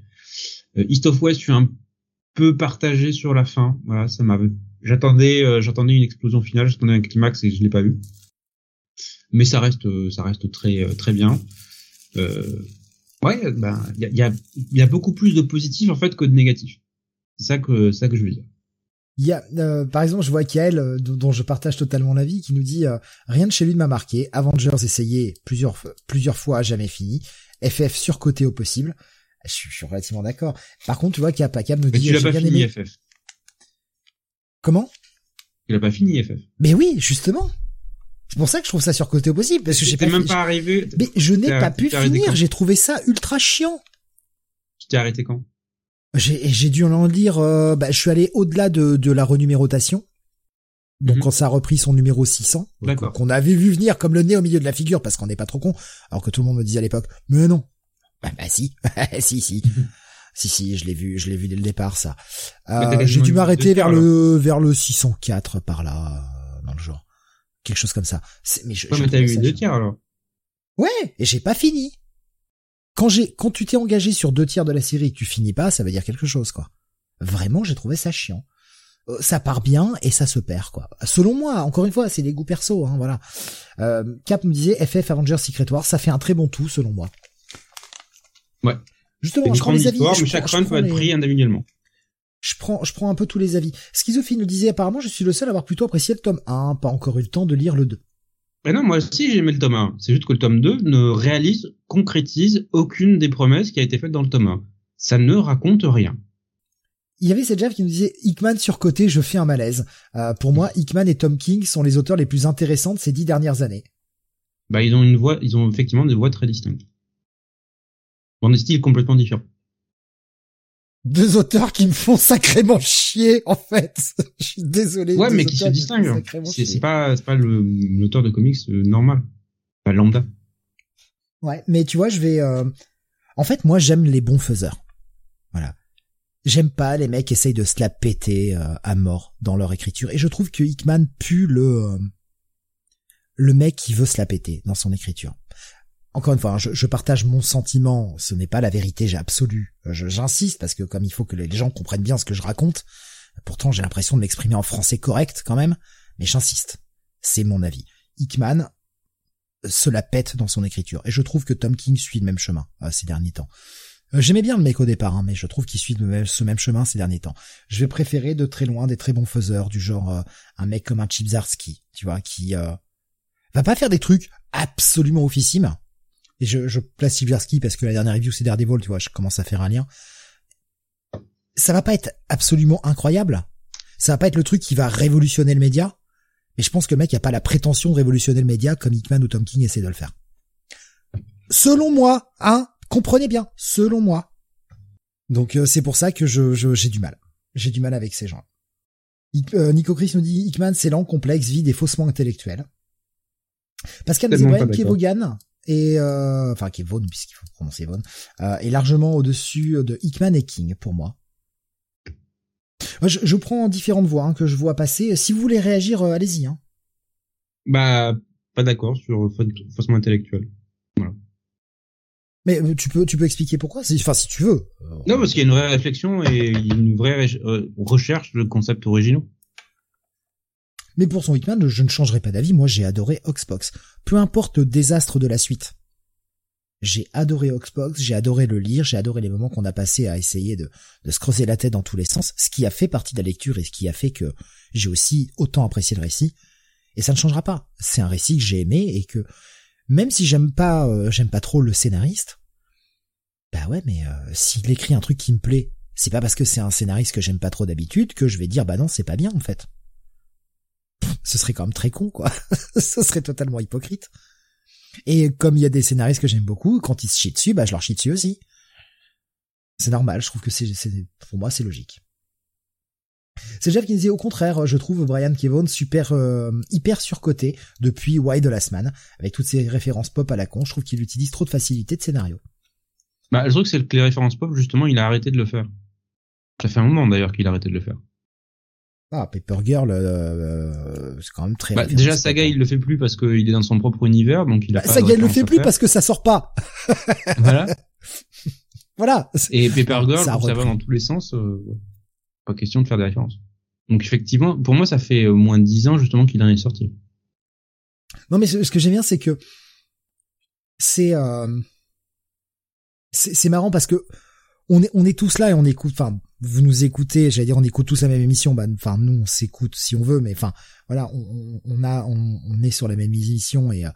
Euh, East of West, je suis un peu partagé sur la fin. Voilà, ça m'a J'attendais, euh, j'attendais une explosion finale, j'attendais un climax et je l'ai pas vu. Mais ça reste, euh, ça reste très, euh, très bien. Euh, ouais, ben, il y a, y, a, y a beaucoup plus de positifs en fait que de négatifs. C'est ça que, ça que je veux dire. Il y a, par exemple, je vois Kael, dont je partage totalement l'avis, qui nous dit rien de chez lui ne m'a marqué. Avengers essayé plusieurs plusieurs fois, jamais fini. FF surcoté au possible. Je suis, je suis relativement d'accord. Par contre, tu vois, Cap nous dit, j'ai bien aimé. FF. Comment? Il a pas fini FF. Mais oui, justement. C'est pour ça que je trouve ça surcoté au possible parce que j'ai pas même pas arrivé. Mais je n'ai pas pu finir, j'ai trouvé ça ultra chiant. Tu t'es arrêté quand? J'ai j'ai dû en lire euh, bah, je suis allé au-delà de de la renumérotation. Donc mhm. quand ça a repris son numéro 600, qu'on avait vu venir comme le nez au milieu de la figure parce qu'on n'est pas trop con, alors que tout le monde me disait à l'époque, mais non, bah, bah si, si si, Si si, je l'ai vu, je l'ai vu dès le départ ça. Euh, j'ai dû m'arrêter vers le vers le 604 par là euh, dans le genre. Quelque chose comme ça. Mais je, ouais, mais t'as eu deux tiers alors. Ouais, et j'ai pas fini. Quand j'ai quand tu t'es engagé sur deux tiers de la série et que tu finis pas, ça veut dire quelque chose quoi. Vraiment, j'ai trouvé ça chiant. Euh, ça part bien et ça se perd quoi. Selon moi, encore une fois, c'est des goûts perso hein, voilà. Euh, Cap me disait FF Avengers Secret War, ça fait un très bon tout selon moi. Ouais. Justement, je prends les avis. mais chaque run peut être pris individuellement. Je prends, je prends un peu tous les avis. Schizophile nous disait apparemment, je suis le seul à avoir plutôt apprécié le tome 1, pas encore eu le temps de lire le 2. Ben non, moi aussi j'ai aimé le tome 1. C'est juste que le tome 2 ne réalise, concrétise aucune des promesses qui a été faite dans le tome 1. Ça ne raconte rien. Il y avait cette Jeff qui nous disait Hickman surcoté, je fais un malaise. Euh, pour moi, Hickman et Tom King sont les auteurs les plus intéressants de ces dix dernières années. Bah ils ont une voix, ils ont effectivement des voix très distinctes dans des styles complètement différents. Deux auteurs qui me font sacrément chier, en fait. Je suis désolé. Ouais, mais qui se distinguent. C'est pas, c'est pas l'auteur de comics euh, normal. Pas lambda. Ouais, mais tu vois, je vais, euh... en fait, moi, j'aime les bons faiseurs. Voilà. J'aime pas les mecs qui essayent de se la péter euh, à mort dans leur écriture. Et je trouve que Hickman pue le, euh, le mec qui veut se la péter dans son écriture encore une fois, hein, je, partage mon sentiment, ce n'est pas la vérité absolue. J'insiste parce que comme il faut que les gens comprennent bien ce que je raconte, pourtant j'ai l'impression de m'exprimer en français correct quand même, mais j'insiste. C'est mon avis. Hickman se la pète dans son écriture, et je trouve que Tom King suit le même chemin euh, ces derniers temps. Euh, j'aimais bien le mec au départ, hein, mais je trouve qu'il suit ce même chemin ces derniers temps. Je vais préférer de très loin des très bons faiseurs, du genre euh, un mec comme un Chipsarski, tu vois, qui va pas faire des trucs absolument officimes, et je, je place Sibierski parce que la dernière review c'est Daredevil, tu vois, je commence à faire un lien. Ça va pas être absolument incroyable. Ça va pas être le truc qui va révolutionner le média. Mais je pense que le mec a pas la prétention de révolutionner le média comme Hickman ou Tom King essaie de le faire. Selon moi, hein, comprenez bien, selon moi. Donc euh, c'est pour ça que je j'ai du mal. J'ai du mal avec ces gens. Euh, Nico Chris nous dit Hickman c'est lent, complexe, vide et faussement intellectuel. Pascal Zebren, Kevogan, et euh, enfin qui est Vaughn puisqu'il faut prononcer Vaughn, euh, est largement au-dessus de Hickman et King pour moi. Je, je prends différentes voix hein, que je vois passer. Si vous voulez réagir, euh, allez-y. Hein. Bah pas d'accord sur faussement intellectuel. Voilà. Mais euh, tu peux tu peux expliquer pourquoi? Enfin si tu veux. Non parce qu'il y a une vraie réflexion et une vraie recherche de concepts originaux. Mais pour son Hitman, je ne changerai pas d'avis, moi j'ai adoré Oxbox. Peu importe le désastre de la suite. J'ai adoré Oxbox, j'ai adoré le lire, j'ai adoré les moments qu'on a passés à essayer de, de se creuser la tête dans tous les sens, ce qui a fait partie de la lecture et ce qui a fait que j'ai aussi autant apprécié le récit. Et ça ne changera pas. C'est un récit que j'ai aimé et que même si j'aime pas, euh, j'aime pas trop le scénariste, bah ouais, mais euh, s'il écrit un truc qui me plaît, c'est pas parce que c'est un scénariste que j'aime pas trop d'habitude que je vais dire bah non c'est pas bien en fait ce serait quand même très con, quoi. ce serait totalement hypocrite. Et comme il y a des scénaristes que j'aime beaucoup, quand ils se chient dessus, bah je leur chie dessus aussi. C'est normal, je trouve que c'est, pour moi c'est logique. C'est Jeff qui disait au contraire, je trouve Brian Kevon super euh, hyper surcoté depuis Why the Last Man, avec toutes ces références pop à la con. Je trouve qu'il utilise trop de facilité de scénario. Bah, le truc c'est que les références pop, justement, il a arrêté de le faire. Ça fait un moment d'ailleurs qu'il a arrêté de le faire. Ah, Paper Girl, euh, c'est quand même très. Bah, déjà, Saga, il le fait plus parce qu'il est dans son propre univers, donc il a. Bah, Saga, il le fait plus parce que ça sort pas. voilà. voilà. Et Paper Girl, ça, va dans tous les sens. Euh, pas question de faire des références. Donc effectivement, pour moi, ça fait au moins dix ans justement qu'il en est sorti. Non, mais ce, que j'aime bien, c'est que c'est euh, c'est marrant parce que on est on est tous là et on écoute. Enfin, vous nous écoutez, j'allais dire, on écoute tous la même émission. Bah, enfin, nous, on s'écoute si on veut, mais enfin, voilà, on, on a on, est sur la même émission et euh,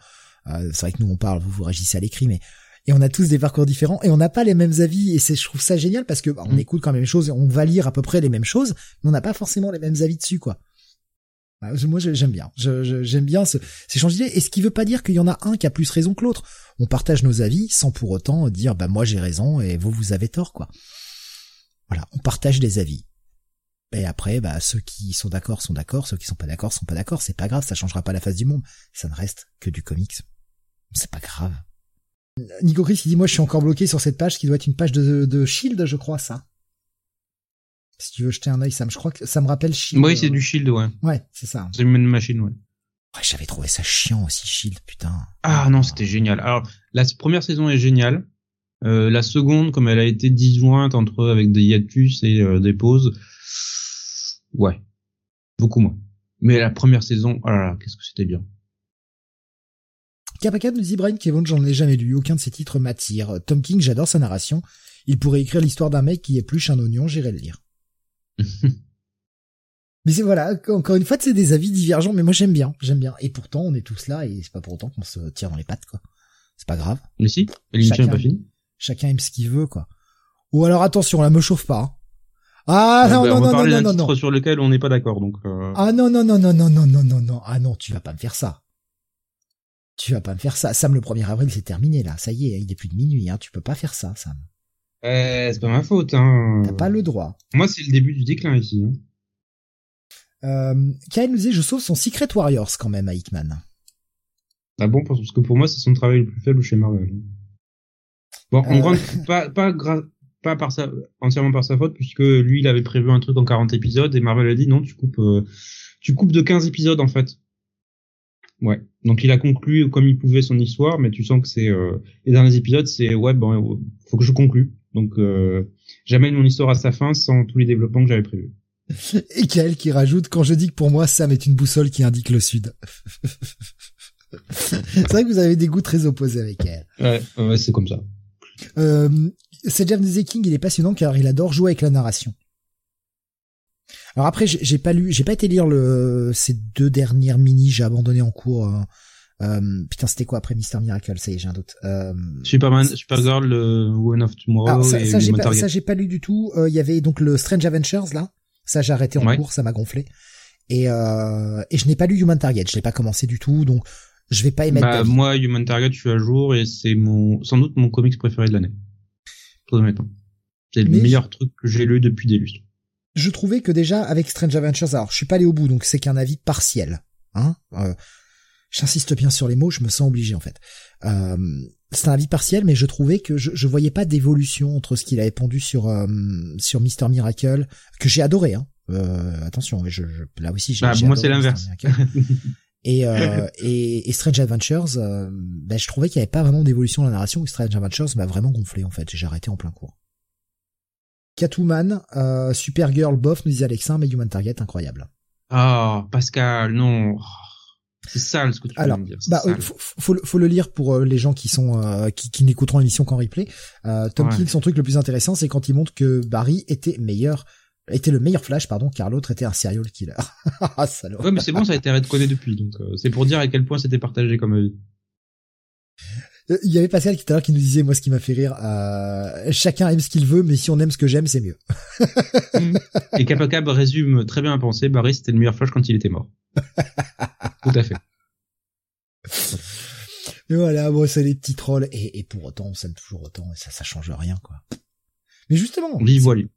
euh, c'est vrai que nous on parle, vous vous réagissez à l'écrit, mais et on a tous des parcours différents et on n'a pas les mêmes avis et c'est je trouve ça génial parce que bah, on mm. écoute quand même les choses et on va lire à peu près les mêmes choses mais on n'a pas forcément les mêmes avis dessus quoi. Bah, moi j'aime bien, j'aime bien ce, ces changements d'idées et ce qui veut pas dire qu'il y en a un qui a plus raison que l'autre. On partage nos avis sans pour autant dire bah moi j'ai raison et vous vous avez tort quoi. Voilà, on partage des avis. Et après, bah, ceux qui sont d'accord sont d'accord, ceux qui sont pas d'accord sont pas d'accord. C'est pas grave, ça changera pas la face du monde. Ça ne reste que du comics. C'est pas grave. Nico Chris, il dit, moi, je suis encore bloqué sur cette page qui doit être une page de, de Shield, je crois, ça. Si tu veux jeter un œil, Sam, je crois que ça me rappelle Shield. Oui, c'est du Shield, ouais. Ouais, c'est ça. C'est une machine, ouais. Ouais, j'avais trouvé ça chiant aussi, Shield, putain. Ah non, c'était génial. Alors, la première saison est géniale. Euh, la seconde, comme elle a été disjointe entre avec des hiatus et euh, des pauses, ouais, beaucoup moins. Mais la première saison, oh là là, qu'est-ce que c'était bien. Kapaka nous dit Brian Kevon, j'en ai jamais lu, aucun de ses titres m'attire. Tom King, j'adore sa narration. Il pourrait écrire l'histoire d'un mec qui épluche un oignon, j'irai le lire. mais c'est voilà, encore une fois, c'est des avis divergents, mais moi j'aime bien, j'aime bien. Et pourtant, on est tous là, et c'est pas pour autant qu'on se tire dans les pattes, quoi. C'est pas grave. Mais si, l'émission est pas finie. Chacun aime ce qu'il veut, quoi. Ou alors attention, là, me chauffe pas. Hein. Ah non, non, non, non, non, non, non, sur lequel on n'est pas d'accord, donc. Euh... Ah non, non, non, non, non, non, non, non, non. Ah non, tu vas pas me faire ça. Tu vas pas me faire ça. Sam, le 1er avril, c'est terminé, là. Ça y est, il est plus de minuit, hein. Tu peux pas faire ça, Sam. Euh, c'est pas ma faute, hein. T'as pas le droit. Moi, c'est le début du déclin ici, hein. Euh, Kyle nous dit, je sauve son Secret Warriors quand même à Hickman. Ah bon, parce que pour moi, c'est son travail le plus faible chez Marvel. Bon, en euh. grande, pas, pas, pas par sa, entièrement par sa faute, puisque lui, il avait prévu un truc en 40 épisodes, et Marvel a dit non, tu coupes, euh, tu coupes de 15 épisodes, en fait. Ouais. Donc il a conclu comme il pouvait son histoire, mais tu sens que c'est euh, les derniers épisodes, c'est ouais bon, faut que je conclue. Donc euh, j'amène mon histoire à sa fin sans tous les développements que j'avais prévus. Et Kael qui rajoute quand je dis que pour moi Sam est une boussole qui indique le sud. c'est vrai que vous avez des goûts très opposés avec elle. Ouais, ouais c'est comme ça. Euh, c'est Jeff King, il est passionnant car il adore jouer avec la narration. Alors après, j'ai pas lu, j'ai pas été lire le ces deux dernières mini, j'ai abandonné en cours. Euh, euh, putain, c'était quoi après Mister Miracle? Ça y est, j'ai un doute. Euh, Superman, Supergirl, le Woman of Tomorrow. ça, ça j'ai pas, ça j'ai pas lu du tout. Il y avait donc le Strange Adventures là. Ça j'ai arrêté en cours, ça m'a gonflé. Et et je n'ai pas lu Human Target, je l'ai pas commencé du tout, donc je vais pas émettre. Bah, moi, Human Target, je suis à jour et c'est mon, sans doute mon comics préféré de l'année. C'est le meilleur truc que j'ai lu depuis des lustres. Je trouvais que déjà avec Strange Adventures, alors je suis pas allé au bout, donc c'est qu'un avis partiel. Hein euh, J'insiste bien sur les mots, je me sens obligé en fait. Euh, c'est un avis partiel, mais je trouvais que je, je voyais pas d'évolution entre ce qu'il avait pondu sur euh, sur Mister Miracle, que j'ai adoré. Hein. Euh, attention, je, je, là aussi j'ai. Bah, moi c'est l'inverse. Et, euh, et, et, Strange Adventures, euh, ben, je trouvais qu'il n'y avait pas vraiment d'évolution dans la narration. Et Strange Adventures m'a vraiment gonflé en fait. J'ai arrêté en plein cours. Catwoman, euh, Supergirl, bof, nous disait Alexin, mais Human Target, incroyable. Ah, oh, Pascal, non. C'est sale ce que tu Alors, dire. Bah, faut, faut, faut, le lire pour euh, les gens qui sont euh, qui, qui n'écouteront l'émission qu'en replay. Euh, Tom King, son truc le plus intéressant, c'est quand il montre que Barry était meilleur était le meilleur Flash, pardon, car l'autre était un serial killer. ah, salaud. Ouais, mais c'est bon, ça a été redconné depuis, donc euh, c'est pour dire à quel point c'était partagé comme avis. Euh, il y avait Pascal qui tout à l'heure qui nous disait, moi, ce qui m'a fait rire, euh, chacun aime ce qu'il veut, mais si on aime ce que j'aime, c'est mieux. Et Capacab résume très bien à penser, Barry, c'était le meilleur Flash quand il était mort. tout à fait. Et voilà, bon, c'est les petits trolls, et, et pour autant, on s'aime toujours autant, et ça, ça change rien, quoi. Mais justement. Vive Wally.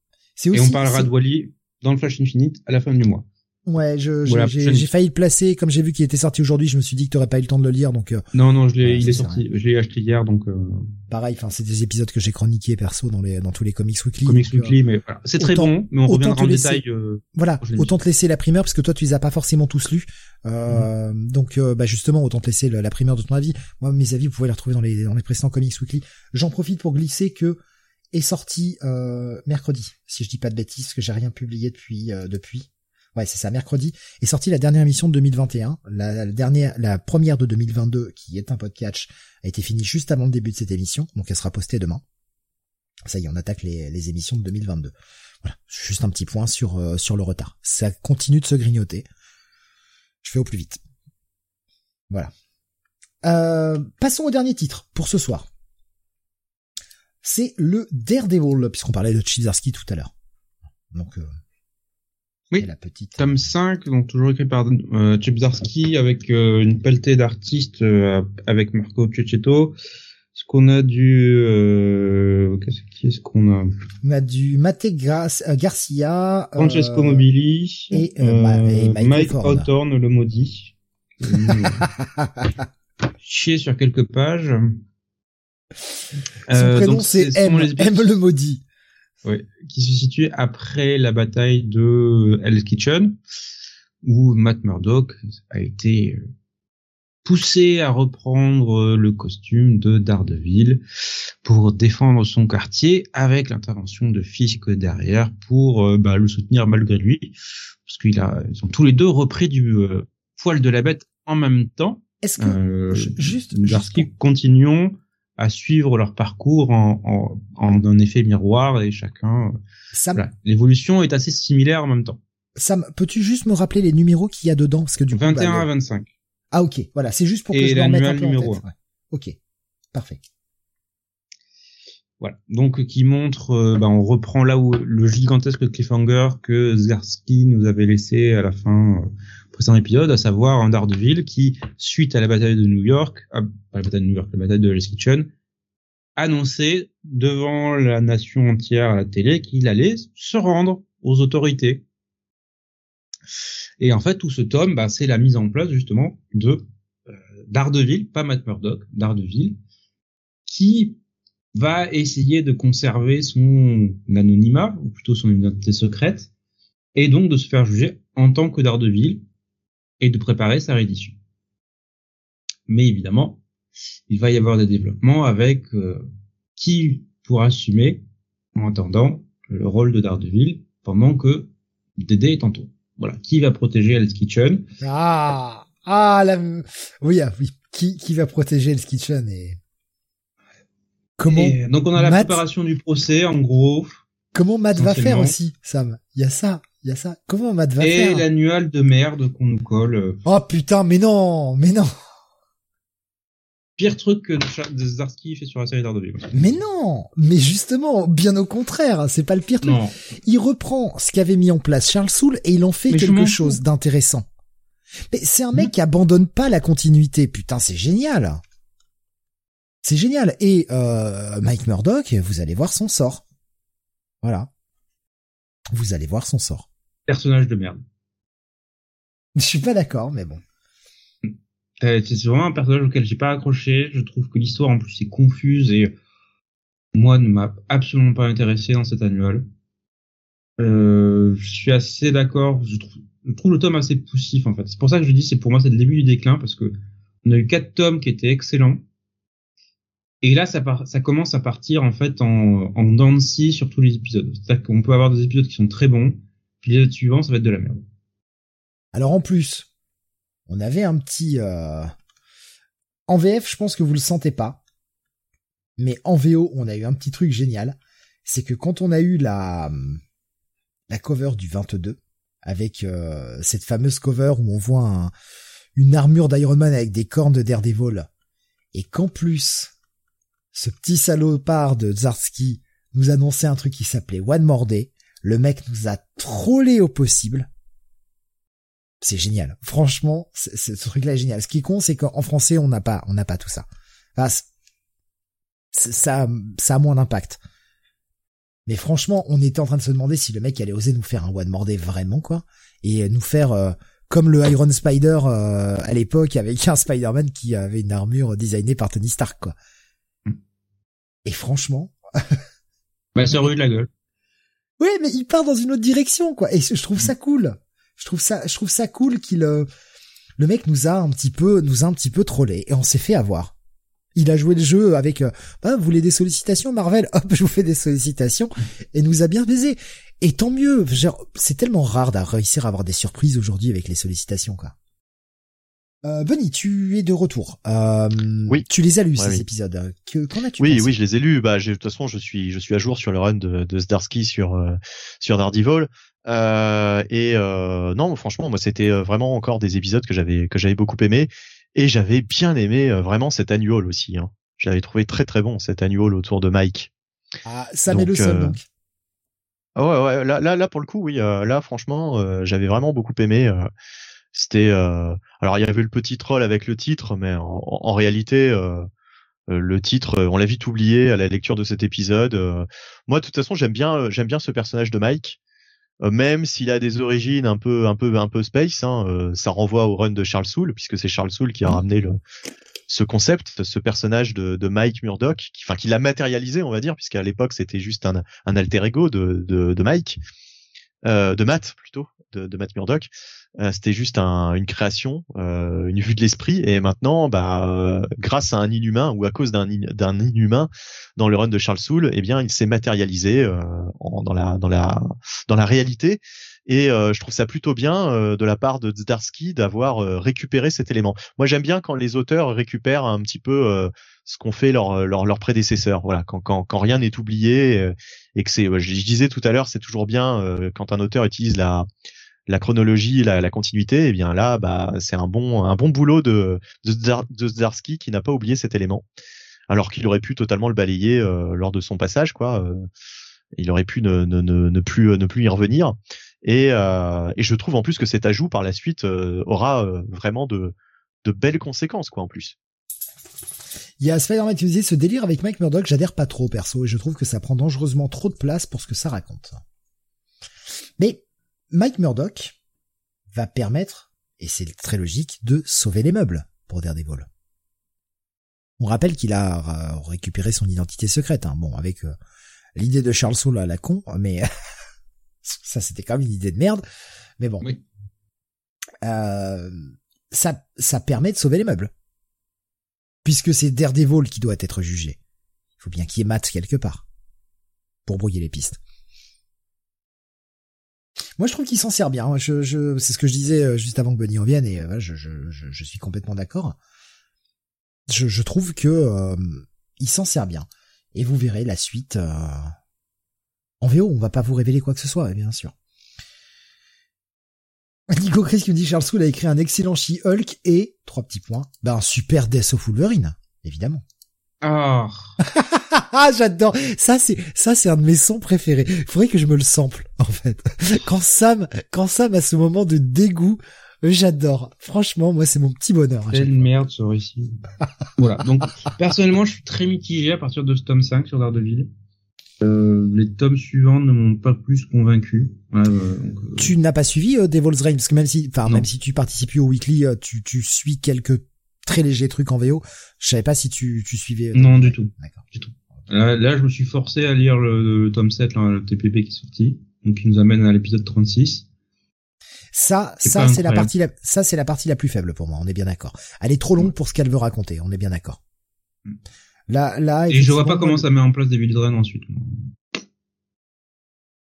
Et on parlera de Wally dans le Flash Infinite à la fin du mois. Ouais, je, j'ai failli le placer. Comme j'ai vu qu'il était sorti aujourd'hui, je me suis dit que t'aurais pas eu le temps de le lire, donc. Euh, non, non, je l'ai, il est, sorti. Je l'ai acheté hier, donc. Euh... Pareil, enfin, c'est des épisodes que j'ai chroniqués perso dans les, dans tous les comics weekly. Comics euh, weekly, mais voilà. c'est très bon, mais on reviendra en détail. Euh, voilà, autant te laisser la primeur parce que toi tu les as pas forcément tous lus. Euh, mhm. Donc, bah justement, autant te laisser la, primeur de ton avis. Moi, mes avis, vous pouvez les retrouver dans les, dans les précédents comics weekly. J'en profite pour glisser que est sorti mercredi, si je dis pas de bêtises, parce que j'ai rien publié depuis depuis ouais c'est ça, mercredi, est sortie la dernière émission de 2021. La, dernière, la première de 2022, qui est un podcast, a été finie juste avant le début de cette émission, donc elle sera postée demain. Ça y est, on attaque les, émissions de 2022. Voilà, juste un petit point sur euh, sur le retard. Ça continue de se grignoter. Je fais au plus vite. Voilà. Euh, passons au dernier titre pour ce soir. C'est le Daredevil, puisqu'on parlait de Chizarski tout à l'heure. Donc, euh, oui, la petite... tome 5, donc toujours écrit par euh, avec euh, une pelletée d'artistes euh, avec Marco Cecchetto. Ce qu'on a du euh, qu'est-ce ce qu'on a? On a du Mate Garcia, Francesco Mobili et, Mike Hawthorne, le maudit. Chier sur quelques pages. Son prénom c'est M, M le maudit. Oui, qui se situe après la bataille de Hell's Kitchen, où Matt Murdock a été poussé à reprendre le costume de Daredevil pour défendre son quartier avec l'intervention de Fisk derrière pour euh, bah, le soutenir malgré lui. Parce qu'ils ils ont tous les deux repris du euh, poil de la bête en même temps. Est-ce que euh, juste, juste continuons à suivre leur parcours en, en, en un effet miroir et chacun. Sam... L'évolution est assez similaire en même temps. Sam, peux-tu juste me rappeler les numéros qu'il y a dedans? Parce que du 21 bah, à 25. Ah ok, voilà, c'est juste pour que je me remette un peu numéro en tête. Ok, parfait. Voilà, donc qui montre, euh, bah, on reprend là où le gigantesque cliffhanger que Zersky nous avait laissé à la fin euh, précédent épisode, à savoir un Daredevil qui, suite à la bataille de New York, ah, pas la bataille de New York, la bataille de Hell's Kitchen, annonçait devant la nation entière à la télé qu'il allait se rendre aux autorités. Et en fait, tout ce tome, bah, c'est la mise en place justement de euh, Daredevil, pas Matt Murdock, Daredevil, qui va essayer de conserver son anonymat, ou plutôt son identité secrète, et donc de se faire juger en tant que Daredevil, et de préparer sa réédition. Mais évidemment, il va y avoir des développements avec euh, qui pourra assumer en attendant le rôle de Daredevil pendant que Dédé est en tour. Voilà, qui va protéger Hell's Kitchen? Ah, ah oui, ah, oui, qui qui va protéger Hell's Kitchen et comment Donc on a la préparation du procès en gros. Comment Matt va faire aussi, Sam? Il y a ça. Il y a ça. Comment Matt va faire? Et l'annual de merde qu'on nous colle. Oh putain, mais non, mais non. Pire truc que Zarsky fait sur la série d'Ardeville. Mais non, mais justement, bien au contraire, c'est pas le pire truc. Il reprend ce qu'avait mis en place Charles Soule et il en fait quelque chose d'intéressant. Mais c'est un mec hmm. qui abandonne pas la continuité. Putain, c'est génial. C'est génial. Et euh, Mike Murdock, vous allez voir son sort. Voilà. Vous allez voir son sort personnage de merde. Je suis pas d'accord, mais bon. Euh, c'est vraiment un personnage auquel j'ai pas accroché. Je trouve que l'histoire en plus est confuse et moi ne m'a absolument pas intéressé dans cet annual. Euh, je suis assez d'accord. Je trouve, je trouve le tome assez poussif en fait. C'est pour ça que je dis c'est pour moi c'est le début du déclin parce que on a eu quatre tomes qui étaient excellents. Et là, ça, commence à partir en fait en, en sur tous les épisodes. C'est-à-dire qu'on peut avoir des épisodes qui sont très bons, puis les autres suivants, ça va être de la merde. Alors en plus, on avait un petit... Euh... En VF, je pense que vous le sentez pas. Mais en VO, on a eu un petit truc génial. C'est que quand on a eu la, la cover du 22, avec euh, cette fameuse cover où on voit une armure d'Iron Man avec des cornes de Daredevil, et qu'en plus, ce petit salopard de Zarsky nous annonçait un truc qui s'appelait One More Day, le mec nous a trollé au possible. C'est génial. Franchement, ce truc-là est génial. Ce qui con, c'est qu'en français, on n'a pas, on n'a pas tout ça. ça, ça a moins d'impact. Mais franchement, on était en train de se demander si le mec allait oser nous faire un One More Day vraiment, quoi. Et nous faire euh, comme le Iron Spider euh, à l'époque avec un Spider-Man qui avait une armure designée par Tony Stark, quoi. Mm. Et franchement... bah, c'est de la gueule. Oui, mais il part dans une autre direction, quoi. Et je trouve ça cool. Je trouve ça, je trouve ça cool qu'il, euh, le mec nous a un petit peu, nous a un petit peu trollé et on s'est fait avoir. Il a joué le jeu avec, euh, bah, vous voulez des sollicitations, Marvel? Hop, je vous fais des sollicitations et nous a bien baisé. Et tant mieux. C'est tellement rare de réussir à avoir des surprises aujourd'hui avec les sollicitations, quoi. Euh, Benny, tu es de retour. Euh, oui. Tu les as lus ces épisodes. Qu'en as-tu Oui, oui, je les ai lus. Bah, de toute façon, je suis, je suis à jour sur le run de, de Zdarsky sur euh, sur Daredevil. Euh, et euh, non, franchement, moi, c'était euh, vraiment encore des épisodes que j'avais que j'avais beaucoup aimé et j'avais bien aimé euh, vraiment cet annual aussi. Hein. J'avais trouvé très très bon cet annual autour de Mike. Ah, ça met le seul donc. Ah ouais, ouais, là, là, là, pour le coup, oui, là, franchement, j'avais vraiment beaucoup aimé. C'était euh... alors il y avait le petit troll avec le titre, mais en, en réalité euh, euh le titre on l'a vite oublié à la lecture de cet épisode. Euh. moi de toute façon j'aime bien euh, j'aime bien ce personnage de Mike, même s'il a des origines un peu un peu un peu space. Hein, ça renvoie au run de Charles Soule puisque c'est Charles Soule qui a ramené le ce concept, ce personnage de, de Mike Murdoch, qui, enfin, qui l'a matérialisé, on va dire, puisqu'à l'époque c'était juste un, un alter ego de, de, de Mike, euh, de Matt plutôt, de, de Matt Murdoch. Euh, c'était juste un, une création, euh, une vue de l'esprit. Et maintenant, bah, euh, grâce à un inhumain ou à cause d'un inhumain dans le run de Charles Soule, eh bien, il s'est matérialisé dans la dans la dans la réalité. Et je trouve ça plutôt bien de la part de Zdarsky d'avoir récupéré cet élément. Moi, j'aime bien quand les auteurs récupèrent un petit peu ce qu'ont fait leurs leur, leur prédécesseurs. Voilà, quand, quand, quand rien n'est oublié et que c'est, je, disais tout à l'heure, c'est toujours bien quand un auteur utilise la la chronologie, la, continuité, et eh bien là, bah, c'est un bon, un bon boulot de, de, Zdarsky qui n'a pas oublié cet élément, alors qu'il aurait pu totalement le balayer euh, lors de son passage, quoi. Euh, il aurait pu ne, plus, ne plus y revenir. Et, euh, et je trouve en plus que cet ajout par la suite aura vraiment de, belles conséquences, quoi, en plus. Il y a Spider-Man qui disait ce délire avec Mike Murdock, j'adhère pas trop perso, et je trouve que ça prend dangereusement trop de place pour ce que ça raconte. Mais Mike Murdoch va permettre, et c'est très logique, de sauver les meubles pour Daredevil. On rappelle qu'il a récupéré son identité secrète, hein. bon, avec euh, l'idée de Charles Soule à la con, mais ça c'était quand même une idée de merde, mais bon. Euh, ça, ça permet de sauver les meubles. Puisque c'est Daredevil qui doit être jugé. Il faut bien qu'il y ait Matt quelque part. Pour brouiller les pistes. Moi, je trouve qu'il s'en sert bien. C'est ce que je disais euh, juste avant que Bunny en vienne, et euh, je, je, suis complètement d'accord. Je, trouve que euh, il s'en sert bien. Et vous verrez la suite en VO. On va pas vous révéler quoi que ce soit, bien sûr. Nico Chris qui me dit Charles Soule a écrit un excellent She-Hulk et trois petits points. Ben un super Death of Wolverine, évidemment. Ah. ah, j'adore. Ça c'est ça c'est un de mes sons préférés. Faudrait que je me le sample en fait. Quand Sam quand Sam a ce moment de dégoût, j'adore. Franchement, moi c'est mon petit bonheur. Quelle merde ce récit. voilà. Donc personnellement, je suis très mitigé à partir de ce tome 5 sur Daredevil. Euh, les tomes suivants ne m'ont pas plus convaincu. Euh, euh, tu n'as pas suivi Devil's Reign parce que même si, enfin même si tu participes au weekly, tu, tu suis quelques très légers trucs en VO. Je savais pas si tu, tu suivais. Non du tout. D'accord. Du tout. Là, je me suis forcé à lire le, tome 7, le TPP qui est sorti, donc qui nous amène à l'épisode 36. Ça, ça c'est la partie, la, ça c'est la partie la plus faible pour moi. On est bien d'accord. Elle est trop longue pour ce qu'elle veut raconter. On est bien d'accord. Mm. Là, là. Et je vois pas comment ça met en place des Drain ensuite.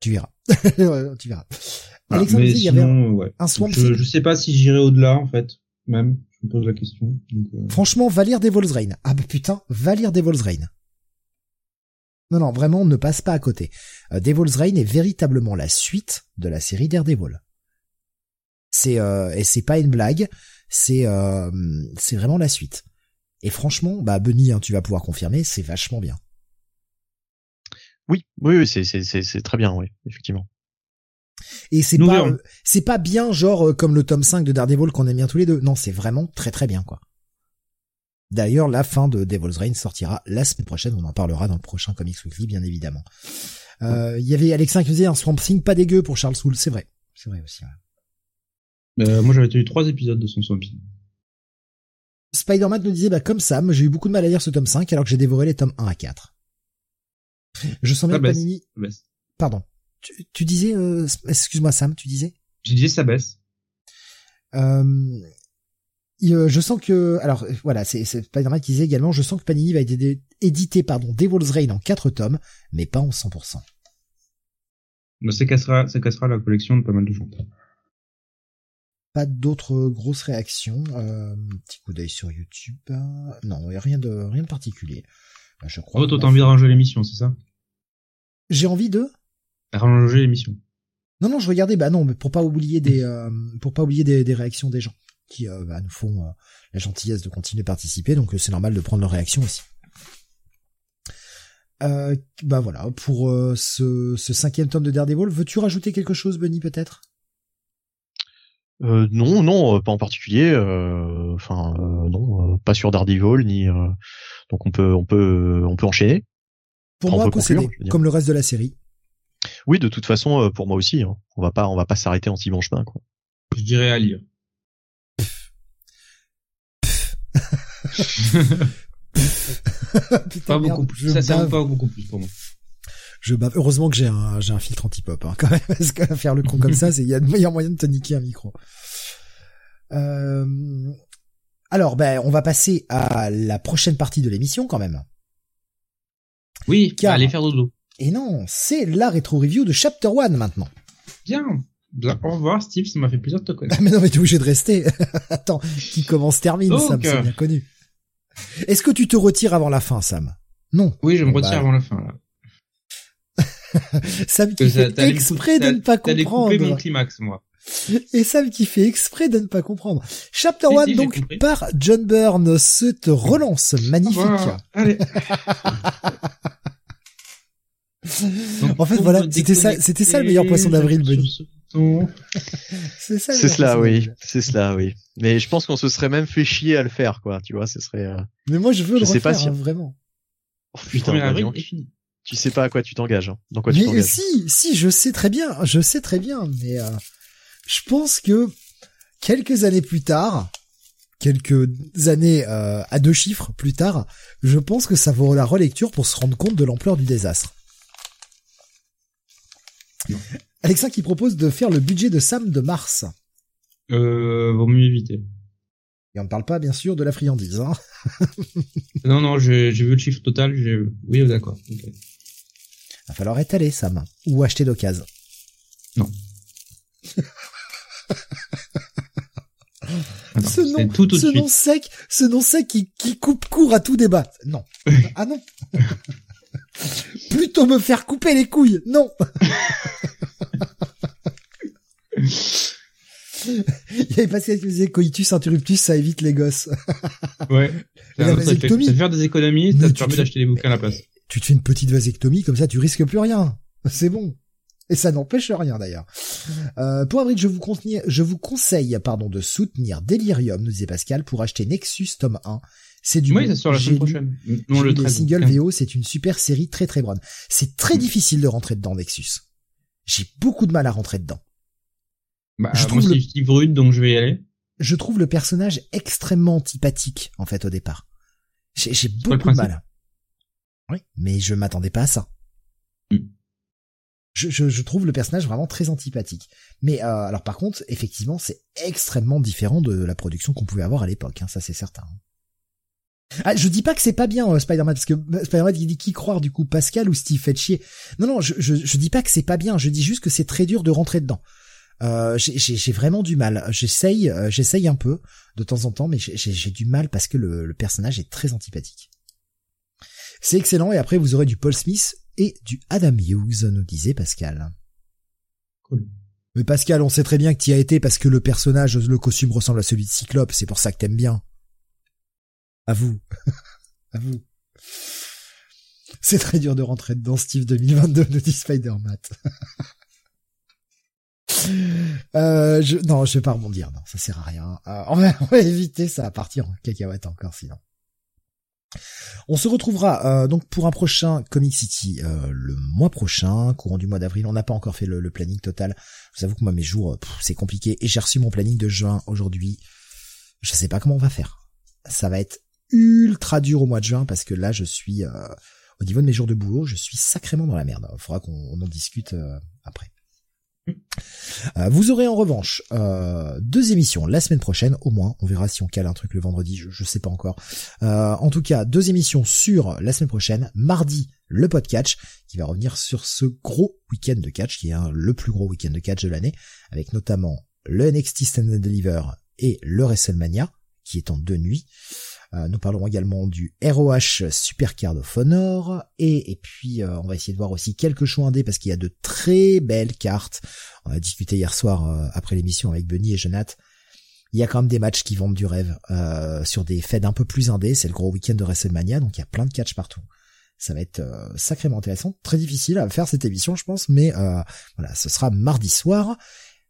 Tu verras. tu verras. Alexandre, il y avait un, swamp. Je, je sais pas si j'irai au-delà en fait. Même, je me pose la question. Euh. Franchement, va lire Devil's Reign. Ah bah putain, va lire Devil's Reign. Non, non, vraiment, ne passe pas à côté. Euh, Devil's Reign est véritablement la suite de la série Daredevil. C'est euh, et c'est pas une blague, c'est euh, c'est vraiment la suite. Et franchement, bah Benny, hein, tu vas pouvoir confirmer, c'est vachement bien. Oui, oui, oui c'est c'est c'est très bien, oui, effectivement. Et c'est pas c'est pas bien genre comme le tome 5 de Daredevil qu'on aime bien tous les deux. Non, c'est vraiment très très bien quoi. D'ailleurs, la fin de Devil's Reign sortira la semaine prochaine. On en parlera dans le prochain Comics Weekly, bien évidemment. Euh, Il y avait Alexin qui disait un Swamp Thing pas dégueu pour Charles Soule, c'est vrai. C'est vrai aussi. ouais. Euh, moi, j'avais tenu trois épisodes de son Swamp Thing. Spider-Man nous disait, bah, comme Sam, j'ai eu beaucoup de mal à lire ce tome 5 alors que j'ai dévoré les tomes 1 à 4. Je sens bien. Panini, baisse. pardon. Tu, tu disais, euh, excuse-moi Sam, tu disais? J'ai dit ça baisse. Euh, euh, je sens que, alors voilà, c'est Spider-Man qui disait également, je sens que Panini va éditer, éditer pardon, Devil's Reign en 4 tomes, mais pas en 100%. Mais ça cassera, ça cassera la collection de pas mal de gens. Pas d'autres grosses réactions. Euh, petit coup d'œil sur YouTube. Non, il y a rien de rien de particulier. Je crois. Oh, toi, t'as envie de ranger l'émission, c'est ça? J'ai envie de. Ranger l'émission. Non, non, je regardais. Bah non, mais pour pas oublier des, euh, pour pas oublier des, des réactions des gens qui euh, bah, nous font euh, la gentillesse de continuer de participer. Donc euh, c'est normal de prendre leurs réactions aussi. Euh, bah voilà, pour euh, ce, ce cinquième tome de Daredevil, veux-tu rajouter quelque chose, Bunny, peut-être? Euh, non, non, pas en particulier. Enfin, euh, non, euh, pas sur Daredevil ni. euh, donc on peut, on peut, on peut enchaîner. Pour moi, comme le reste de la série. Oui, de toute façon, euh, pour moi aussi. hein. On va pas, on va pas s'arrêter en si bon chemin, quoi. Je dirais à lire. Putain, Pas merde, beaucoup plus. je Ça, bave. pas beaucoup plus pour moi. Je bave. Heureusement que j'ai un, j'ai un filtre anti-pop, hein, quand même, parce que faire le con comme ça, c'est, il y a de meilleurs moyens de te niquer un micro. Euh, alors, ben, on va passer à la prochaine partie de l'émission, quand même. Oui, Car- allez faire dodo. Et non, c'est la rétro-review de Chapter 1 maintenant. Bien. Bien. Au revoir, Steve, ça m'a fait plaisir de te connaître. mais non, mais t'es obligé de rester. Attends, qui commence termine, Donc, Sam, c'est euh, bien connu. Est-ce que tu te retires avant la fin, Sam? Non. Oui, je me retire bah, avant la fin, là. Sam qui Que ça- fait exprès de ne pas T'allais couper mon comprendre. climax, moi. Et Sam qui fait exprès de ne pas comprendre. Chapter Si, 1, si, j'ai donc, par John Byrne, cette relance magnifique. Voilà. Allez. En fait, voilà, c'était ça- c'était ça le meilleur poisson d'avril, Bunny. C'est ça. C'est cela, oui. C'est cela, oui. Mais je pense qu'on se serait même fait chier à le faire, quoi. Tu vois, ce serait. euh, Mais moi, je veux Je le sais refaire, pas si- hein, vraiment. Oh, putain, 1er bah, avril donc. est fini. tu sais pas à quoi tu t'engages. Hein. Dans quoi tu Mais t'engages si, si, je sais très bien, je sais très bien, mais euh, je pense que quelques années plus tard, quelques années euh, à deux chiffres plus tard, je pense que ça vaut la relecture pour se rendre compte de l'ampleur du désastre. Alexa qui propose de faire le budget de Sam de Mars. Euh, vaut mieux éviter. Et on ne parle pas bien sûr de la friandise. Hein. Non, non, j'ai vu le chiffre total, j'ai, oui, d'accord. ok. Va falloir étaler Sam ou acheter d'occasion. Non. Attends, Ce nom, tout tout de ce nom sec, ce nom sec qui, qui coupe court à tout débat. Non. Ah non. Plutôt me faire couper les couilles. Non. Il y avait Pascal qui disait coitus interruptus, ça évite les gosses. Ouais. La vasectomie. Ça te faire des économies, ça te permet te- d'acheter des bouquins à la place. Tu te fais une petite vasectomie, comme ça tu risques plus rien. C'est bon. Et ça n'empêche rien d'ailleurs. Euh, pour avril, je vous, conseille, je vous conseille pardon, de soutenir Delirium, nous disait Pascal, pour acheter Nexus tome 1. C'est du Oui, sort la semaine prochaine. Non, le lu les 13. singles 15. VO, c'est une super série très très bonne. C'est très Mm. difficile de rentrer dedans, Nexus. J'ai beaucoup de mal à rentrer dedans. Bah, je trouve le- Steve Rude, donc je vais y aller. Je trouve le personnage extrêmement antipathique, en fait, au départ. J'ai beaucoup de mal. Oui, mais je m'attendais pas à ça. Mm. Je, je, je trouve le personnage vraiment très antipathique. Mais euh, alors par contre, effectivement, c'est extrêmement différent de la production qu'on pouvait avoir à l'époque, hein, ça c'est certain. Ah, je dis pas que c'est pas bien euh, Spider-Man parce que euh, Spider-Man il dit qui croire du coup Pascal ou Steve fait chier. Non non, je, je je dis pas que c'est pas bien, je dis juste que c'est très dur de rentrer dedans. Euh, j'ai- vraiment du mal. J'essaye euh, j'essaye un peu de temps en temps, mais j'ai- du mal parce que le, le personnage est très antipathique. C'est excellent et après vous aurez du Paul Smith et du Adam Hughes, nous disait Pascal. Cool. Mais Pascal, on sait très bien que tu as été parce que le personnage, le costume ressemble à celui de Cyclope, c'est pour ça que t'aimes bien. À vous. à vous. C'est très dur de rentrer dedans, Steve 2022, nous dit Spider-Mat. euh, je, non, je vais pas rebondir, non, ça sert à rien. Euh, on, va, éviter ça à partir en cacahuète encore, sinon. On se retrouvera donc pour un prochain Comic City le mois prochain, courant du mois d'avril. On n'a pas encore fait le, planning total. Je vous avoue que moi mes jours, c'est compliqué. Et j'ai reçu mon planning de juin aujourd'hui. Je sais pas comment on va faire. Ça va être ultra dur au mois de juin parce que là je suis au niveau de mes jours de boulot, je suis sacrément dans la merde. Il faudra qu'on en discute après. Euh, vous aurez en revanche euh, deux émissions la semaine prochaine, au moins. On verra si on cale un truc le vendredi, je, je sais pas encore. Euh, en tout cas, deux émissions sur la semaine prochaine. Mardi, le podcast qui va revenir sur ce gros week-end de catch, qui est le plus gros week-end de catch de l'année, avec notamment le NXT Stand and Deliver et le WrestleMania, qui est en deux nuits. Euh, nous parlerons également du ROH Supercard of Honor et, et puis euh, on va essayer de voir aussi quelques choix indés parce qu'il y a de très belles cartes. On a discuté hier soir euh, après l'émission avec Benny et Jonathan. Il y a quand même des matchs qui vendent du rêve sur des fêtes un peu plus indés. C'est le gros week-end de WrestleMania, donc il y a plein de catch partout. Ça va être sacrément intéressant, très difficile à faire cette émission, je pense, mais voilà, ce sera mardi soir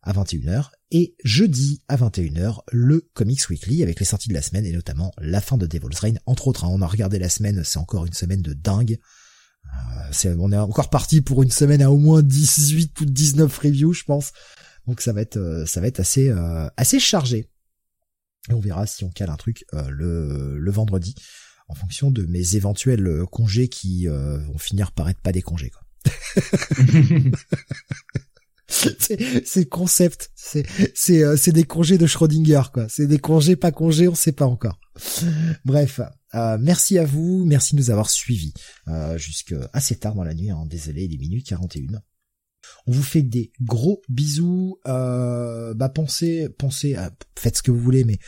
à 21h et jeudi à 21h le Comics Weekly avec les sorties de la semaine et notamment la fin de Devil's Reign entre autres. Hein. on a regardé la semaine, c'est encore une semaine de dingue. Euh, on est encore parti pour une semaine à au moins 18 ou 19 reviews je pense. Donc ça va être euh, ça va être assez euh, assez chargé. Et on verra si on cale un truc le, le vendredi en fonction de mes éventuels congés qui vont finir par être pas des congés quoi. c'est concept, c'est c'est euh, des congés de Schrödinger quoi. C'est des congés pas congés, on sait pas encore. Bref, euh, merci à vous, merci de nous avoir suivis euh, jusqu'à assez tard dans la nuit. Hein. Désolé, les minutes 41. On vous fait des gros bisous. Euh, bah pensez, pensez, à, faites ce que vous voulez, mais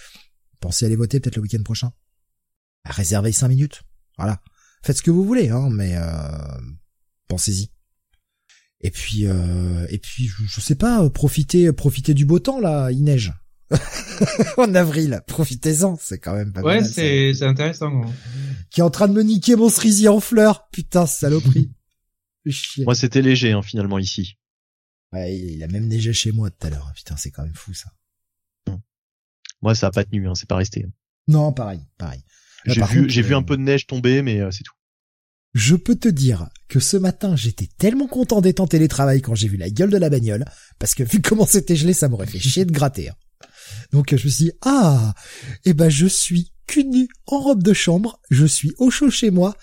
pensez à aller voter peut-être le week-end prochain. Réservez 5 minutes. Voilà. Faites ce que vous voulez, hein, mais euh, pensez-y. Et puis, euh, et puis, je, sais pas, profitez, profitez du beau temps là, il neige. en avril, profitez-en, c'est quand même pas Ouais, c'est c'est intéressant. Qui est en train de me niquer mon cerisier en fleurs, putain, saloperie. Moi, c'était léger hein, finalement ici. Ouais, il a même neigé chez moi tout à l'heure. Putain, c'est quand même fou ça. Moi, ça a pas tenu, hein, c'est pas resté. Non, pareil, pareil. J'ai vu, j'ai vu un euh, peu de neige tomber, mais euh, c'est tout. Je peux te dire que ce matin, j'étais tellement content d'être en télétravail quand j'ai vu la gueule de la bagnole, parce que vu comment c'était gelé, ça m'aurait fait chier de gratter. Hein. Donc je me suis dit, ah, eh ben je suis cul nu en robe de chambre, je suis au chaud chez moi,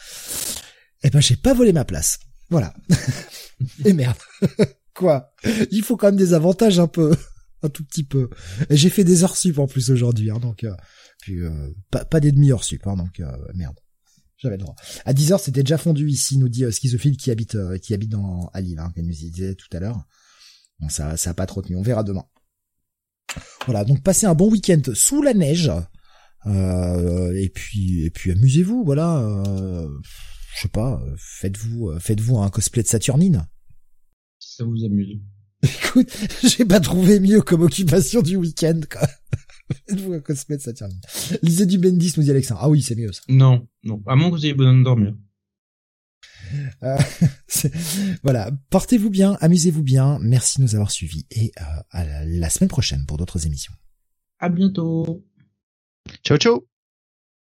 eh ben j'ai pas volé ma place. Voilà. Et merde. Quoi? Il faut quand même des avantages un peu, un tout petit peu. J'ai fait des heures sup en plus aujourd'hui, hein, donc euh, puis euh, pas, pas des demi-heures sup, hein, donc euh, merde. J'avais le droit. À 10 heures, c'était déjà fondu ici, nous dit euh, Schizophile qui habite euh, qui habite dans à Lille, hein, qu'elle nous disait tout à l'heure. Bon, ça ça a pas trop tenu. On verra demain. Voilà, donc passez un bon week-end sous la neige. Euh, et puis et puis amusez-vous, voilà. Euh, je sais pas, faites-vous faites-vous un cosplay de Saturnine. Si ça vous amuse. Écoute, j'ai pas trouvé mieux comme occupation du week-end, quoi. Faites-vous un cosplay de Saturnine. Lisez du Bendis, nous dit Alexandre. Ah oui, c'est mieux ça. Non, non. À moins que vous ayez besoin de dormir. Euh, voilà, portez-vous bien, amusez-vous bien, merci de nous avoir suivis et euh, à la semaine prochaine pour d'autres émissions. À bientôt. Ciao ciao.